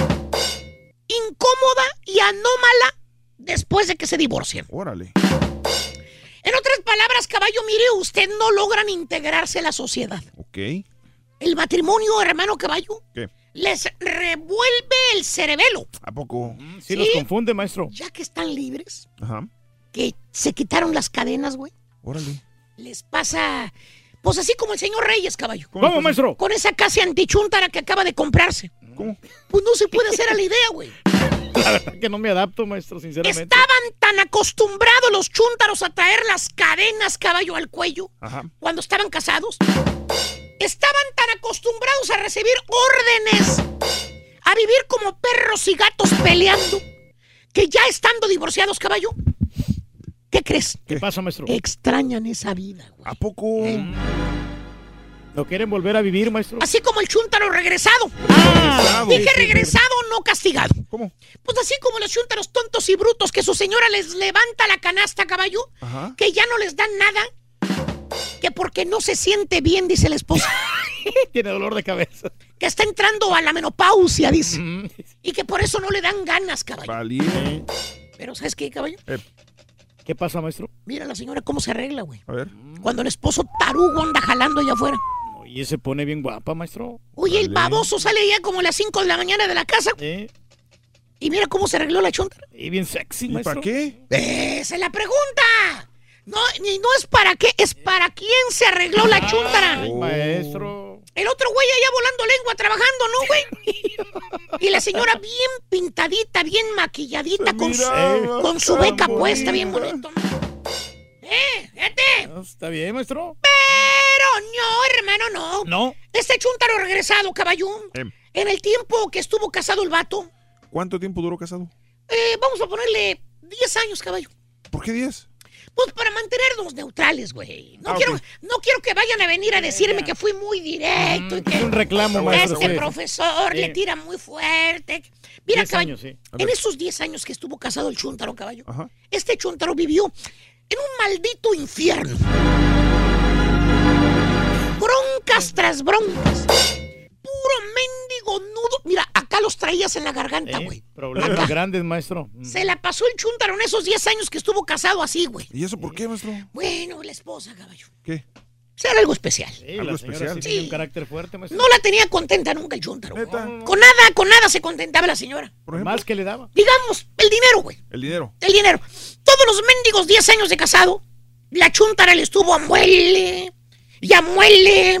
incómoda y anómala después de que se divorcian. Órale. En otras palabras, caballo, mire, usted no logran integrarse a la sociedad. Ok. El matrimonio, hermano caballo, ¿Qué? les revuelve el cerebelo. ¿A poco? Sí, los confunde, maestro. Ya que están libres, Ajá. que se quitaron las cadenas, güey, Órale. les pasa, pues así como el señor Reyes, caballo. ¿Cómo, maestro? Con esa casa antichuntara que acaba de comprarse. ¿Cómo? Pues no se puede hacer a la idea, güey. [laughs] La verdad que no me adapto, maestro, sinceramente. Estaban tan acostumbrados los chúntaros a traer las cadenas, caballo, al cuello, Ajá. cuando estaban casados. Estaban tan acostumbrados a recibir órdenes, a vivir como perros y gatos peleando, que ya estando divorciados, caballo, ¿qué crees? ¿Qué pasa, maestro? Extrañan esa vida. ¿A poco? ¿Lo quieren volver a vivir, maestro? Así como el chúntaro regresado. Regresado. Dije regresado, no castigado. ¿Cómo? Pues así como los chúntaros tontos y brutos que su señora les levanta la canasta, caballo, Ajá. que ya no les dan nada, que porque no se siente bien, dice la esposa, [laughs] Tiene dolor de cabeza. que está entrando a la menopausia, dice, y que por eso no le dan ganas, caballo. Valiente. Pero ¿sabes qué, caballo? Eh, ¿Qué pasa, maestro? Mira la señora cómo se arregla, güey. a ver. Cuando el esposo tarugo anda jalando allá afuera. Oye, se pone bien guapa, maestro. Oye, el baboso sale ya como a las 5 de la mañana de la casa. ¿Eh? Y mira cómo se arregló la chonta. Y bien sexy, ¿Y maestro. para qué? Esa es la pregunta. No, ni no es para qué, es para quién se arregló la chúntara. Ay, maestro. El otro güey allá volando lengua trabajando, ¿no, güey? Y la señora bien pintadita, bien maquilladita, con su, con su beca puesta, bien bonito. ¡Eh, fíjate! Está bien, maestro. Pero no, hermano, no. No. Este chuntaro regresado, caballón. Em. En el tiempo que estuvo casado el vato, ¿Cuánto tiempo duró casado? eh, vamos a ponerle 10 años, caballo. ¿Por qué 10? Pues para mantenernos neutrales, güey. No, Ah, quiero, no quiero que vayan a venir a decirme que fui muy directo y que Es un reclamo, maestro. este profesor Sí. le tira muy fuerte. Mira, 10 caballo, años, sí. A en esos 10 años que estuvo casado el chuntaro, caballo, Ajá. este chuntaro vivió en un maldito infierno. Broncas tras broncas. Puro mendigo nudo. Mira, acá los traías en la garganta, Eh, güey. Problemas grandes, maestro. Mm. Se la pasó el chuntaro en esos 10 años que estuvo casado así, güey. ¿Y eso por qué, maestro? Bueno, la esposa, caballo. ¿Qué? Era algo especial. Sí, Algo la señora especial. sí un carácter fuerte, maestro. No la tenía contenta nunca el chuntaro. Neta. Con nada, con nada se contentaba la señora. Por ejemplo, Más que le daba. Digamos, el dinero, güey. el dinero. El dinero. Todos los mendigos 10 años de casado, la chuntara le estuvo a muele, y a muele,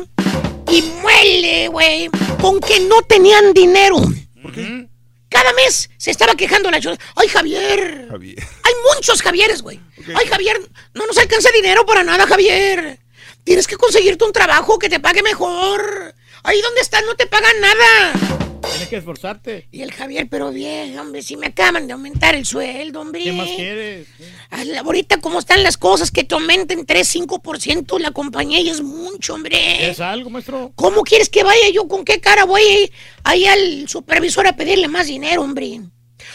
y muele, güey, con que no tenían dinero. ¿Por qué? Cada mes se estaba quejando la chuntara. Ay, Javier. Javier. Hay muchos Javieres, güey. Ay, Javier, no nos alcanza dinero para nada, Javier. Tienes que conseguirte un trabajo que te pague mejor. Ahí donde estás no te pagan nada. Tienes que esforzarte. Y el Javier, pero bien, hombre, si me acaban de aumentar el sueldo, hombre. ¿Qué más quieres? Ahorita como están las cosas, que te aumenten 3, 5% la compañía y es mucho, hombre. ¿Es algo, maestro? ¿Cómo quieres que vaya yo? ¿Con qué cara voy ahí, ahí al supervisor a pedirle más dinero, hombre?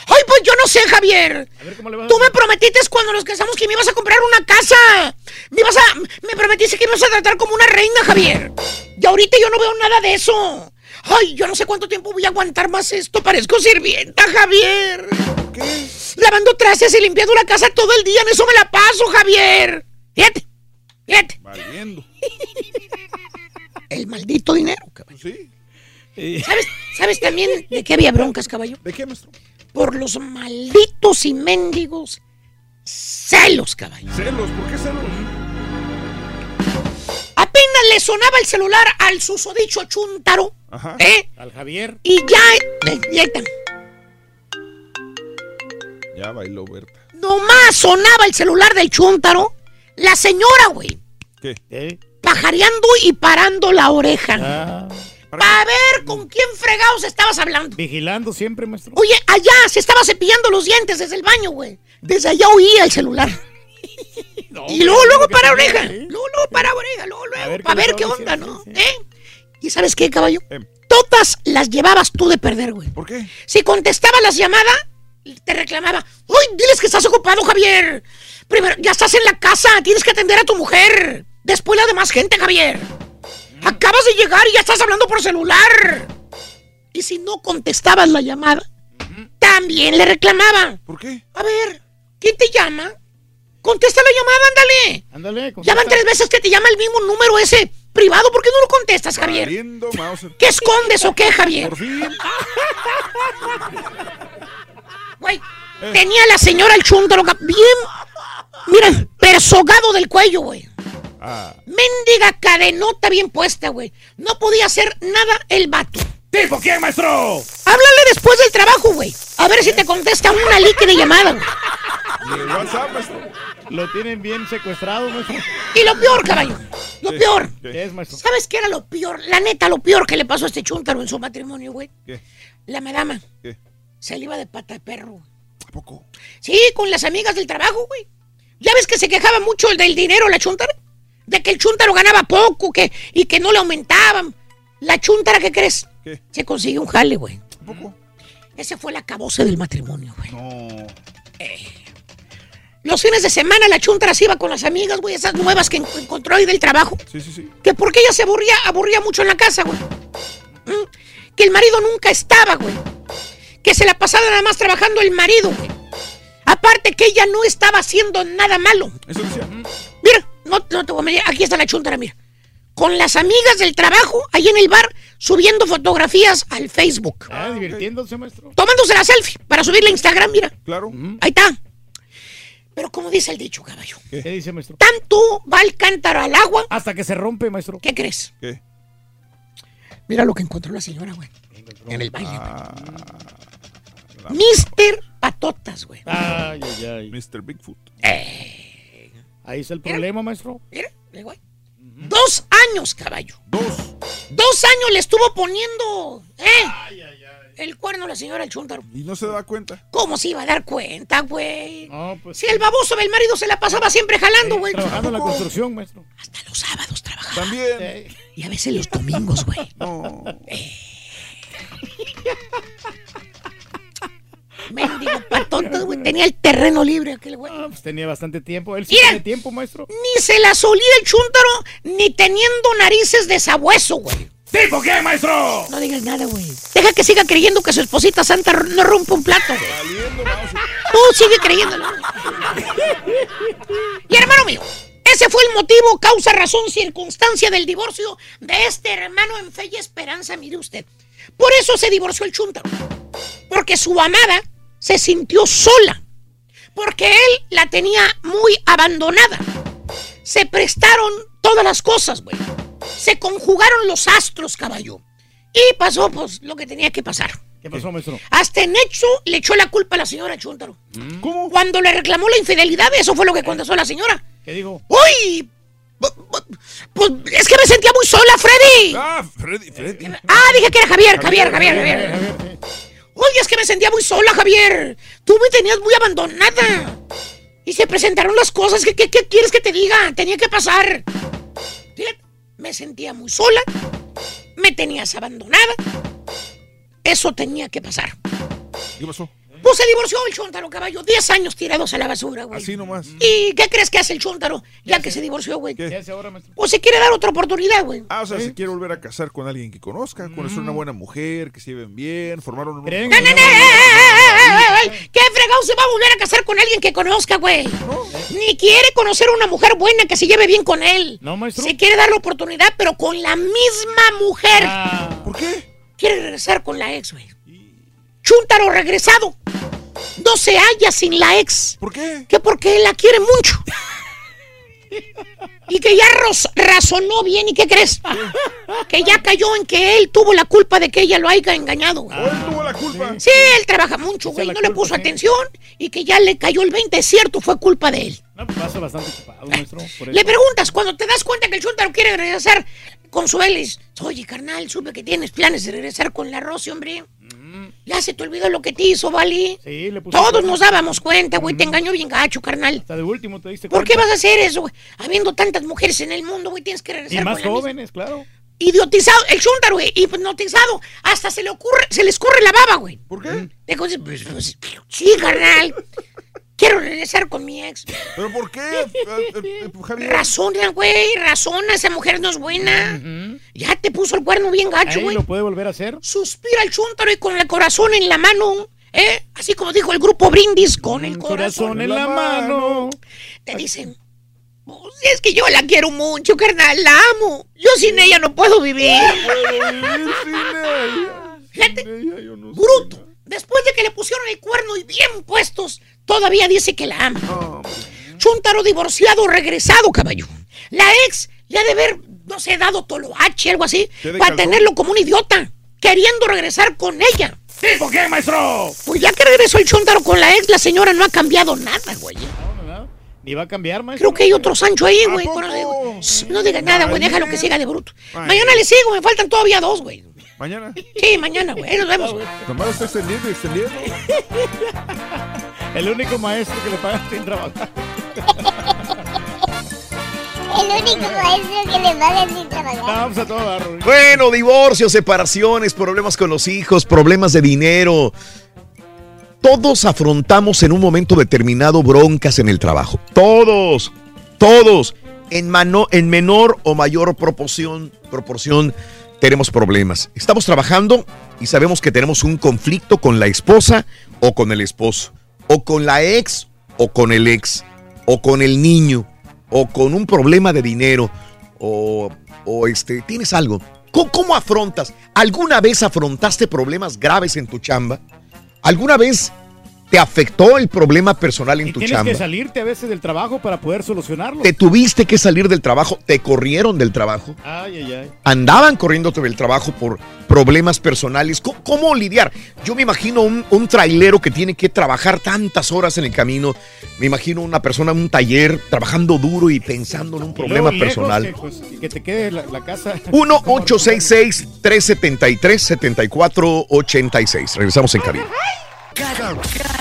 Ay, pues yo no sé, Javier. A ver cómo le vas a Tú me prometiste cuando nos casamos que me ibas a comprar una casa. Me ibas a, me prometiste que me ibas a tratar como una reina, Javier. Y ahorita yo no veo nada de eso. Ay, yo no sé cuánto tiempo voy a aguantar más esto. Parezco sirvienta, Javier. ¿Por qué? Lavando trastes y limpiando la casa todo el día. En eso me la paso, Javier. Fíjate, fíjate. Valiendo. [laughs] El maldito dinero, caballo. Sí. ¿Sabes, ¿Sabes también de qué había broncas, caballo? ¿De qué, maestro? Por los malditos y mendigos celos, caballo. Celos. ¿Por qué celos? Le sonaba el celular al susodicho chuntaro, Ajá. ¿eh? Al Javier. Y ya, eh, ya está. Ya bailó Berta. nomás sonaba el celular del chuntaro, la señora, güey, ¿Qué? ¿Eh? pajareando y parando la oreja. Ah, Para ver con quién fregados estabas hablando. vigilando siempre, maestro. Oye, allá se estaba cepillando los dientes desde el baño, güey. Desde allá oía el celular. No, y luego, luego que para oreja. ¿eh? Luego, luego para oreja. Luego, A luego. ver qué para ver qué onda, ¿no? sí, sí. ¿Eh? ¿Y sabes qué, caballo? Em. Todas las llevabas tú de perder, güey. ¿Por qué? Si contestaba las llamadas, te reclamaba. ¡Uy, diles que estás ocupado, Javier! Primero, ya estás en la casa, tienes que atender a tu mujer. Después la demás gente, Javier. Acabas de llegar y ya estás hablando por celular. Y si no contestabas la llamada, también le reclamaba. ¿Por qué? A ver, ¿quién te llama? Contesta la llamada, ándale. Ándale, Ya van contesta. tres veces que te llama el mismo número ese privado. ¿Por qué no lo contestas, Javier? Valiendo. ¿Qué escondes o qué, Javier? Por fin. Güey, tenía la señora el chúntaro cap- bien, mira, persogado del cuello, güey. Ah. Mendiga cadenota bien puesta, güey. No podía hacer nada el vato. ¿Tipo quién, maestro? Háblale después del trabajo, güey. A ver si te contesta una líquida llamada, güey. ¿Y el WhatsApp, maestro? Lo tienen bien secuestrado, maestro. Y lo peor, caballo. Lo ¿Qué? peor. ¿Qué es, maestro? ¿Sabes qué era lo peor? La neta, lo peor que le pasó a este chúntaro en su matrimonio, güey. ¿Qué? La madama ¿Qué? se le iba de pata de perro. güey. ¿A poco? Sí, con las amigas del trabajo, güey. ¿Ya ves que se quejaba mucho el del dinero la chuntara? De que el chuntaro ganaba poco que, y que no le aumentaban. La chuntara, ¿qué crees? ¿Qué? Se consiguió un jale, güey. ¿A poco? Ese fue el acabose del matrimonio, güey. No. Los fines de semana la chuntara se iba con las amigas, güey, esas nuevas que en- encontró ahí del trabajo. Sí, sí, sí. Que porque ella se aburría, aburría mucho en la casa, güey. ¿Mm? Que el marido nunca estaba, güey. Que se la pasaba nada más trabajando el marido, güey. Aparte que ella no estaba haciendo nada malo. Eso decía. Mira, no, no te voy a mentir, aquí está la chuntara, mira. Con las amigas del trabajo, ahí en el bar, subiendo fotografías al Facebook. Ah, divirtiéndose, maestro. Tomándose la selfie para subirla a Instagram, mira. Claro. Ahí está. Pero como dice el dicho, caballo, ¿Qué dice, maestro? tanto va el cántaro al agua, Hasta que se rompe, maestro. ¿qué crees? ¿Qué? Mira lo que encontró la señora, güey. En el baile, güey. Mister Patotas, güey. Ay, ay, ay. Mr. Bigfoot. Ahí está el problema, maestro. Mira, güey. Dos años, caballo. Dos. Dos años le estuvo poniendo, ¿eh? El cuerno a la señora el chúntaro. Y no se da cuenta. ¿Cómo se iba a dar cuenta, güey? No, pues. Si el baboso del marido se la pasaba siempre jalando, güey. Trabajando en la construcción, maestro. Hasta los sábados trabajaba. También. Y a veces los domingos, güey. No. Mendigo patotas, güey. Tenía el terreno libre aquel güey. Ah, pues tenía bastante tiempo. Él sí tiene tiempo, maestro. Ni se la solía el chúntaro, ni teniendo narices de sabueso, güey. ¿Tipo qué, maestro? No digas nada, güey. Deja que siga creyendo que su esposita santa no rompe un plato, güey. Tú sigue creyéndolo. y hermano mío, ese fue el motivo, causa, razón, circunstancia del divorcio de este hermano en fe y esperanza, mire usted. Por eso se divorció el chúntaro. Porque su amada se sintió sola. Porque él la tenía muy abandonada. Se prestaron todas las cosas, güey. Se conjugaron los astros, caballo. Y pasó, pues, lo que tenía que pasar. ¿Qué pasó, maestro? Hasta en hecho le echó la culpa a la señora Chuntaro. ¿Cómo? Cuando le reclamó la infidelidad, eso fue lo que contestó la señora. ¿Qué dijo? ¡Uy! Pues es que me sentía muy sola, Freddy. Ah, Freddy, Freddy. Ah, dije que era Javier, Javier, Javier, Javier. Oye, es que me sentía muy sola, Javier. Tú me tenías muy abandonada. Y se presentaron las cosas. ¿Qué, qué, qué quieres que te diga? Tenía que pasar. Me sentía muy sola. Me tenías abandonada. Eso tenía que pasar. ¿Qué pasó? Pues se divorció el Chuntaro, caballo. Diez años tirados a la basura, güey. Así nomás. ¿Y qué crees que hace el Chuntaro ya que se divorció, güey? ¿Qué hace ahora, maestro? Pues se quiere dar otra oportunidad, güey. Ah, o sea, se quiere volver a casar con alguien que conozca, conocer una buena mujer, que se lleven bien, formaron un... ¡No, no, no! ¡Ey, ey, ey, ey! ¿Qué fregado se va a volver a casar con alguien que conozca, güey? Ni quiere conocer una mujer buena que se lleve bien con él. No, maestro. Se quiere dar la oportunidad, pero con la misma mujer. Ah, ¿Por qué? Quiere regresar con la ex, güey. Chúntaro regresado. No se halla sin la ex. ¿Por qué? Que porque él la quiere mucho. Y que ya ros- razonó bien. ¿Y qué crees? Que ya cayó en que él tuvo la culpa de que ella lo haya engañado. güey. ¿O él tuvo la culpa? Sí, él trabaja mucho, güey. No le puso sí. atención y que ya le cayó el 20. Es cierto, fue culpa de él. no, pues pasa bastante ocupado, maestro. Por eso. Le preguntas, cuando te das cuenta que el chúntaro quiere regresar con su oye, carnal, supe que tienes planes de regresar con la Rosy, hombre. Ya se te olvidó lo que te hizo, ¿vale? Sí, le puso Todos nos dábamos cuenta, güey. Te engañó bien gacho, carnal. Hasta de último te diste ¿Por qué cuenta. vas a hacer eso, güey? Habiendo tantas mujeres en el mundo, güey, tienes que regresar Y más con la misma. jóvenes, claro. Idiotizado, el chúntaro, güey, hipnotizado. Hasta se le ocurre, se le escurre la baba, güey. ¿Por qué? Dijo, pues, pues, sí, carnal. Quiero regresar con mi ex. ¿Pero por qué, [laughs] eh, eh, eh, Javier? Razona, güey, razona, esa mujer no es buena. Ya te puso el cuerno bien gacho, Ahí güey. lo puede volver a hacer. Suspira el chúntaro y con el corazón en la mano, ¿eh? Así como dijo el grupo Brindis, con el Un corazón, en la mano. Te dicen, pues es que yo la quiero mucho, carnal, la amo. Yo sin ella no puedo vivir. Puedo vivir sin [laughs] ella. Fíjate, Sin ella yo no sé bruto. Después de que le pusieron el cuerno y bien puestos, todavía dice que la ama. No, hombre. Chúntaro divorciado, regresado, caballo. La ex le ha de haber, no sé, dado toloache, algo así, ¿Qué de para tenerlo como un idiota, queriendo regresar con ella. ¿Tipo qué, maestro? Pues ya que regresó el Chúntaro con la ex, la señora no ha cambiado nada, güey. No, no, no. Ni va a cambiar, maestro. Creo que hay otro Sancho ahí, güey. por. Shh, No digas nada, güey. Déjalo que siga de bruto. Mañana le sigo, me faltan todavía dos, güey. Mañana. Sí, mañana, güey. Nos vemos. Nomás está extendiendo y extendiendo. [laughs] El único maestro que le pagan sin trabajar. El único maestro que le pagan sin trabajar. Vamos a todo. Bueno, divorcios, separaciones, problemas con los hijos, problemas de dinero. Todos afrontamos en un momento determinado broncas en el trabajo. Todos, todos. En, mano- en menor o mayor proporción, proporción tenemos problemas. Estamos trabajando y sabemos que tenemos un conflicto con la esposa o con el esposo, o con la ex o con el ex, o con el niño, o con un problema de dinero, o, o este, tienes algo. ¿Cómo, cómo afrontas? ¿Alguna vez afrontaste problemas graves en tu chamba? ¿Alguna vez ¿Te afectó el problema personal en Y tu tienes chamba? que salirte a veces del trabajo para poder solucionarlo. ¿Te tuviste que salir del trabajo? ¿Te corrieron del trabajo? Ay, ay, ay. andaban corriéndote del trabajo por problemas personales. ¿Cómo, cómo lidiar? Yo me imagino un, un trailero que tiene que trabajar tantas horas en el camino. Me imagino una persona en un taller trabajando duro y pensando en un problema personal. Que, pues, que te quede la, la casa. [laughs] 1-866-373-7486. Regresamos en cabina.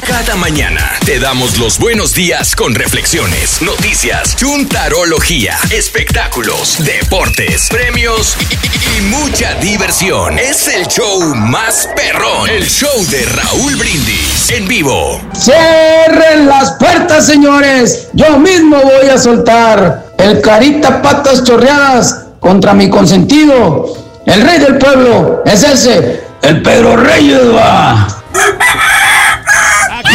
Cada mañana te damos los buenos días con reflexiones, noticias, chuntarología, espectáculos, deportes, premios y, y mucha diversión. Es el show más perrón, el show de Raúl Brindis en vivo. Cierren las puertas, señores. Yo mismo voy a soltar el carita patas chorreadas contra mi consentido. El rey del pueblo es ese, el Pedro Reyes va.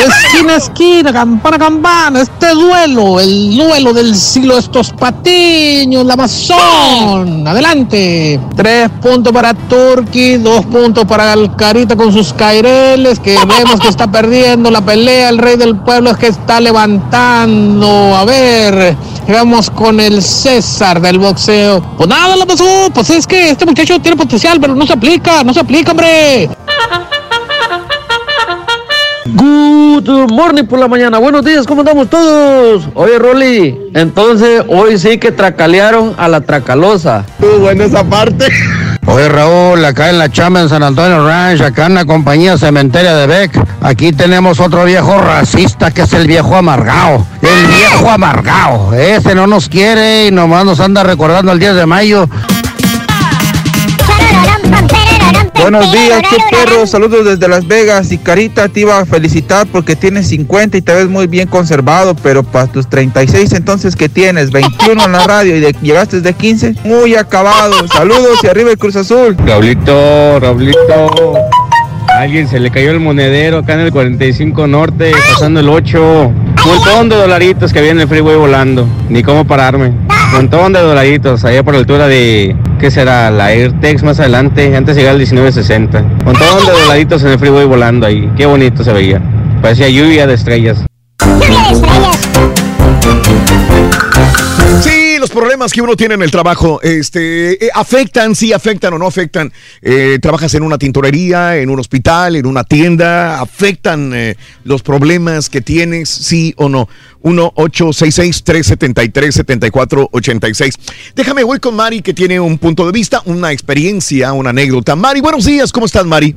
Esquina a esquina, campana a campana, este duelo, el duelo del siglo estos patiños, la mazón. Adelante. Tres puntos para Turki, dos puntos para Alcarita con sus caireles, que vemos que está perdiendo la pelea. El rey del pueblo es que está levantando. A ver, vamos con el César del boxeo. Pues nada, lo pasó. Pues es que este muchacho tiene potencial, pero no se aplica, no se aplica, hombre. Good morning por la mañana. Buenos días, ¿cómo andamos todos? Oye, Rolly, entonces hoy sí que tracalearon a la tracalosa. Estuvo buena esa parte. [laughs] Oye Raúl, acá en la chamba en San Antonio Ranch, acá en la compañía cementeria de Beck, aquí tenemos otro viejo racista que es el viejo amargado. El viejo amargado. Ese no nos quiere y nomás nos anda recordando el 10 de mayo. Buenos días, qué perro. Saludos desde Las Vegas. Y Carita te iba a felicitar porque tienes 50 y te ves muy bien conservado, pero para tus 36 entonces que tienes 21 en la radio y de- llegaste de 15, muy acabado. Saludos y arriba el Cruz Azul. Raulito, Raulito. Alguien se le cayó el monedero acá en el 45 Norte, pasando el 8. Un montón de dolaritos que en el freeway volando. Ni cómo pararme. Un montón de dolaritos allá por la altura de. ¿Qué será? La AirTex más adelante. Antes llegaba el 1960. Un montón de dolaritos en el freeway volando ahí. Qué bonito se veía. Parecía lluvia de estrellas. Sí, los problemas que uno tiene en el trabajo, este, eh, afectan, sí afectan o no afectan. Eh, trabajas en una tintorería, en un hospital, en una tienda, afectan eh, los problemas que tienes, sí o no. 1-866-373-7486. Déjame, voy con Mari, que tiene un punto de vista, una experiencia, una anécdota. Mari, buenos días, ¿cómo estás, Mari?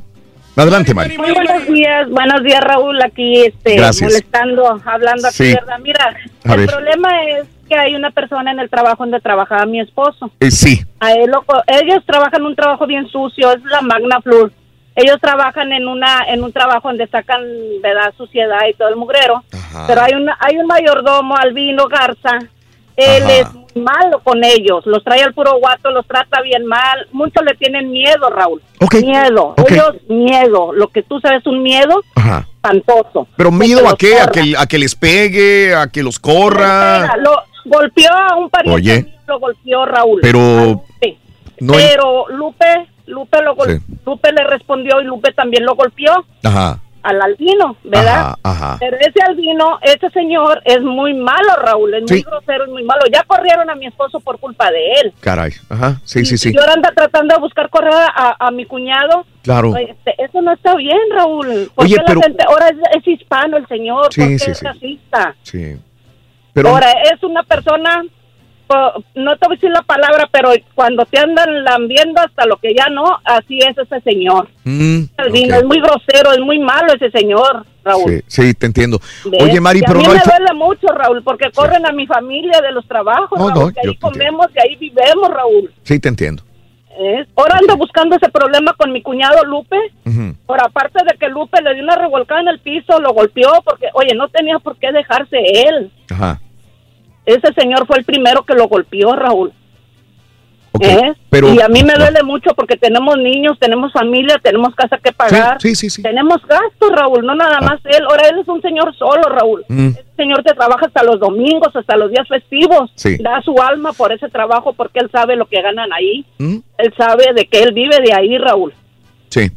Adelante, Mari. Muy buenos días, buenos días Raúl, aquí este, Gracias. molestando, hablando aquí, Sí. ¿verdad? Mira, A el ver. problema es que hay una persona en el trabajo donde trabajaba mi esposo. Eh, sí. A él lo ellos trabajan un trabajo bien sucio, es la Magna Flor. Ellos trabajan en una en un trabajo donde sacan verdad suciedad y todo el mugrero. Pero hay una hay un mayordomo Albino Garza. Él Ajá. es muy malo con ellos, los trae al puro guato, los trata bien mal. Muchos le tienen miedo, Raúl. Miedo. Ellos miedo, lo que tú sabes un miedo Ajá. espantoso. ¿Pero miedo a qué? ¿A que, ¿A que les pegue? ¿A que los corra? Lo golpeó a un pariente, Oye. mío, lo golpeó Raúl. Pero... Sí. No hay- Pero Lupe, Lupe lo gol- Lupe le respondió y Lupe también lo golpeó Ajá. al albino, ¿verdad? Ajá, ajá. Pero ese albino, ese señor es muy malo, Raúl, es muy Sí. grosero, es muy malo. Ya corrieron a mi esposo por culpa de él. Caray. Ajá. Sí, sí, sí. Y ahora anda tratando de buscar correr a, a mi cuñado. Claro. Este, eso no está bien, Raúl. ¿Por Oye, pero- la gente, ahora es, es hispano el señor, Sí, ¿por qué sí, es sí. racista? Sí. Pero... Ahora, es una persona, no te voy a decir la palabra, pero cuando te andan lambiendo hasta lo que ya no, así es ese señor. Mm. Es muy grosero, es muy malo ese señor, Raúl. Sí, sí, te entiendo. ¿Ves? Oye, Mari, Y pero a mí no me duele mucho, Raúl, porque corren a mi familia de los trabajos, No, Raúl, no, que ahí comemos y ahí vivemos, Raúl. Sí, te entiendo. ¿Ves? Ahora ando buscando ese problema con mi cuñado Lupe. Ujú. Por aparte de que Lupe le dio una revolcada en el piso, lo golpeó, porque, oye, no tenía por qué dejarse él. Ajá. Ese señor fue el primero que lo golpeó, Raúl. ¿Eh? pero- y a mí me duele mucho porque tenemos niños, tenemos familia, tenemos casa que pagar. Sí, sí, sí. Tenemos gastos, Raúl, no nada más él. Ahora él es un señor solo, Raúl. Mm. Ese señor que trabaja hasta los domingos, hasta los días festivos. Sí. Da su alma por ese trabajo porque él sabe lo que ganan ahí. Mm. Él sabe de que él vive de ahí, Raúl. Sí.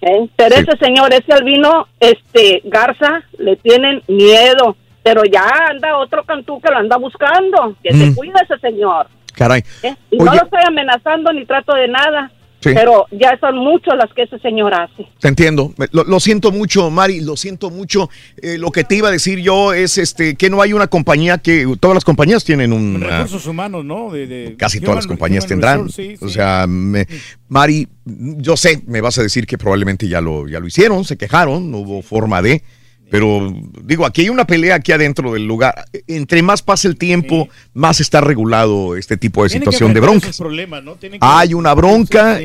¿eh? Pero ese señor, ese albino, este, Garza, le tienen miedo. Pero ya anda otro cantú que lo anda buscando. Que se Mm. cuida ese señor. Caray. ¿eh? Y no lo estoy amenazando ni trato de nada. Sí. Pero ya son muchas las que ese señor hace. Te entiendo. Lo, lo siento mucho, Mari, lo siento mucho. Eh, lo que te iba a decir yo es este que no hay una compañía que todas las compañías tienen un ah, Recursos humanos, ¿no? De, de- casi Human- todas las compañías tendrán. Resource, sí, O sí. sea, me- Mari, yo sé, me vas a decir que probablemente ya lo ya lo hicieron, se quejaron, no hubo forma de pero digo, aquí hay una pelea aquí adentro del lugar. Entre más pasa el tiempo, más está regulado este tipo de Tienen situación de problemas, ¿no? Hay una bronca,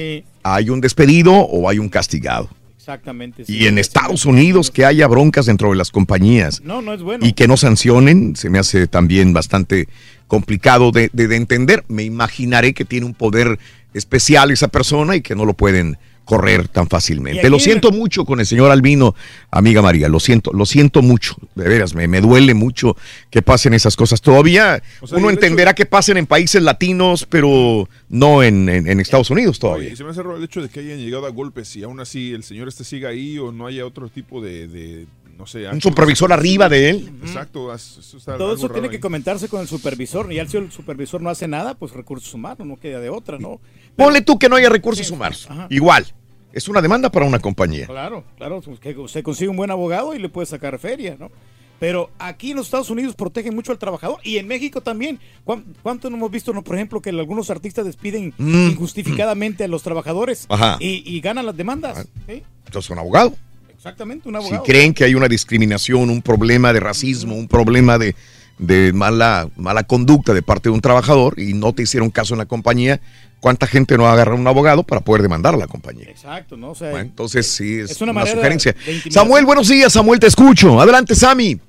hay un despedido o hay un castigado. exactamente. Y en Estados Unidos que haya broncas dentro de las compañías No, no es bueno. y que no sancionen, se me hace también bastante complicado de, de- de entender. Me imaginaré que tiene un poder especial esa persona y que no lo pueden correr tan fácilmente. Lo en- siento mucho con el señor Albino, amiga María, lo siento, lo siento mucho, de veras, me, me duele mucho que pasen esas cosas. Todavía O sea, uno hecho- entenderá que pasen en países latinos, pero no en, en- en Estados Unidos todavía. Y se me hace raro el hecho de que hayan llegado a golpes y aún así el señor este siga ahí o no haya otro tipo de, de, no sé... Un supervisor arriba de él. Exacto, eso está Todo eso tiene ahí. que comentarse con el supervisor. Y al si el supervisor no hace nada, pues recursos humanos, no queda de otra, ¿no? Ponle tú que no haya recursos humanos. Igual, es una demanda para una compañía. Claro, claro, pues, que usted consigue un buen abogado y le puede sacar feria, ¿no? Pero aquí en los Estados Unidos protegen mucho al trabajador y en México también. ¿Cuán- ¿Cuánto no hemos visto, no, por ejemplo, que algunos artistas despiden Mm. injustificadamente a los trabajadores Ajá. y, y ganan las demandas? ¿sí? Entonces, un abogado. Exactamente, un Si abogado. creen que hay una discriminación, un problema de racismo, un problema de, de mala, mala conducta de parte de un trabajador y no te hicieron caso en la compañía, ¿cuánta gente no agarra un abogado para poder demandar a la compañía? Exacto, ¿no? O sea, Bueno, entonces sí, es, es una sugerencia. de. Samuel, buenos días, Samuel, te escucho. Adelante, Sammy.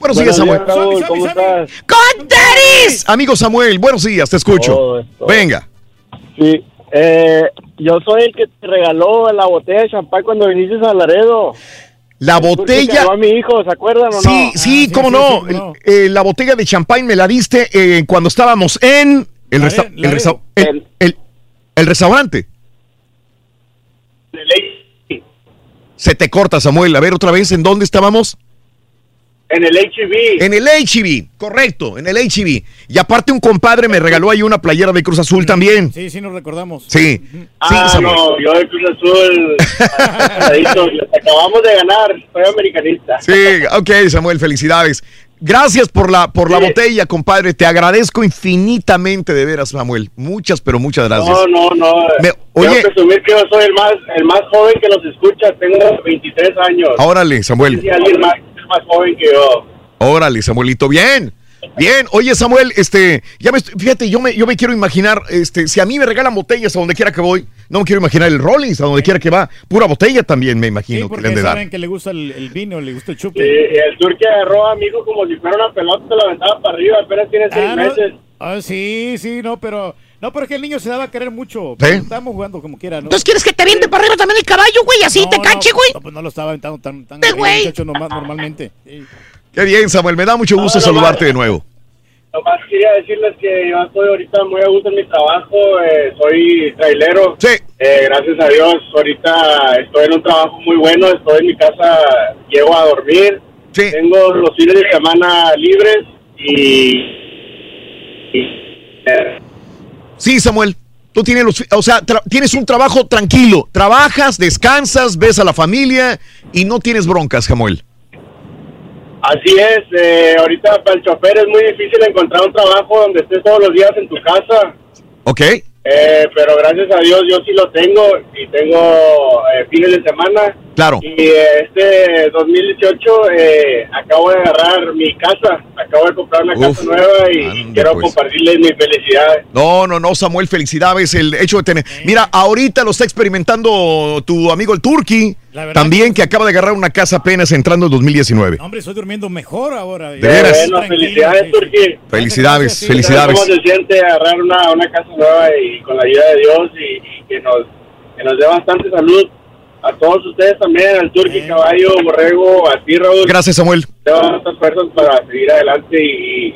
Buenos, días, Samuel. Raúl, ¿cómo estás? ¡Con tenis! Amigo Samuel, buenos días, te escucho. Venga. Sí, eh, yo soy el que te regaló la botella de champán cuando viniste a Laredo. La botella. a mi hijo, ¿se acuerdan o Sí, no? sí, cómo no. Eh, la botella de champán me la diste eh, cuando estábamos en el, resta- el, Laredo. resta- el- el- el restaurante. Se te corta, Samuel. A ver otra vez, ¿en dónde estábamos? En el HB. En el HB, correcto, en el HB. Y aparte un compadre me regaló ahí una playera de Cruz Azul también. Sí, sí, nos recordamos. Sí, sí, Ah, Samuel. no, yo de Cruz Azul. [laughs] acabamos de ganar, soy americanista. Sí, ok, Samuel, felicidades. Gracias por la, por la botella, compadre. Te agradezco infinitamente, de veras, Samuel. Muchas, pero muchas gracias. No, no, no. Me- Quiero oye, presumir que yo soy el más, el más joven que los escucha. Tengo 23 años. órale, Samuel. Alguien más, más joven que yo. Órale, Samuelito, bien. Bien, oye Samuel, este, ya me, estoy- fíjate, yo me, yo me quiero imaginar, este, si a mí me regalan botellas a donde quiera que voy, no me quiero imaginar el Rollins a donde quiera que va, pura botella también me imagino que le Porque han de dar. saben que le gusta el, el vino, le gusta el chupe. Sí, y el turque agarró a mi hijo como si fuera una pelota, se la aventaba para arriba, apenas tiene seis Ah, no. meses. Ah, sí, sí, no, pero no, pero es que el niño se daba a querer mucho. ¿Sí? Estábamos jugando como quiera, ¿no? Entonces quieres que te viente para arriba también el caballo, güey, así No, te cache, güey. No, pues no lo estaba aventando tan, tan Sí, arriba, güey. muchacho, normal- normalmente. Sí. Qué bien, Samuel, me da mucho gusto No, saludarte de nuevo. Nomás quería decirles que yo estoy ahorita muy a gusto en mi trabajo, eh, soy trailero. Sí. Eh, gracias a Dios, ahorita estoy en un trabajo muy bueno, estoy en mi casa, llego a dormir. Tengo los fines de semana libres y... y, eh, Sí, Samuel, tú tienes los, o sea, tienes un trabajo tranquilo, trabajas, descansas, ves a la familia y no tienes broncas, Samuel. Así es, eh, ahorita para el chofer es muy difícil encontrar un trabajo donde estés todos los días en tu casa, ¿Ok? Eh, pero gracias a Dios yo sí lo tengo y tengo eh, fines de semana. Claro. Y eh, este 2018 eh, acabo de agarrar mi casa, acabo de comprar una Uf, casa nueva y quiero pues. compartirles mis felicidades. No, no, no, Samuel, felicidades. El hecho de tener. Mira, ahorita lo está experimentando tu amigo el Turqui. También que acaba de agarrar una casa apenas entrando en 2019. Hombre, estoy durmiendo mejor ahora. De veras. Bueno, felicidades, sí, sí. Turquí. Felicidades, ¿Sabes felicidades. ¿Cómo se siente agarrar una, una casa nueva y con la ayuda de Dios y, y que nos que nos dé bastante salud a todos ustedes también, al Turqui, Caballo, Borrego, a ti, Raúl. Gracias, Samuel. Te estas fuerzas para seguir adelante y,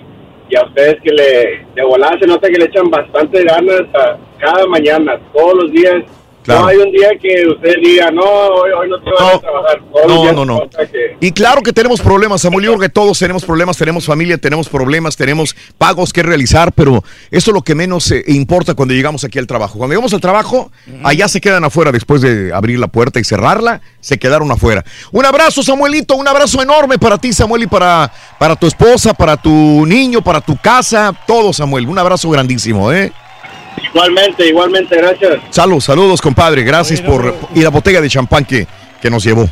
y a ustedes que le de volada se nota que le echan bastante ganas a cada mañana, todos los días. Claro. No hay un día que usted diga, no, hoy, hoy no te vas a trabajar. No, no, no. que- Y claro que tenemos problemas, Samuel. Yo creo que todos tenemos problemas, tenemos familia, tenemos problemas, tenemos pagos que realizar, pero eso es lo que menos eh, importa cuando llegamos aquí al trabajo. Cuando llegamos al trabajo, allá se quedan afuera después de abrir la puerta y cerrarla, se quedaron afuera. Un abrazo, Samuelito, un abrazo enorme para ti, Samuel, y para, para tu esposa, para tu niño, para tu casa, todo, Samuel. Un abrazo grandísimo, ¿eh? Igualmente, igualmente, gracias. Saludos, saludos, compadre. Gracias por y la botella de champán que, que nos llevó.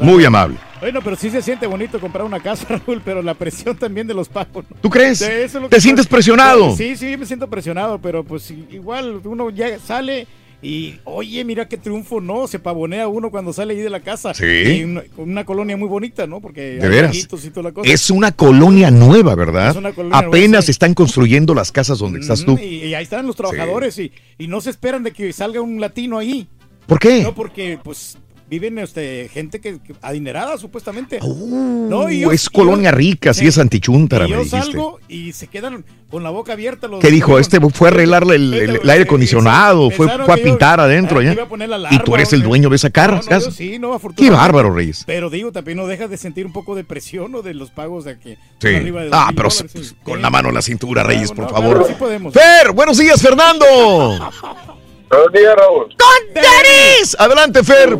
Muy amable. Bueno, pero sí se siente bonito comprar una casa, [laughs] Raúl, pero la presión también de los pagos. ¿no? ¿Tú crees? Sí, eso es lo ¿Te que- sientes presionado? Sí, sí, me siento presionado, pero pues igual uno ya sale y, oye, mira qué triunfo, ¿no? Se pavonea uno cuando sale ahí de la casa. Sí. Y una, colonia muy bonita, ¿no? Porque De veras. laguitos y toda la cosa. Es una colonia nueva, ¿verdad? Es una colonia Apenas nueva, sí. están construyendo las casas donde estás tú. Y, y ahí están los trabajadores y, y no se esperan de que salga un latino ahí. ¿Por qué? No, porque pues viven este, gente que, que- adinerada supuestamente. no, y yo- Uh, es y yo- colonia rica, sí, es antichuntara, me yo dijiste. salgo y se quedan con la boca abierta los ¿Qué dijo? Este fue a arreglarle el, el- el aire acondicionado, fue, fue a pintar adentro que allá. iba a poner la Y tú eres el dueño de esa cara, No, no, casa. yo sí, no, Qué bárbaro, Reyes. Pero digo, también no dejas de sentir un poco de presión o de los pagos de que Sí. arriba de Ah, 2,000 pero dólares, pues, sí. con la mano en la cintura, Reyes, por no, favor. claro, sí podemos. Fer, buenos días, Fernando. [laughs] Buenos días, Raúl. ¡Con tenis! Adelante, Fer.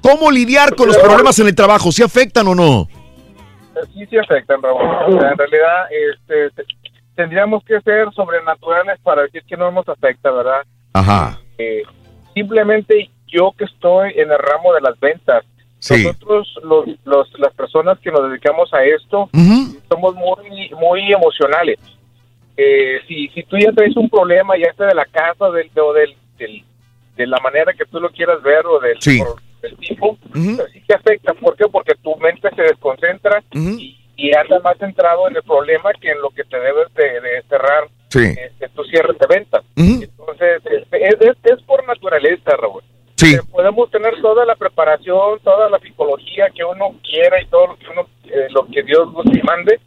¿Cómo lidiar con los problemas en el trabajo? ¿Se afectan o no? sí se afectan, Raúl. O sea, en realidad, este, te- tendríamos que ser sobrenaturales para decir que no nos afecta, ¿verdad? Ajá. Eh, simplemente yo que estoy en el ramo de las ventas, Sí. nosotros, los, los- las personas que nos dedicamos a esto, somos muy, muy emocionales. Eh, si, si tú ya traes un problema, ya sea de la casa del, o del, del- de la manera que tú lo quieras ver o del, Sí. por- del tipo, pues sí te afecta. ¿Por qué? Porque tu mente se desconcentra y, y anda más centrado en el problema que en lo que te debes de, de cerrar Sí. este, tu cierre de ventas. Entonces, este, es, es, es por naturaleza, Raúl. Sí. Eh, podemos tener toda la preparación, toda la psicología que uno quiera y todo lo que uno, eh, lo que Dios nos mande,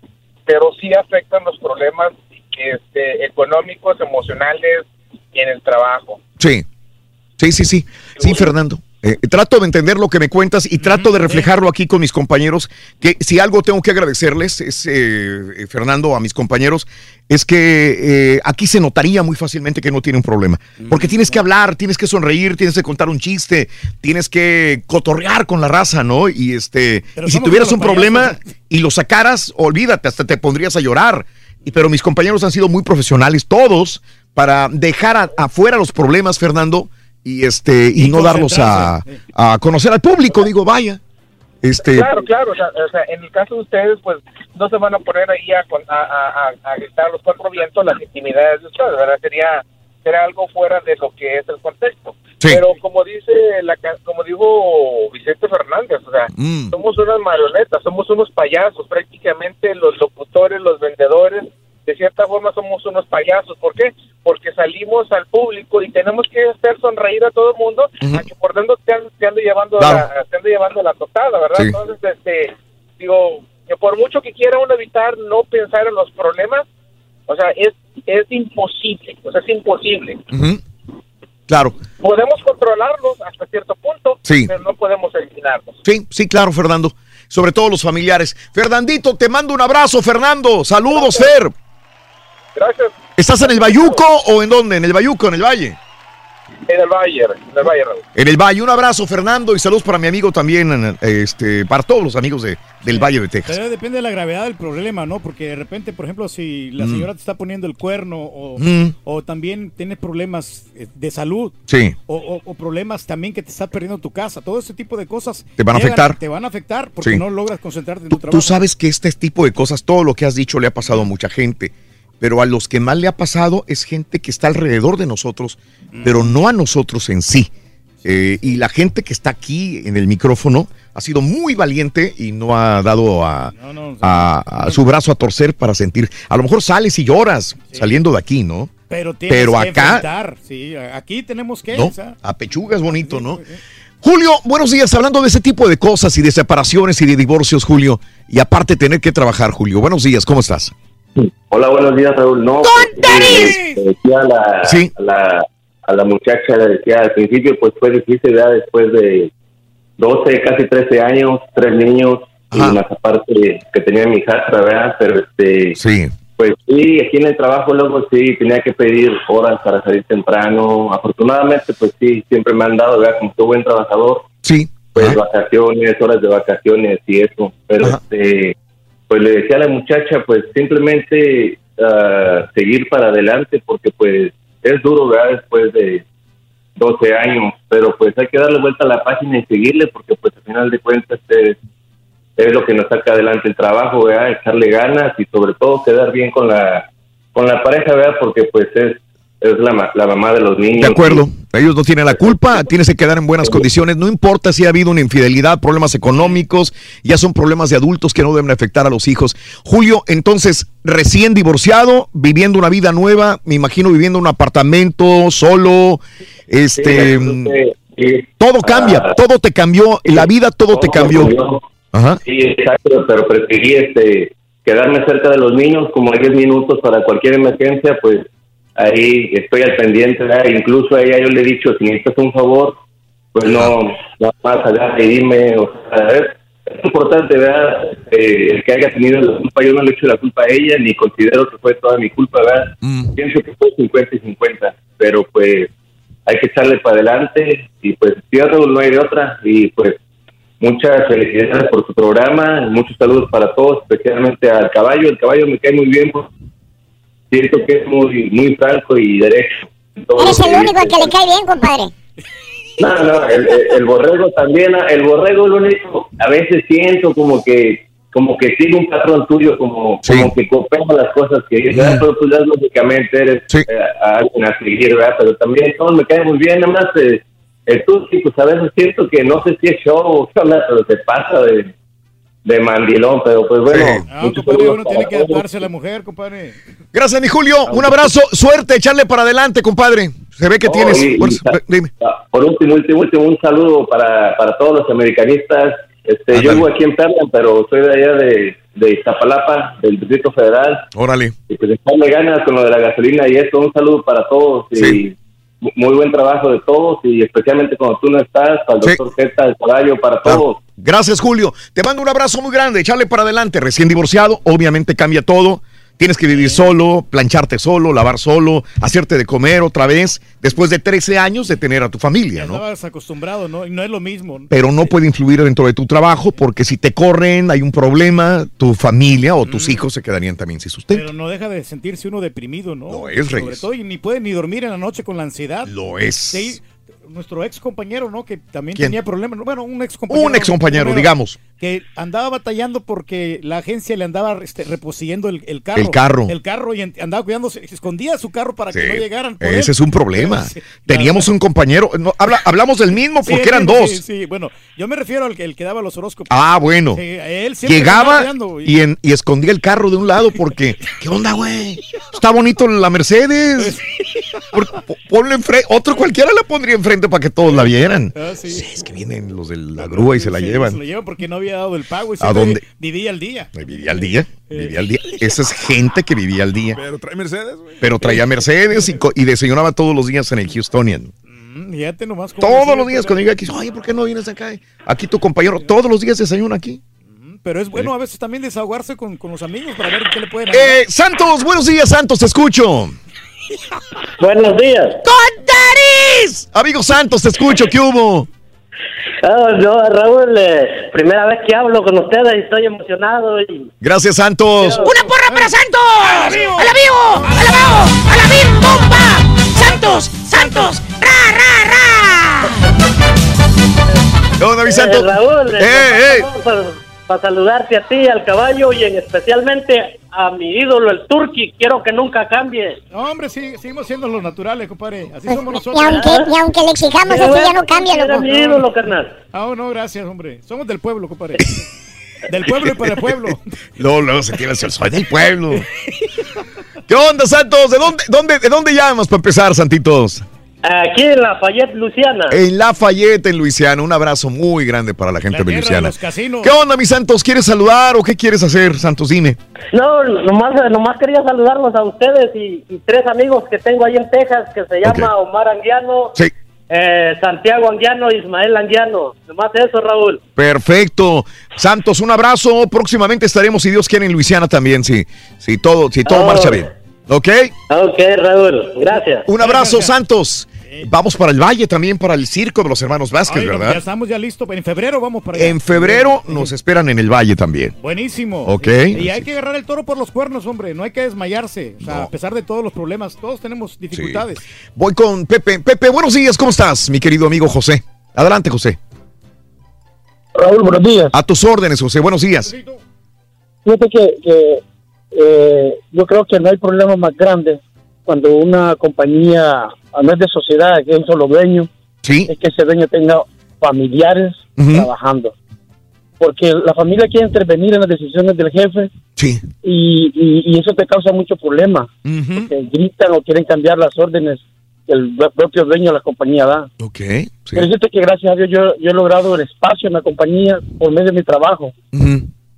pero sí afectan los problemas este, económicos, emocionales en el trabajo. Sí. Sí, sí, sí. Sí, Fernando. Eh, trato de entender lo que me cuentas y trato de reflejarlo aquí con mis compañeros, que si algo tengo que agradecerles, es, eh, eh, Fernando, a mis compañeros, es que eh, aquí se notaría muy fácilmente que no tiene un problema. Porque tienes que hablar, tienes que sonreír, tienes que contar un chiste, tienes que cotorrear con la raza, ¿no? Y este, y si tuvieras un problema y lo sacaras, olvídate, hasta te pondrías a llorar. Y, pero mis compañeros han sido muy profesionales, todos, para dejar a- afuera los problemas, Fernando, y este y, no darlos a, a conocer al público. Digo, vaya. Este, Claro, claro, o sea, o sea, en el caso de ustedes, pues no se van a poner ahí a, con- a, a, a- a gritar a los cuatro vientos las intimidades de ustedes, ¿verdad? Sería, sería algo fuera de lo que es el contexto. Pero como dice, la, como dijo Vicente Fernández, o sea, Mm. somos unas marionetas, somos unos payasos, prácticamente los locutores, los vendedores, de cierta forma somos unos payasos. ¿Por qué? Porque salimos al público y tenemos que hacer sonreír a todo el mundo, a que por dentro te, an- te ande llevando Claro. la, te llevando la totada, ¿verdad? Sí. Entonces, este, digo, que por mucho que quiera uno evitar no pensar en los problemas, o sea, es, es imposible, o sea, es imposible. Claro. Podemos controlarlos hasta cierto punto, Sí. pero no podemos eliminarlos. Sí, sí, claro, Fernando. Sobre todo los familiares. Fernandito, te mando un abrazo, Fernando. Saludos, Fer. Gracias. ¿Estás en el Bayuco o en dónde? En el Bayuco, en el Valle. En el Valle, en el Valle, Raúl. En el Valle. Un abrazo, Fernando, y saludos para mi amigo también, este, para todos los amigos de, del Valle de Texas. Pero depende de la gravedad del problema, ¿no? Porque de repente, por ejemplo, si la Mm. señora te está poniendo el cuerno o, Mm. o también tienes problemas eh, de salud Sí. o, o- o problemas también que te está perdiendo tu casa, todo ese tipo de cosas Te van a llegan- afectar. Te van a afectar porque Sí. no logras concentrarte en tu trabajo. Tú sabes que este tipo de cosas, todo lo que has dicho le ha pasado a mucha gente, pero a los que más le ha pasado es gente que está alrededor de nosotros, pero no a nosotros en sí. Eh, y la gente que está aquí en el micrófono ha sido muy valiente y no ha dado a, a- a su brazo a torcer para sentir. A lo mejor sales y lloras saliendo de aquí, ¿no? Pero, tienes Pero que acá- enfrentar, sí, aquí tenemos que... ¿No? o sea, A pechuga es bonito, ¿no? Julio, buenos días. Hablando de ese tipo de cosas y de separaciones y de divorcios, Julio, y aparte tener que trabajar, Julio. Buenos días, ¿cómo estás? Hola, buenos días, Raúl. No, pues, le decía a la, a la, a la muchacha le decía al principio, pues fue difícil, ¿verdad? Después de 12, casi 13 años, tres niños, y más aparte que tenía mi hija, ¿verdad? Pero este. Sí. Pues sí, aquí en el trabajo luego sí tenía que pedir horas para salir temprano. Afortunadamente, pues sí, siempre me han dado, ¿verdad? Como todo buen trabajador. Sí. Pues vacaciones, horas de vacaciones y eso. Pero este, pues le decía a la muchacha, pues simplemente ah, seguir para adelante, porque pues es duro, ¿verdad? Después de 12 años, pero pues hay que darle vuelta a la página y seguirle, porque pues al final de cuentas es, es lo que nos saca adelante el trabajo, ¿verdad? Echarle ganas y sobre todo quedar bien con la con la pareja, ¿verdad? Porque pues es es la, la mamá de los niños. De acuerdo. Ellos no tienen la culpa, tienes que quedar en buenas condiciones. No importa si ha habido una infidelidad, problemas económicos, ya son problemas de adultos que no deben afectar a los hijos. Julio, entonces, recién divorciado, viviendo una vida nueva, me imagino viviendo en un apartamento, solo, este, todo cambia, todo te cambió, la vida todo te cambió. Ajá. Sí, exacto, pero preferí este, quedarme cerca de los niños como 10 minutos para cualquier emergencia, pues ahí estoy al pendiente, ¿verdad? incluso a ella yo le he dicho, si necesitas un favor, pues no, no más allá y dime, o sea, es, es importante, ¿verdad? Eh, el que haya tenido la culpa, yo no le echo la culpa a ella, ni considero que fue toda mi culpa, ¿verdad? Pienso que fue 50 y 50, pero pues hay que echarle para adelante y pues cierro, no hay de otra y pues muchas felicidades por su programa, muchos saludos para todos, especialmente al caballo, el caballo me cae muy bien, pues, siento que es muy, muy franco y derecho. Eres el único que le cae bien, compadre. No, no, el, borrego también, el borrego lo único, a veces siento como que como que sigue un patrón tuyo, como, como que copia las cosas que dices, ¿verdad? pero tú ya lógicamente eres eh, a alguien a seguir, ¿verdad? Pero también todo me cae muy bien, nada más eh, el Tuski, pues a veces siento que no sé si es show o qué onda, pero se pasa de, de mandilón, pero pues bueno, Ah, muchos compadre, saludos uno tiene que adaptarse a la mujer, compadre. Gracias, mi Julio. Un abrazo, suerte, echarle para adelante, compadre. Se ve que Oh, tienes. y- y fuerza. ta- Dime. ah, Por último, último, último, un saludo para, para todos los americanistas. Este, yo vivo aquí en Perla, pero soy de allá de, de Iztapalapa, del Distrito Federal. Órale. Y pues echarle ganas con lo de la gasolina y eso. Un saludo para todos y mu- muy buen trabajo de todos y especialmente cuando tú no estás, para el doctor Zeta, el caballo, para todos. Gracias, Julio. Te mando un abrazo muy grande. Echarle para adelante. Recién divorciado, obviamente cambia todo. Tienes que vivir solo, plancharte solo, lavar solo, hacerte de comer otra vez, después de 13 años de tener a tu familia, ¿no? Estabas acostumbrado, ¿no? Y no es lo mismo. Pero no puede influir dentro de tu trabajo porque si te corren, hay un problema, tu familia o tus hijos se quedarían también sin sustento. Pero no deja de sentirse uno deprimido, ¿no? Lo es, Sobre Reyes. todo, y ni puede ni dormir en la noche con la ansiedad. Lo es. Sí, nuestro ex compañero, ¿no? Que también ¿Quién? tenía problemas. ¿no? Bueno, un ex compañero. Un excompañero, digamos. Que andaba batallando porque la agencia le andaba este, reposeyendo el, el carro. El carro. El carro y andaba cuidándose, escondía su carro para que no llegaran. por Ese él. es un problema. [laughs] Sí. Teníamos un compañero, no, habla- hablamos del mismo porque eran dos. Sí, sí, bueno, yo me refiero al que, el que daba los horóscopos. Ah, bueno. Él Llegaba cuidando y, en- y escondía el carro de un lado porque, [laughs] ¿qué onda, güey? Está bonito la Mercedes. [laughs] Por- po- ponle enfrente, otro cualquiera la pondría enfrente para que todos la vieran. Ah, sí. Es que vienen los de la grúa y se la llevan. Se lo llevan porque no había dado el pago y ¿A dónde? vivía al día. Vivía al día, vivía al día. Esa es gente que vivía al día. Pero trae Mercedes, güey. Pero traía Mercedes y, desayunaba todos los días en el Houstonian. Mm, nomás Todos decía, los días cuando llega aquí, oye, ¿por qué no vienes acá? Aquí tu compañero, todos los días desayuna aquí. Pero es bueno a veces también desahogarse con, con los amigos para ver qué le pueden Eh, Santos, buenos días, Santos, te escucho. Buenos días. ¡Contaris! Amigo Santos, te escucho, ¿qué hubo? Ah, no, Raúl, eh, primera vez que hablo con ustedes y estoy emocionado. Y... Gracias, Santos. ¡Una porra para Santos! ¡A la vivo! ¡A la vivo! ¡A la vivo! ¡A la vivo! ¡Bomba! ¡Santos! ¡Santos! ¡Ra, ra, ra! ¿Qué onda, mi Santos? Eh, Raúl, ¡Eh, eh! Para saludarte a ti, al caballo y en especialmente a mi ídolo, el Turqui. Quiero que nunca cambie. No, hombre, sí, seguimos siendo los naturales, compadre. Así somos Y nosotros. aunque, y aunque le exijamos Qué esto, ya no cambia, era loco. mi ídolo, carnal. Ah, no, gracias, hombre. Somos del pueblo, compadre. del pueblo y para el pueblo. [laughs] Luego, luego se tiene el soy del pueblo. [laughs] ¿Qué onda, Santos? ¿De dónde, dónde, ¿De dónde llamas para empezar, Santitos? Aquí en Lafayette, Luciana. En Lafayette, en Luisiana. Un abrazo muy grande para la gente de tierra de Luisiana. los casinos. ¿Qué onda, mi Santos? ¿Quieres saludar o qué quieres hacer, Santos? Dime. No, nomás, nomás quería saludarlos a ustedes y, y tres amigos que tengo ahí en Texas que se llama Omar Anguiano, Sí. eh, Santiago Anguiano, Ismael Anguiano. Nomás eso, Raúl. Perfecto. Santos, un abrazo. Próximamente estaremos, si Dios quiere, en Luisiana también, si, si todo, si todo Oh. marcha bien. ¿Ok? Ok, Raúl, gracias. Un abrazo, Santos. Vamos para el Valle también, para el circo de los hermanos Vázquez, Ay, ¿verdad? Ya estamos ya listos. En febrero vamos para allá. En febrero nos esperan en el Valle también. Buenísimo. Ok. Y hay que agarrar el toro por los cuernos, hombre. No hay que desmayarse. O sea, No. a pesar de todos los problemas, todos tenemos dificultades. Voy con Pepe. Pepe, buenos días, ¿cómo estás, mi querido amigo José? Adelante, José. Raúl, buenos días. A tus órdenes, José, buenos días. Fíjate que, que, eh, yo creo que no hay problema más grande cuando una compañía, no es de sociedad, que es un solo dueño, es que ese dueño tenga familiares Ujú. trabajando. Porque la familia quiere intervenir en las decisiones del jefe Sí. y, y- y eso te causa mucho problema. Porque gritan o quieren cambiar las órdenes que el propio dueño de la compañía da. Ok. Pero fíjate que gracias a Dios yo, yo he logrado el espacio en la compañía por medio de mi trabajo.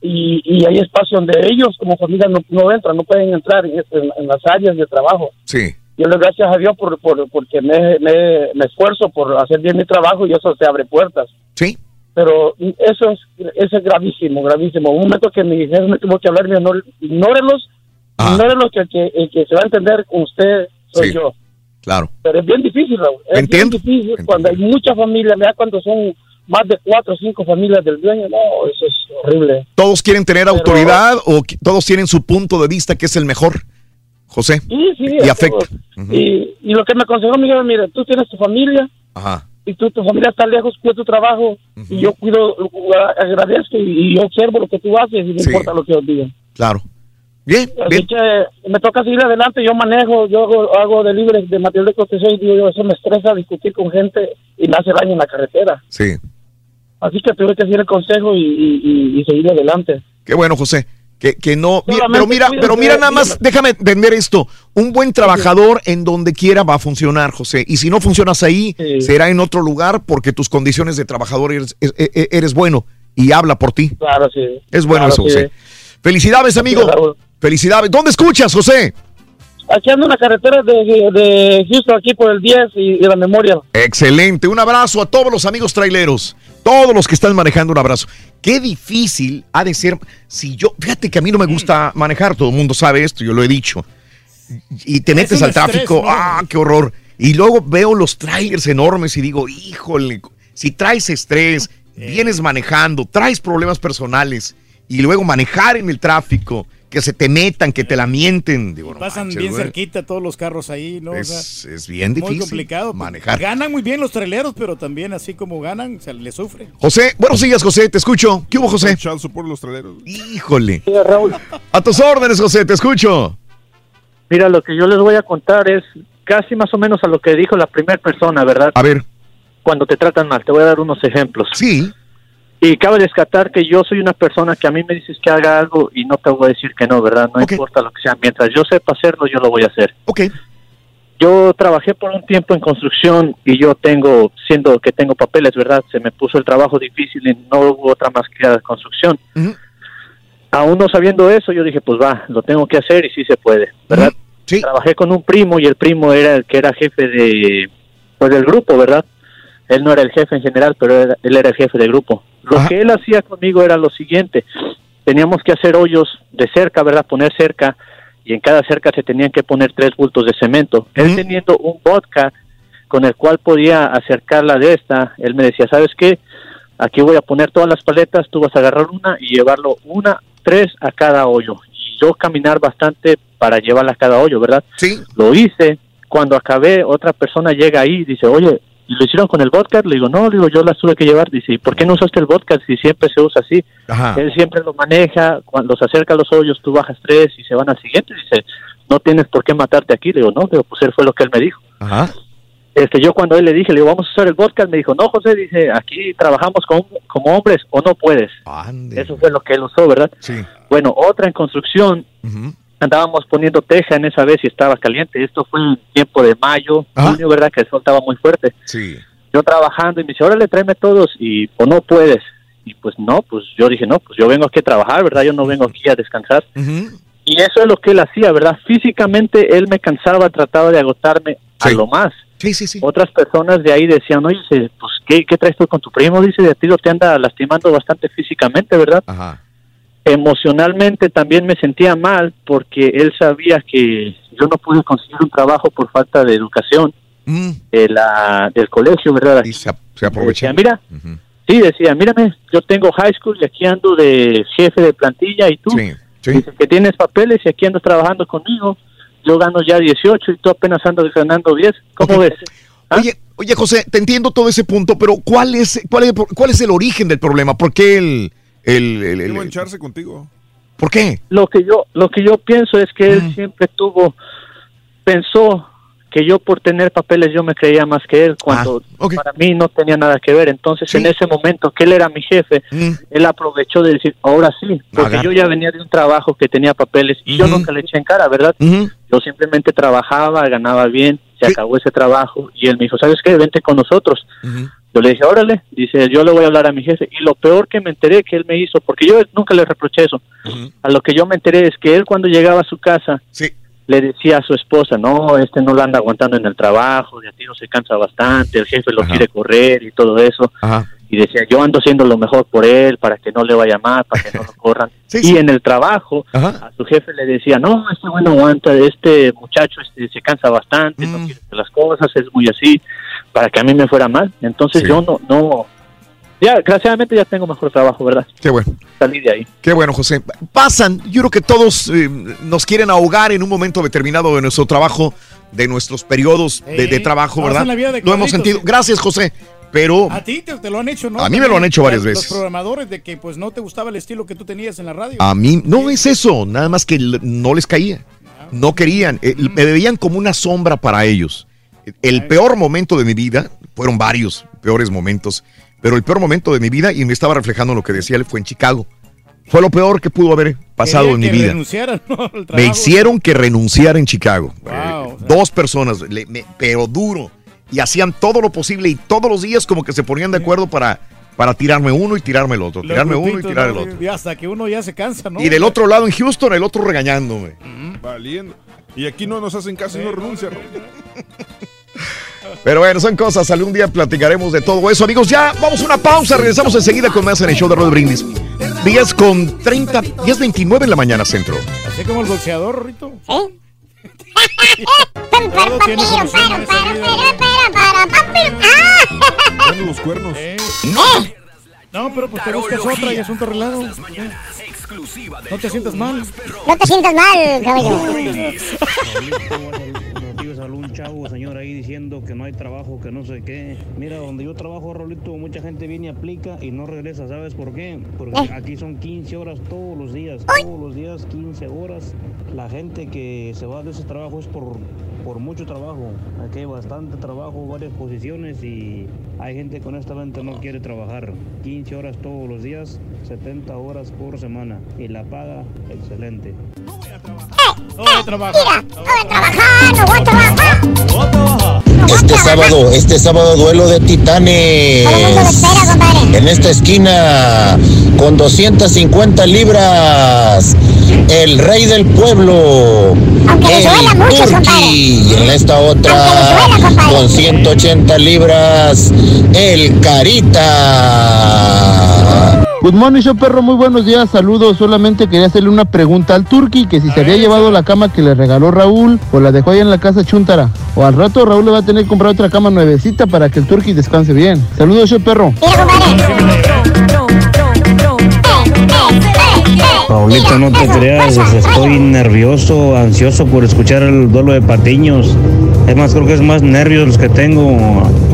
y, y hay espacio donde ellos como familia no, no entran, no pueden entrar en, en- en las áreas de trabajo. Sí. Yo le doy gracias a Dios por, por- porque me, me, me esfuerzo por hacer bien mi trabajo y eso te abre puertas. Sí. Pero eso es, eso es gravísimo, gravísimo. Un momento que mi jefe me tuvo que hablar, no, ignórelos, ignórelos que, el que el que se va a entender con usted soy Sí. yo. Claro. Pero es bien difícil, Raúl. Es Entiendo. bien difícil cuando hay muchas familias, mira cuando son más de cuatro o cinco familias del dueño, no, eso es horrible. ¿Todos quieren tener autoridad o todos tienen su punto de vista que es el mejor? José. Sí, sí, Y afecta. y, y lo que me aconsejó Miguel, mira, tú tienes tu familia Ajá. y tú, tu familia está lejos, cuida tu trabajo y yo cuido, agradezco y, y yo observo lo que tú haces y no Sí. importa lo que os digan. Claro. Bien, Así que me toca seguir adelante, yo manejo, yo hago, hago delivery de material de construcción y digo, yo, eso me estresa discutir con gente y me hace daño en la carretera. Sí. Así que tuve que seguir el consejo y- y seguir adelante. Qué bueno, José. Que, que no. Solamente pero mira, pero mira nada más, déjame entender esto. Un buen trabajador en donde quiera va a funcionar, José. Y si no funcionas ahí, será en otro lugar porque tus condiciones de trabajador eres, e- e- eres bueno y habla por ti. Claro, sí. Es bueno Claro, eso, sí. José. Felicidades, amigo. Felicidades. ¿Dónde escuchas, José? Aquí ando en la carretera de, de Houston, aquí por el 10 y, y la memoria. Excelente. Un abrazo a todos los amigos traileros. Todos los que están manejando, un abrazo. Qué difícil ha de ser. Si yo, fíjate que a mí no me gusta manejar, todo el mundo sabe esto, yo lo he dicho. Y te metes al tráfico. ¡ah, qué horror! Y luego veo los trailers enormes y digo, híjole, si traes estrés, vienes manejando, traes problemas personales y luego manejar en el tráfico, que se te metan, que te la mienten. Digo, no Pasan manches, bien güey. cerquita todos los carros ahí, ¿no? O Es, sea, es bien Muy difícil complicado. manejar. Ganan muy bien los traileros, pero también así como ganan, se les sufre. José, buenos días, José, te escucho. ¿Qué hubo, José? por los traileros. Híjole. Raúl. A tus órdenes, José, te escucho. Mira, lo que yo les voy a contar es casi más o menos a lo que dijo la primera persona, ¿verdad? A ver. Cuando te tratan mal, te voy a dar unos ejemplos. Sí. Y cabe descartar que yo soy una persona que a mí me dices que haga algo y no te voy a decir que no, ¿verdad? No importa lo que sea. Mientras yo sepa hacerlo, yo lo voy a hacer. Ok. Yo trabajé por un tiempo en construcción y yo tengo, siendo que tengo papeles, ¿verdad? Se me puso el trabajo difícil y no hubo otra más que la construcción. Aún no sabiendo eso, yo dije, pues va, lo tengo que hacer y sí se puede, ¿verdad? Trabajé con un primo y el primo era el que era jefe de, pues del grupo, ¿verdad? Él no era el jefe en general, pero era- él era el jefe del grupo. Lo que él hacía conmigo era lo siguiente, teníamos que hacer hoyos de cerca, ¿verdad? Poner cerca y en cada cerca se tenían que poner tres bultos de cemento. Él teniendo un vodka con el cual podía acercarla de esta, él me decía, ¿sabes qué? Aquí voy a poner todas las paletas, tú vas a agarrar una y llevarlo una, tres a cada hoyo. Y yo caminar bastante para llevarla a cada hoyo, ¿verdad? Sí. Lo hice. Cuando acabé, otra persona llega ahí y dice, oye, ¿y lo hicieron con el vodka? Le digo, no, digo, yo las tuve que llevar. Dice, ¿y por qué no usaste el vodka si siempre se usa así? Ajá. Él siempre lo maneja, cuando se acerca a los hoyos tú bajas tres y se van al siguiente. Dice, no tienes por qué matarte aquí. Le digo, no, digo, pues él fue lo que él me dijo. Ajá. Este, yo cuando él le dije, le digo, vamos a usar el vodka, me dijo, no, José, dice, aquí trabajamos como, como hombres o no puedes. Eso fue lo que él usó, ¿verdad? Sí. Bueno, otra en construcción, andábamos poniendo teja en esa vez y estaba caliente. Esto fue en tiempo de mayo, junio, ¿verdad? Que el sol estaba muy fuerte. Sí. Yo trabajando y me dice, órale, tráeme todos y pues no puedes. Y pues no, pues yo dije, no, pues yo vengo aquí a trabajar, ¿verdad? Yo no vengo aquí a descansar. Y eso es lo que él hacía, ¿verdad? Físicamente él me cansaba, trataba de agotarme a lo más. Sí, sí, sí. Otras personas de ahí decían, oye, pues, ¿qué, ¿qué traes tú con tu primo? Dice, de ti lo te anda lastimando bastante físicamente, ¿verdad? Ajá. Emocionalmente también me sentía mal porque él sabía que yo no pude conseguir un trabajo por falta de educación de la, del colegio, ¿verdad? Y se, se. Decía, mira, sí, decía, mírame, yo tengo high school y aquí ando de jefe de plantilla y tú dice que tienes papeles y aquí andas trabajando conmigo. Yo gano ya 18 y tú apenas andas ganando 10. ¿Cómo ves? Oye, oye, José, te entiendo todo ese punto, pero ¿cuál es, cuál es, cuál es el origen del problema? ¿Por qué el... el, el- el- mancharse contigo. ¿Por qué? Lo que yo lo que yo pienso es que él siempre tuvo pensó que yo por tener papeles yo me creía más que él cuando para mí no tenía nada que ver. Entonces en ese momento que él era mi jefe, él aprovechó de decir, ahora sí, porque yo ya venía de un trabajo que tenía papeles y yo nunca le eché en cara, ¿verdad? Yo simplemente trabajaba, ganaba bien, se acabó ese trabajo y él me dijo, ¿sabes qué? Vente con nosotros. Yo le dije, órale, dice, yo le voy a hablar a mi jefe. Y lo peor que me enteré que él me hizo, porque yo nunca le reproché eso, a lo que yo me enteré es que él cuando llegaba a su casa, le decía a su esposa, no, este no lo anda aguantando en el trabajo, de a tiro se cansa bastante, el jefe lo quiere correr y todo eso. Y decía, yo ando haciendo lo mejor por él, para que no le vaya mal, para que no lo corran. [laughs] y en el trabajo, a su jefe le decía, no, este bueno aguanta, este muchacho este se cansa bastante, no quiere hacer las cosas, es muy así, para que a mí me fuera mal. Entonces yo no, no, ya, desgraciadamente ya tengo mejor trabajo, ¿verdad? Qué bueno. Salí de ahí. Qué bueno, José. Pasan, yo creo que todos eh, nos quieren ahogar en un momento determinado de nuestro trabajo, de nuestros periodos de, de Eh, trabajo, ¿verdad? la vida de Lo hemos sentido. sí. Gracias, José. Pero A ti te, te lo han hecho, ¿no? A mí me lo han hecho varias Los veces. programadores de que pues no te gustaba el estilo que tú tenías en la radio. a mí no es eso, nada más que no les caía. No querían, eh, me veían como una sombra para ellos. El peor momento de mi vida, fueron varios peores momentos, pero el peor momento de mi vida, y me estaba reflejando lo que decía él, fue en Chicago. Fue lo peor que pudo haber pasado Quería en mi que vida. renunciaran, ¿no? [laughs] al Me hicieron que renunciara en Chicago. Wow, Eh, Dos personas, le- me- pero duro. Y hacían todo lo posible y todos los días como que se ponían de acuerdo para, para tirarme uno y tirarme el otro. Los Tirarme uno y tirar el otro. Y hasta que uno ya se cansa, ¿no? Y del otro lado en Houston, el otro regañándome. Valiendo. Y aquí no nos hacen caso y no renuncian. [laughs] Pero bueno, son cosas. Algún día platicaremos de todo eso. Amigos, ya vamos a una pausa. Regresamos enseguida con más en el show de Rod Brindis. 10 con 30, 10 29 en la mañana centro. Así como el boxeador, Rito. Todo tiene solución. Ponen los cuernos. No. No, pero pues te buscas otra y asunto arreglado. No te sientas mal. No te sientas mal, caballo. A algún chavo, señor, ahí diciendo que no hay trabajo, que no sé qué. Mira, donde yo trabajo, Raulito, mucha gente viene y aplica y no regresa. ¿Sabes por qué? Porque Eh. aquí son 15 horas todos los días. Todos los días, 15 horas. La gente que se va de ese trabajo es por, por mucho trabajo. Aquí hay bastante trabajo, varias posiciones y hay gente que honestamente no quiere trabajar. 15 horas todos los días, 70 horas por semana. Y la paga, excelente. No voy a trabajar. No voy a trabajar, no voy a trabajar. Este sábado, este sábado duelo de titanes. En esta esquina, con 250 libras, el rey del pueblo, el Turqui. Y en esta otra, con 180 libras, el Carita. Good morning, show perro, muy buenos días, saludos. Solamente quería hacerle una pregunta al Turqui, que si se había llevado la cama que le regaló Raúl o la dejó ahí en la casa Chuntara. O al rato Raúl le va a tener que comprar otra cama nuevecita para que el Turqui descanse bien. Saludos, show perro. Paulito, no te creas, estoy nervioso, ansioso por escuchar el duelo de Patiños. Es más, creo que es más nervios los que tengo.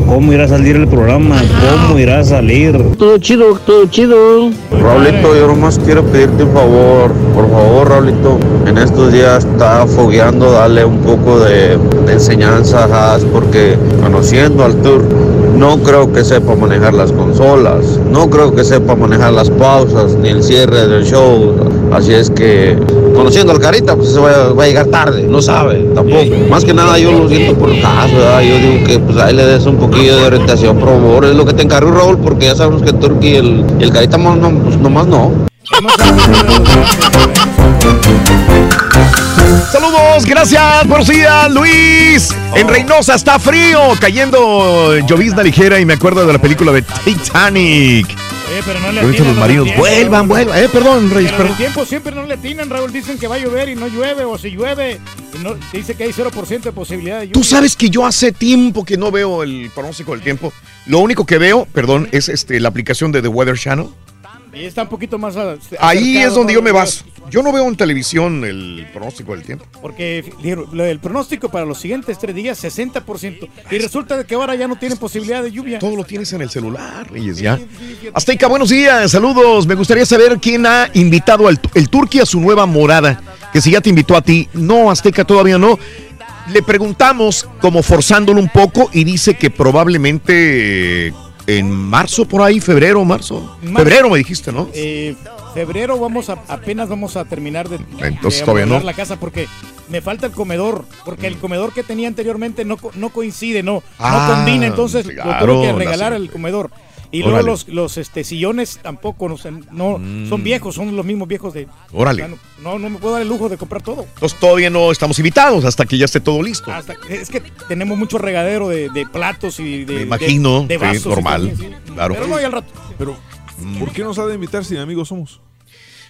¿Cómo irá a salir el programa? ¿Cómo irá a salir? Todo chido, todo chido. Raulito, yo nomás quiero pedirte un favor. Por favor, Raulito, en estos días está fogueando, dale un poco de, de enseñanza, Haas, porque conociendo al tour, no creo que sepa manejar las consolas, no creo que sepa manejar las pausas, ni el cierre del show. Así es que, conociendo al Carita, pues se va, va a llegar tarde, no sabe, tampoco. Más que nada yo lo siento por caso, ¿verdad? Yo digo que pues ahí le des un poquillo de orientación, por favor, es lo que te encargo, Raúl, porque ya sabemos que el Turqui y el, y el Carita no, no, pues nomás no. Saludos, gracias, buenos días, Luis. En Reynosa está frío, cayendo llovizna ligera y me acuerdo de la película de Titanic. Oye, pero no le Ahorita atinan los tiempo, vuelvan, vuelvan. Eh, perdón, Reyes, Pero el perdón. tiempo siempre no le atinan, Raúl. Dicen que va a llover y no llueve, o si llueve, y no, dice que hay 0% de posibilidad de lluvia. Tú sabes que yo hace tiempo que no veo el pronóstico del tiempo. Lo único que veo, perdón, es este la aplicación de The Weather Channel. Y está un poquito más. Ahí es donde yo me baso. Yo no veo en televisión el pronóstico del tiempo. Porque el pronóstico para los siguientes tres días, 60%. Y resulta de que ahora ya no tienen posibilidad de lluvia. Todo lo tienes en el celular, Reyes, ya. Azteca, buenos días, saludos. Me gustaría saber quién ha invitado al el Turqui a su nueva morada. Que si ya te invitó a ti. No, Azteca todavía no. Le preguntamos, como forzándolo un poco, y dice que probablemente en marzo, por ahí, febrero, marzo. Marzo. Febrero me dijiste, ¿no? Eh, febrero vamos a, apenas vamos a terminar de, Entonces de todavía no. la casa porque me falta el comedor, porque el comedor que tenía anteriormente no, no coincide, no, Ah, no combina, entonces lo claro, tuve que la regalar el comedor. Y luego los, los este, sillones tampoco, no, sé, no son viejos, son los mismos viejos de... Órale. o sea, no, no, me puedo dar el lujo de comprar todo. Entonces todavía no estamos invitados hasta que ya esté todo listo. Hasta, es que tenemos mucho regadero de, de platos y de... Me imagino, de, de sí, vasos y normal, todo, sí. claro. Pero no, y al rato. Pero, ¿por qué nos ha de invitar si amigos somos?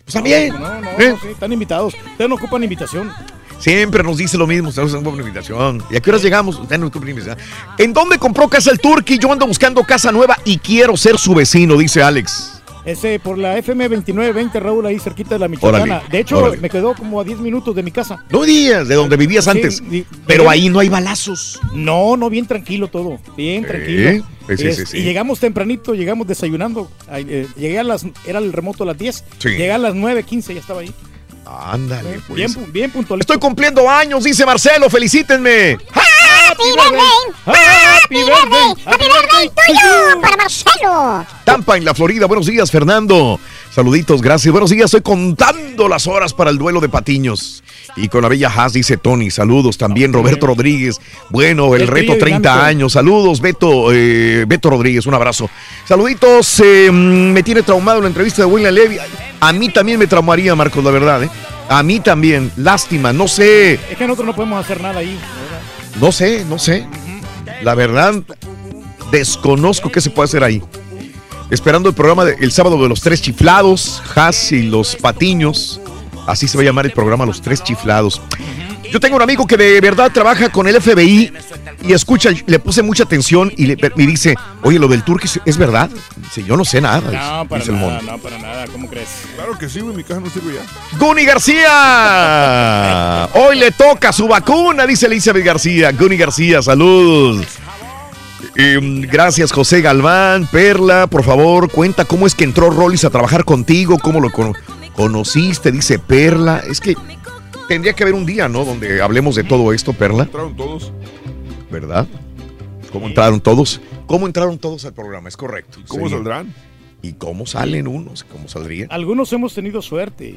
Pues también. No, no, ¿Eh? no, sí, están invitados. Ustedes no ocupan invitación. Siempre nos dice lo mismo, ustedes no compran invitación. ¿Y a qué horas llegamos? Ustedes no invitación. ¿En dónde compró casa el Turqui? Yo ando buscando casa nueva y quiero ser su vecino, dice Alex. Ese por la FM 2920, Raúl, ahí cerquita de la Michoacana. Órale, de hecho, órale. me quedó como a 10 minutos de mi casa. No días de donde vivías Sí, antes. Pero ahí no hay balazos. No, no, bien tranquilo todo. Bien tranquilo. sí, sí, Es- sí, sí. Y llegamos tempranito, llegamos desayunando. Ay, eh, llegué a las. Era el remoto a las 10. Sí. Llegué a las 9.15, ya estaba ahí. Ándale, pues. Bien, bien puntual. Estoy cumpliendo años, dice Marcelo, felicítenme. ¡Happy birthday! ¡Happy birthday! ¡Happy birthday tuyo! Para Marcelo. Tampa en la Florida, buenos días, Fernando. Saluditos, gracias. Buenos días, estoy contando las horas para el duelo de patiños. Y con la bella Haas, dice Tony, saludos también, Roberto Rodríguez. Bueno, el El reto trío 30 dinámico. años. Saludos, Beto, eh, Beto Rodríguez, un abrazo. Saluditos, eh, mm, me tiene traumado la entrevista de William Levy. A mí también me traumaría, Marcos, la verdad, ¿eh? A mí también, lástima, no sé, Es que nosotros no podemos hacer nada ahí. ¿verdad? no sé, no sé. La verdad, desconozco qué se puede hacer ahí. Esperando el programa de- el sábado de los tres chiflados, Haas y los patiños. Así se va a llamar el programa Los Tres Chiflados. Yo tengo un amigo que de verdad trabaja con el FBI y escucha, le puse mucha atención y le, me dice, oye, lo del turco es, ¿es verdad. Dice, yo no sé nada. No, para dice el nada, mono. no, para nada. ¿Cómo crees? Claro que sí, güey, mi casa no sirve ya. Guni García. Hoy le toca su vacuna, dice Elizabeth García. Guni García, salud. Em, gracias, José Galván. Perla, por favor, cuenta cómo es que entró Rollis a trabajar contigo, cómo lo cono- conociste, dice Perla. Es que tendría que haber un día, ¿no? Donde hablemos de todo esto, Perla, Entraron todos. ¿verdad? ¿Cómo entraron todos? ¿Cómo entraron todos al programa? Es correcto. ¿Cómo Sí. saldrán? ¿Y cómo salen unos? ¿Cómo saldrían? Algunos hemos tenido suerte.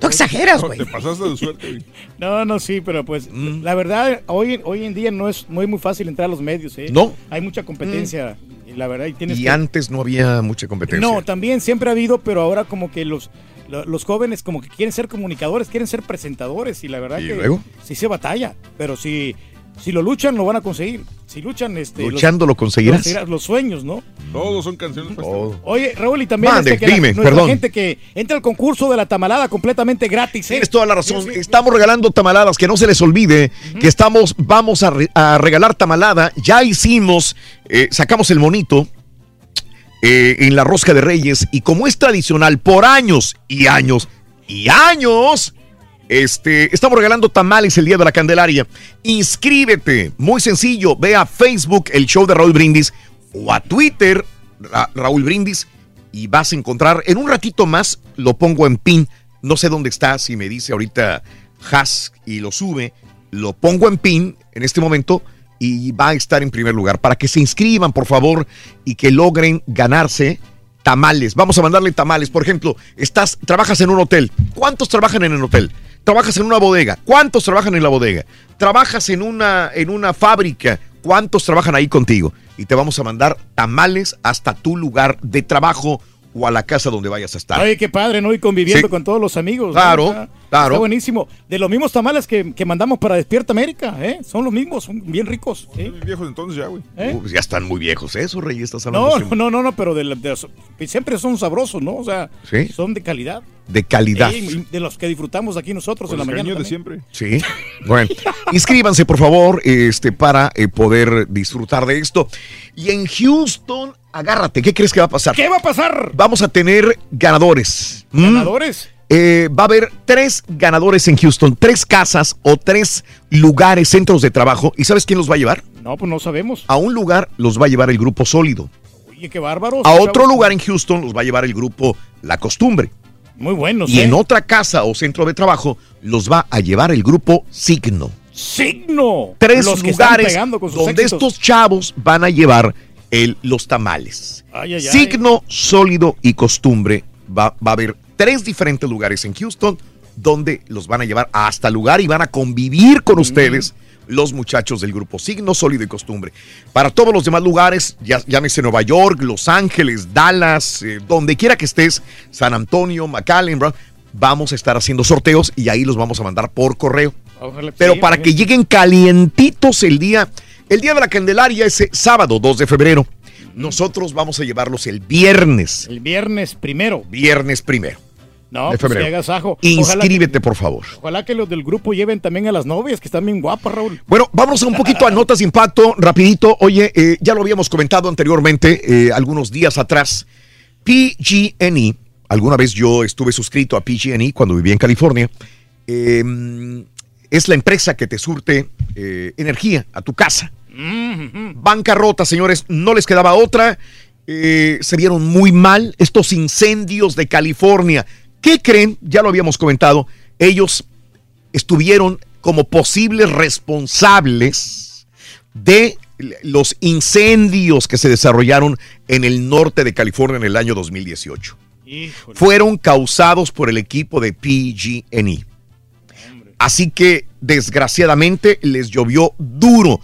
Tú exageras, No, güey. te pasaste de suerte, güey. [laughs] No, no, sí, pero pues Mm. la verdad, hoy, hoy en día no es muy, muy fácil entrar a los medios. ¿eh? No. Hay mucha competencia. Y la verdad, y tienes Y que- antes no había mucha competencia. No, también siempre ha habido, pero ahora como que los, lo- los jóvenes como que quieren ser comunicadores, quieren ser presentadores y la verdad ¿Y que luego? sí se batalla, pero si, si lo luchan lo van a conseguir. Si luchan, este, los- Luchando lo conseguirás. los, los sueños, ¿no? Todos son canciones. Todo. Oye, Raúl, y también Mande, este, que la- dime, nuestra perdón. gente que entra al concurso de la tamalada completamente gratis. ¿eh? Tienes toda la razón. Estamos regalando tamaladas, que no se les olvide que estamos, vamos a, re- a regalar tamalada. Ya hicimos, eh, sacamos el monito eh, en la rosca de Reyes y como es tradicional por años y años y años, este, estamos regalando tamales el día de la Candelaria. Inscríbete, muy sencillo, ve a Facebook el show de Raúl Brindis o a Twitter Ra- Raúl Brindis y vas a encontrar en un ratito más lo pongo en pin. No sé dónde está, si me dice ahorita Has y lo sube, lo pongo en pin en este momento y va a estar en primer lugar para que se inscriban, por favor, y que logren ganarse tamales. Vamos a mandarle tamales. Por ejemplo, estás, trabajas en un hotel. ¿Cuántos trabajan en el hotel? Trabajas en una bodega. ¿Cuántos trabajan en la bodega? Trabajas en una, en una fábrica. ¿Cuántos trabajan ahí contigo? Y te vamos a mandar tamales hasta tu lugar de trabajo o a la casa donde vayas a estar. Ay, qué padre, ¿no? Y conviviendo Sí. con todos los amigos. Claro, claro. Está buenísimo. De los mismos tamales que, que mandamos para Despierta América, ¿eh? Son los mismos, son bien ricos. ¿eh? Viejos entonces ya, güey. ¿Eh? Uh, ya están muy viejos esos, Rey. Estás hablando No, no, no, no, pero de, de siempre son sabrosos, ¿no? O sea, Sí. son de calidad. de calidad. Sí, de los que disfrutamos aquí nosotros Con en la mañana. de siempre. Sí. Bueno, inscríbanse por favor este, para eh, poder disfrutar de esto. Y en Houston, agárrate, ¿qué crees que va a pasar? ¿Qué va a pasar? Vamos a tener ganadores. ¿Mm? Eh, va a haber tres ganadores en Houston, tres casas o tres lugares, centros de trabajo. ¿Y sabes quién los va a llevar? No, pues no sabemos. A un lugar los va a llevar el grupo sólido. Oye, qué bárbaros. A chavos. otro lugar en Houston los va a llevar el grupo La Costumbre. Muy buenos. Y ¿eh? en otra casa o centro de trabajo los va a llevar el grupo Signo. Signo. Tres Los lugares donde éxitos. estos chavos van a llevar el- los tamales. Ay, ay, ay. Signo, sólido y costumbre. Va, va a haber tres diferentes lugares en Houston donde los van a llevar hasta el lugar y van a convivir con ustedes los muchachos del grupo Signo, Sólido y Costumbre. Para todos los demás lugares, ya, llámese Nueva York, Los Ángeles, Dallas, eh, donde quiera que estés, San Antonio, McAllen, Brown, vamos a estar haciendo sorteos y ahí los vamos a mandar por correo. Ojalá- Pero sí, para que lleguen calientitos el día, el día de la Candelaria es sábado 2 de febrero. Nosotros vamos a llevarlos el viernes, El viernes primero. viernes primero No, de pues febrero. Ojalá, Inscríbete, por favor. ojalá que los del grupo lleven también a las novias, que están bien guapas, Raúl. Bueno, vamos un poquito a [laughs] notas de impacto, rapidito. Oye, eh, ya lo habíamos comentado anteriormente, eh, algunos días atrás. PG&E, alguna vez yo estuve suscrito a PG&E cuando vivía en California. eh, es la empresa que te surte eh, energía a tu casa. Bancarrota, señores, no les quedaba otra. Eh, se vieron muy mal estos incendios de California. ¿Qué creen? Ya lo habíamos comentado. Ellos estuvieron como posibles responsables de los incendios que se desarrollaron en el norte de California en el año 2018. Híjole. Fueron causados por el equipo de PG&E. Así que desgraciadamente les llovió duro.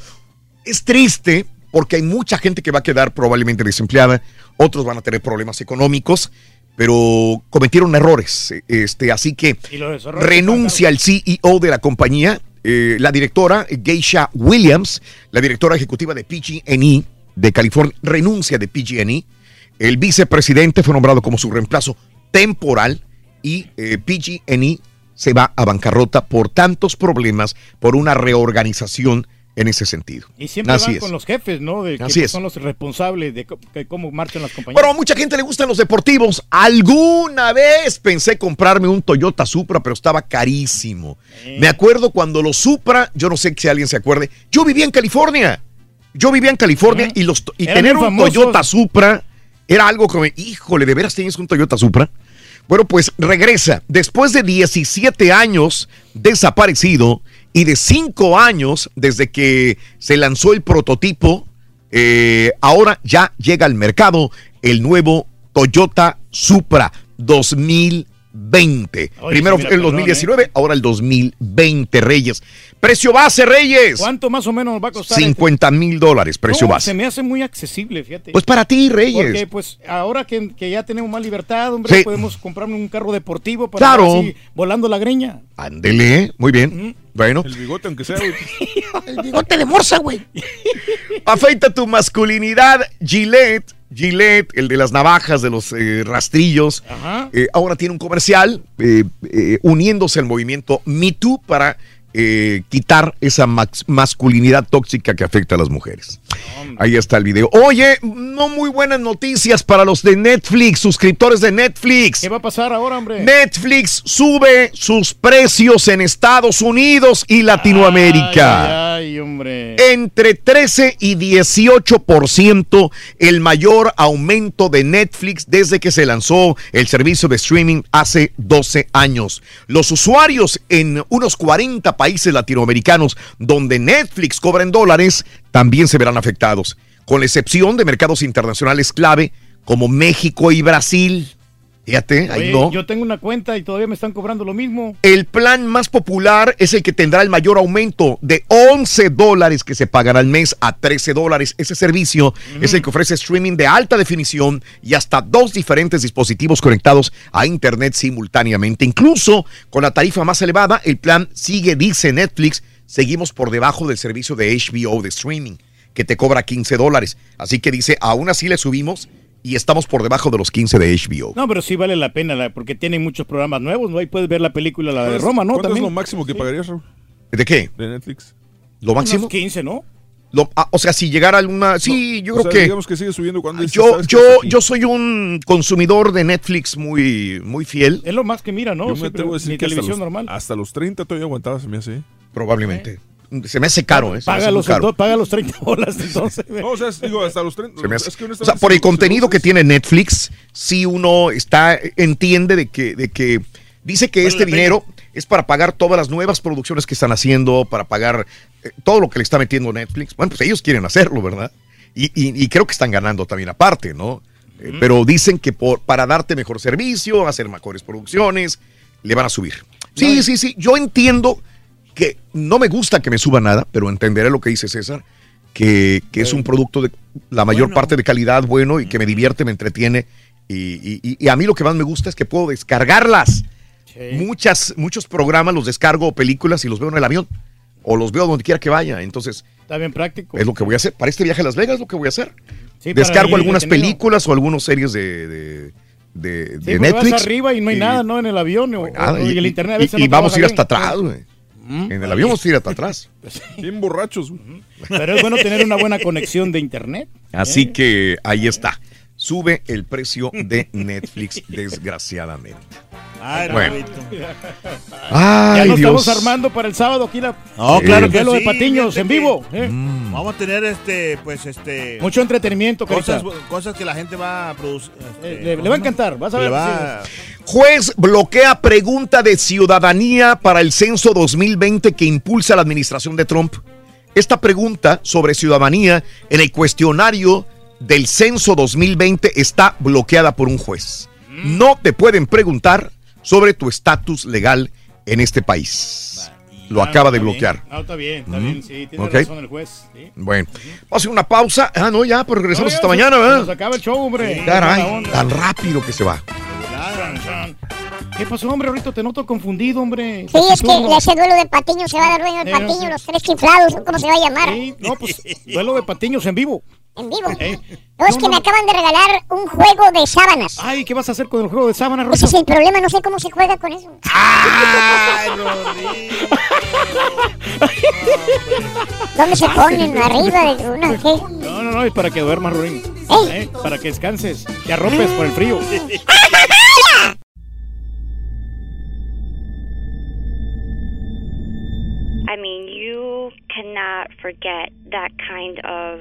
Es triste porque hay mucha gente que va a quedar probablemente desempleada, otros van a tener problemas económicos, pero cometieron errores. Este, así que renuncia el CEO de la compañía, eh, la directora Geisha Williams, la directora ejecutiva de PG&E de California, renuncia de PG&E. El vicepresidente fue nombrado como su reemplazo temporal y eh, PG&E se va a bancarrota por tantos problemas, por una reorganización en ese sentido. Y siempre Así van es. con los jefes, ¿no? De que Así es. son los responsables de, cómo marchan las compañías. Bueno, a mucha gente le gustan los deportivos. Alguna vez pensé comprarme un Toyota Supra, pero estaba carísimo. Me acuerdo cuando los Supra, yo no sé si alguien se acuerde, yo vivía en California. Yo vivía en California y, los, y Eran tener un. Toyota Supra era algo como, híjole, ¿de veras tienes un Toyota Supra? Bueno, pues regresa. Después de 17 años desaparecido y de 5 años desde que se lanzó el prototipo, eh, ahora ya llega al mercado el nuevo Toyota Supra 2020. Oye, Primero mira, fue el perdón, 2019, ahora el 2020, Reyes. Precio base, Reyes. ¿Cuánto más o menos nos va a costar? 50 mil dólares, este? precio No, base. Se me hace muy accesible, fíjate. Pues para ti, Reyes. Porque pues ahora que, que ya tenemos más libertad, hombre, Sí. podemos comprarnos un carro deportivo para Claro. volando la greña. Ándele, muy bien. Bueno. El bigote, aunque sea, güey. [laughs] El bigote de morsa, güey. Afeita tu masculinidad, Gillette. Gillette, el de las navajas, de los eh, rastrillos. Eh, ahora tiene un comercial eh, eh, uniéndose al movimiento Me Too para eh, quitar esa masculinidad tóxica que afecta a las mujeres. Ahí está el video. Oye, no muy buenas noticias para los de Netflix, suscriptores de Netflix. ¿Qué va a pasar ahora, hombre? Netflix sube sus precios en Estados Unidos y Latinoamérica. Ay, ay, hombre. Entre 13 y 18% el mayor aumento de Netflix desde que se lanzó el servicio de streaming hace 12 años. Los usuarios en unos 40 países latinoamericanos donde Netflix cobra en dólares también se verán afectados, con la excepción de mercados internacionales clave como México y Brasil. Fíjate, ahí Oye, no. Yo tengo una cuenta y todavía me están cobrando lo mismo. El plan más popular es el que tendrá el mayor aumento de 11 dólares que se pagará al mes a 13 dólares. Ese servicio es el que ofrece streaming de alta definición y hasta dos diferentes dispositivos conectados a Internet simultáneamente. Incluso con la tarifa más elevada, el plan sigue, dice Netflix, seguimos por debajo del servicio de HBO de streaming, que te cobra 15 dólares. Así que dice, aún así le subimos y estamos por debajo de los 15 de HBO. No, pero sí vale la pena la- porque tienen muchos programas nuevos, ¿no? Ahí puedes ver la película, la de Roma, ¿no? ¿Cuánto También. es lo máximo que pagarías, Raúl? ¿De qué? De Netflix. ¿Lo máximo? Unos 15, ¿no? Lo- ah, o sea, si llegara alguna... Sí, yo O creo sea, que... digamos que sigue subiendo cuando dices, Yo, ¿sabes qué? yo, Hasta yo soy un consumidor de Netflix muy, muy fiel. Es lo más que mira, ¿no? Yo Sí, me atrevo a decir que hasta televisión los, normal. hasta los 30 todavía aguantaba, se me hace. ¿eh? Se me hace caro, ¿eh? Paga los, caro. paga los 30 bolas entonces. No, o sea, es- digo, hasta los 30. Se me hace- es que o sea, por el contenido que tiene Netflix, sí uno está, entiende de que, de que dice que este dinero es para pagar todas las nuevas producciones que están haciendo, para pagar eh, todo lo que le está metiendo Netflix. Bueno, pues ellos quieren hacerlo, ¿verdad? Y, y- y creo que están ganando también aparte, ¿no? Eh, Pero dicen que por, para darte mejor servicio, hacer mejores producciones, le van a subir. Sí, sí, sí. Yo entiendo que no me gusta que me suba nada, pero entenderé lo que dice César, que, que es un producto de la mayor parte de calidad bueno y que me divierte, me entretiene. Y, y- a mí lo que más me gusta es que puedo descargarlas. Muchas, muchos programas los descargo películas y los veo en el avión. O los veo donde quiera que vaya. Entonces, Está bien práctico. es lo que voy a hacer. Para este viaje a Las Vegas es lo que voy a hacer. Sí, Descargo algunas detenido. películas o algunas series de, de, de- Sí, de porque Netflix. vas arriba y no hay nada, ¿no? En el avión o, nada, o- y, el internet a y- veces y no vamos a ir hasta atrás, güey. En el avión vamos a ir hasta atrás. [laughs] Bien borrachos. Pero es bueno tener una buena conexión de internet. Así que ahí está. Sube el precio [laughs] de Netflix, desgraciadamente. Ay, Bueno. Ay, ya nos Dios. estamos armando para el sábado aquí la. No, Sí. claro que lo de Patiños en vivo. ¿eh? Vamos a tener este, pues este. Mucho entretenimiento, cosas, Carita. cosas que la gente va a producir. este, Eh, le, le va a encantar, vas a ver. va- Juez bloquea pregunta de ciudadanía para el censo 2020 que impulsa la administración de Trump. Esta pregunta sobre ciudadanía en el cuestionario del censo 2020 está bloqueada por un juez. No te pueden preguntar sobre tu estatus legal en este país. Lo acaba de bloquear. Ah, está bien, está Mm. bien. Sí, tiene razón el juez. sí. Bueno, vamos a hacer una pausa. Ah, no, ya, pero regresamos No, ya hasta se- mañana, se ¿verdad? Nos acaba el show, hombre. Caray, tan rápido que se va. ¿Qué pasó, hombre? Ahorita te noto confundido, hombre. Sí, es que ese duelo de Patiño se va a dar dueño de Patiño, los tres chiflados, ¿cómo se va a llamar? Sí, no, pues, duelo de patiños en vivo. En vivo. [laughs] Eh, No, es que me acaban de regalar un juego de sábanas. Ay, ¿qué vas a hacer con el juego de sábanas, Ese Rosa? es el problema, no sé cómo se juega con eso. [laughs] ¿Dónde se ponen? ¿Arriba de una? ¿Qué? No, no, no, es para que duermas, Rurín. Eh, Para que descanses, te arropes por el frío. [laughs] I mean, you cannot forget that kind of